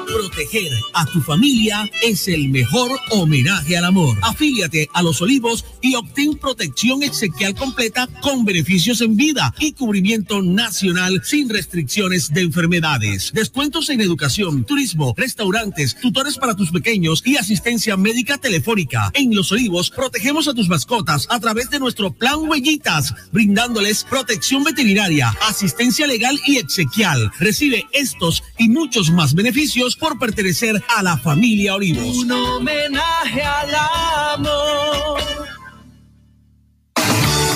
Proteger a tu familia es el mejor homenaje al amor. Afíliate a Los Olivos y obtén protección exequial completa con beneficios en vida y cubrimiento nacional sin restricciones de enfermedades. Descuentos en educación, turismo, restaurantes, tutores para tus pequeños y asistencia médica telefónica. En Los Olivos protegemos a tus mascotas a través de nuestro plan Huellitas, brindándoles protección veterinaria, asistencia legal y exequial. Recibe estos y muchos más beneficios por pertenecer a la familia Olivos. Un homenaje al amor.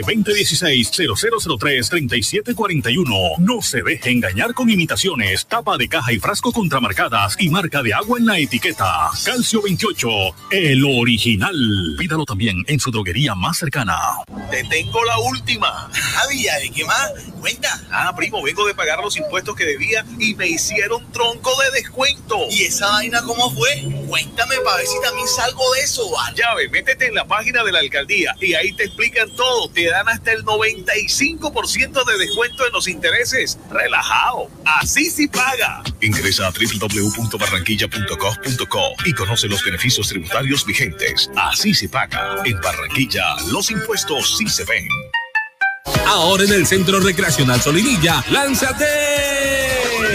2016-0003-3741. No se deje engañar con imitaciones, tapa de caja y frasco contramarcadas y marca de agua en la etiqueta. Calcio 28, el original. Pídalo también en su droguería más cercana. Te tengo la última. Javier, ¿de qué más? Cuenta. Ah, primo, vengo de pagar los impuestos que debía y me hicieron tronco de descuento. ¿Y esa vaina cómo fue? Cuéntame para ver si también salgo de eso, ¿vale? Ya ve, métete en la página de la alcaldía y ahí te explican todo te dan hasta el 95% de descuento en los intereses. Relajado. Así sí paga. Ingresa a www.barranquilla.gov.co y conoce los beneficios tributarios vigentes. Así se paga. En Barranquilla, los impuestos sí se ven. Ahora en el Centro Recreacional Solinilla, lánzate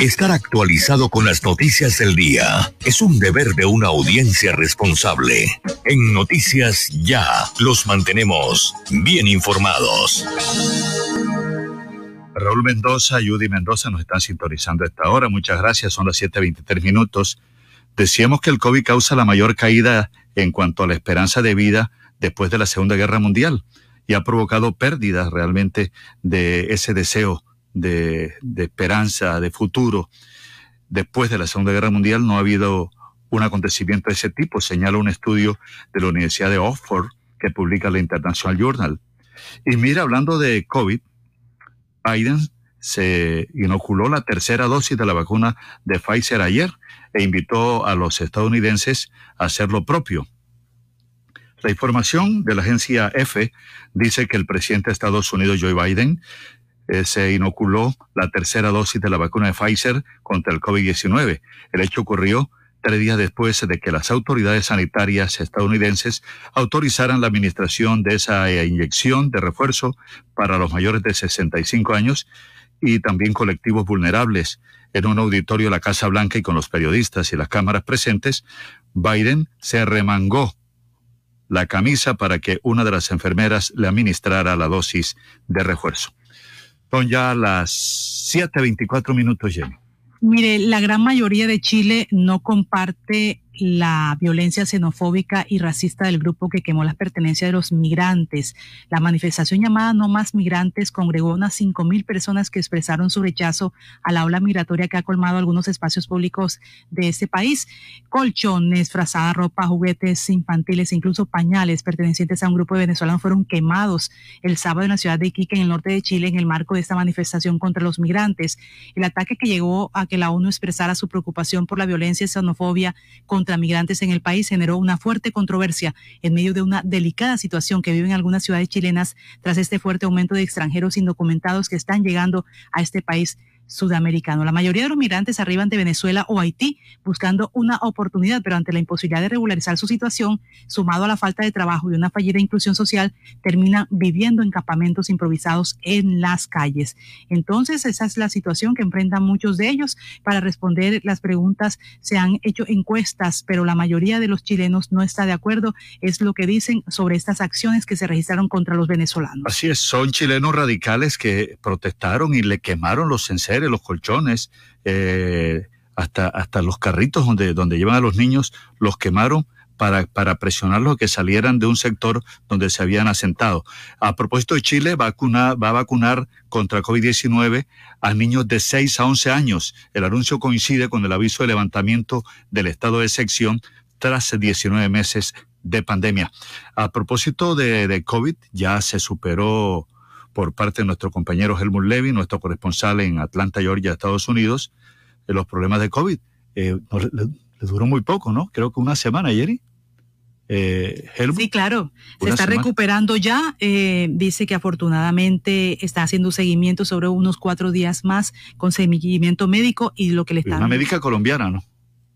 Estar actualizado con las noticias del día es un deber de una audiencia responsable. En Noticias Ya los mantenemos bien informados. Raúl Mendoza, Judy Mendoza nos están sintonizando esta hora. Muchas gracias, son las 7.23 minutos. Decíamos que el COVID causa la mayor caída en cuanto a la esperanza de vida después de la Segunda Guerra Mundial y ha provocado pérdidas realmente de ese deseo de, esperanza, de futuro. Después de la Segunda Guerra Mundial no ha habido un acontecimiento de ese tipo, señala un estudio de la Universidad de Oxford que publica la International Journal. Y mira, hablando de COVID, Biden se inoculó la tercera dosis de la vacuna de Pfizer ayer e invitó a los estadounidenses a hacer lo propio. La información de la agencia EFE dice que el presidente de Estados Unidos, Joe Biden, eh, se inoculó la tercera dosis de la vacuna de Pfizer contra el COVID-19. El hecho ocurrió tres días después de que las autoridades sanitarias estadounidenses autorizaran la administración de esa eh, inyección de refuerzo para los mayores de 65 años y también colectivos vulnerables. En un auditorio de la Casa Blanca y con los periodistas y las cámaras presentes, Biden se remangó la camisa para que una de las enfermeras le administrara la dosis de refuerzo. Son ya las 7.24 minutos, Jenny. Mire, la gran mayoría de Chile no comparte la violencia xenofóbica y racista del grupo que quemó las pertenencias de los migrantes. La manifestación llamada No Más Migrantes congregó unas cinco mil personas que expresaron su rechazo a la ola migratoria que ha colmado algunos espacios públicos de este país. Colchones, frazada ropa, juguetes infantiles e incluso pañales pertenecientes a un grupo de venezolanos fueron quemados el sábado en la ciudad de Iquique, en el norte de Chile, en el marco de esta manifestación contra los migrantes. El ataque que llegó a que la ONU expresara su preocupación por la violencia y xenofobia contra contra migrantes en el país generó una fuerte controversia en medio de una delicada situación que viven algunas ciudades chilenas tras este fuerte aumento de extranjeros indocumentados que están llegando a este país sudamericano. La mayoría de los migrantes arriban de Venezuela o Haití buscando una oportunidad, pero ante la imposibilidad de regularizar su situación, sumado a la falta de trabajo y una fallida inclusión social, terminan viviendo en campamentos improvisados en las calles. Entonces, esa es la situación que enfrentan muchos de ellos. Para responder las preguntas se han hecho encuestas, pero la mayoría de los chilenos no está de acuerdo, es lo que dicen sobre estas acciones que se registraron contra los venezolanos. Así es, son chilenos radicales que protestaron y le quemaron los los colchones, eh, hasta, hasta los carritos donde, donde llevan a los niños, los quemaron para, para presionarlos a que salieran de un sector donde se habían asentado. A propósito de Chile, vacuna, va a vacunar contra COVID-19 a niños de 6 a 11 años. El anuncio coincide con el aviso de levantamiento del estado de sección tras 19 meses de pandemia. A propósito de COVID, ya se superó por parte de nuestro compañero Helmut Levy, nuestro corresponsal en Atlanta, Georgia, Estados Unidos, de los problemas de COVID. Eh, le, duró muy poco, ¿no? Creo que una semana, Jerry. Eh, sí, claro, se está recuperando ya. Eh, dice que afortunadamente está haciendo seguimiento sobre unos cuatro días más con seguimiento médico y lo que le está. Una médica colombiana, ¿no?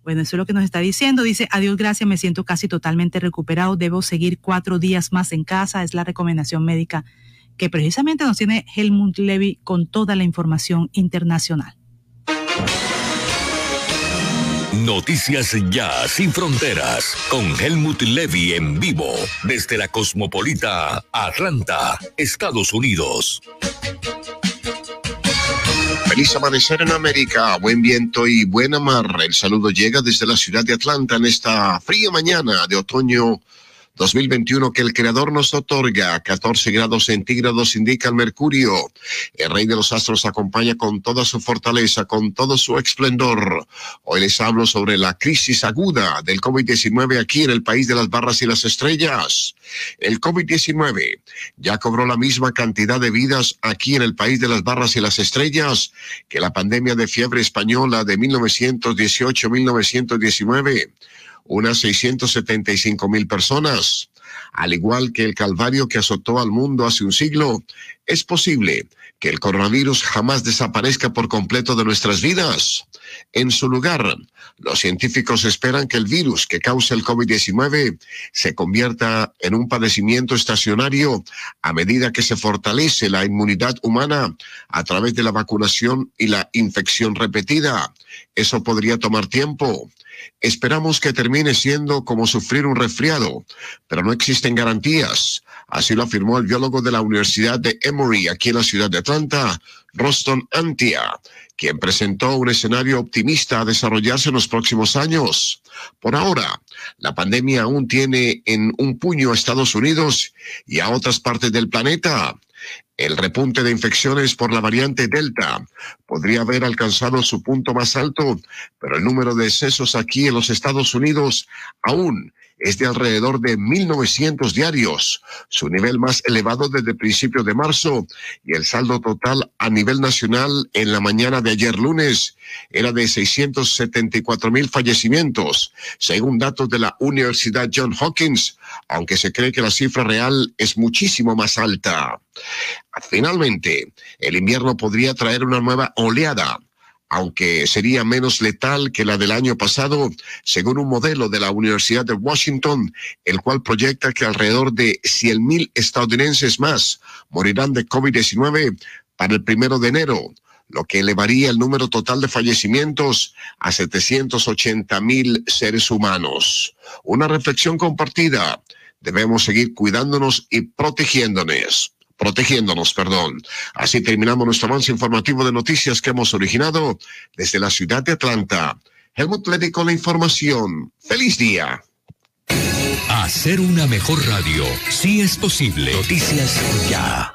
Bueno, eso es lo que nos está diciendo. Dice, adiós, gracias, me siento casi totalmente recuperado. Debo seguir cuatro días más en casa. Es la recomendación médica que precisamente nos tiene Helmut Levy con toda la información internacional. Noticias Ya Sin Fronteras con Helmut Levy en vivo desde la cosmopolita Atlanta, Estados Unidos. Feliz amanecer en América, buen viento y buena mar. El saludo llega desde la ciudad de Atlanta en esta fría mañana de otoño 2021 que el Creador nos otorga. 14 grados centígrados indica el mercurio. El Rey de los Astros acompaña con toda su fortaleza, con todo su esplendor. Hoy les hablo sobre la crisis aguda del COVID-19 aquí en el país de las barras y las estrellas. El COVID-19 ya cobró la misma cantidad de vidas aquí en el país de las barras y las estrellas que la pandemia de fiebre española de 1918-1919 unas 675 mil personas. Al igual que el calvario que azotó al mundo hace un siglo, es posible que el coronavirus jamás desaparezca por completo de nuestras vidas. En su lugar, los científicos esperan que el virus que causa el COVID-19 se convierta en un padecimiento estacionario a medida que se fortalece la inmunidad humana a través de la vacunación y la infección repetida. Eso podría tomar tiempo. Esperamos que termine siendo como sufrir un resfriado, pero no existen garantías. Así lo afirmó el biólogo de la Universidad de Emory, aquí en la ciudad de Atlanta, Roston Antia, quien presentó un escenario optimista a desarrollarse en los próximos años. Por ahora, la pandemia aún tiene en un puño a Estados Unidos y a otras partes del planeta. El repunte de infecciones por la variante Delta podría haber alcanzado su punto más alto, pero el número de decesos aquí en los Estados Unidos aún es de alrededor de 1.900 diarios, su nivel más elevado desde principios de marzo, y el saldo total a nivel nacional en la mañana de ayer lunes era de 674 mil fallecimientos, según datos de la Universidad John Hopkins, aunque se cree que la cifra real es muchísimo más alta. Finalmente, el invierno podría traer una nueva oleada aunque sería menos letal que la del año pasado, según un modelo de la Universidad de Washington, el cual proyecta que alrededor de 100.000 estadounidenses más morirán de COVID-19 para el primero de enero, lo que elevaría el número total de fallecimientos a 780 mil seres humanos. Una reflexión compartida. Debemos seguir cuidándonos y protegiéndonos protegiéndonos, perdón. Así terminamos nuestro avance informativo de noticias que hemos originado desde la ciudad de Atlanta. Helmut Ledy con la información. ¡Feliz día! Hacer una mejor radio, sí es posible. Noticias ya.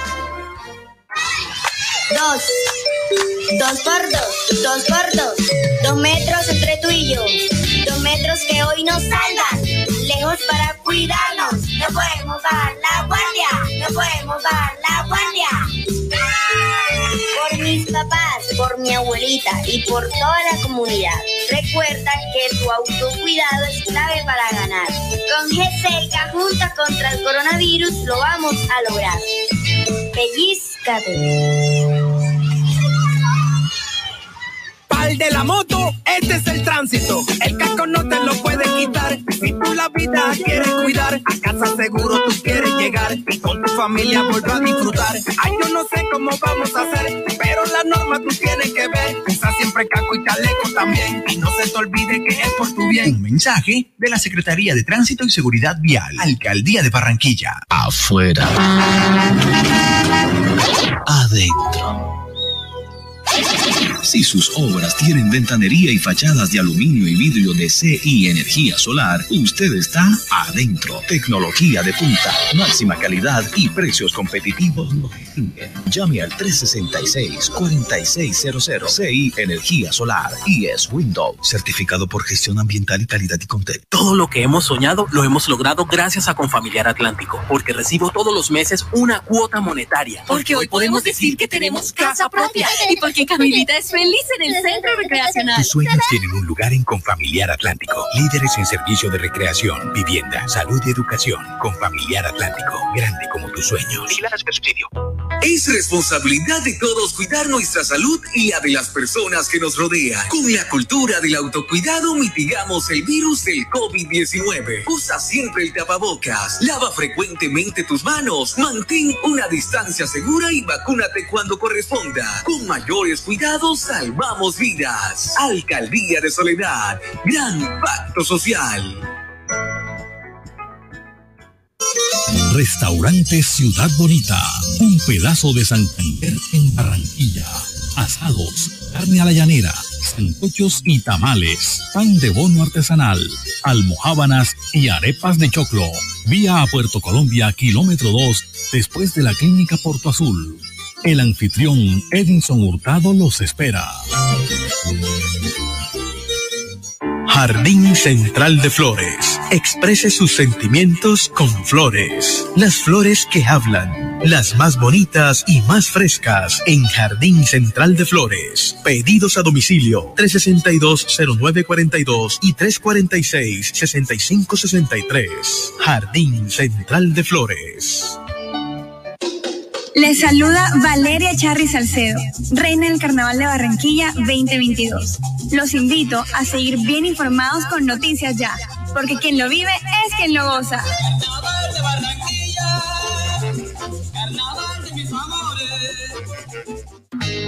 Dos. Dos por dos, dos por dos. Dos metros entre tú y yo. Dos metros que hoy nos salgan. Lejos para cuidarnos. No podemos bajar la guardia. No podemos bajar la guardia. Por mis papás, por mi abuelita y por toda la comunidad. Recuerda que tu autocuidado es clave para ganar. Con GCK Junta contra el Coronavirus lo vamos a lograr. Pellizcate. Pal de la moto, este es el tránsito. El casco no te lo puede quitar. Si tú la vida quieres cuidar, a casa seguro tú quieres llegar y con tu familia volver a disfrutar. Ay, yo no sé cómo vamos a hacer, pero la norma tú tienes que ver. Usa siempre casco y chaleco también. Y no se te olvide que es por tu bien. Un mensaje de la Secretaría de Tránsito y Seguridad Vial, Alcaldía de Barranquilla. Afuera. Adentro. Si sus obras tienen ventanería y fachadas de aluminio y vidrio de CI Energía Solar, usted está adentro. Tecnología de punta, máxima calidad y precios competitivos. Llame al 366-4600 CI Energía Solar y es Windows, certificado por gestión ambiental y calidad y contexto. Todo lo que hemos soñado lo hemos logrado gracias a Confamiliar Atlántico, porque recibo todos los meses una cuota monetaria. Porque hoy podemos decir que tenemos casa propia y porque Camilita es feliz en el centro recreacional. Tus sueños tienen un lugar en Confamiliar Atlántico. Líderes en servicio de recreación, vivienda, salud y educación. Confamiliar Atlántico, grande como tus sueños. Es responsabilidad de todos cuidar nuestra salud y la de las personas que nos rodean. Con la cultura del autocuidado mitigamos el virus del COVID-19. Usa siempre el tapabocas, lava frecuentemente tus manos, mantén una distancia segura y vacúnate cuando corresponda. Con mayores cuidados salvamos vidas. Alcaldía de Soledad, gran pacto social. Restaurante Ciudad Bonita, un pedazo de Santander en Barranquilla. Asados, carne a la llanera, sancochos y tamales, pan de bono artesanal, almohábanas y arepas de choclo. Vía a Puerto Colombia, kilómetro 2, después de la clínica Porto Azul. El anfitrión Edinson Hurtado los espera. Jardín Central de Flores. Exprese sus sentimientos con flores. Las flores que hablan. Las más bonitas y más frescas en Jardín Central de Flores. Pedidos a domicilio 362-0942 y 346-6563. Jardín Central de Flores. Les saluda Valeria Charri Salcedo, reina del Carnaval de Barranquilla 2022. Los invito a seguir bien informados con Noticias Ya, porque quien lo vive es quien lo goza.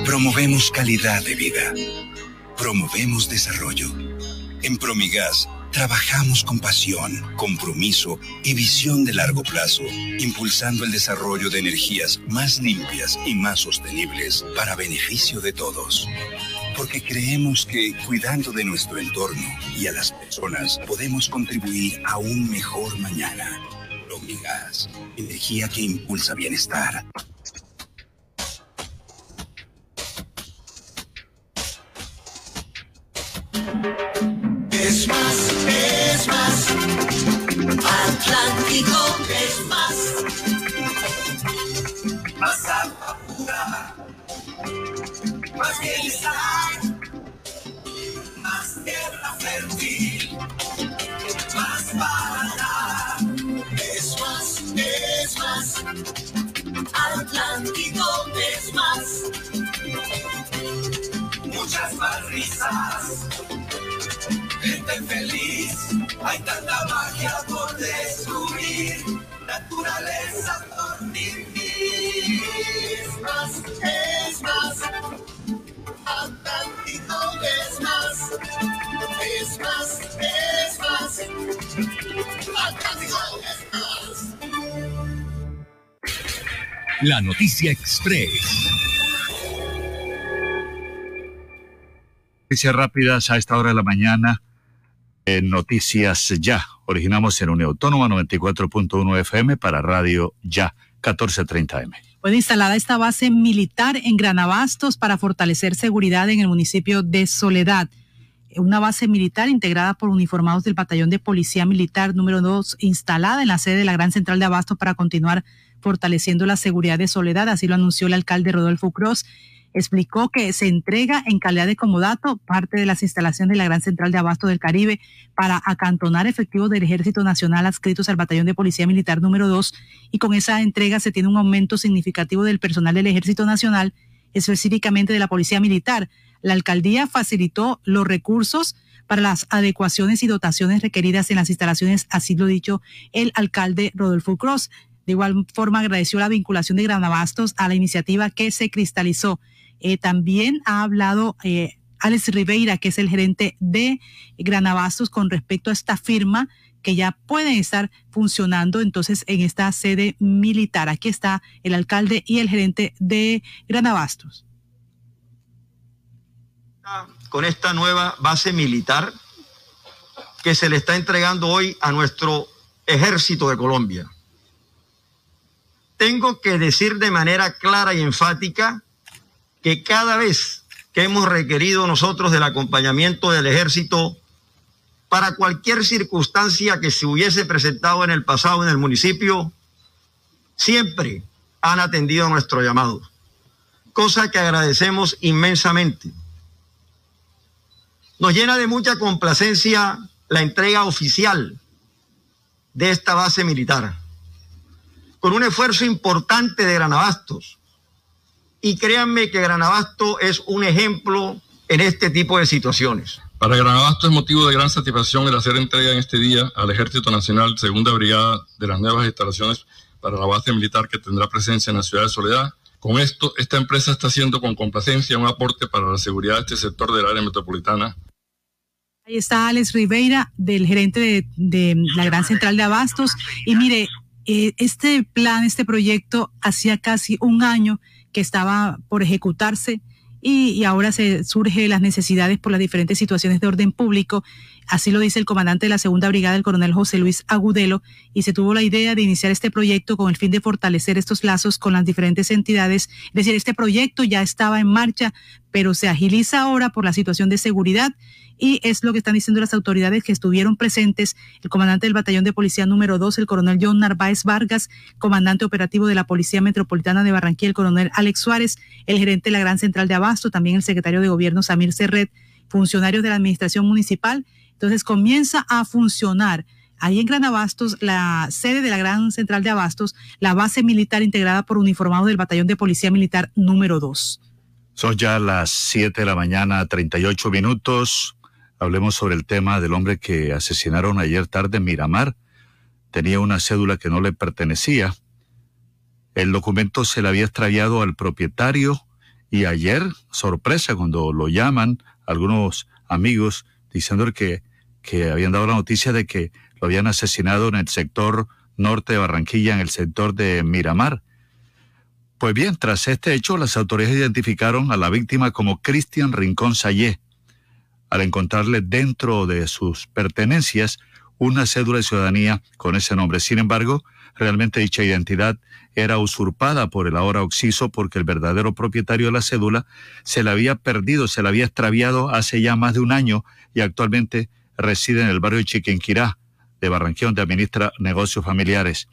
Promovemos calidad de vida. Promovemos desarrollo. En Promigas Trabajamos con pasión, compromiso y visión de largo plazo, impulsando el desarrollo de energías más limpias y más sostenibles para beneficio de todos. Porque creemos que cuidando de nuestro entorno y a las personas podemos contribuir a un mejor mañana. Promigas, energía que impulsa bienestar. Atlántico es más. Más agua pura. Más bienestar. Más tierra fértil. Más para Es más, es más. Atlántico es más. Muchas más risas gente feliz. Hay tanta magia por descubrir, naturaleza por vivir. Es más, es más, Atlántico es más, es más, es más, Atlántico es más. La noticia express. Noticias rápidas a esta hora de la mañana. En Noticias Ya. Originamos en Unión Autónoma 94.1 FM para Radio Ya 1430M. Fue instalada esta base militar en Granabastos para fortalecer seguridad en el municipio de Soledad. Una base militar integrada por uniformados del Batallón de Policía Militar número 2, instalada en la sede de la Gran Central de Abasto para continuar fortaleciendo la seguridad de Soledad. Así lo anunció el alcalde Rodolfo Cruz explicó que se entrega en calidad de comodato parte de las instalaciones de la Gran Central de Abasto del Caribe para acantonar efectivos del Ejército Nacional adscritos al Batallón de Policía Militar número 2 y con esa entrega se tiene un aumento significativo del personal del Ejército Nacional, específicamente de la Policía Militar. La alcaldía facilitó los recursos para las adecuaciones y dotaciones requeridas en las instalaciones, así lo dicho el alcalde Rodolfo Cross. De igual forma agradeció la vinculación de Granabastos a la iniciativa que se cristalizó eh, también ha hablado eh, Alex Ribeira, que es el gerente de Granabastos, con respecto a esta firma que ya pueden estar funcionando entonces en esta sede militar. Aquí está el alcalde y el gerente de Granabastos. Con esta nueva base militar que se le está entregando hoy a nuestro ejército de Colombia. Tengo que decir de manera clara y enfática que cada vez que hemos requerido nosotros del acompañamiento del ejército para cualquier circunstancia que se hubiese presentado en el pasado en el municipio, siempre han atendido nuestro llamado, cosa que agradecemos inmensamente. Nos llena de mucha complacencia la entrega oficial de esta base militar, con un esfuerzo importante de Granabastos, y créanme que Granabasto es un ejemplo en este tipo de situaciones. Para Granabasto es motivo de gran satisfacción el hacer entrega en este día al Ejército Nacional Segunda Brigada de las nuevas instalaciones para la base militar que tendrá presencia en la ciudad de Soledad. Con esto, esta empresa está haciendo con complacencia un aporte para la seguridad de este sector del área metropolitana. Ahí está Alex Ribeira, del gerente de, la Gran Central de Abastos. Y mire, eh, este plan, este proyecto, hacía casi un año que estaba por ejecutarse y, ahora se surge las necesidades por las diferentes situaciones de orden público. Así lo dice el comandante de la segunda brigada, el coronel José Luis Agudelo, y se tuvo la idea de iniciar este proyecto con el fin de fortalecer estos lazos con las diferentes entidades. Es decir, este proyecto ya estaba en marcha, pero se agiliza ahora por la situación de seguridad y es lo que están diciendo las autoridades que estuvieron presentes, el comandante del batallón de policía número 2, el coronel John Narváez Vargas, comandante operativo de la Policía Metropolitana de Barranquilla, el coronel Alex Suárez, el gerente de la Gran Central de Abasto, también el secretario de Gobierno Samir Serret, funcionarios de la Administración Municipal. Entonces comienza a funcionar ahí en Gran Abastos, la sede de la Gran Central de Abastos, la base militar integrada por uniformados del Batallón de Policía Militar número 2. Son ya las 7 de la mañana, 38 minutos. Hablemos sobre el tema del hombre que asesinaron ayer tarde en Miramar. Tenía una cédula que no le pertenecía. El documento se le había extraviado al propietario y ayer, sorpresa, cuando lo llaman algunos amigos diciendo que, que habían dado la noticia de que lo habían asesinado en el sector norte de Barranquilla, en el sector de Miramar. Pues bien, tras este hecho, las autoridades identificaron a la víctima como Cristian Rincón Sayé, al encontrarle dentro de sus pertenencias una cédula de ciudadanía con ese nombre. Sin embargo, realmente dicha identidad era usurpada por el ahora Oxiso porque el verdadero propietario de la cédula se la había perdido, se la había extraviado hace ya más de un año y actualmente reside en el barrio de Chiquinquirá de Barranquilla, donde administra negocios familiares.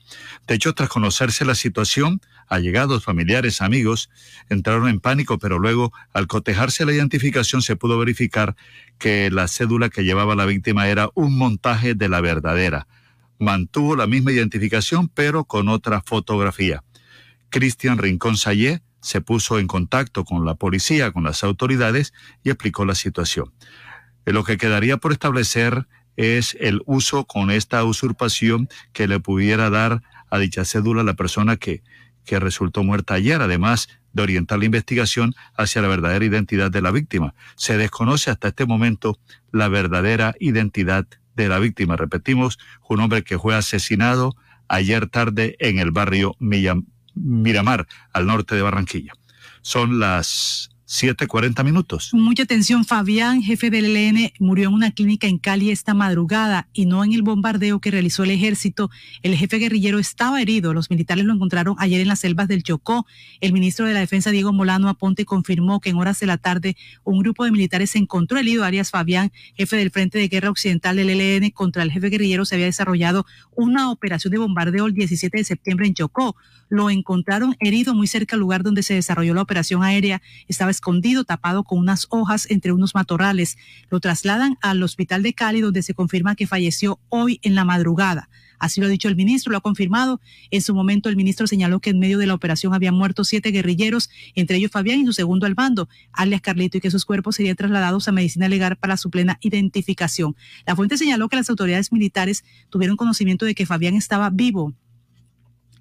De hecho, tras conocerse la situación, allegados, familiares, amigos, entraron en pánico, pero luego, al cotejarse la identificación, se pudo verificar que la cédula que llevaba la víctima era un montaje de la verdadera mantuvo la misma identificación, pero con otra fotografía. Cristian Rincón Sayé se puso en contacto con la policía, con las autoridades y explicó la situación. Lo que quedaría por establecer es el uso con esta usurpación que le pudiera dar a dicha cédula la persona que, que resultó muerta ayer, además de orientar la investigación hacia la verdadera identidad de la víctima. Se desconoce hasta este momento la verdadera identidad de la víctima. Repetimos, un hombre que fue asesinado ayer tarde en el barrio Miramar, al norte de Barranquilla. Son las 7.40 minutos. Mucha atención, Fabián, jefe del ELN, murió en una clínica en Cali esta madrugada y no en el bombardeo que realizó el ejército. El jefe guerrillero estaba herido. Los militares lo encontraron ayer en las selvas del Chocó. El ministro de la Defensa, Diego Molano Aponte, confirmó que en horas de la tarde un grupo de militares se encontró herido. Arias Fabián, jefe del Frente de Guerra Occidental del ELN, contra el jefe guerrillero se había desarrollado una operación de bombardeo el 17 de septiembre en Chocó. Lo encontraron herido muy cerca al lugar donde se desarrolló la operación aérea. Estaba escondido, tapado con unas hojas entre unos matorrales. Lo trasladan al hospital de Cali, donde se confirma que falleció hoy en la madrugada. Así lo ha dicho el ministro, lo ha confirmado. En su momento, el ministro señaló que en medio de la operación habían muerto siete guerrilleros, entre ellos Fabián y su segundo al mando, alias Carlito, y que sus cuerpos serían trasladados a medicina legal para su plena identificación. La fuente señaló que las autoridades militares tuvieron conocimiento de que Fabián estaba vivo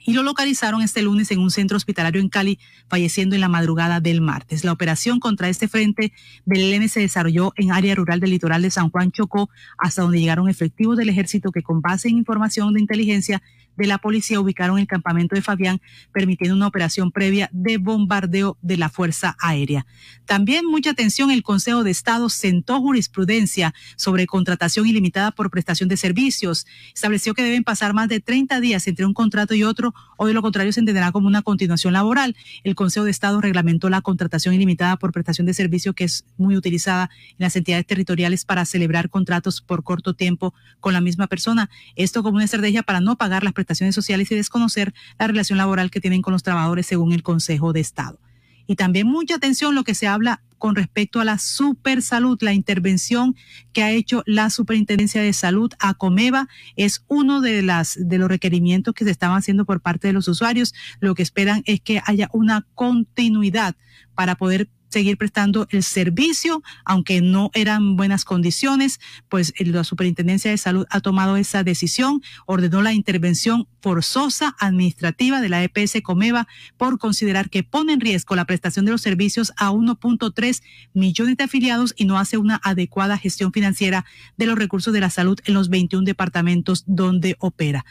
y lo localizaron este lunes en un centro hospitalario en Cali, falleciendo en la madrugada del martes. La operación contra este frente del ELN se desarrolló en área rural del litoral de San Juan Chocó, hasta donde llegaron efectivos del ejército que con base en información de inteligencia de la policía ubicaron el campamento de Fabián, permitiendo una operación previa de bombardeo de la Fuerza Aérea. También mucha atención, el Consejo de Estado sentó jurisprudencia sobre contratación ilimitada por prestación de servicios. Estableció que deben pasar más de 30 días entre un contrato y otro, o de lo contrario se entenderá como una continuación laboral. El Consejo de Estado reglamentó la contratación ilimitada por prestación de servicio, que es muy utilizada en las entidades territoriales para celebrar contratos por corto tiempo con la misma persona. Esto como una estrategia para no pagar las prestaciones sociales y desconocer la relación laboral que tienen con los trabajadores según el Consejo de Estado. Y también mucha atención lo que se habla con respecto a la supersalud, la intervención que ha hecho la Superintendencia de Salud a Comeva es uno de las de los requerimientos que se estaban haciendo por parte de los usuarios. Lo que esperan es que haya una continuidad para poder seguir prestando el servicio, aunque no eran buenas condiciones, pues la Superintendencia de Salud ha tomado esa decisión, ordenó la intervención forzosa administrativa de la EPS Comeva por considerar que pone en riesgo la prestación de los servicios a 1.3 millones de afiliados y no hace una adecuada gestión financiera de los recursos de la salud en los 21 departamentos donde opera.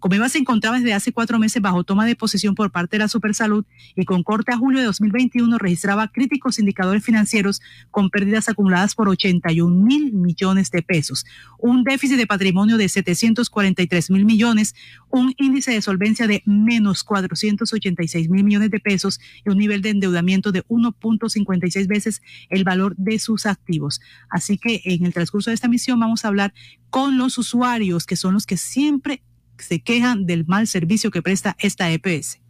Comeva se encontraba desde hace cuatro meses bajo toma de posesión por parte de la Supersalud y con corte a julio de 2021 registraba críticos indicadores financieros con pérdidas acumuladas por 81 mil millones de pesos, un déficit de patrimonio de 743 mil millones, un índice de solvencia de menos 486 mil millones de pesos y un nivel de endeudamiento de 1.56 veces el valor de sus activos. Así que en el transcurso de esta misión vamos a hablar con los usuarios, que son los que siempre se quejan del mal servicio que presta esta EPS.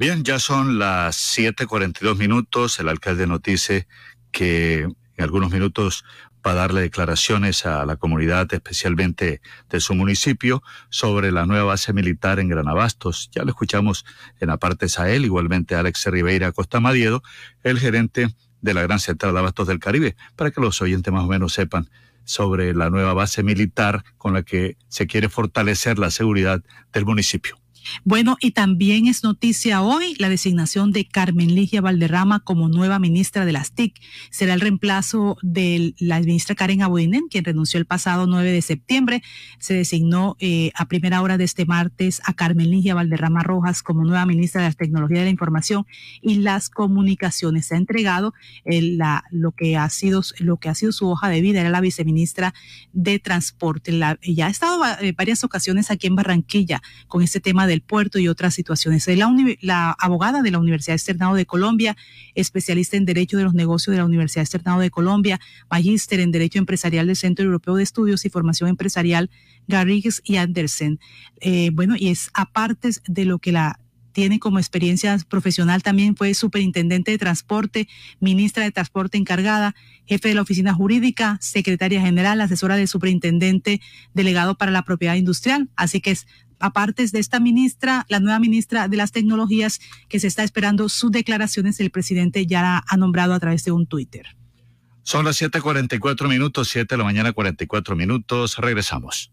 Bien, ya son las 7:42 minutos. El alcalde nos dice que en algunos minutos va a darle declaraciones a la comunidad, especialmente de su municipio, sobre la nueva base militar en Granabastos. Ya lo escuchamos en la parte Sahel, igualmente Alex Ribeira Costa Madiedo, el gerente de la Gran Central de Abastos del Caribe, para que los oyentes más o menos sepan sobre la nueva base militar con la que se quiere fortalecer la seguridad del municipio. Bueno, y también es noticia hoy la designación de Carmen Ligia Valderrama como nueva ministra de las TIC. Será el reemplazo de la ministra Karen Abudinen, quien renunció el pasado 9 de septiembre. Se designó eh, a primera hora de este martes a Carmen Ligia Valderrama Rojas como nueva ministra de las Tecnologías de la Información y las Comunicaciones. Se ha entregado la, lo, que ha sido, lo que ha sido su hoja de vida. Era la viceministra de Transporte. ya ha estado eh, varias ocasiones aquí en Barranquilla con este tema del puerto y otras situaciones. Es la, abogada de la Universidad Externado de Colombia, especialista en Derecho de los Negocios de la Universidad Externado de Colombia, magíster en Derecho Empresarial del Centro Europeo de Estudios y Formación Empresarial Garrigues y Andersen. Eh, bueno, y es aparte de lo que la tiene como experiencia profesional también fue superintendente de transporte, ministra de transporte encargada, jefe de la oficina jurídica, secretaria general, asesora del superintendente delegado para la propiedad industrial. Así que es aparte de esta ministra, la nueva ministra de las tecnologías, que se está esperando sus declaraciones, el presidente ya ha nombrado a través de un Twitter. Son las 7:44 minutos, 7 de la mañana, 44 minutos. Regresamos.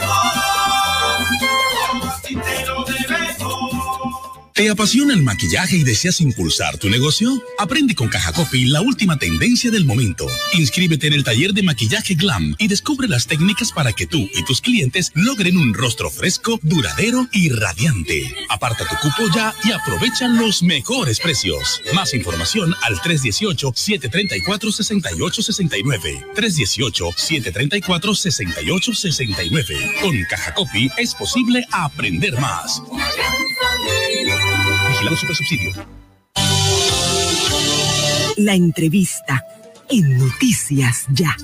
¿Te apasiona el maquillaje y deseas impulsar tu negocio? Aprende con Caja Copy la última tendencia del momento. Inscríbete en el taller de maquillaje Glam y descubre las técnicas para que tú y tus clientes logren un rostro fresco, duradero y radiante. Aparta tu cupo ya y aprovecha los mejores precios. Más información al 318-734-6869. 318-734-6869. Con Caja Copy es posible aprender más. Vigilado Subsidio. La entrevista en Noticias Ya.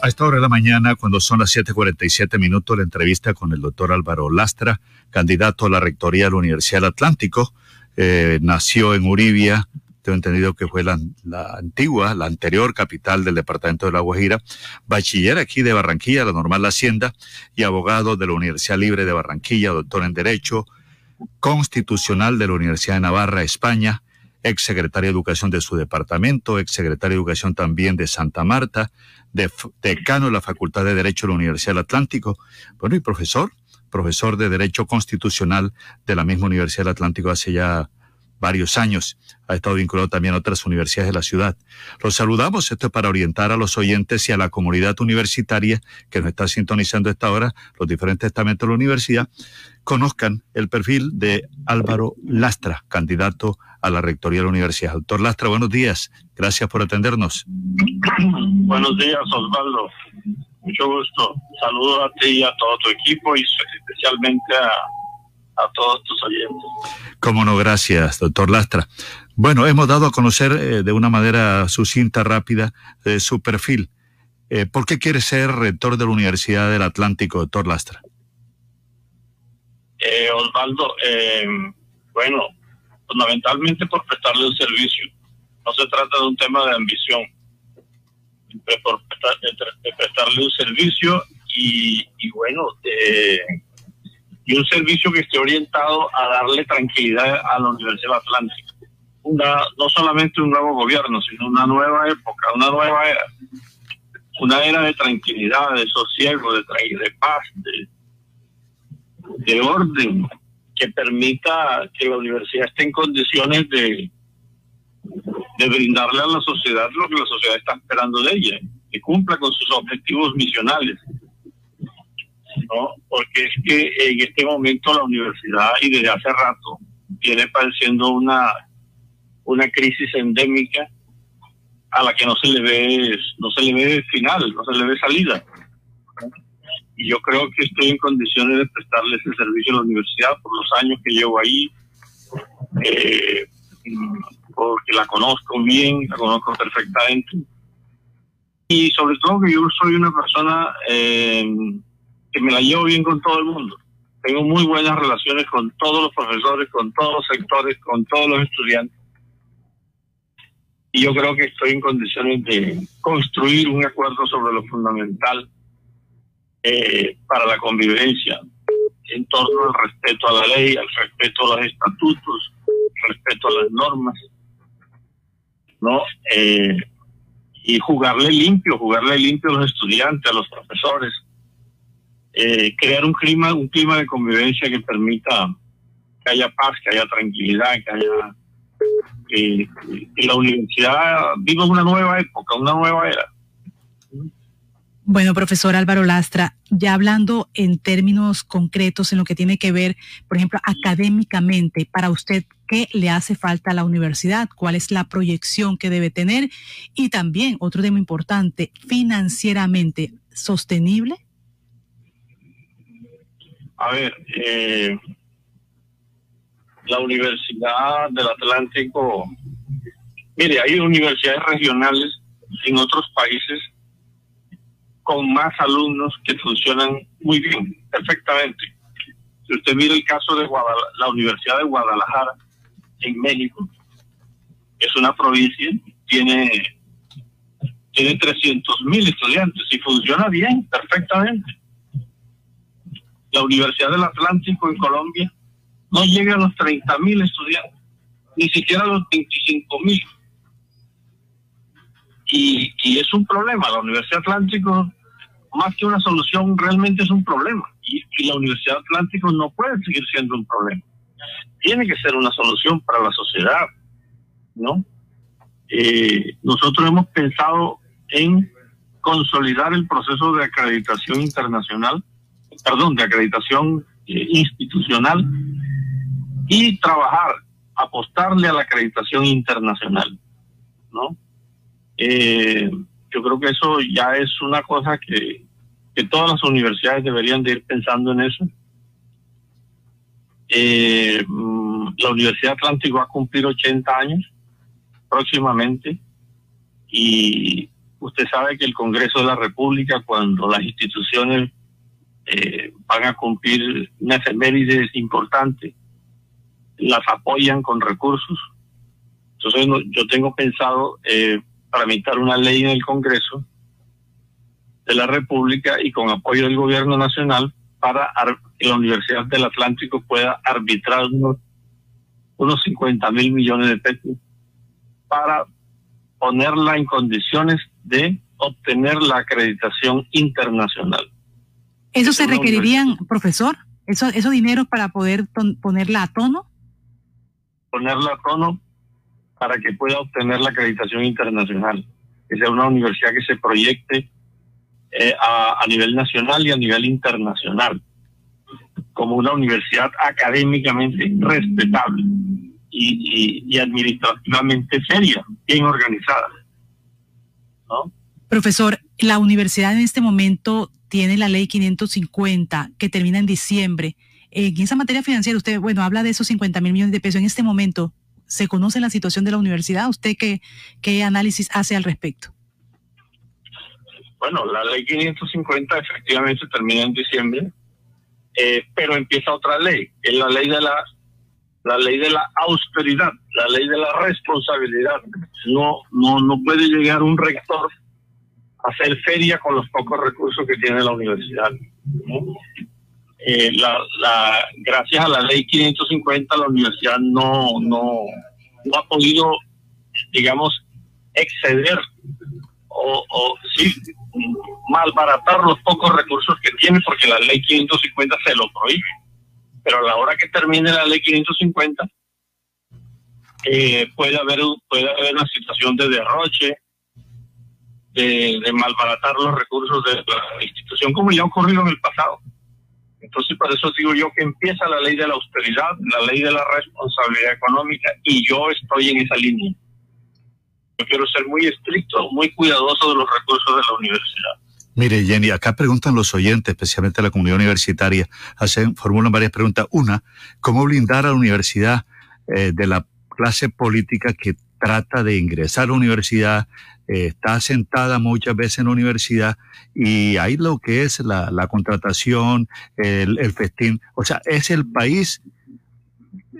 A esta hora de la mañana, cuando son las 7:47 minutos, la entrevista con el doctor Álvaro Lastra, candidato a la rectoría de la Universidad del Atlántico. Eh, nació en Uribia, tengo entendido que fue la, la, antigua, la anterior capital del departamento de La Guajira, bachiller aquí de Barranquilla, la normal Hacienda, y abogado de la Universidad Libre de Barranquilla, doctor en Derecho, constitucional de la Universidad de Navarra, España, ex secretario de Educación de su departamento, ex secretario de Educación también de Santa Marta, de, decano de la Facultad de Derecho de la Universidad del Atlántico, bueno, y profesor, profesor de Derecho Constitucional de la misma Universidad del Atlántico hace ya varios años. Ha estado vinculado también a otras universidades de la ciudad. Los saludamos. Esto es para orientar a los oyentes y a la comunidad universitaria que nos está sintonizando esta hora, los diferentes estamentos de la universidad, conozcan el perfil de Álvaro Lastra, candidato a la rectoría de la universidad. Doctor Lastra, buenos días. Gracias por atendernos. Buenos días, Osvaldo. Mucho gusto. Saludos a ti y a todo tu equipo y especialmente a, a todos tus oyentes. Cómo no, gracias, doctor Lastra. Bueno, hemos dado a conocer eh, de una manera sucinta, rápida, eh, su perfil. Eh, ¿Por qué quiere ser rector de la Universidad del Atlántico, doctor Lastra? Eh, Osvaldo, eh, bueno, fundamentalmente por prestarle un servicio. No se trata de un tema de ambición, por prestar- de- prestarle un servicio y, y bueno, y un servicio que esté orientado a darle tranquilidad a la Universidad Atlántica. No solamente un nuevo gobierno, sino una nueva época, una nueva era. Una era de tranquilidad, de sosiego, de, de paz, de, de orden que permita que la universidad esté en condiciones de, de brindarle a la sociedad lo que la sociedad está esperando de ella, que cumpla con sus objetivos misionales. ¿no? Porque es que en este momento la universidad, y desde hace rato, viene padeciendo una, una crisis endémica a la que no se le ve no se le ve final, no se le ve salida y yo creo que estoy en condiciones de prestarle ese servicio a la universidad por los años que llevo ahí, eh, porque la conozco bien, la conozco perfectamente. Y sobre todo que yo soy una persona eh, que me la llevo bien con todo el mundo. Tengo muy buenas relaciones con todos los profesores, con todos los sectores, con todos los estudiantes. Y yo creo que estoy en condiciones de construir un acuerdo sobre lo fundamental eh, para la convivencia en torno al respeto a la ley, al respeto a los estatutos, respeto a las normas, ¿no? Eh, y jugarle limpio, jugarle limpio a los estudiantes, a los profesores, eh, crear un clima, un clima de convivencia que permita que haya paz, que haya tranquilidad, que haya que, que la universidad viva una nueva época, una nueva era. Bueno, profesor Álvaro Lastra, ya hablando en términos concretos en lo que tiene que ver, por ejemplo, académicamente, para usted, ¿qué le hace falta a la universidad? ¿Cuál es la proyección que debe tener? Y también, otro tema importante, financieramente, ¿sostenible? A ver, eh, la Universidad del Atlántico, mire, hay universidades regionales en otros países con más alumnos que funcionan muy bien, perfectamente. Si usted mira el caso de la Universidad de Guadalajara en México, es una provincia, tiene, tiene 300 mil estudiantes y funciona bien, perfectamente. La Universidad del Atlántico en Colombia no llega a los 30 mil estudiantes, ni siquiera a los 25 mil. Y, y es un problema. La Universidad Atlántico, más que una solución, realmente es un problema. Y, la Universidad Atlántico no puede seguir siendo un problema. Tiene que ser una solución para la sociedad, ¿no? Eh, nosotros hemos pensado en consolidar el proceso de acreditación internacional, perdón, de acreditación eh, institucional y trabajar, apostarle a la acreditación internacional, ¿no? Eh, yo creo que eso ya es una cosa que, que todas las universidades deberían de ir pensando en eso. Eh, mm, la Universidad Atlántico va a cumplir 80 años próximamente y usted sabe que el Congreso de la República, cuando las instituciones eh, van a cumplir una efeméride importante, las apoyan con recursos. Entonces yo tengo pensado eh, tramitar una ley en el Congreso de la República y con apoyo del Gobierno Nacional para ar- que la Universidad del Atlántico pueda arbitrar unos, unos 50 mil millones de pesos para ponerla en condiciones de obtener la acreditación internacional. ¿Eso se requerirían, profesor? ¿Eso, ¿Eso dinero para poder ton- ponerla a tono? ponerla a tono para que pueda obtener la acreditación internacional, que sea una universidad que se proyecte eh, a, nivel nacional y a nivel internacional, como una universidad académicamente respetable y, y, administrativamente seria, bien organizada. ¿no? Profesor, la universidad en este momento tiene la ley 550 que termina en diciembre. En esa materia financiera, usted, bueno, habla de esos 50 mil millones de pesos. En este momento, ¿se conoce la situación de la universidad? ¿Usted qué, qué análisis hace al respecto? Bueno, la ley 550 efectivamente termina en diciembre, eh, pero empieza otra ley, que es la ley de la la ley de la austeridad, la ley de la responsabilidad. No, no, no puede llegar un rector a hacer feria con los pocos recursos que tiene la universidad. Eh, la, la, gracias a la ley 550 la universidad no, no, no ha podido, digamos, exceder o, o sí, malbaratar los pocos recursos que tiene porque la ley 550 se lo prohíbe. Pero a la hora que termine la ley 550 eh, puede haber puede haber una situación de derroche de, de, malbaratar los recursos de la institución como ya ha ocurrido en el pasado entonces por eso digo yo que empieza la ley de la austeridad la ley de la responsabilidad económica y yo estoy en esa línea yo quiero ser muy estricto muy cuidadoso de los recursos de la universidad Mire, Jenny, acá preguntan los oyentes, especialmente la comunidad universitaria, hacen, formulan varias preguntas. Una, ¿cómo blindar a la universidad eh, de la clase política que trata de ingresar a la universidad, está sentada muchas veces en la universidad y hay lo que es la, contratación, el, festín, o sea, es el país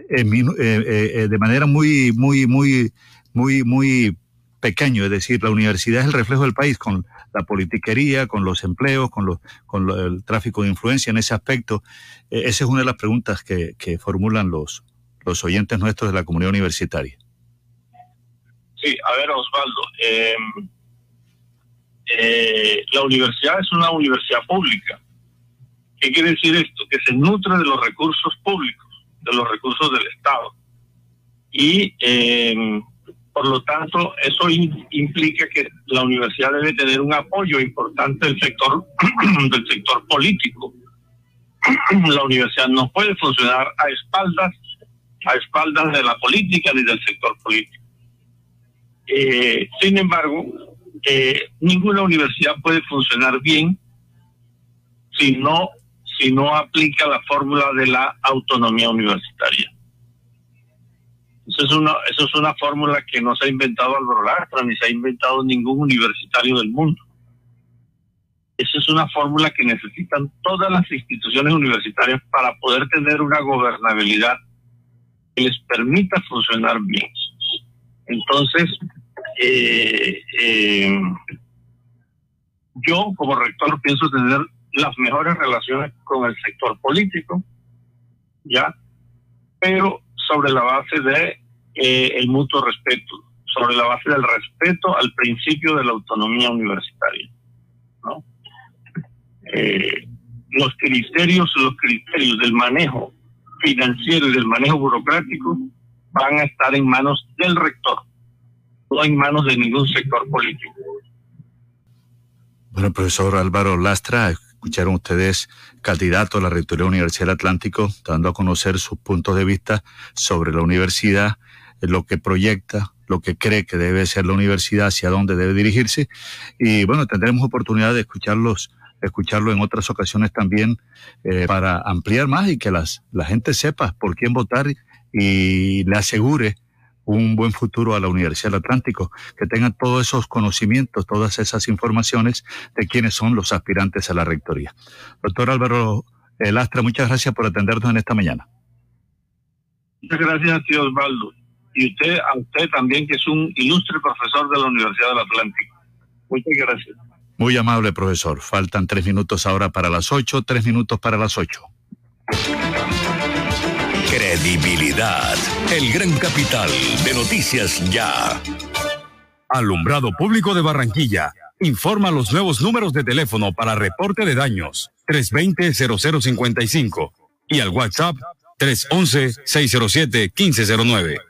eh, eh, de manera muy, muy, muy, muy, muy pequeño, es decir, la universidad es el reflejo del país con la politiquería, con los empleos, con, los, con el tráfico de influencia en ese aspecto. Eh, esa es una de las preguntas que, que formulan los, los oyentes nuestros de la comunidad universitaria. Sí, a ver, Osvaldo, eh, eh, la universidad es una universidad pública. ¿Qué quiere decir esto? Que se nutre de los recursos públicos, de los recursos del Estado. Y eh, por lo tanto, eso implica que la universidad debe tener un apoyo importante del sector, del sector político. la universidad no puede funcionar a espaldas, a espaldas de la política ni del sector político. Eh, sin embargo, eh, ninguna universidad puede funcionar bien si no, si no aplica la fórmula de la autonomía universitaria. Eso es una, eso es una fórmula que no se ha inventado Álvaro Lastra, ni se ha inventado ningún universitario del mundo. Esa es una fórmula que necesitan todas las instituciones universitarias para poder tener una gobernabilidad que les permita funcionar bien. Entonces, eh, eh, yo como rector pienso tener las mejores relaciones con el sector político, ya, pero sobre la base de eh, el mutuo respeto, sobre la base del respeto al principio de la autonomía universitaria. ¿no? Los criterios, los criterios del manejo financiero y del manejo burocrático van a estar en manos del rector, no en manos de ningún sector político. Bueno, profesor Álvaro Lastra, escucharon ustedes candidato a la Rectoría Universidad del Atlántico, dando a conocer sus puntos de vista sobre la universidad, lo que proyecta, lo que cree que debe ser la universidad, hacia dónde debe dirigirse. Y bueno, tendremos oportunidad de escucharlos escucharlo en otras ocasiones también eh, para ampliar más y que las, la gente sepa por quién votar y le asegure un buen futuro a la Universidad del Atlántico, que tengan todos esos conocimientos, todas esas informaciones de quiénes son los aspirantes a la rectoría. Doctor Álvaro Lastra, muchas gracias por atendernos en esta mañana. Muchas gracias ti, Osvaldo. Y usted, a usted también, que es un ilustre profesor de la Universidad del Atlántico. Muchas gracias. Muy amable, profesor. Faltan tres minutos ahora para las ocho, tres minutos para las ocho. Credibilidad, el gran capital de Noticias Ya. Alumbrado Público de Barranquilla. Informa los nuevos números de teléfono para reporte de daños 320-0055 y al WhatsApp 311-607-1509.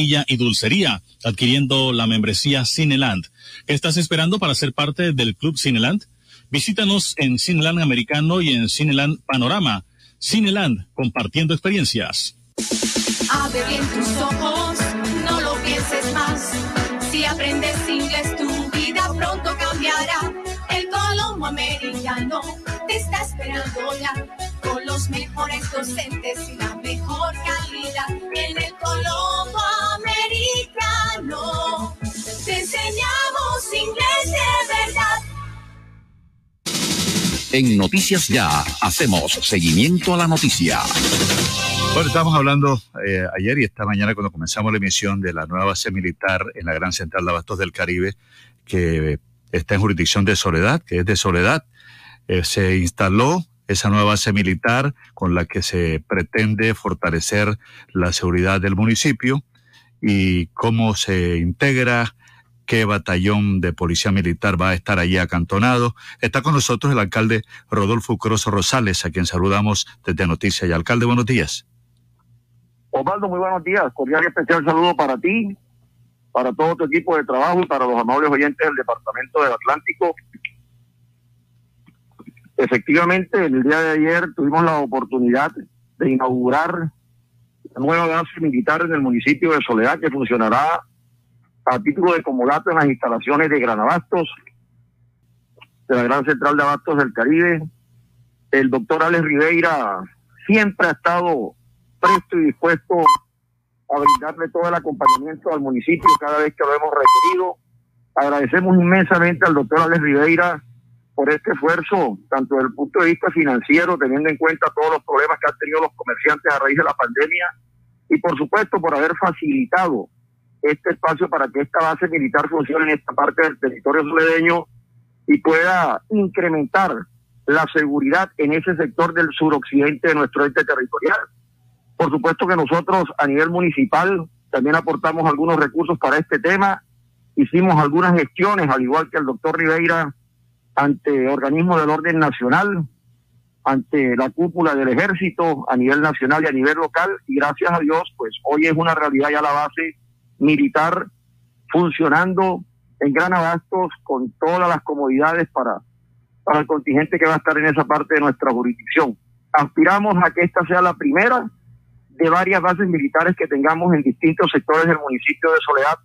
y dulcería, adquiriendo la membresía Cineland. ¿Qué estás esperando para ser parte del Club Cineland? Visítanos en Cineland Americano y en Cineland Panorama. Cineland, compartiendo experiencias. Abre bien tus ojos, no lo pienses más. Si aprendes inglés, tu vida pronto cambiará. El Colombo Americano te está esperando ya. Con los mejores docentes y la mejor calidad. En el Colombo Americano te enseñamos inglés de verdad. En Noticias Ya hacemos seguimiento a la noticia. Bueno, estamos hablando eh, ayer y esta mañana cuando comenzamos la emisión de la nueva base militar en la Gran Central de Abastos del Caribe, que está en jurisdicción de Soledad, que es de Soledad. Eh, se instaló esa nueva base militar con la que se pretende fortalecer la seguridad del municipio y cómo se integra, qué batallón de policía militar va a estar allí acantonado. Está con nosotros el alcalde Rodolfo Croso Rosales, a quien saludamos desde Noticias. Y alcalde, buenos días. Osvaldo, muy buenos días. Cordial y especial saludo para ti, para todo tu equipo de trabajo y para los amables oyentes del Departamento del Atlántico. Efectivamente, el día de ayer tuvimos la oportunidad de inaugurar la nueva base militar en el municipio de Soledad que funcionará a título de comodato en las instalaciones de Granabastos, de la Gran Central de Abastos del Caribe. El doctor Alex Ribeira siempre ha estado presto y dispuesto a brindarle todo el acompañamiento al municipio cada vez que lo hemos requerido. Agradecemos inmensamente al doctor Alex Ribeira por este esfuerzo, tanto desde el punto de vista financiero, teniendo en cuenta todos los problemas que han tenido los comerciantes a raíz de la pandemia, y por supuesto por haber facilitado este espacio para que esta base militar funcione en esta parte del territorio soledeño y pueda incrementar la seguridad en ese sector del suroccidente de nuestro ente territorial. Por supuesto que nosotros a nivel municipal también aportamos algunos recursos para este tema, hicimos algunas gestiones, al igual que el doctor Ribeira, ante organismos del orden nacional, ante la cúpula del ejército a nivel nacional y a nivel local, y gracias a Dios, pues hoy es una realidad ya la base militar funcionando en gran abastos con todas las comodidades para, para el contingente que va a estar en esa parte de nuestra jurisdicción. Aspiramos a que esta sea la primera de varias bases militares que tengamos en distintos sectores del municipio de Soledad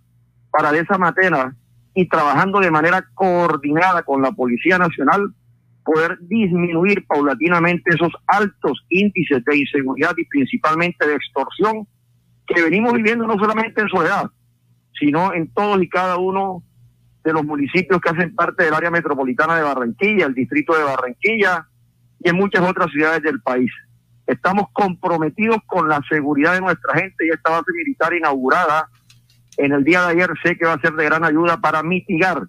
para de esa manera y trabajando de manera coordinada con la Policía Nacional poder disminuir paulatinamente esos altos índices de inseguridad y principalmente de extorsión que venimos viviendo no solamente en Soledad, sino en todos y cada uno de los municipios que hacen parte del área metropolitana de Barranquilla, el distrito de Barranquilla y en muchas otras ciudades del país. Estamos comprometidos con la seguridad de nuestra gente y esta base militar inaugurada en el día de ayer sé que va a ser de gran ayuda para mitigar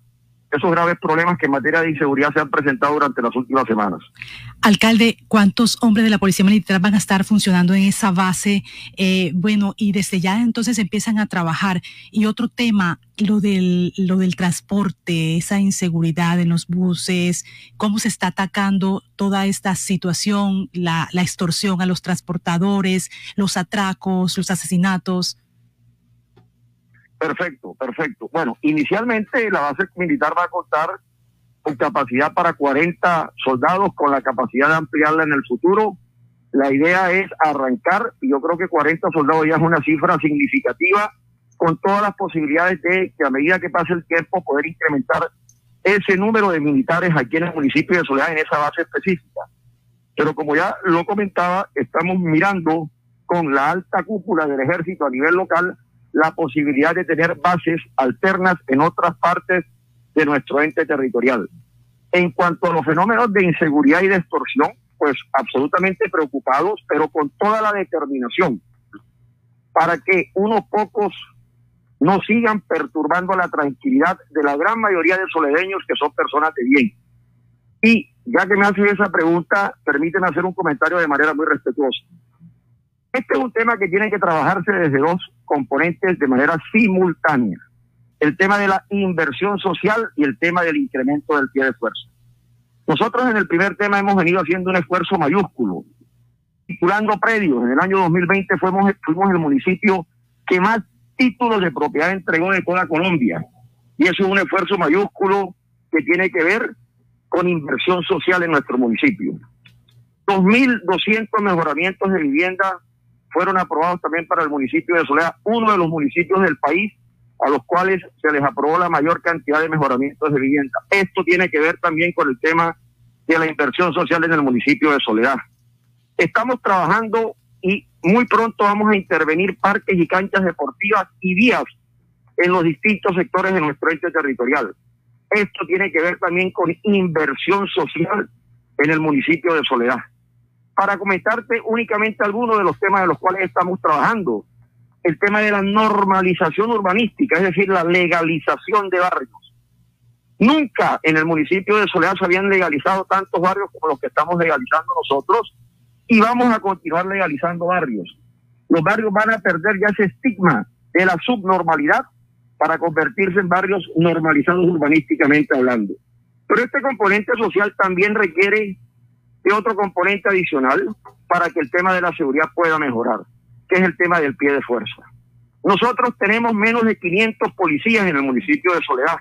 esos graves problemas que en materia de inseguridad se han presentado durante las últimas semanas. Alcalde, ¿cuántos hombres de la Policía Militar van a estar funcionando en esa base? Eh, bueno, y desde ya entonces empiezan a trabajar. Y otro tema, lo del, transporte, esa inseguridad en los buses, cómo se está atacando toda esta situación, la extorsión a los transportadores, los atracos, los asesinatos. Perfecto, perfecto. Bueno, inicialmente la base militar va a contar con capacidad para 40 soldados, con la capacidad de ampliarla en el futuro. La idea es arrancar, y yo creo que 40 soldados ya es una cifra significativa, con todas las posibilidades de que a medida que pase el tiempo poder incrementar ese número de militares aquí en el municipio de Soledad, en esa base específica. Pero como ya lo comentaba, estamos mirando con la alta cúpula del ejército a nivel local la posibilidad de tener bases alternas en otras partes de nuestro ente territorial. En cuanto a los fenómenos de inseguridad y de extorsión, pues absolutamente preocupados, pero con toda la determinación para que unos pocos no sigan perturbando la tranquilidad de la gran mayoría de soledeños que son personas de bien. Y ya que me hacen esa pregunta, permíteme hacer un comentario de manera muy respetuosa. Este es un tema que tiene que trabajarse desde dos componentes de manera simultánea. El tema de la inversión social y el tema del incremento del pie de fuerza. Nosotros en el primer tema hemos venido haciendo un esfuerzo mayúsculo, titulando predios. En el año 2020 fuimos, fuimos el municipio que más títulos de propiedad entregó de toda Colombia. Y eso es un esfuerzo mayúsculo que tiene que ver con inversión social en nuestro municipio. 2.200 mejoramientos de vivienda fueron aprobados también para el municipio de Soledad, uno de los municipios del país a los cuales se les aprobó la mayor cantidad de mejoramientos de vivienda. Esto tiene que ver también con el tema de la inversión social en el municipio de Soledad. Estamos trabajando y muy pronto vamos a intervenir parques y canchas deportivas y vías en los distintos sectores de nuestro ente territorial. Esto tiene que ver también con inversión social en el municipio de Soledad. Para comentarte únicamente algunos de los temas de los cuales estamos trabajando, el tema de la normalización urbanística, es decir, la legalización de barrios. Nunca en el municipio de Soledad se habían legalizado tantos barrios como los que estamos legalizando nosotros y vamos a continuar legalizando barrios. Los barrios van a perder ya ese estigma de la subnormalidad para convertirse en barrios normalizados urbanísticamente hablando. Pero este componente social también requiere de otro componente adicional para que el tema de la seguridad pueda mejorar, que es el tema del pie de fuerza. Nosotros tenemos menos de 500 policías en el municipio de Soledad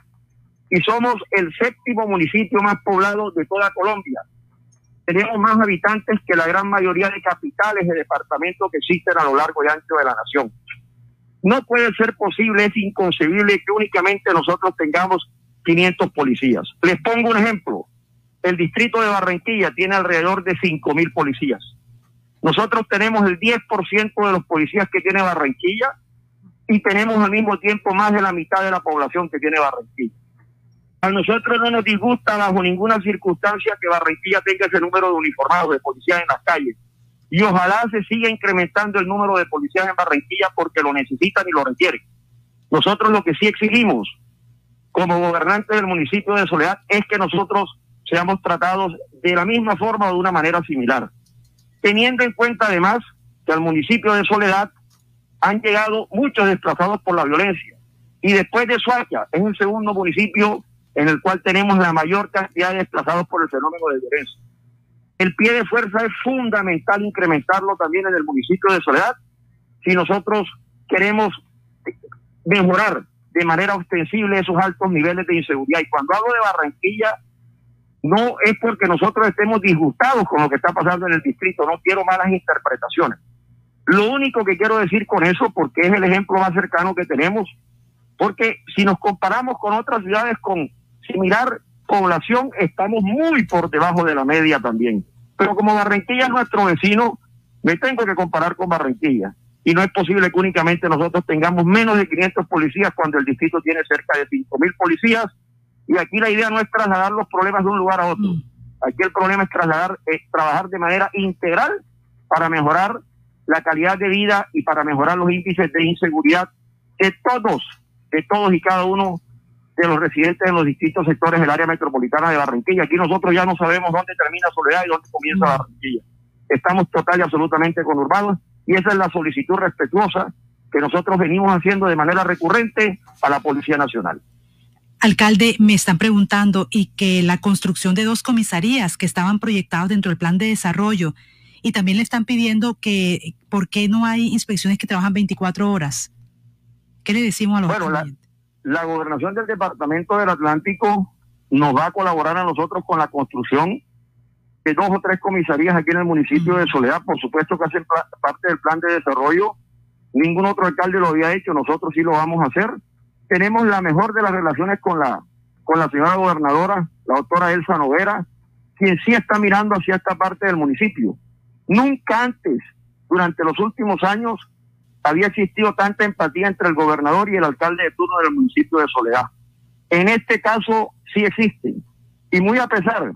y somos el séptimo municipio más poblado de toda Colombia tenemos más habitantes que la gran mayoría de capitales de departamentos que existen a lo largo y ancho de la nación. No puede ser posible, es inconcebible que únicamente nosotros tengamos 500 policías. Les pongo un ejemplo. El distrito de Barranquilla tiene alrededor de 5 mil policías. Nosotros tenemos el 10% de los policías que tiene Barranquilla y tenemos al mismo tiempo más de la mitad de la población que tiene Barranquilla. A nosotros no nos disgusta bajo ninguna circunstancia que Barranquilla tenga ese número de uniformados, de policías en las calles. Y ojalá se siga incrementando el número de policías en Barranquilla porque lo necesitan y lo requieren. Nosotros lo que sí exigimos como gobernantes del municipio de Soledad es que nosotros seamos tratados de la misma forma o de una manera similar. Teniendo en cuenta además que al municipio de Soledad han llegado muchos desplazados por la violencia. Y después de Suacha, es el segundo municipio en el cual tenemos la mayor cantidad de desplazados por el fenómeno de violencia. El pie de fuerza es fundamental incrementarlo también en el municipio de Soledad si nosotros queremos mejorar de manera ostensible esos altos niveles de inseguridad. Y cuando hablo de Barranquilla, no es porque nosotros estemos disgustados con lo que está pasando en el distrito, no quiero malas interpretaciones. Lo único que quiero decir con eso, porque es el ejemplo más cercano que tenemos, porque si nos comparamos con otras ciudades con similar población, estamos muy por debajo de la media también. Pero como Barranquilla es nuestro vecino, me tengo que comparar con Barranquilla. Y no es posible que únicamente nosotros tengamos menos de 500 policías cuando el distrito tiene cerca de 5.000 policías. Y aquí la idea no es trasladar los problemas de un lugar a otro. Aquí el problema es trasladar, es trabajar de manera integral para mejorar la calidad de vida y para mejorar los índices de inseguridad de todos, de todos y cada uno de los residentes en los distintos sectores del área metropolitana de Barranquilla. Aquí nosotros ya no sabemos dónde termina Soledad y dónde comienza mm. Barranquilla. Estamos total y absolutamente conurbados y esa es la solicitud respetuosa que nosotros venimos haciendo de manera recurrente a la Policía Nacional. Alcalde, me están preguntando y que la construcción de dos comisarías que estaban proyectadas dentro del plan de desarrollo y también le están pidiendo que por qué no hay inspecciones que trabajan 24 horas. ¿Qué le decimos a los bueno, la gobernación del departamento del Atlántico nos va a colaborar a nosotros con la construcción de dos o tres comisarías aquí en el municipio de Soledad, por supuesto que hacen parte del plan de desarrollo. Ningún otro alcalde lo había hecho, nosotros sí lo vamos a hacer. Tenemos la mejor de las relaciones con la con la señora gobernadora, la doctora Elsa Novera, quien sí está mirando hacia esta parte del municipio. Nunca antes, durante los últimos años, había existido tanta empatía entre el gobernador y el alcalde de turno del municipio de Soledad. En este caso sí existen. Y muy a pesar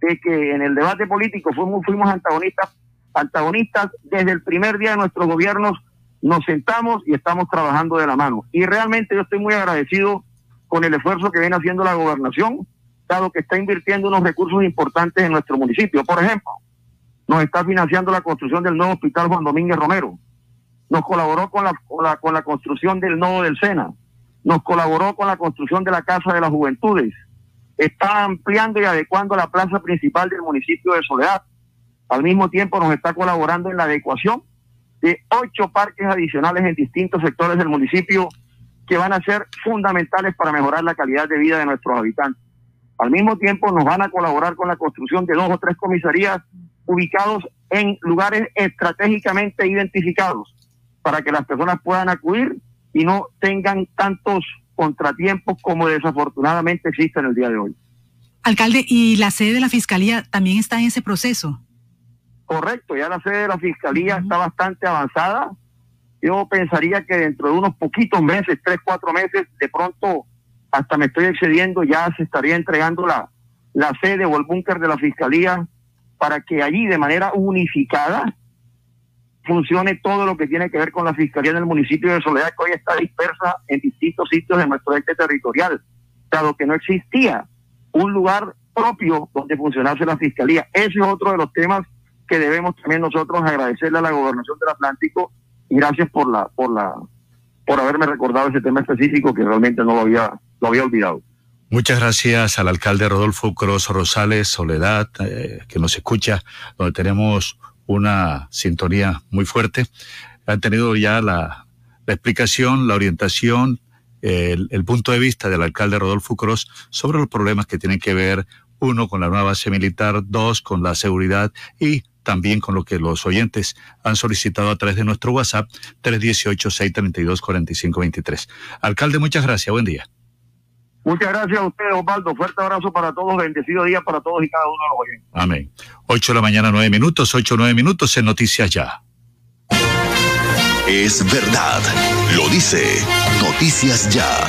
de que en el debate político fuimos, fuimos antagonistas, antagonistas desde el primer día de nuestros gobiernos, nos sentamos y estamos trabajando de la mano. Y realmente yo estoy muy agradecido con el esfuerzo que viene haciendo la gobernación, dado que está invirtiendo unos recursos importantes en nuestro municipio. Por ejemplo, nos está financiando la construcción del nuevo hospital Juan Domínguez Romero, nos colaboró con la, con la, con la construcción del nodo del Sena, nos colaboró con la construcción de la Casa de las Juventudes, está ampliando y adecuando la plaza principal del municipio de Soledad. Al mismo tiempo nos está colaborando en la adecuación de ocho parques adicionales en distintos sectores del municipio que van a ser fundamentales para mejorar la calidad de vida de nuestros habitantes. Al mismo tiempo nos van a colaborar con la construcción de dos o tres comisarías ubicados en lugares estratégicamente identificados para que las personas puedan acudir y no tengan tantos contratiempos como desafortunadamente existen el día de hoy. Alcalde, ¿y la sede de la Fiscalía también está en ese proceso? Correcto, ya la sede de la Fiscalía está bastante avanzada. Yo pensaría que dentro de unos poquitos meses, tres, cuatro meses, de pronto, hasta me estoy excediendo, ya se estaría entregando la, la sede o el búnker de la Fiscalía para que allí de manera unificada funcione todo lo que tiene que ver con la Fiscalía en el municipio de Soledad, que hoy está dispersa en distintos sitios de nuestro ente territorial, dado que no existía un lugar propio donde funcionase la Fiscalía. Ese es otro de los temas que debemos también nosotros agradecerle a la gobernación del Atlántico y gracias por la, por la, por haberme recordado ese tema específico que realmente no lo había, lo había olvidado. Muchas gracias al alcalde Rodolfo Cruz Rosales Soledad, eh, que nos escucha, donde tenemos una sintonía muy fuerte. Han tenido ya la, explicación, la orientación, el, el, punto de vista del alcalde Rodolfo Cruz sobre los problemas que tienen que ver, uno, con la nueva base militar, dos, con la seguridad y también con lo que los oyentes han solicitado a través de nuestro WhatsApp 318-632-4523. Alcalde, muchas gracias. Buen día. Muchas gracias a ustedes, Osvaldo. Fuerte abrazo para todos, bendecido día para todos y cada uno de los oyentes. Amén. Ocho de la mañana, nueve minutos, ocho, nueve minutos en Noticias Ya. Es verdad, lo dice Noticias Ya.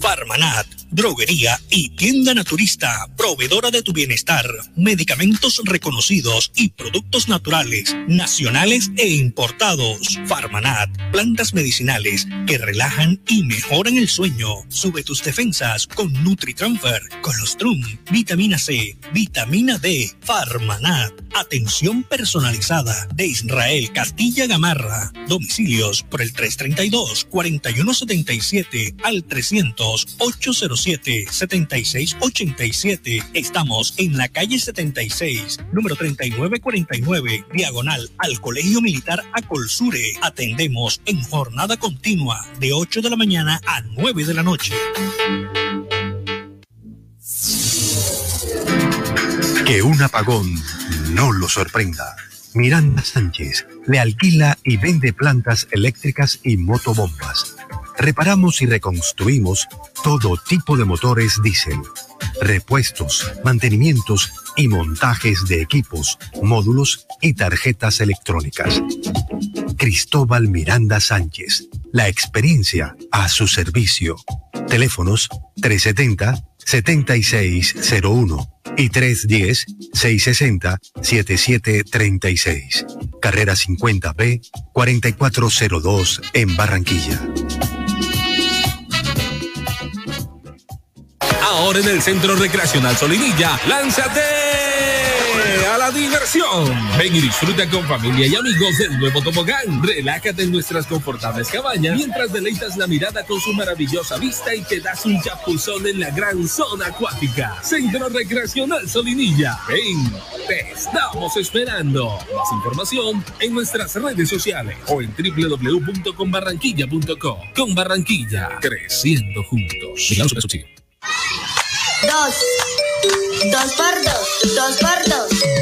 Farmanat droguería y tienda naturista, proveedora de tu bienestar, medicamentos reconocidos y productos naturales, nacionales e importados. Farmanat, plantas medicinales que relajan y mejoran el sueño. Sube tus defensas con NutriTransfer, Colostrum, vitamina C, vitamina D, Farmanat. Atención personalizada de Israel Castilla Gamarra. Domicilios por el 332 4177 al 300 805 7687. Estamos en la calle 76, número 3949, diagonal al Colegio Militar Acolsure. Atendemos en jornada continua de 8 de la mañana a 9 de la noche. Que un apagón no lo sorprenda. Miranda Sánchez le alquila y vende plantas eléctricas y motobombas Reparamos y reconstruimos todo tipo de motores diésel, repuestos, mantenimientos y montajes de equipos, módulos y tarjetas electrónicas. Cristóbal Miranda Sánchez, la experiencia a su servicio. Teléfonos 370-7601 y 310-660-7736. Carrera 50B 4402 en Barranquilla. Ahora en el Centro Recreacional Solinilla, lánzate diversión. Ven y disfruta con familia y amigos del nuevo tobogán. Relájate en nuestras confortables cabañas mientras deleitas la mirada con su maravillosa vista y te das un chapuzón en la gran zona acuática. Centro Recreacional Solinilla. Ven, te estamos esperando. Más información en nuestras redes sociales o en www.conbarranquilla.com. Con Barranquilla, creciendo juntos. Dos. Dos por dos. Dos por dos.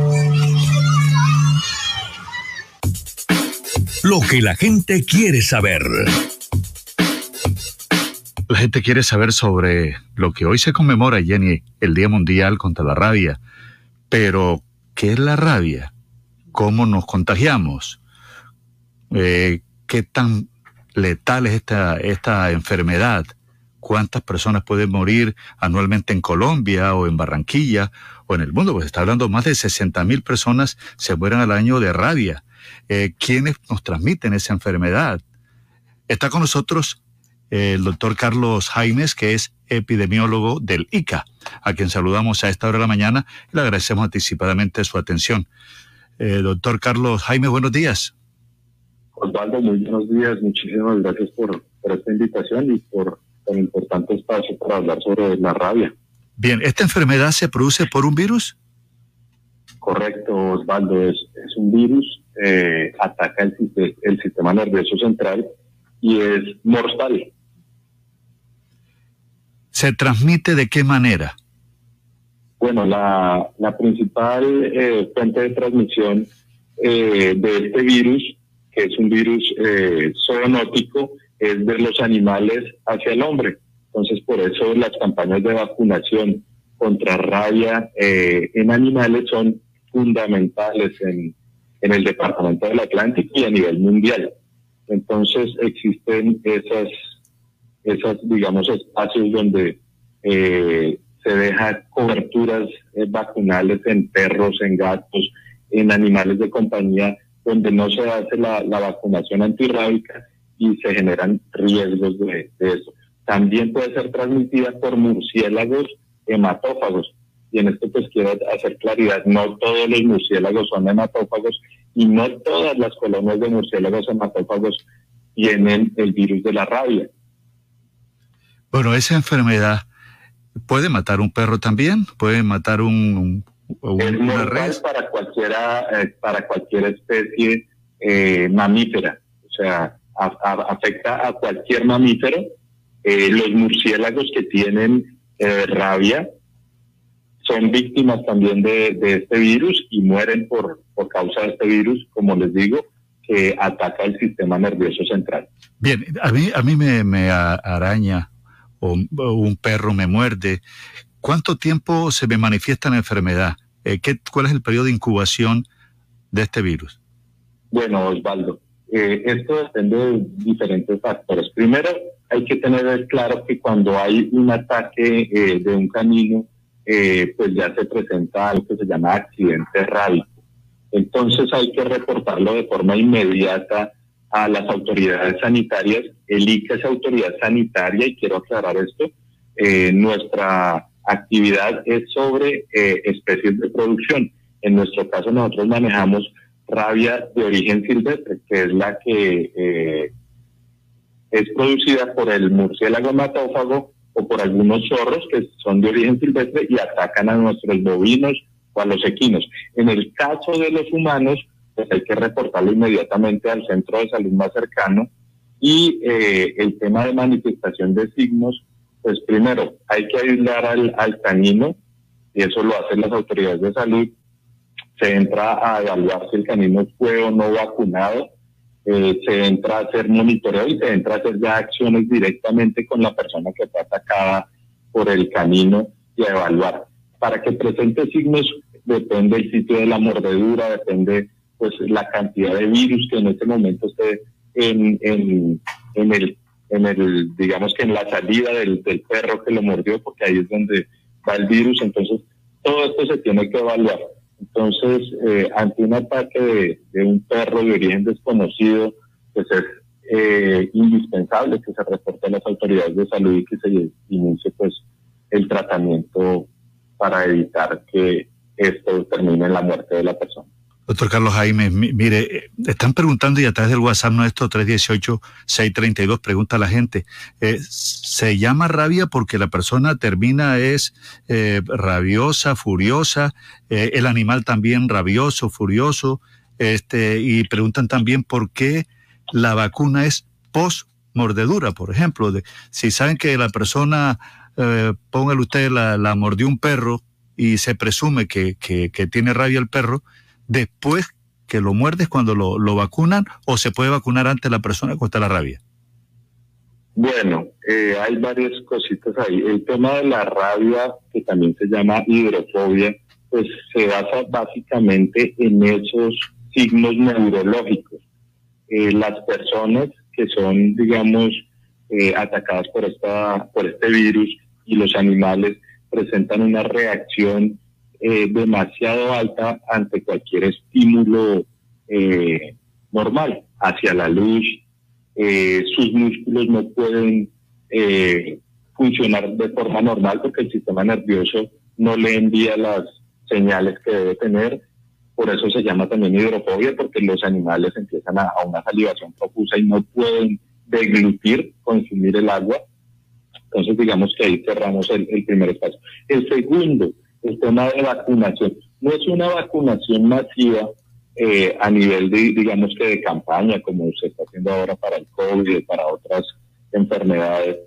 Lo que la gente quiere saber. La gente quiere saber sobre lo que hoy se conmemora, Jenny, el Día Mundial contra la Rabia. Pero, ¿qué es la rabia? ¿Cómo nos contagiamos? Eh, ¿Qué tan letal es esta, esta enfermedad? ¿Cuántas personas pueden morir anualmente en Colombia o en Barranquilla o en el mundo? Pues está hablando más de 60 mil personas se mueren al año de rabia. Eh, ¿Quiénes nos transmiten esa enfermedad? Está con nosotros el doctor Carlos Jaimes, que es epidemiólogo del ICA, a quien saludamos a esta hora de la mañana y le agradecemos anticipadamente su atención. Eh, doctor Carlos Jaime, buenos días. Osvaldo, muy buenos días. Muchísimas gracias por, esta invitación y por el importante espacio para hablar sobre la rabia. Bien, ¿esta enfermedad se produce por un virus? Correcto, Osvaldo. Es, es un virus, eh, ataca el, el sistema nervioso central y es mortal. ¿Se transmite de qué manera? Bueno, la, la principal eh, fuente de transmisión eh, de este virus, que es un virus eh, zoonótico, es de los animales hacia el hombre. Entonces, por eso las campañas de vacunación contra rabia eh, en animales son fundamentales en, en el Departamento del Atlántico y a nivel mundial. Entonces, existen esas esas, digamos, espacios donde eh, se deja coberturas eh, vacunales en perros, en gatos, en animales de compañía, donde no se hace la, vacunación antirrábica y se generan riesgos de, eso. También puede ser transmitida por murciélagos hematófagos. Y en esto pues quiero hacer claridad, no todos los murciélagos son hematófagos y no todas las colonias de murciélagos hematófagos tienen el virus de la rabia. Bueno, esa enfermedad puede matar un perro también, puede matar un, una res. para cualquiera, eh, para cualquier especie eh, mamífera, o sea, afecta a cualquier mamífero. Eh, los murciélagos que tienen rabia son víctimas también de, este virus y mueren por, por causa de este virus, como les digo, que ataca el sistema nervioso central. Bien, a mí, a mí me, me araña o, un perro me muerde. ¿Cuánto tiempo se me manifiesta la enfermedad? Eh, ¿qué, ¿Cuál es el periodo de incubación de este virus? Bueno, Osvaldo, eh, esto depende de diferentes factores. Primero, hay que tener claro que cuando hay un ataque eh, de un canino, pues ya se presenta algo que se llama accidente rábico. Entonces hay que reportarlo de forma inmediata a las autoridades sanitarias. El ICA es autoridad sanitaria y quiero aclarar esto. Eh, nuestra actividad es sobre eh, especies de producción. En nuestro caso nosotros manejamos rabia de origen silvestre, que es la que eh, es producida por el murciélago hematófago o por algunos zorros que son de origen silvestre y atacan a nuestros bovinos o a los equinos. En el caso de los humanos, pues hay que reportarlo inmediatamente al centro de salud más cercano. Y eh, el tema de manifestación de signos, pues primero hay que aislar al, al canino, y eso lo hacen las autoridades de salud. Se entra a evaluar si el canino fue o no vacunado, eh, se entra a hacer monitoreo y se entra a hacer ya acciones directamente con la persona que fue atacada por el canino y a evaluar. Para que presente signos depende el sitio de la mordedura, depende pues la cantidad de virus que en este momento esté en, en, en el en el digamos que en la salida del perro que lo mordió porque ahí es donde va el virus entonces todo esto se tiene que evaluar entonces eh, ante un ataque de, un perro de origen desconocido pues es eh, indispensable que se reporte a las autoridades de salud y que se inicie pues el tratamiento para evitar que esto termine en la muerte de la persona. Doctor Carlos Jaime, mire, están preguntando y a través del WhatsApp nuestro 318-632 pregunta a la gente, eh, ¿se llama rabia porque la persona termina es eh, rabiosa, furiosa, eh, el animal también rabioso, furioso, este, y preguntan también por qué la vacuna es post mordedura, por ejemplo, de, si saben que la persona, póngale usted, la, la, mordió un perro y se presume que, que tiene rabia el perro, después que lo muerdes cuando lo, lo vacunan o se puede vacunar antes la persona contra la rabia? Bueno, eh, hay varias cositas ahí. El tema de la rabia, que también se llama hidrofobia, pues se basa básicamente en esos signos neurológicos. Eh, las personas que son, digamos, eh, atacadas por, esta, por este virus y los animales presentan una reacción eh, demasiado alta ante cualquier estímulo eh, normal, hacia la luz, eh, sus músculos no pueden funcionar de forma normal porque el sistema nervioso no le envía las señales que debe tener. Por eso se llama también hidrofobia, porque los animales empiezan a, a una salivación profusa y no pueden deglutir, consumir el agua. Entonces, digamos que ahí cerramos el, el primer espacio. El segundo, el tema de vacunación. No es una vacunación masiva eh, a nivel de, digamos que de campaña, como se está haciendo ahora para el COVID y para otras enfermedades,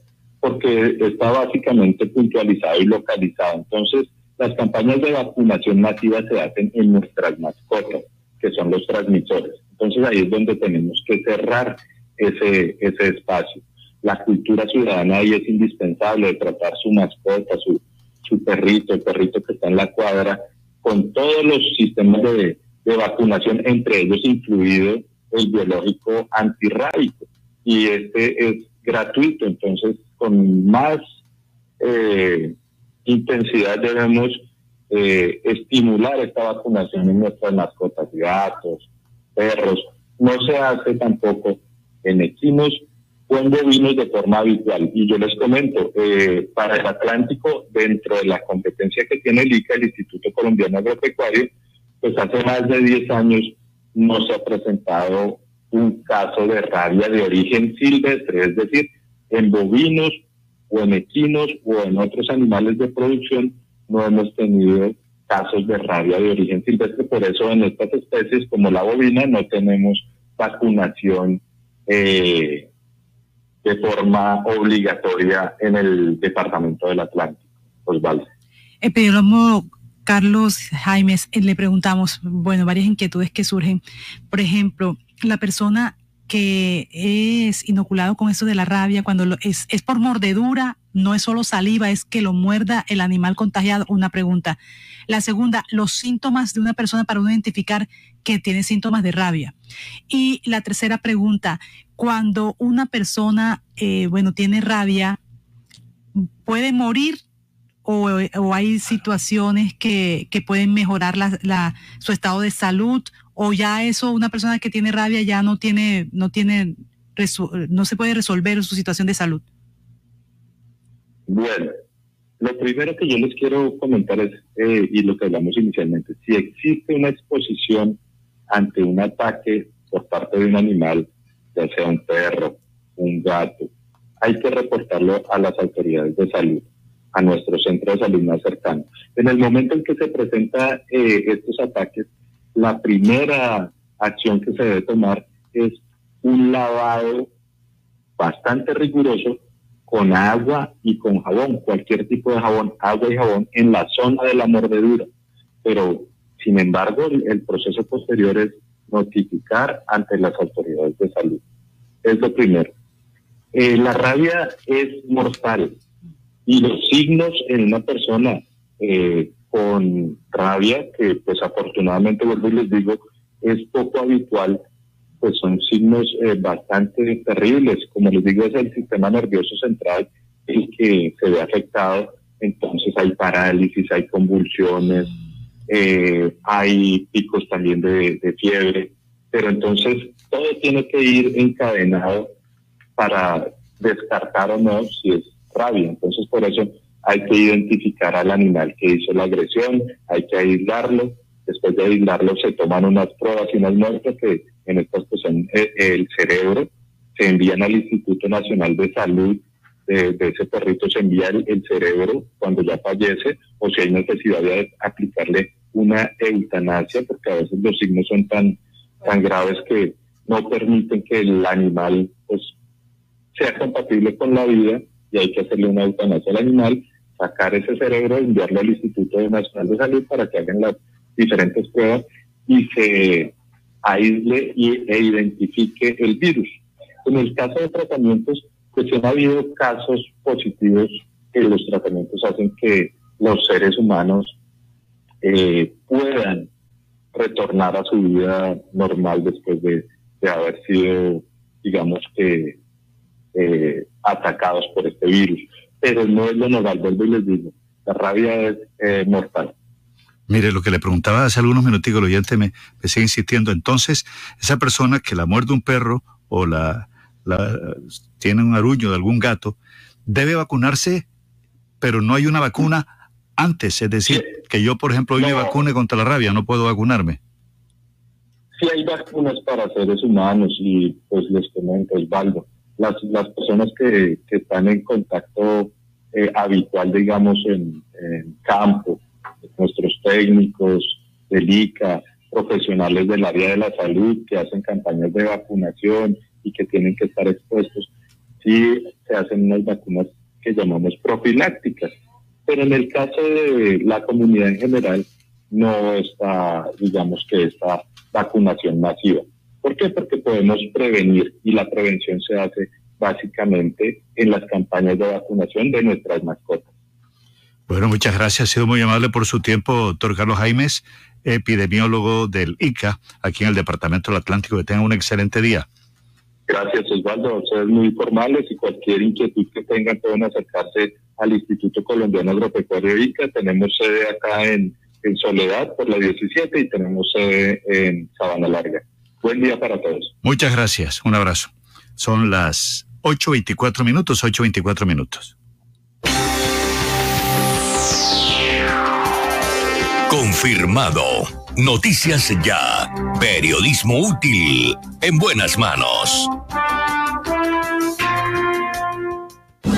porque está básicamente puntualizado y localizado. Entonces, las campañas de vacunación masiva se hacen en nuestras mascotas, que son los transmisores. Entonces, ahí es donde tenemos que cerrar ese, ese espacio. La cultura ciudadana ahí es indispensable de tratar su mascota, su, su perrito, el perrito que está en la cuadra, con todos los sistemas de, vacunación, entre ellos incluido el biológico antirrábico. Y este es gratuito, entonces con más eh, intensidad debemos eh, estimular esta vacunación en nuestras mascotas, gatos, perros. No se hace tampoco en equinos con bovinos de forma habitual. Y yo les comento, eh, para el Atlántico, dentro de la competencia que tiene el ICA, el Instituto Colombiano Agropecuario, pues hace más de 10 años no se ha presentado un caso de rabia de origen silvestre, es decir, en bovinos o en equinos o en otros animales de producción no hemos tenido casos de rabia de origen silvestre, por eso en estas especies como la bovina no tenemos vacunación eh, de forma obligatoria en el Departamento del Atlántico. Osvaldo. Epidemiólogo Carlos Jaimes, eh, le preguntamos, bueno, varias inquietudes que surgen. Por ejemplo, la persona que es inoculado con eso de la rabia, cuando es, es por mordedura, no es solo saliva, es que lo muerda el animal contagiado. Una pregunta. La segunda, los síntomas de una persona para uno identificar que tiene síntomas de rabia. Y la tercera pregunta, cuando una persona, eh, bueno, tiene rabia, ¿puede morir o, hay situaciones que, que pueden mejorar la, su estado de salud o ya eso, una persona que tiene rabia ya no tiene, no tiene, no se puede resolver su situación de salud? Bueno, lo primero que yo les quiero comentar es, eh, y lo que hablamos inicialmente, si existe una exposición ante un ataque por parte de un animal, ya sea un perro, un gato, hay que reportarlo a las autoridades de salud, a nuestro centro de salud más cercano. En el momento en que se presentan eh, estos ataques, la primera acción que se debe tomar es un lavado bastante riguroso con agua y con jabón, cualquier tipo de jabón, agua y jabón en la zona de la mordedura. Pero, sin embargo, el proceso posterior es notificar ante las autoridades de salud. Es lo primero. Eh, la rabia es mortal y los signos en una persona eh, con rabia, que pues afortunadamente, vuelvo y les digo, es poco habitual, pues son signos eh, bastante terribles. Como les digo, es el sistema nervioso central el que se ve afectado, entonces hay parálisis, hay convulsiones, eh, hay picos también de, fiebre, pero entonces todo tiene que ir encadenado para descartar o no si es rabia. Entonces por eso hay que identificar al animal que hizo la agresión, hay que aislarlo, después de aislarlo se toman unas pruebas y unas muestras que en estas pues son eh, el cerebro, se envían al Instituto Nacional de Salud de, ese perrito se envía el, cerebro cuando ya fallece o si hay necesidad de aplicarle una eutanasia porque a veces los signos son tan tan graves que no permiten que el animal pues sea compatible con la vida y hay que hacerle una eutanasia al animal, sacar ese cerebro, enviarlo al Instituto Nacional de Salud para que hagan las diferentes pruebas y se aísle y, e identifique el virus. En el caso de tratamientos, pues han habido casos positivos que los tratamientos hacen que los seres humanos eh, puedan retornar a su vida normal después de, haber sido, digamos eh, atacados por este virus. Pero no es lo normal, vuelvo y les digo, la rabia es eh, mortal. Mire, lo que le preguntaba hace algunos minutos, el oyente me, me, sigue insistiendo. Entonces, esa persona que la muerde un perro o la, tiene un aruño de algún gato, debe vacunarse, pero no hay una vacuna antes. Es decir, que yo, por ejemplo, hoy me vacune contra la rabia, no puedo vacunarme. Sí hay vacunas para seres humanos y pues les comento, Osvaldo, las, las personas que, que están en contacto eh, habitual, digamos, en, campo, nuestros técnicos del ICA, profesionales del área de la salud que hacen campañas de vacunación y que tienen que estar expuestos, sí se hacen unas vacunas que llamamos profilácticas. Pero en el caso de la comunidad en general, no está, digamos que esta vacunación masiva. ¿Por qué? Porque podemos prevenir y la prevención se hace básicamente en las campañas de vacunación de nuestras mascotas. Bueno, muchas gracias. Ha sido muy amable por su tiempo, doctor Carlos Jaimes, epidemiólogo del ICA, aquí en el Departamento del Atlántico. Que tengan un excelente día. Gracias, Osvaldo. Ustedes muy formales y cualquier inquietud que tengan pueden acercarse al Instituto Colombiano Agropecuario ICA. Tenemos sede acá en, en Soledad por la 17 y tenemos sede en Sabana Larga. Buen día para todos. Muchas gracias. Un abrazo. Son las 8.24 minutos, 8.24 minutos. Confirmado. Noticias Ya. Periodismo útil. En buenas manos.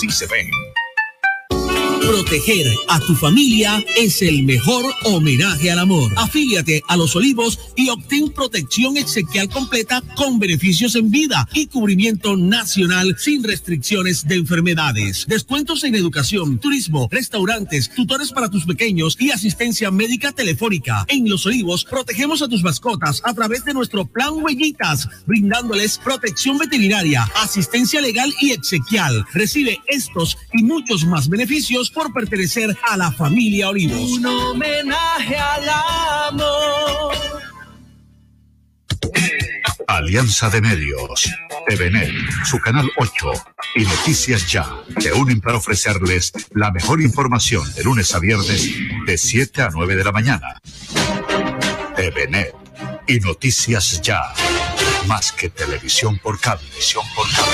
sí se ven. Proteger a tu familia es el mejor homenaje al amor. Afíliate a Los Olivos y obtén protección exequial completa con beneficios en vida y cubrimiento nacional sin restricciones de enfermedades. Descuentos en educación, turismo, restaurantes, tutores para tus pequeños y asistencia médica telefónica. En Los Olivos protegemos a tus mascotas a través de nuestro plan Huellitas, brindándoles protección veterinaria, asistencia legal y exequial. Recibe estos y muchos más beneficios por pertenecer a la familia Olivos. Un homenaje al amor. Alianza de Medios, TVNet, su canal 8 y Noticias Ya te unen para ofrecerles la mejor información de lunes a viernes de 7 a 9 de la mañana. TVNet y Noticias Ya, más que televisión por cable. Por cable.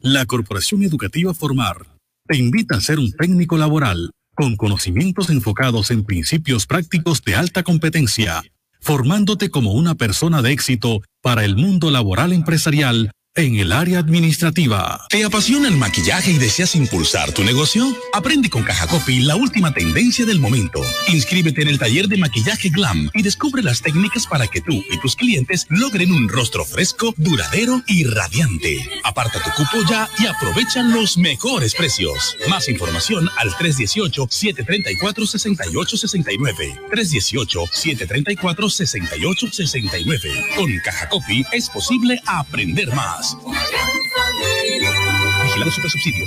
La Corporación Educativa Formar te invita a ser un técnico laboral con conocimientos enfocados en principios prácticos de alta competencia, formándote como una persona de éxito para el mundo laboral empresarial en el área administrativa. ¿Te apasiona el maquillaje y deseas impulsar tu negocio? Aprende con Caja Copy la última tendencia del momento. Inscríbete en el taller de maquillaje Glam y descubre las técnicas para que tú y tus clientes logren un rostro fresco, duradero y radiante. Aparta tu cupo ya y aprovecha los mejores precios. Más información al 318-734-6869. 318-734-6869. Con Caja Copy es posible aprender más. Vigilado Super Subsidio.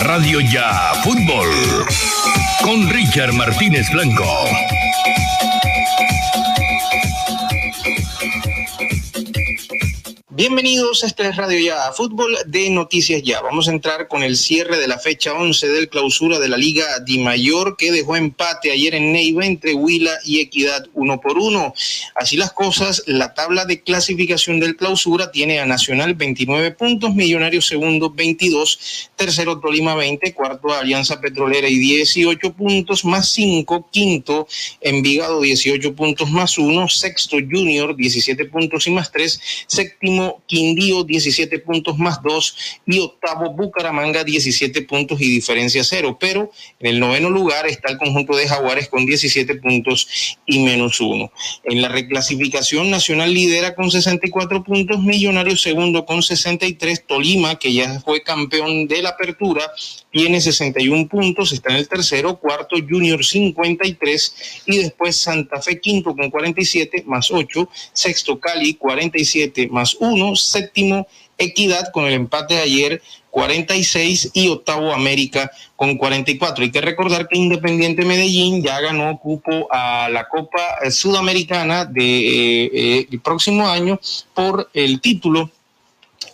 Radio Ya Fútbol con Richard Martínez Blanco. Bienvenidos a este Radio Ya, fútbol de Noticias Ya. Vamos a entrar con el cierre de la fecha 11 del clausura de la Liga Di Mayor que dejó empate ayer en Neiva entre Huila y Equidad uno por uno. Así las cosas, la tabla de clasificación del clausura tiene a Nacional 29 puntos, Millonarios segundo 22, tercero Tolima 20, cuarto Alianza Petrolera y 18 puntos más 5, quinto Envigado 18 puntos más 1, sexto Junior 17 puntos y más 3, séptimo Quindío 17 puntos más 2 y octavo Bucaramanga 17 puntos y diferencia cero. Pero en el noveno lugar está el conjunto de Jaguares con 17 puntos y menos 1. En la reclasificación nacional lidera con 64 puntos, Millonarios segundo con 63, Tolima que ya fue campeón de la apertura tiene 61 puntos, está en el tercero, cuarto Junior 53 y después Santa Fe quinto con 47 más 8, sexto Cali 47 más 1, séptimo Equidad con el empate de ayer 46 y octavo América con 44. Hay que recordar que Independiente Medellín ya ganó cupo a la Copa Sudamericana del de, eh, el próximo año por el título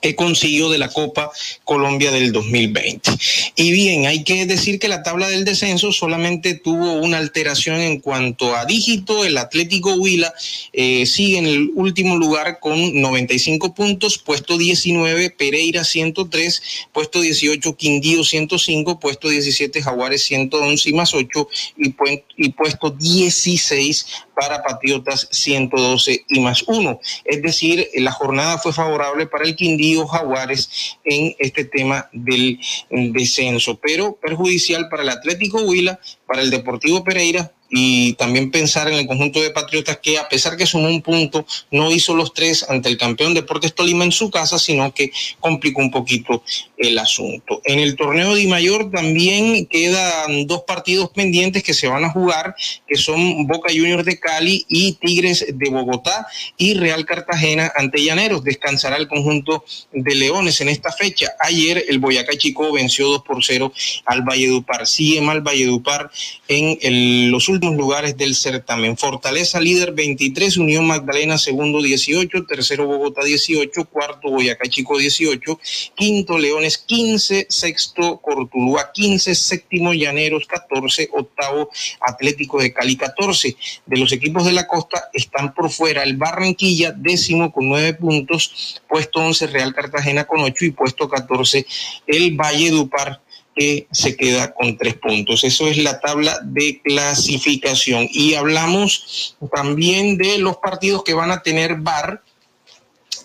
que consiguió de la Copa Colombia del 2020. Y bien, hay que decir que la tabla del descenso solamente tuvo una alteración en cuanto a dígito. El Atlético Huila eh, sigue en el último lugar con 95 puntos, puesto 19, Pereira 103, puesto 18, Quindío 105, puesto 17, Jaguares 111 y más 8 y, y puesto 16 para Patriotas 112 y más 1. Es decir, la jornada fue favorable para el Quindío Jaguares en este tema del descenso, pero perjudicial para el Atlético Huila, para el Deportivo Pereira y también pensar en el conjunto de Patriotas que a pesar que sumó un punto, no hizo los tres ante el campeón Deportes Tolima en su casa, sino que complicó un poquito el asunto. En el torneo de Mayor también quedan dos partidos pendientes que se van a jugar, que son Boca Juniors de Cali y Tigres de Bogotá y Real Cartagena ante Llaneros. Descansará el conjunto de Leones en esta fecha. Ayer el Boyacá Chico venció 2 por 0 al Valledupar. Sigue mal Valledupar en los últimos lugares del certamen. Fortaleza líder 23, Unión Magdalena segundo 18, tercero Bogotá 18, cuarto Boyacá Chico 18, quinto Leones 15, sexto Cortulúa 15, séptimo Llaneros 14, octavo Atlético de Cali 14. De los equipos de la costa están por fuera el Barranquilla décimo con nueve puntos, puesto 11 Real Cartagena con 8 y puesto 14 el Valle Dupar que se queda con tres puntos. Eso es la tabla de clasificación. Y hablamos también de los partidos que van a tener VAR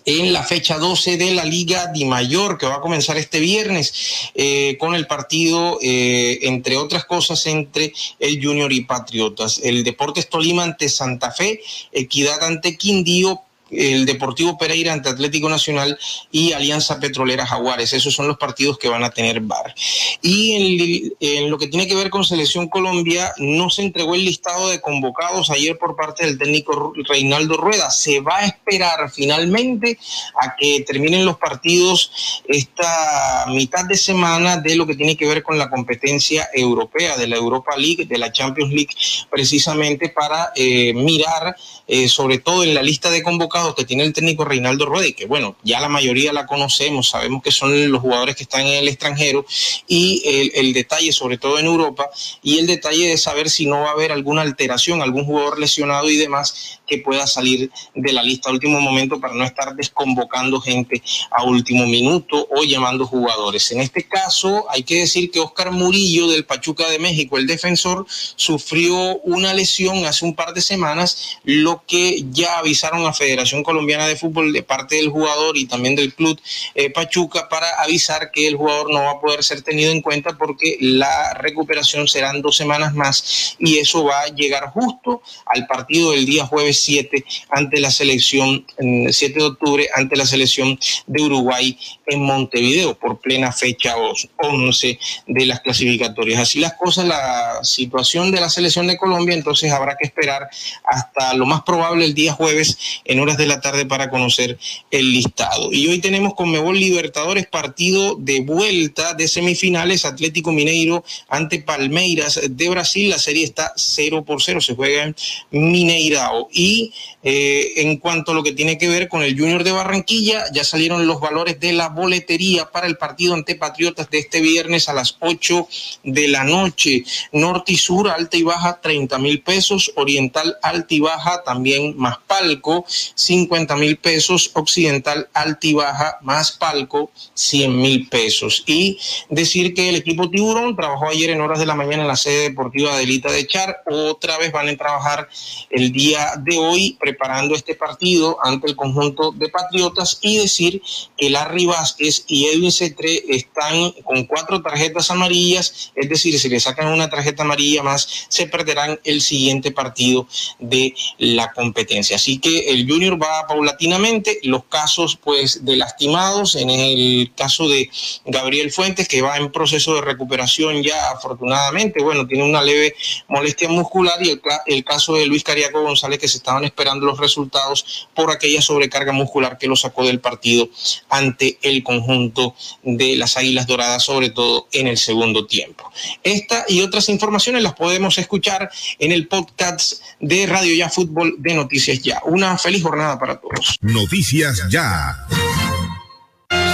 en la fecha 12 de la Liga Di Mayor, que va a comenzar este viernes eh, con el partido, eh, entre otras cosas, entre el Junior y Patriotas. El Deportes Tolima ante Santa Fe, Equidad ante Quindío, el Deportivo Pereira ante Atlético Nacional y Alianza Petrolera Jaguares. Esos son los partidos que van a tener VAR. Y en, lo que tiene que ver con Selección Colombia, no se entregó el listado de convocados ayer por parte del técnico Reinaldo Rueda. Se va a esperar finalmente a que terminen los partidos esta mitad de semana de lo que tiene que ver con la competencia europea, de la Europa League, de la Champions League, precisamente para eh, mirar eh, sobre todo en la lista de convocados que tiene el técnico Reinaldo Rueda, que bueno, ya la mayoría la conocemos, sabemos que son los jugadores que están en el extranjero, y el, detalle, sobre todo en Europa, y el detalle de saber si no va a haber alguna alteración, algún jugador lesionado y demás que pueda salir de la lista a último momento para no estar desconvocando gente a último minuto o llamando jugadores. En este caso, hay que decir que Oscar Murillo del Pachuca de México, el defensor, sufrió una lesión hace un par de semanas, lo que ya avisaron a Federación Colombiana de Fútbol de parte del jugador y también del club eh, Pachuca para avisar que el jugador no va a poder ser tenido en cuenta porque la recuperación serán dos semanas más y eso va a llegar justo al partido del día jueves 7 ante la selección, 7 de octubre ante la selección de Uruguay en Montevideo por plena fecha 11 de las clasificatorias. Así las cosas, la situación de la selección de Colombia, entonces habrá que esperar hasta lo más probable el día jueves en horas de la tarde para conocer el listado. Y hoy tenemos con Mebol Libertadores partido de vuelta de semifinales Atlético Mineiro ante Palmeiras de Brasil. La serie está 0 por 0, se juega en Mineirao. Y eh, en cuanto a lo que tiene que ver con el Junior de Barranquilla, ya salieron los valores de la boletería para el partido ante Patriotas de este viernes a las 8 de la noche. Norte y sur, alta y baja, 30 mil pesos. Oriental, alta y baja, también más palco, 50 mil pesos. Occidental, alta y baja, más palco, 100 mil pesos. Y decir que el equipo Tiburón trabajó ayer en horas de la mañana en la sede deportiva de Elita de Char. Otra vez van a trabajar el día de hoy preparando este partido ante el conjunto de Patriotas y decir que Larry Vázquez y Edwin Cetre están con cuatro tarjetas amarillas, es decir, si le sacan una tarjeta amarilla más, se perderán el siguiente partido de la competencia. Así que el Junior va paulatinamente, los casos pues de lastimados, en el caso de Gabriel Fuentes, que va en proceso de recuperación ya afortunadamente, bueno, tiene una leve molestia muscular y el, el caso de Luis Cariaco González que se estaban esperando los resultados por aquella sobrecarga muscular que lo sacó del partido ante el conjunto de las Águilas Doradas, sobre todo en el segundo tiempo. Esta y otras informaciones las podemos escuchar en el podcast de Radio Ya Fútbol de Noticias Ya. Una feliz jornada para todos. Noticias Ya.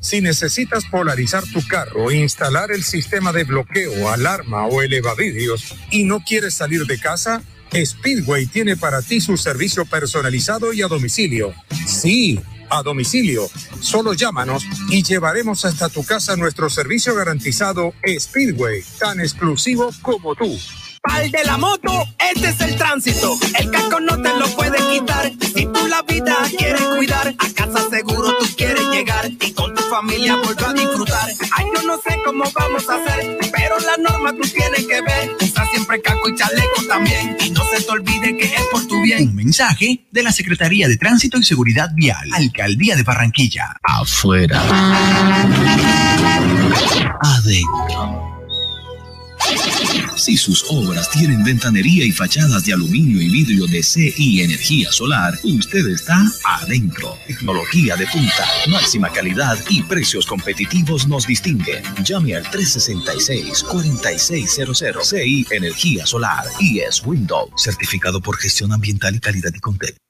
Si necesitas polarizar tu carro, instalar el sistema de bloqueo, alarma o elevavidrios y no quieres salir de casa, Speedway tiene para ti su servicio personalizado y a domicilio. Sí, a domicilio. Solo llámanos y llevaremos hasta tu casa nuestro servicio garantizado Speedway, tan exclusivo como tú. Pal de la moto, este es el tránsito. El casco no te lo puede quitar. Si tú la vida quieres cuidar, a casa seguro tú quieres llegar y con tu familia volver a disfrutar. Ay, yo no sé cómo vamos a hacer, pero la norma tú tienes que ver. Usa siempre casco y chaleco también. Y no se te olvide que es por tu bien. Un mensaje de la Secretaría de Tránsito y Seguridad Vial, Alcaldía de Barranquilla. Afuera. Adentro. Si sus obras tienen ventanería y fachadas de aluminio y vidrio de CI Energía Solar, usted está adentro. Tecnología de punta, máxima calidad y precios competitivos nos distinguen. Llame al 366-4600 CI Energía Solar y es Windows, certificado por gestión ambiental y calidad y contexto.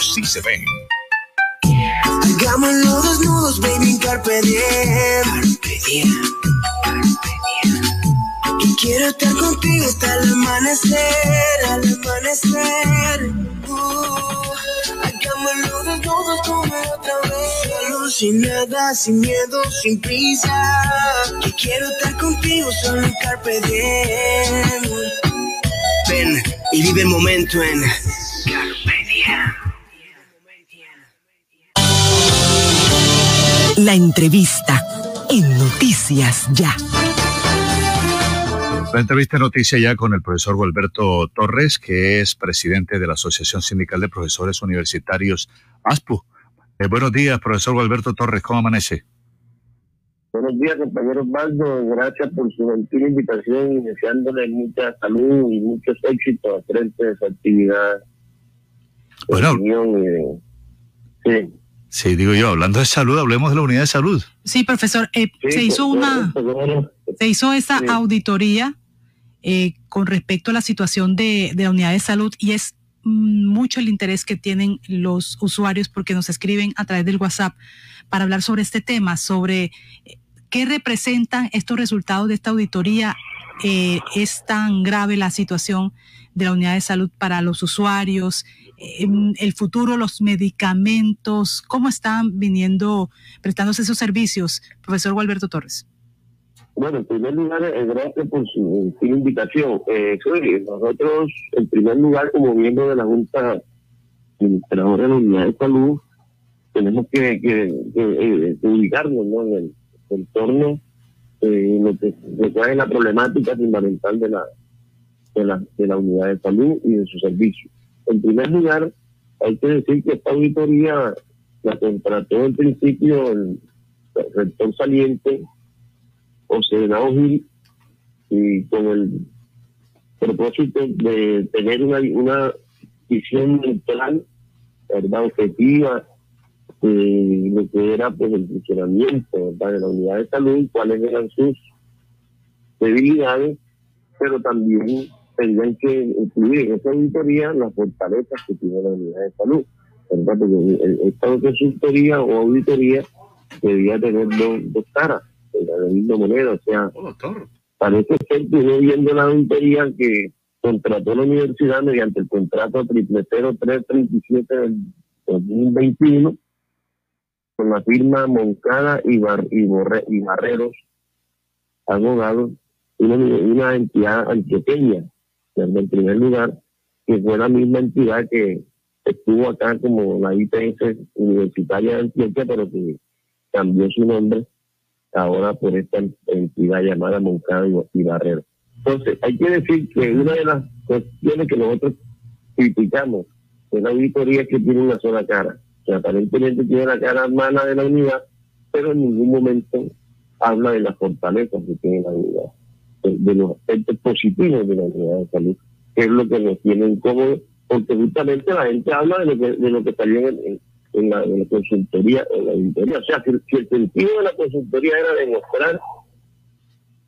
sí se ven. Hagámoslo desnudos, baby, en carpe diem. Carpe diem. Y quiero estar contigo hasta el amanecer, al amanecer. Uh, hagámoslo desnudos como otra vez. Solo sin nada, sin miedo, sin prisa. Que quiero estar contigo solo en carpe diem. Ven y vive el momento en carpe diem. La entrevista en Noticias Ya. La entrevista en noticia ya con el profesor Gualberto Torres, que es presidente de la Asociación Sindical de Profesores Universitarios ASPU. Eh, buenos días, profesor Gualberto Torres, ¿cómo amanece? Buenos días, compañero Osvaldo. Gracias por su gentil invitación y deseándole mucha salud y muchos éxitos a frente de su actividad. Bueno. sí. Sí, digo yo, hablando de salud, hablemos de la unidad de salud. Sí, profesor, eh, se hizo una, se hizo esa auditoría eh, con respecto a la situación de, de la unidad de salud y es mm, mucho el interés que tienen los usuarios porque nos escriben a través del WhatsApp para hablar sobre este tema, sobre eh, qué representan estos resultados de esta auditoría. Eh, es tan grave la situación de la unidad de salud para los usuarios, el futuro, los medicamentos, cómo están viniendo, prestándose esos servicios, profesor Gualberto Torres. Bueno, en primer lugar, eh, gracias por su, invitación. Eh, nosotros, en primer lugar, como miembro de la Junta Administradora de la Unidad de Salud, tenemos que, que, eh, ubicarnos en el entorno eh, lo que, es la problemática fundamental de la, de la, de la unidad de salud y de su servicio. En primer lugar, hay que decir que esta auditoría la contrató en principio el rector saliente o Senado Gil y con el propósito de tener una, una visión neutral, ¿verdad? objetiva de lo que era pues el funcionamiento de la unidad de salud, cuáles eran sus debilidades, pero también tendrían que incluir en esa auditoría las fortalezas que tiene la unidad de salud. ¿verdad? Porque esta consultoría o auditoría debía tener dos, dos caras de la misma moneda. O sea, oh, parece ser que viendo la auditoría que contrató la universidad mediante el contrato triple 0337 del 2021 con la firma Moncada y, y, y Barreros, abogados, una, una entidad antioqueña, en primer lugar, que fue la misma entidad que estuvo acá como la IPS Universitaria de Antioquia, pero que cambió su nombre ahora por esta entidad llamada Moncada y Barrero. Entonces, hay que decir que una de las cuestiones que nosotros criticamos es la auditoría que tiene una sola cara, que aparentemente tiene la cara mala de la unidad, pero en ningún momento habla de las fortalezas que tiene la unidad, de, los aspectos positivos de la unidad de salud, que es lo que nos tiene incómodos, porque justamente la gente habla de lo que, de lo que salió en, en la, consultoría, en la auditoría. O sea, si, el sentido de la consultoría era demostrar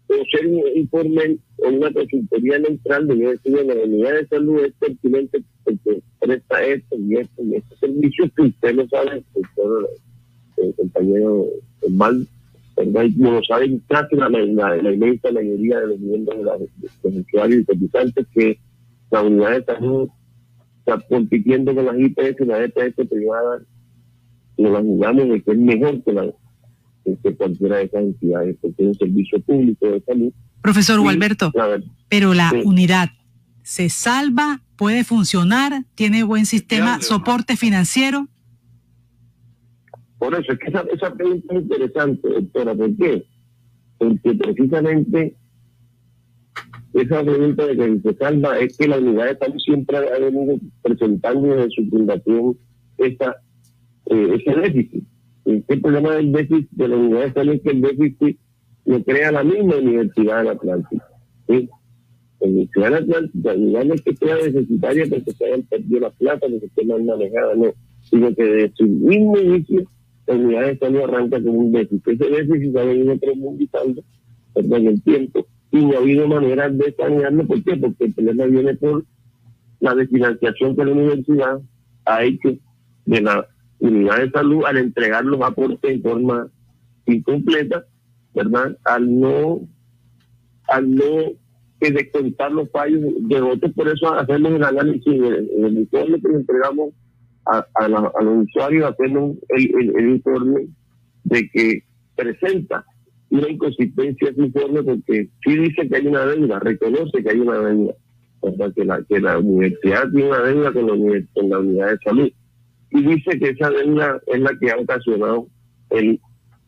o ser un informe o una consultoría neutral, de decir, la unidad de salud es pertinente porque presta esto y esto y estos servicios que usted lo sabe, el compañero mal, ¿verdad? Y no lo saben casi la, la, la, inmensa mayoría de los miembros de, los usuarios y cotizantes que la unidad de salud está compitiendo con las IPS y las EPS privadas nos la jugamos de que es mejor que, la, que cualquiera de esas entidades, porque es un servicio público de salud. Profesor Gualberto, pero la unidad se salva, puede funcionar, tiene buen sistema, soporte financiero. Por eso es que esa, esa pregunta es interesante, doctora. ¿Por qué? Porque precisamente esa pregunta de que se salva es que la unidad de salud siempre ha venido presentando desde su fundación esta eh, ese déficit. El problema del déficit de la unidad de salud es que el déficit lo crea la misma Universidad la Atlántica. ¿sí? La Universidad Atlántica, no es que sea deficitaria porque se hayan perdido la plata, porque esté mal manejada, no, sino que desde su mismo inicio la unidad de salud arranca con un déficit. Ese déficit ha venido profundizando en el tiempo y no ha habido manera de sanearlo. ¿Por qué? Porque el problema viene por la desfinanciación que la universidad ha hecho de la unidad de salud al entregar los aportes en forma incompleta, ¿verdad? Al no, al no que descontar los fallos de otros, por eso hacemos el análisis en el, informe que entregamos a, a, los usuarios, hacemos el, el, informe de que presenta una inconsistencia ese informe porque sí dice que hay una deuda, reconoce que hay una deuda, ¿verdad? Que la, que la universidad tiene una deuda con la, con la unidad de salud y dice que esa deuda es la que ha ocasionado el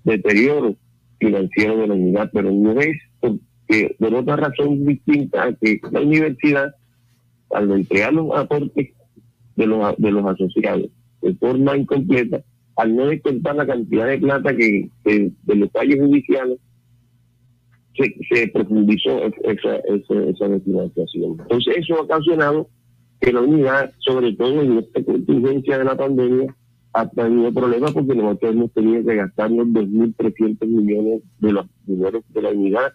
deterioro financiero de la unidad, pero no es porque por otra razón distinta a que la universidad, al entregar los aportes de los, de los asociados de forma incompleta, al no descontar la cantidad de plata que, de los fallos judiciales, se, se profundizó esa, esa, esa desfinanciación. Entonces eso ha ocasionado que la unidad, sobre todo en esta contingencia de la pandemia, ha tenido problemas porque nosotros hemos tenido que gastar los 2.300 millones de los dineros de la unidad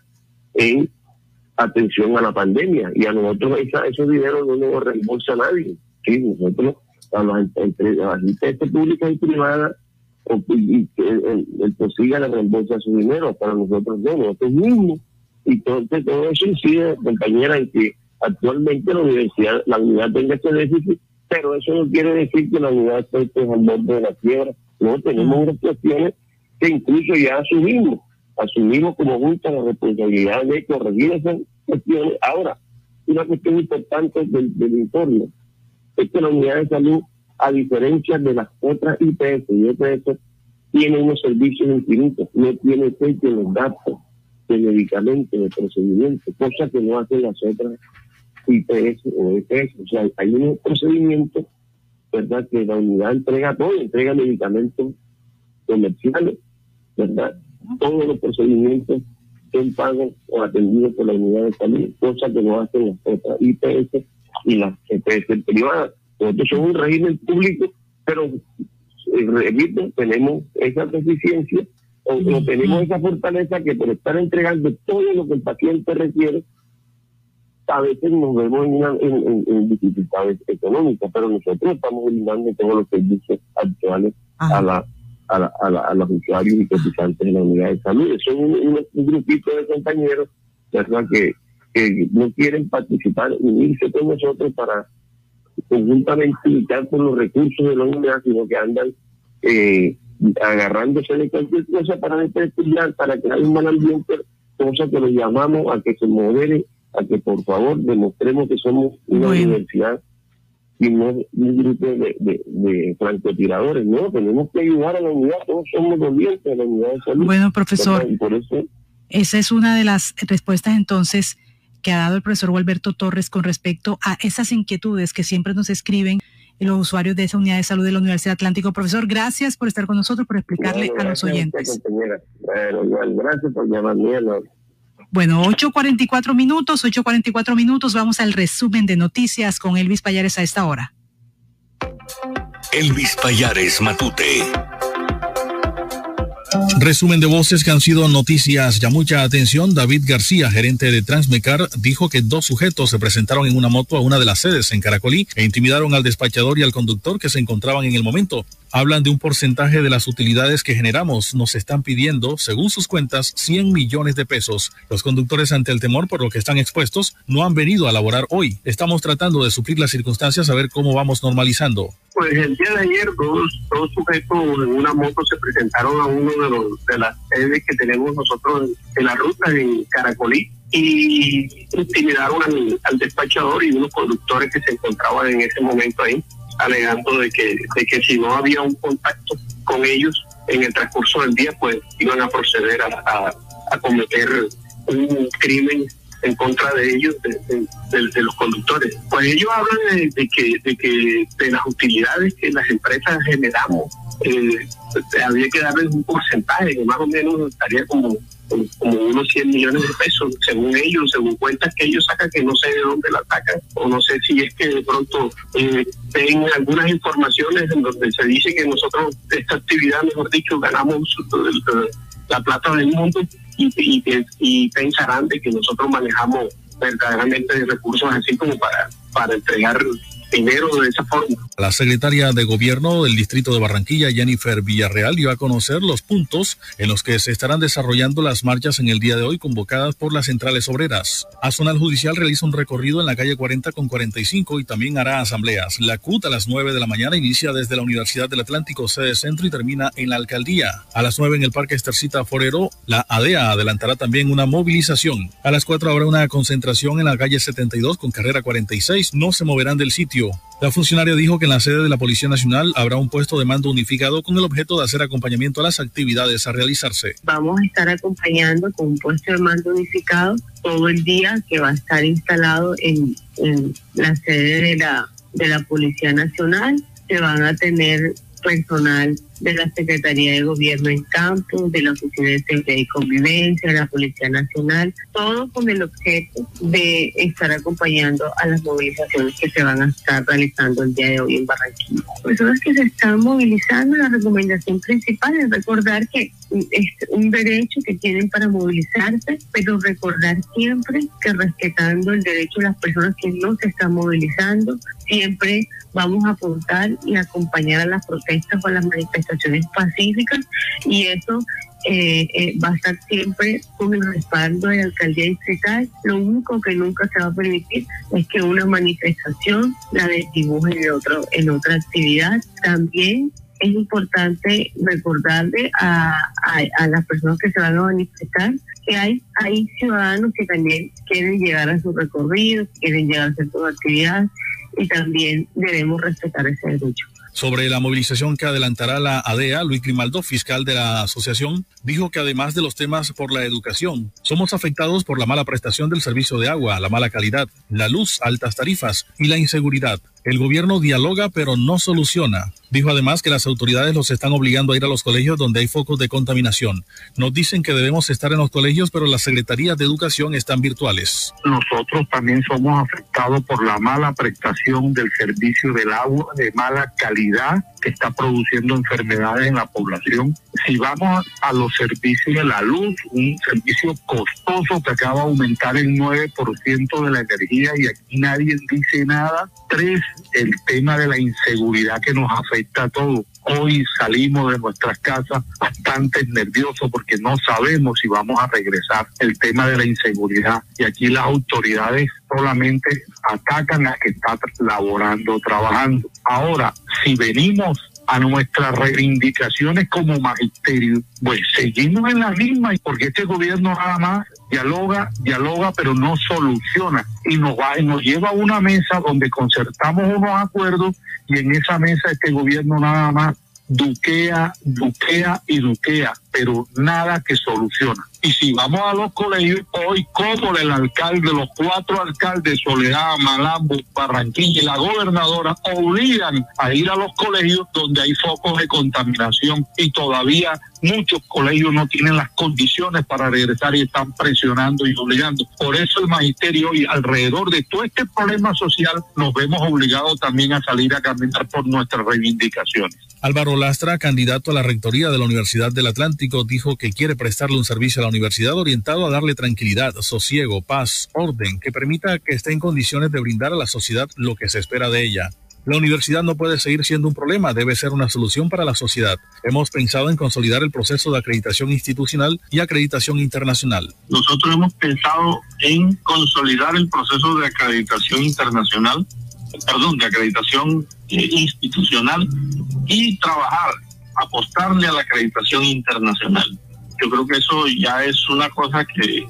en atención a la pandemia y a nosotros esa, esos dineros no nos reembolsa nadie. Sí, nosotros, a las, entre las empresas públicas y privadas, y, el, el, POSIGA le reembolsa su dinero, para nosotros no, nosotros mismos. Y entonces todo eso incide, compañera, en que actualmente la universidad, la unidad tenga ese déficit, pero eso no quiere decir que la unidad esté al borde de la quiebra. No, tenemos unas cuestiones que incluso ya asumimos, asumimos como junta la responsabilidad de corregir esas cuestiones. Ahora, una cuestión importante del, del informe es que la unidad de salud, a diferencia de las otras IPS y EPS, tiene unos servicios infinitos, no tiene fecha en los datos de medicamentos, de procedimientos, cosa que no hacen las otras IPS o EPS. O sea, hay unos procedimientos, ¿verdad?, que la unidad entrega todo, entrega medicamentos comerciales, ¿verdad? Todos los procedimientos son pagos o atendidos por la unidad de salud, cosa que no hacen las otras IPS y las EPS privadas. Nosotros somos un régimen público, pero, eh, repito, tenemos esa deficiencia o, tenemos esa fortaleza que por estar entregando todo lo que el paciente requiere, a veces nos vemos en, dificultades económicas, pero nosotros estamos eliminando todos los servicios actuales a la, a, los usuarios y cotizantes de la unidad de salud. Son un, grupito de compañeros ¿verdad? Que, que no quieren participar, unirse con nosotros para conjuntamente luchar por los recursos de la unidad, sino que andan eh, agarrándose de cualquier cosa para desprestigiar, para crear un mal ambiente, cosa que lo llamamos a que se modere, a que por favor demostremos que somos una universidad y no un grupo de, de, francotiradores. No, tenemos que ayudar a la unidad, todos somos dolientes de la unidad de salud. Bueno, profesor, por eso, esa es una de las respuestas entonces que ha dado el profesor Gualberto Torres con respecto a esas inquietudes que siempre nos escriben los usuarios de esa unidad de salud de la Universidad Atlántico. Profesor, gracias por estar con nosotros, por explicarle a los oyentes. gracias por llamarme. Bueno, 8.44 minutos, 8.44 minutos, vamos al resumen de noticias con Elvis Payares a esta hora. Elvis Payares Matute. Resumen de voces que han sido noticias. Ya mucha atención. David García, gerente de Transmecar, dijo que dos sujetos se presentaron en una moto a una de las sedes en Caracolí e intimidaron al despachador y al conductor que se encontraban en el momento hablan de un porcentaje de las utilidades que generamos. Nos están pidiendo, según sus cuentas, 100 millones de pesos. Los conductores, ante el temor por lo que están expuestos, no han venido a laborar hoy. Estamos tratando de suplir las circunstancias a ver cómo vamos normalizando. Pues el día de ayer dos, dos sujetos en una moto se presentaron a uno de, los, de las sedes que tenemos nosotros en la ruta en Caracolí y intimidaron al, despachador y unos conductores que se encontraban en ese momento ahí alegando de que, de que si no había un contacto con ellos en el transcurso del día, pues iban a proceder a, a, cometer un crimen en contra de ellos, de, los conductores. Pues ellos hablan de, que, de que de las utilidades que las empresas generamos, eh, había que darles un porcentaje que más o menos estaría como unos 100 millones de pesos, según ellos, según cuentas que ellos sacan, que no sé de dónde la sacan, o no sé si es que de pronto eh, ven algunas informaciones en donde se dice que nosotros, esta actividad, mejor dicho, ganamos la plata del mundo y, y, y pensarán de que nosotros manejamos verdaderamente recursos así como para, para entregar dinero de esa forma. La secretaria de Gobierno del Distrito de Barranquilla, Jennifer Villarreal, dio a conocer los puntos en los que se estarán desarrollando las marchas en el día de hoy convocadas por las centrales obreras. Azonal Judicial realiza un recorrido en la calle 40 con 45 y también hará asambleas. La CUT a las 9 de la mañana inicia desde la Universidad del Atlántico, sede centro, y termina en la alcaldía. A las 9 en el Parque Estercita Forero, la ADEA adelantará también una movilización. A las 4 habrá una concentración en la calle 72 con carrera 46. No se moverán del sitio la funcionaria dijo que en la sede de la Policía Nacional habrá un puesto de mando unificado con el objeto de hacer acompañamiento a las actividades a realizarse. Vamos a estar acompañando con un puesto de mando unificado todo el día que va a estar instalado en, la sede de la, de la Policía Nacional. Se van a tener personal de la Secretaría de Gobierno en campo, de la Oficina de Seguridad y Convivencia, de la Policía Nacional, todo con el objeto de estar acompañando a las movilizaciones que se van a estar realizando el día de hoy en Barranquilla. Personas que se están movilizando, la recomendación principal es recordar que es un derecho que tienen para movilizarse, pero recordar siempre que respetando el derecho de las personas que no se están movilizando, siempre vamos a apuntar y acompañar a las protestas o a las manifestaciones pacíficas y eso eh, eh, va a estar siempre con el respaldo de la alcaldía distrital. Lo único que nunca se va a permitir es que una manifestación la desdibuje en, otro, en otra actividad. También es importante recordarle a, las personas que se van a manifestar que hay, ciudadanos que también quieren llegar a su recorrido, quieren llegar a hacer su actividad y también debemos respetar ese derecho. Sobre la movilización que adelantará la ADEA, Luis Grimaldo, fiscal de la asociación, dijo que además de los temas por la educación, somos afectados por la mala prestación del servicio de agua, la mala calidad, la luz, altas tarifas y la inseguridad. El gobierno dialoga pero no soluciona. Dijo además que las autoridades los están obligando a ir a los colegios donde hay focos de contaminación. Nos dicen que debemos estar en los colegios, pero las secretarías de educación están virtuales. Nosotros también somos afectados por la mala prestación del servicio del agua de mala calidad que está produciendo enfermedades en la población. Si vamos a los servicios de la luz, un servicio costoso que acaba de aumentar el 9% de la energía y aquí nadie dice nada. Tres, el tema de la inseguridad que nos afecta a todos. Hoy salimos de nuestras casas bastante nerviosos porque no sabemos si vamos a regresar. El tema de la inseguridad y aquí las autoridades solamente atacan a que está laborando, trabajando. Ahora, si venimos a nuestras reivindicaciones como magisterio, pues seguimos en la misma, porque este gobierno nada más dialoga, dialoga, pero no soluciona. Y nos, va, y nos lleva a una mesa donde concertamos unos acuerdos y en esa mesa este gobierno nada más duquea, duquea y duquea, pero nada que soluciona. Y si vamos a los colegios, hoy como el alcalde, los cuatro alcaldes, Soledad, Malambo, Barranquilla y la gobernadora, obligan a ir a los colegios donde hay focos de contaminación y todavía muchos colegios no tienen las condiciones para regresar y están presionando y obligando. Por eso el magisterio hoy, alrededor de todo este problema social, nos vemos obligados también a salir a caminar por nuestras reivindicaciones. Álvaro Lastra, candidato a la rectoría de la Universidad del Atlántico, dijo que quiere prestarle un servicio a la universidad orientado a darle tranquilidad, sosiego, paz, orden, que permita que esté en condiciones de brindar a la sociedad lo que se espera de ella. La universidad no puede seguir siendo un problema, debe ser una solución para la sociedad. Hemos pensado en consolidar el proceso de acreditación institucional y acreditación internacional. Nosotros hemos pensado en consolidar el proceso de acreditación internacional, perdón, de acreditación eh, institucional y trabajar, apostarle a la acreditación internacional. Yo creo que eso ya es una cosa que,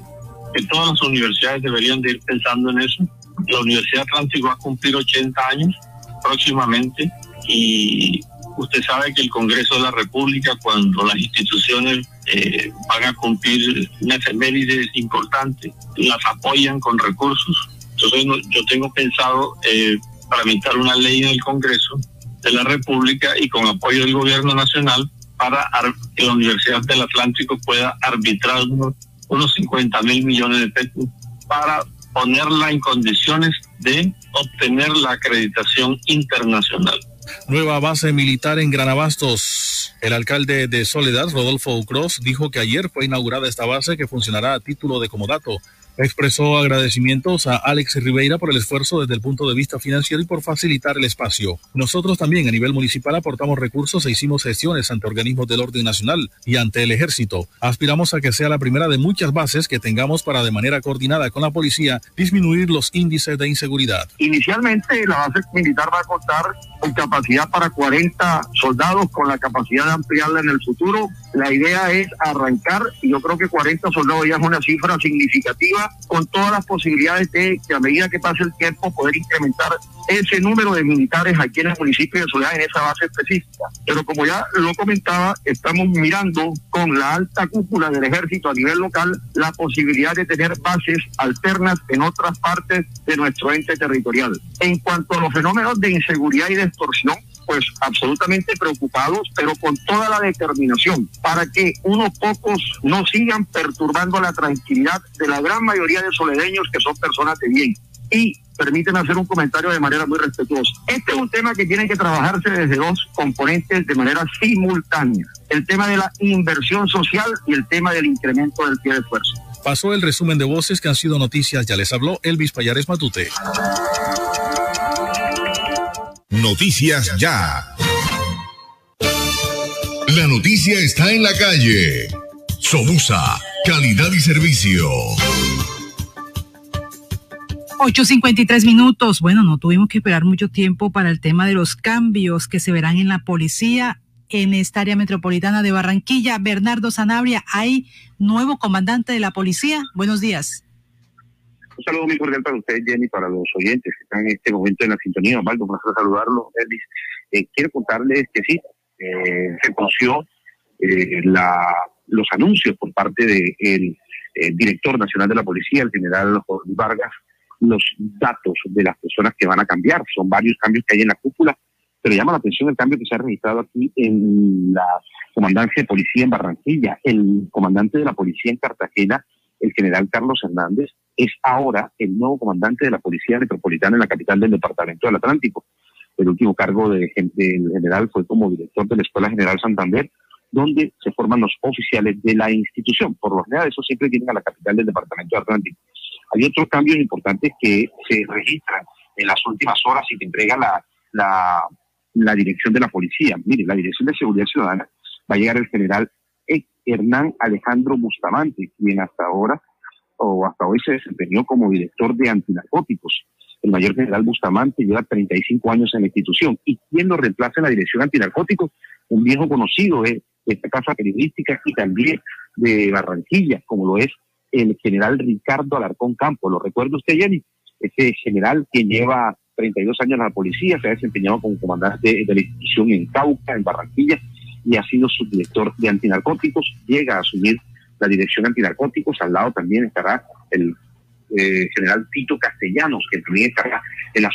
todas las universidades deberían de ir pensando en eso. La Universidad Atlántico va a cumplir 80 años próximamente y usted sabe que el Congreso de la República, cuando las instituciones eh, van a cumplir una efeméride importante, las apoyan con recursos. Entonces yo tengo pensado eh, tramitar una ley en el Congreso de la República y con apoyo del Gobierno Nacional para que la Universidad del Atlántico pueda arbitrar unos, unos 50 mil millones de pesos para ponerla en condiciones de obtener la acreditación internacional. Nueva base militar en Granabastos. El alcalde de Soledad, Rodolfo Ucros, dijo que ayer fue inaugurada esta base que funcionará a título de comodato expresó agradecimientos a Alex Ribeira por el esfuerzo desde el punto de vista financiero y por facilitar el espacio. Nosotros también a nivel municipal aportamos recursos e hicimos gestiones ante organismos del orden nacional y ante el ejército. Aspiramos a que sea la primera de muchas bases que tengamos para de manera coordinada con la policía disminuir los índices de inseguridad. Inicialmente la base militar va a contar con capacidad para 40 soldados con la capacidad de ampliarla en el futuro. La idea es arrancar y yo creo que 40 soldados ya es una cifra significativa con todas las posibilidades de que a medida que pase el tiempo poder incrementar ese número de militares aquí en el municipio de Soledad en esa base específica. Pero como ya lo comentaba, estamos mirando con la alta cúpula del ejército a nivel local la posibilidad de tener bases alternas en otras partes de nuestro ente territorial. En cuanto a los fenómenos de inseguridad y de extorsión, pues absolutamente preocupados, pero con toda la determinación para que unos pocos no sigan perturbando la tranquilidad de la gran mayoría de soledeños que son personas de bien. Y permíteme hacer un comentario de manera muy respetuosa. Este es un tema que tiene que trabajarse desde dos componentes de manera simultánea. El tema de la inversión social y el tema del incremento del pie de fuerza. Pasó el resumen de voces que han sido noticias. Ya les habló Elvis Payares Matute. Noticias Ya. La noticia está en la calle. Somusa, calidad y servicio. 8.53 minutos. Bueno, no tuvimos que esperar mucho tiempo para el tema de los cambios que se verán en la policía en esta área metropolitana de Barranquilla. Bernardo Sanabria, hay nuevo comandante de la policía. Buenos días. Un saludo muy cordial para usted, Jenny, para los oyentes que están en este momento en la sintonía. Osvaldo, un placer saludarlos. Elvis, eh, quiero contarles que sí, eh, se conoció eh, la, los anuncios por parte del director nacional de la policía, el general Jorge Vargas, los datos de las personas que van a cambiar. Son varios cambios que hay en la cúpula, pero llama la atención el cambio que se ha registrado aquí en la comandancia de policía en Barranquilla. El comandante de la policía en Cartagena, el general Carlos Hernández, es ahora el nuevo comandante de la Policía Metropolitana en la capital del Departamento del Atlántico. El último cargo del general fue como director de la Escuela General Santander, donde se forman los oficiales de la institución. Por lo general, eso siempre tienen a la capital del Departamento del Atlántico. Hay otros cambios importantes que se registran en las últimas horas y que entrega la, la, dirección de la policía. Mire, la Dirección de Seguridad Ciudadana va a llegar el general Hernán Alejandro Bustamante, quien hasta ahora o hasta hoy se desempeñó como director de antinarcóticos. El mayor general Bustamante lleva 35 años en la institución. ¿Y quién lo reemplaza en la dirección antinarcóticos? Un viejo conocido de esta casa periodística y también de Barranquilla, como lo es el general Ricardo Alarcón Campo. ¿Lo recuerda usted, Jenny? Ese general que lleva 32 años en la policía, se ha desempeñado como comandante de la institución en Cauca, en Barranquilla, y ha sido subdirector de antinarcóticos. Llega a asumir la dirección antinarcóticos. Al lado también estará el eh, general Tito Castellanos, que también estará en la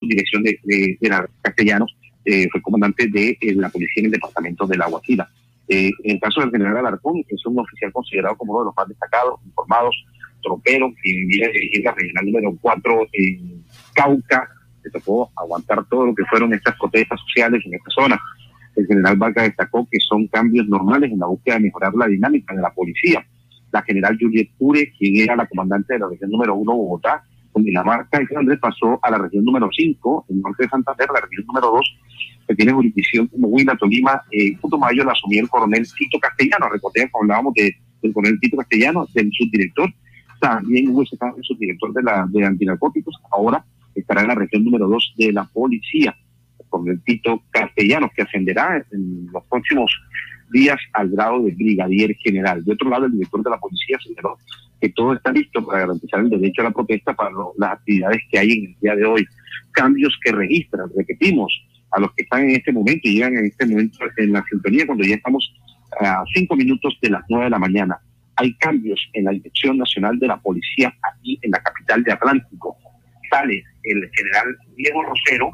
subdirección de, Castellanos. Eh, fue comandante de la policía en el departamento de La Guajira. En el caso del general Alarcón, es un oficial considerado como uno de los más destacados, informados, tropero, que viene a dirigir la regional número 4 en Cauca. Le tocó aguantar todo lo que fueron estas protestas sociales en esta zona. El general Vargas destacó que son cambios normales en la búsqueda de mejorar la dinámica de la policía. La general Juliet Pure, quien era la comandante de la región número 1 Bogotá, con Dinamarca y Andrés pasó a la región número 5, en norte de Santander, la región número 2, que tiene jurisdicción como Huila, Tolima, eh, punto mayo la asumió el coronel Tito Castellano. Recordemos que hablábamos de, del coronel Tito Castellano, del subdirector. También hubo ese cambio subdirector de, la, de antinarcóticos. Ahora estará en la región número 2 de la policía el Tito Castellanos, que ascenderá en los próximos días al grado de brigadier general. De otro lado, el director de la policía señaló que todo está listo para garantizar el derecho a la protesta para las actividades que hay en el día de hoy. Cambios que registran, repetimos, a los que están en este momento y llegan en este momento en la sintonía cuando ya estamos a cinco minutos de las nueve de la mañana. Hay cambios en la Dirección Nacional de la Policía aquí en la capital de Atlántico. Sale el general Diego Rosero,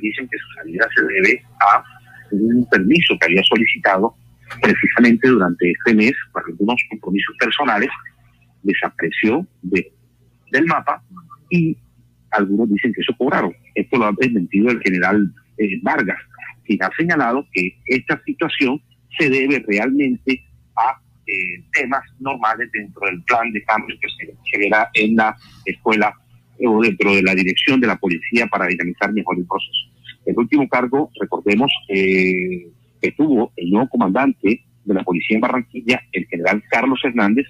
dicen que su salida se debe a un permiso que había solicitado precisamente durante este mes para algunos compromisos personales, desapareció de, del mapa y algunos dicen que eso cobraron. Esto lo ha desmentido el general eh, Vargas, quien ha señalado que esta situación se debe realmente a eh, temas normales dentro del plan de cambio que se genera en la escuela o dentro de la dirección de la policía para dinamizar mejor el proceso. El último cargo, recordemos, eh, que tuvo el nuevo comandante de la policía en Barranquilla, el general Carlos Hernández,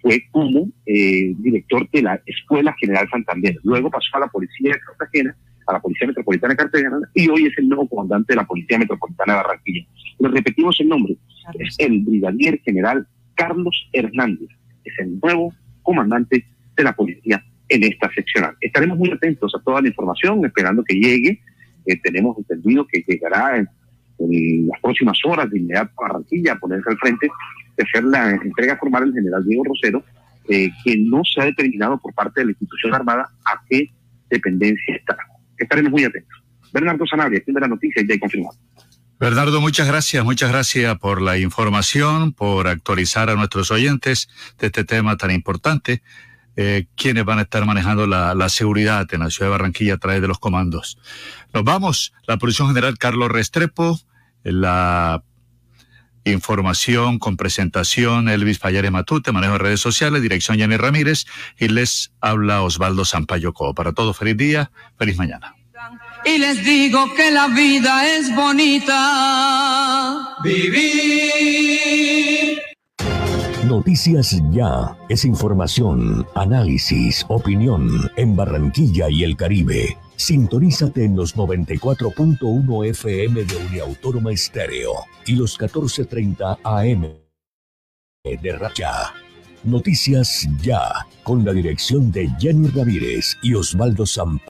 fue como eh, director de la Escuela General Santander. Luego pasó a la Policía de Cartagena, a la Policía Metropolitana de Cartagena, y hoy es el nuevo comandante de la Policía Metropolitana de Barranquilla. Le repetimos el nombre, es el Brigadier General Carlos Hernández, es el nuevo comandante de la Policía en esta seccional. Estaremos muy atentos a toda la información, esperando que llegue. Eh, tenemos entendido que llegará en, las próximas horas de inmediato a Barranquilla a ponerse al frente de hacer la entrega formal del general Diego Rosero, eh, que no se ha determinado por parte de la institución armada a qué dependencia está. Estaremos muy atentos. Bernardo Sanabria, de la noticia y ya confirmado. Bernardo, muchas gracias, muchas gracias por la información, por actualizar a nuestros oyentes de este tema tan importante. Eh, quienes van a estar manejando la, la, seguridad en la ciudad de Barranquilla a través de los comandos. Nos vamos. La Policía General Carlos Restrepo, la información con presentación Elvis Payares Matute, manejo de redes sociales, dirección Yanni Ramírez y les habla Osvaldo Sampayoco. Para todos, feliz día, feliz mañana y les digo que la vida es bonita. Vivir. Noticias Ya es información, análisis, opinión en Barranquilla y el Caribe. Sintonízate en los 94.1 FM de Uniautónoma Estéreo y los 14.30 AM de Racha. Noticias Ya, con la dirección de Jenny Ramírez y Osvaldo Zampa.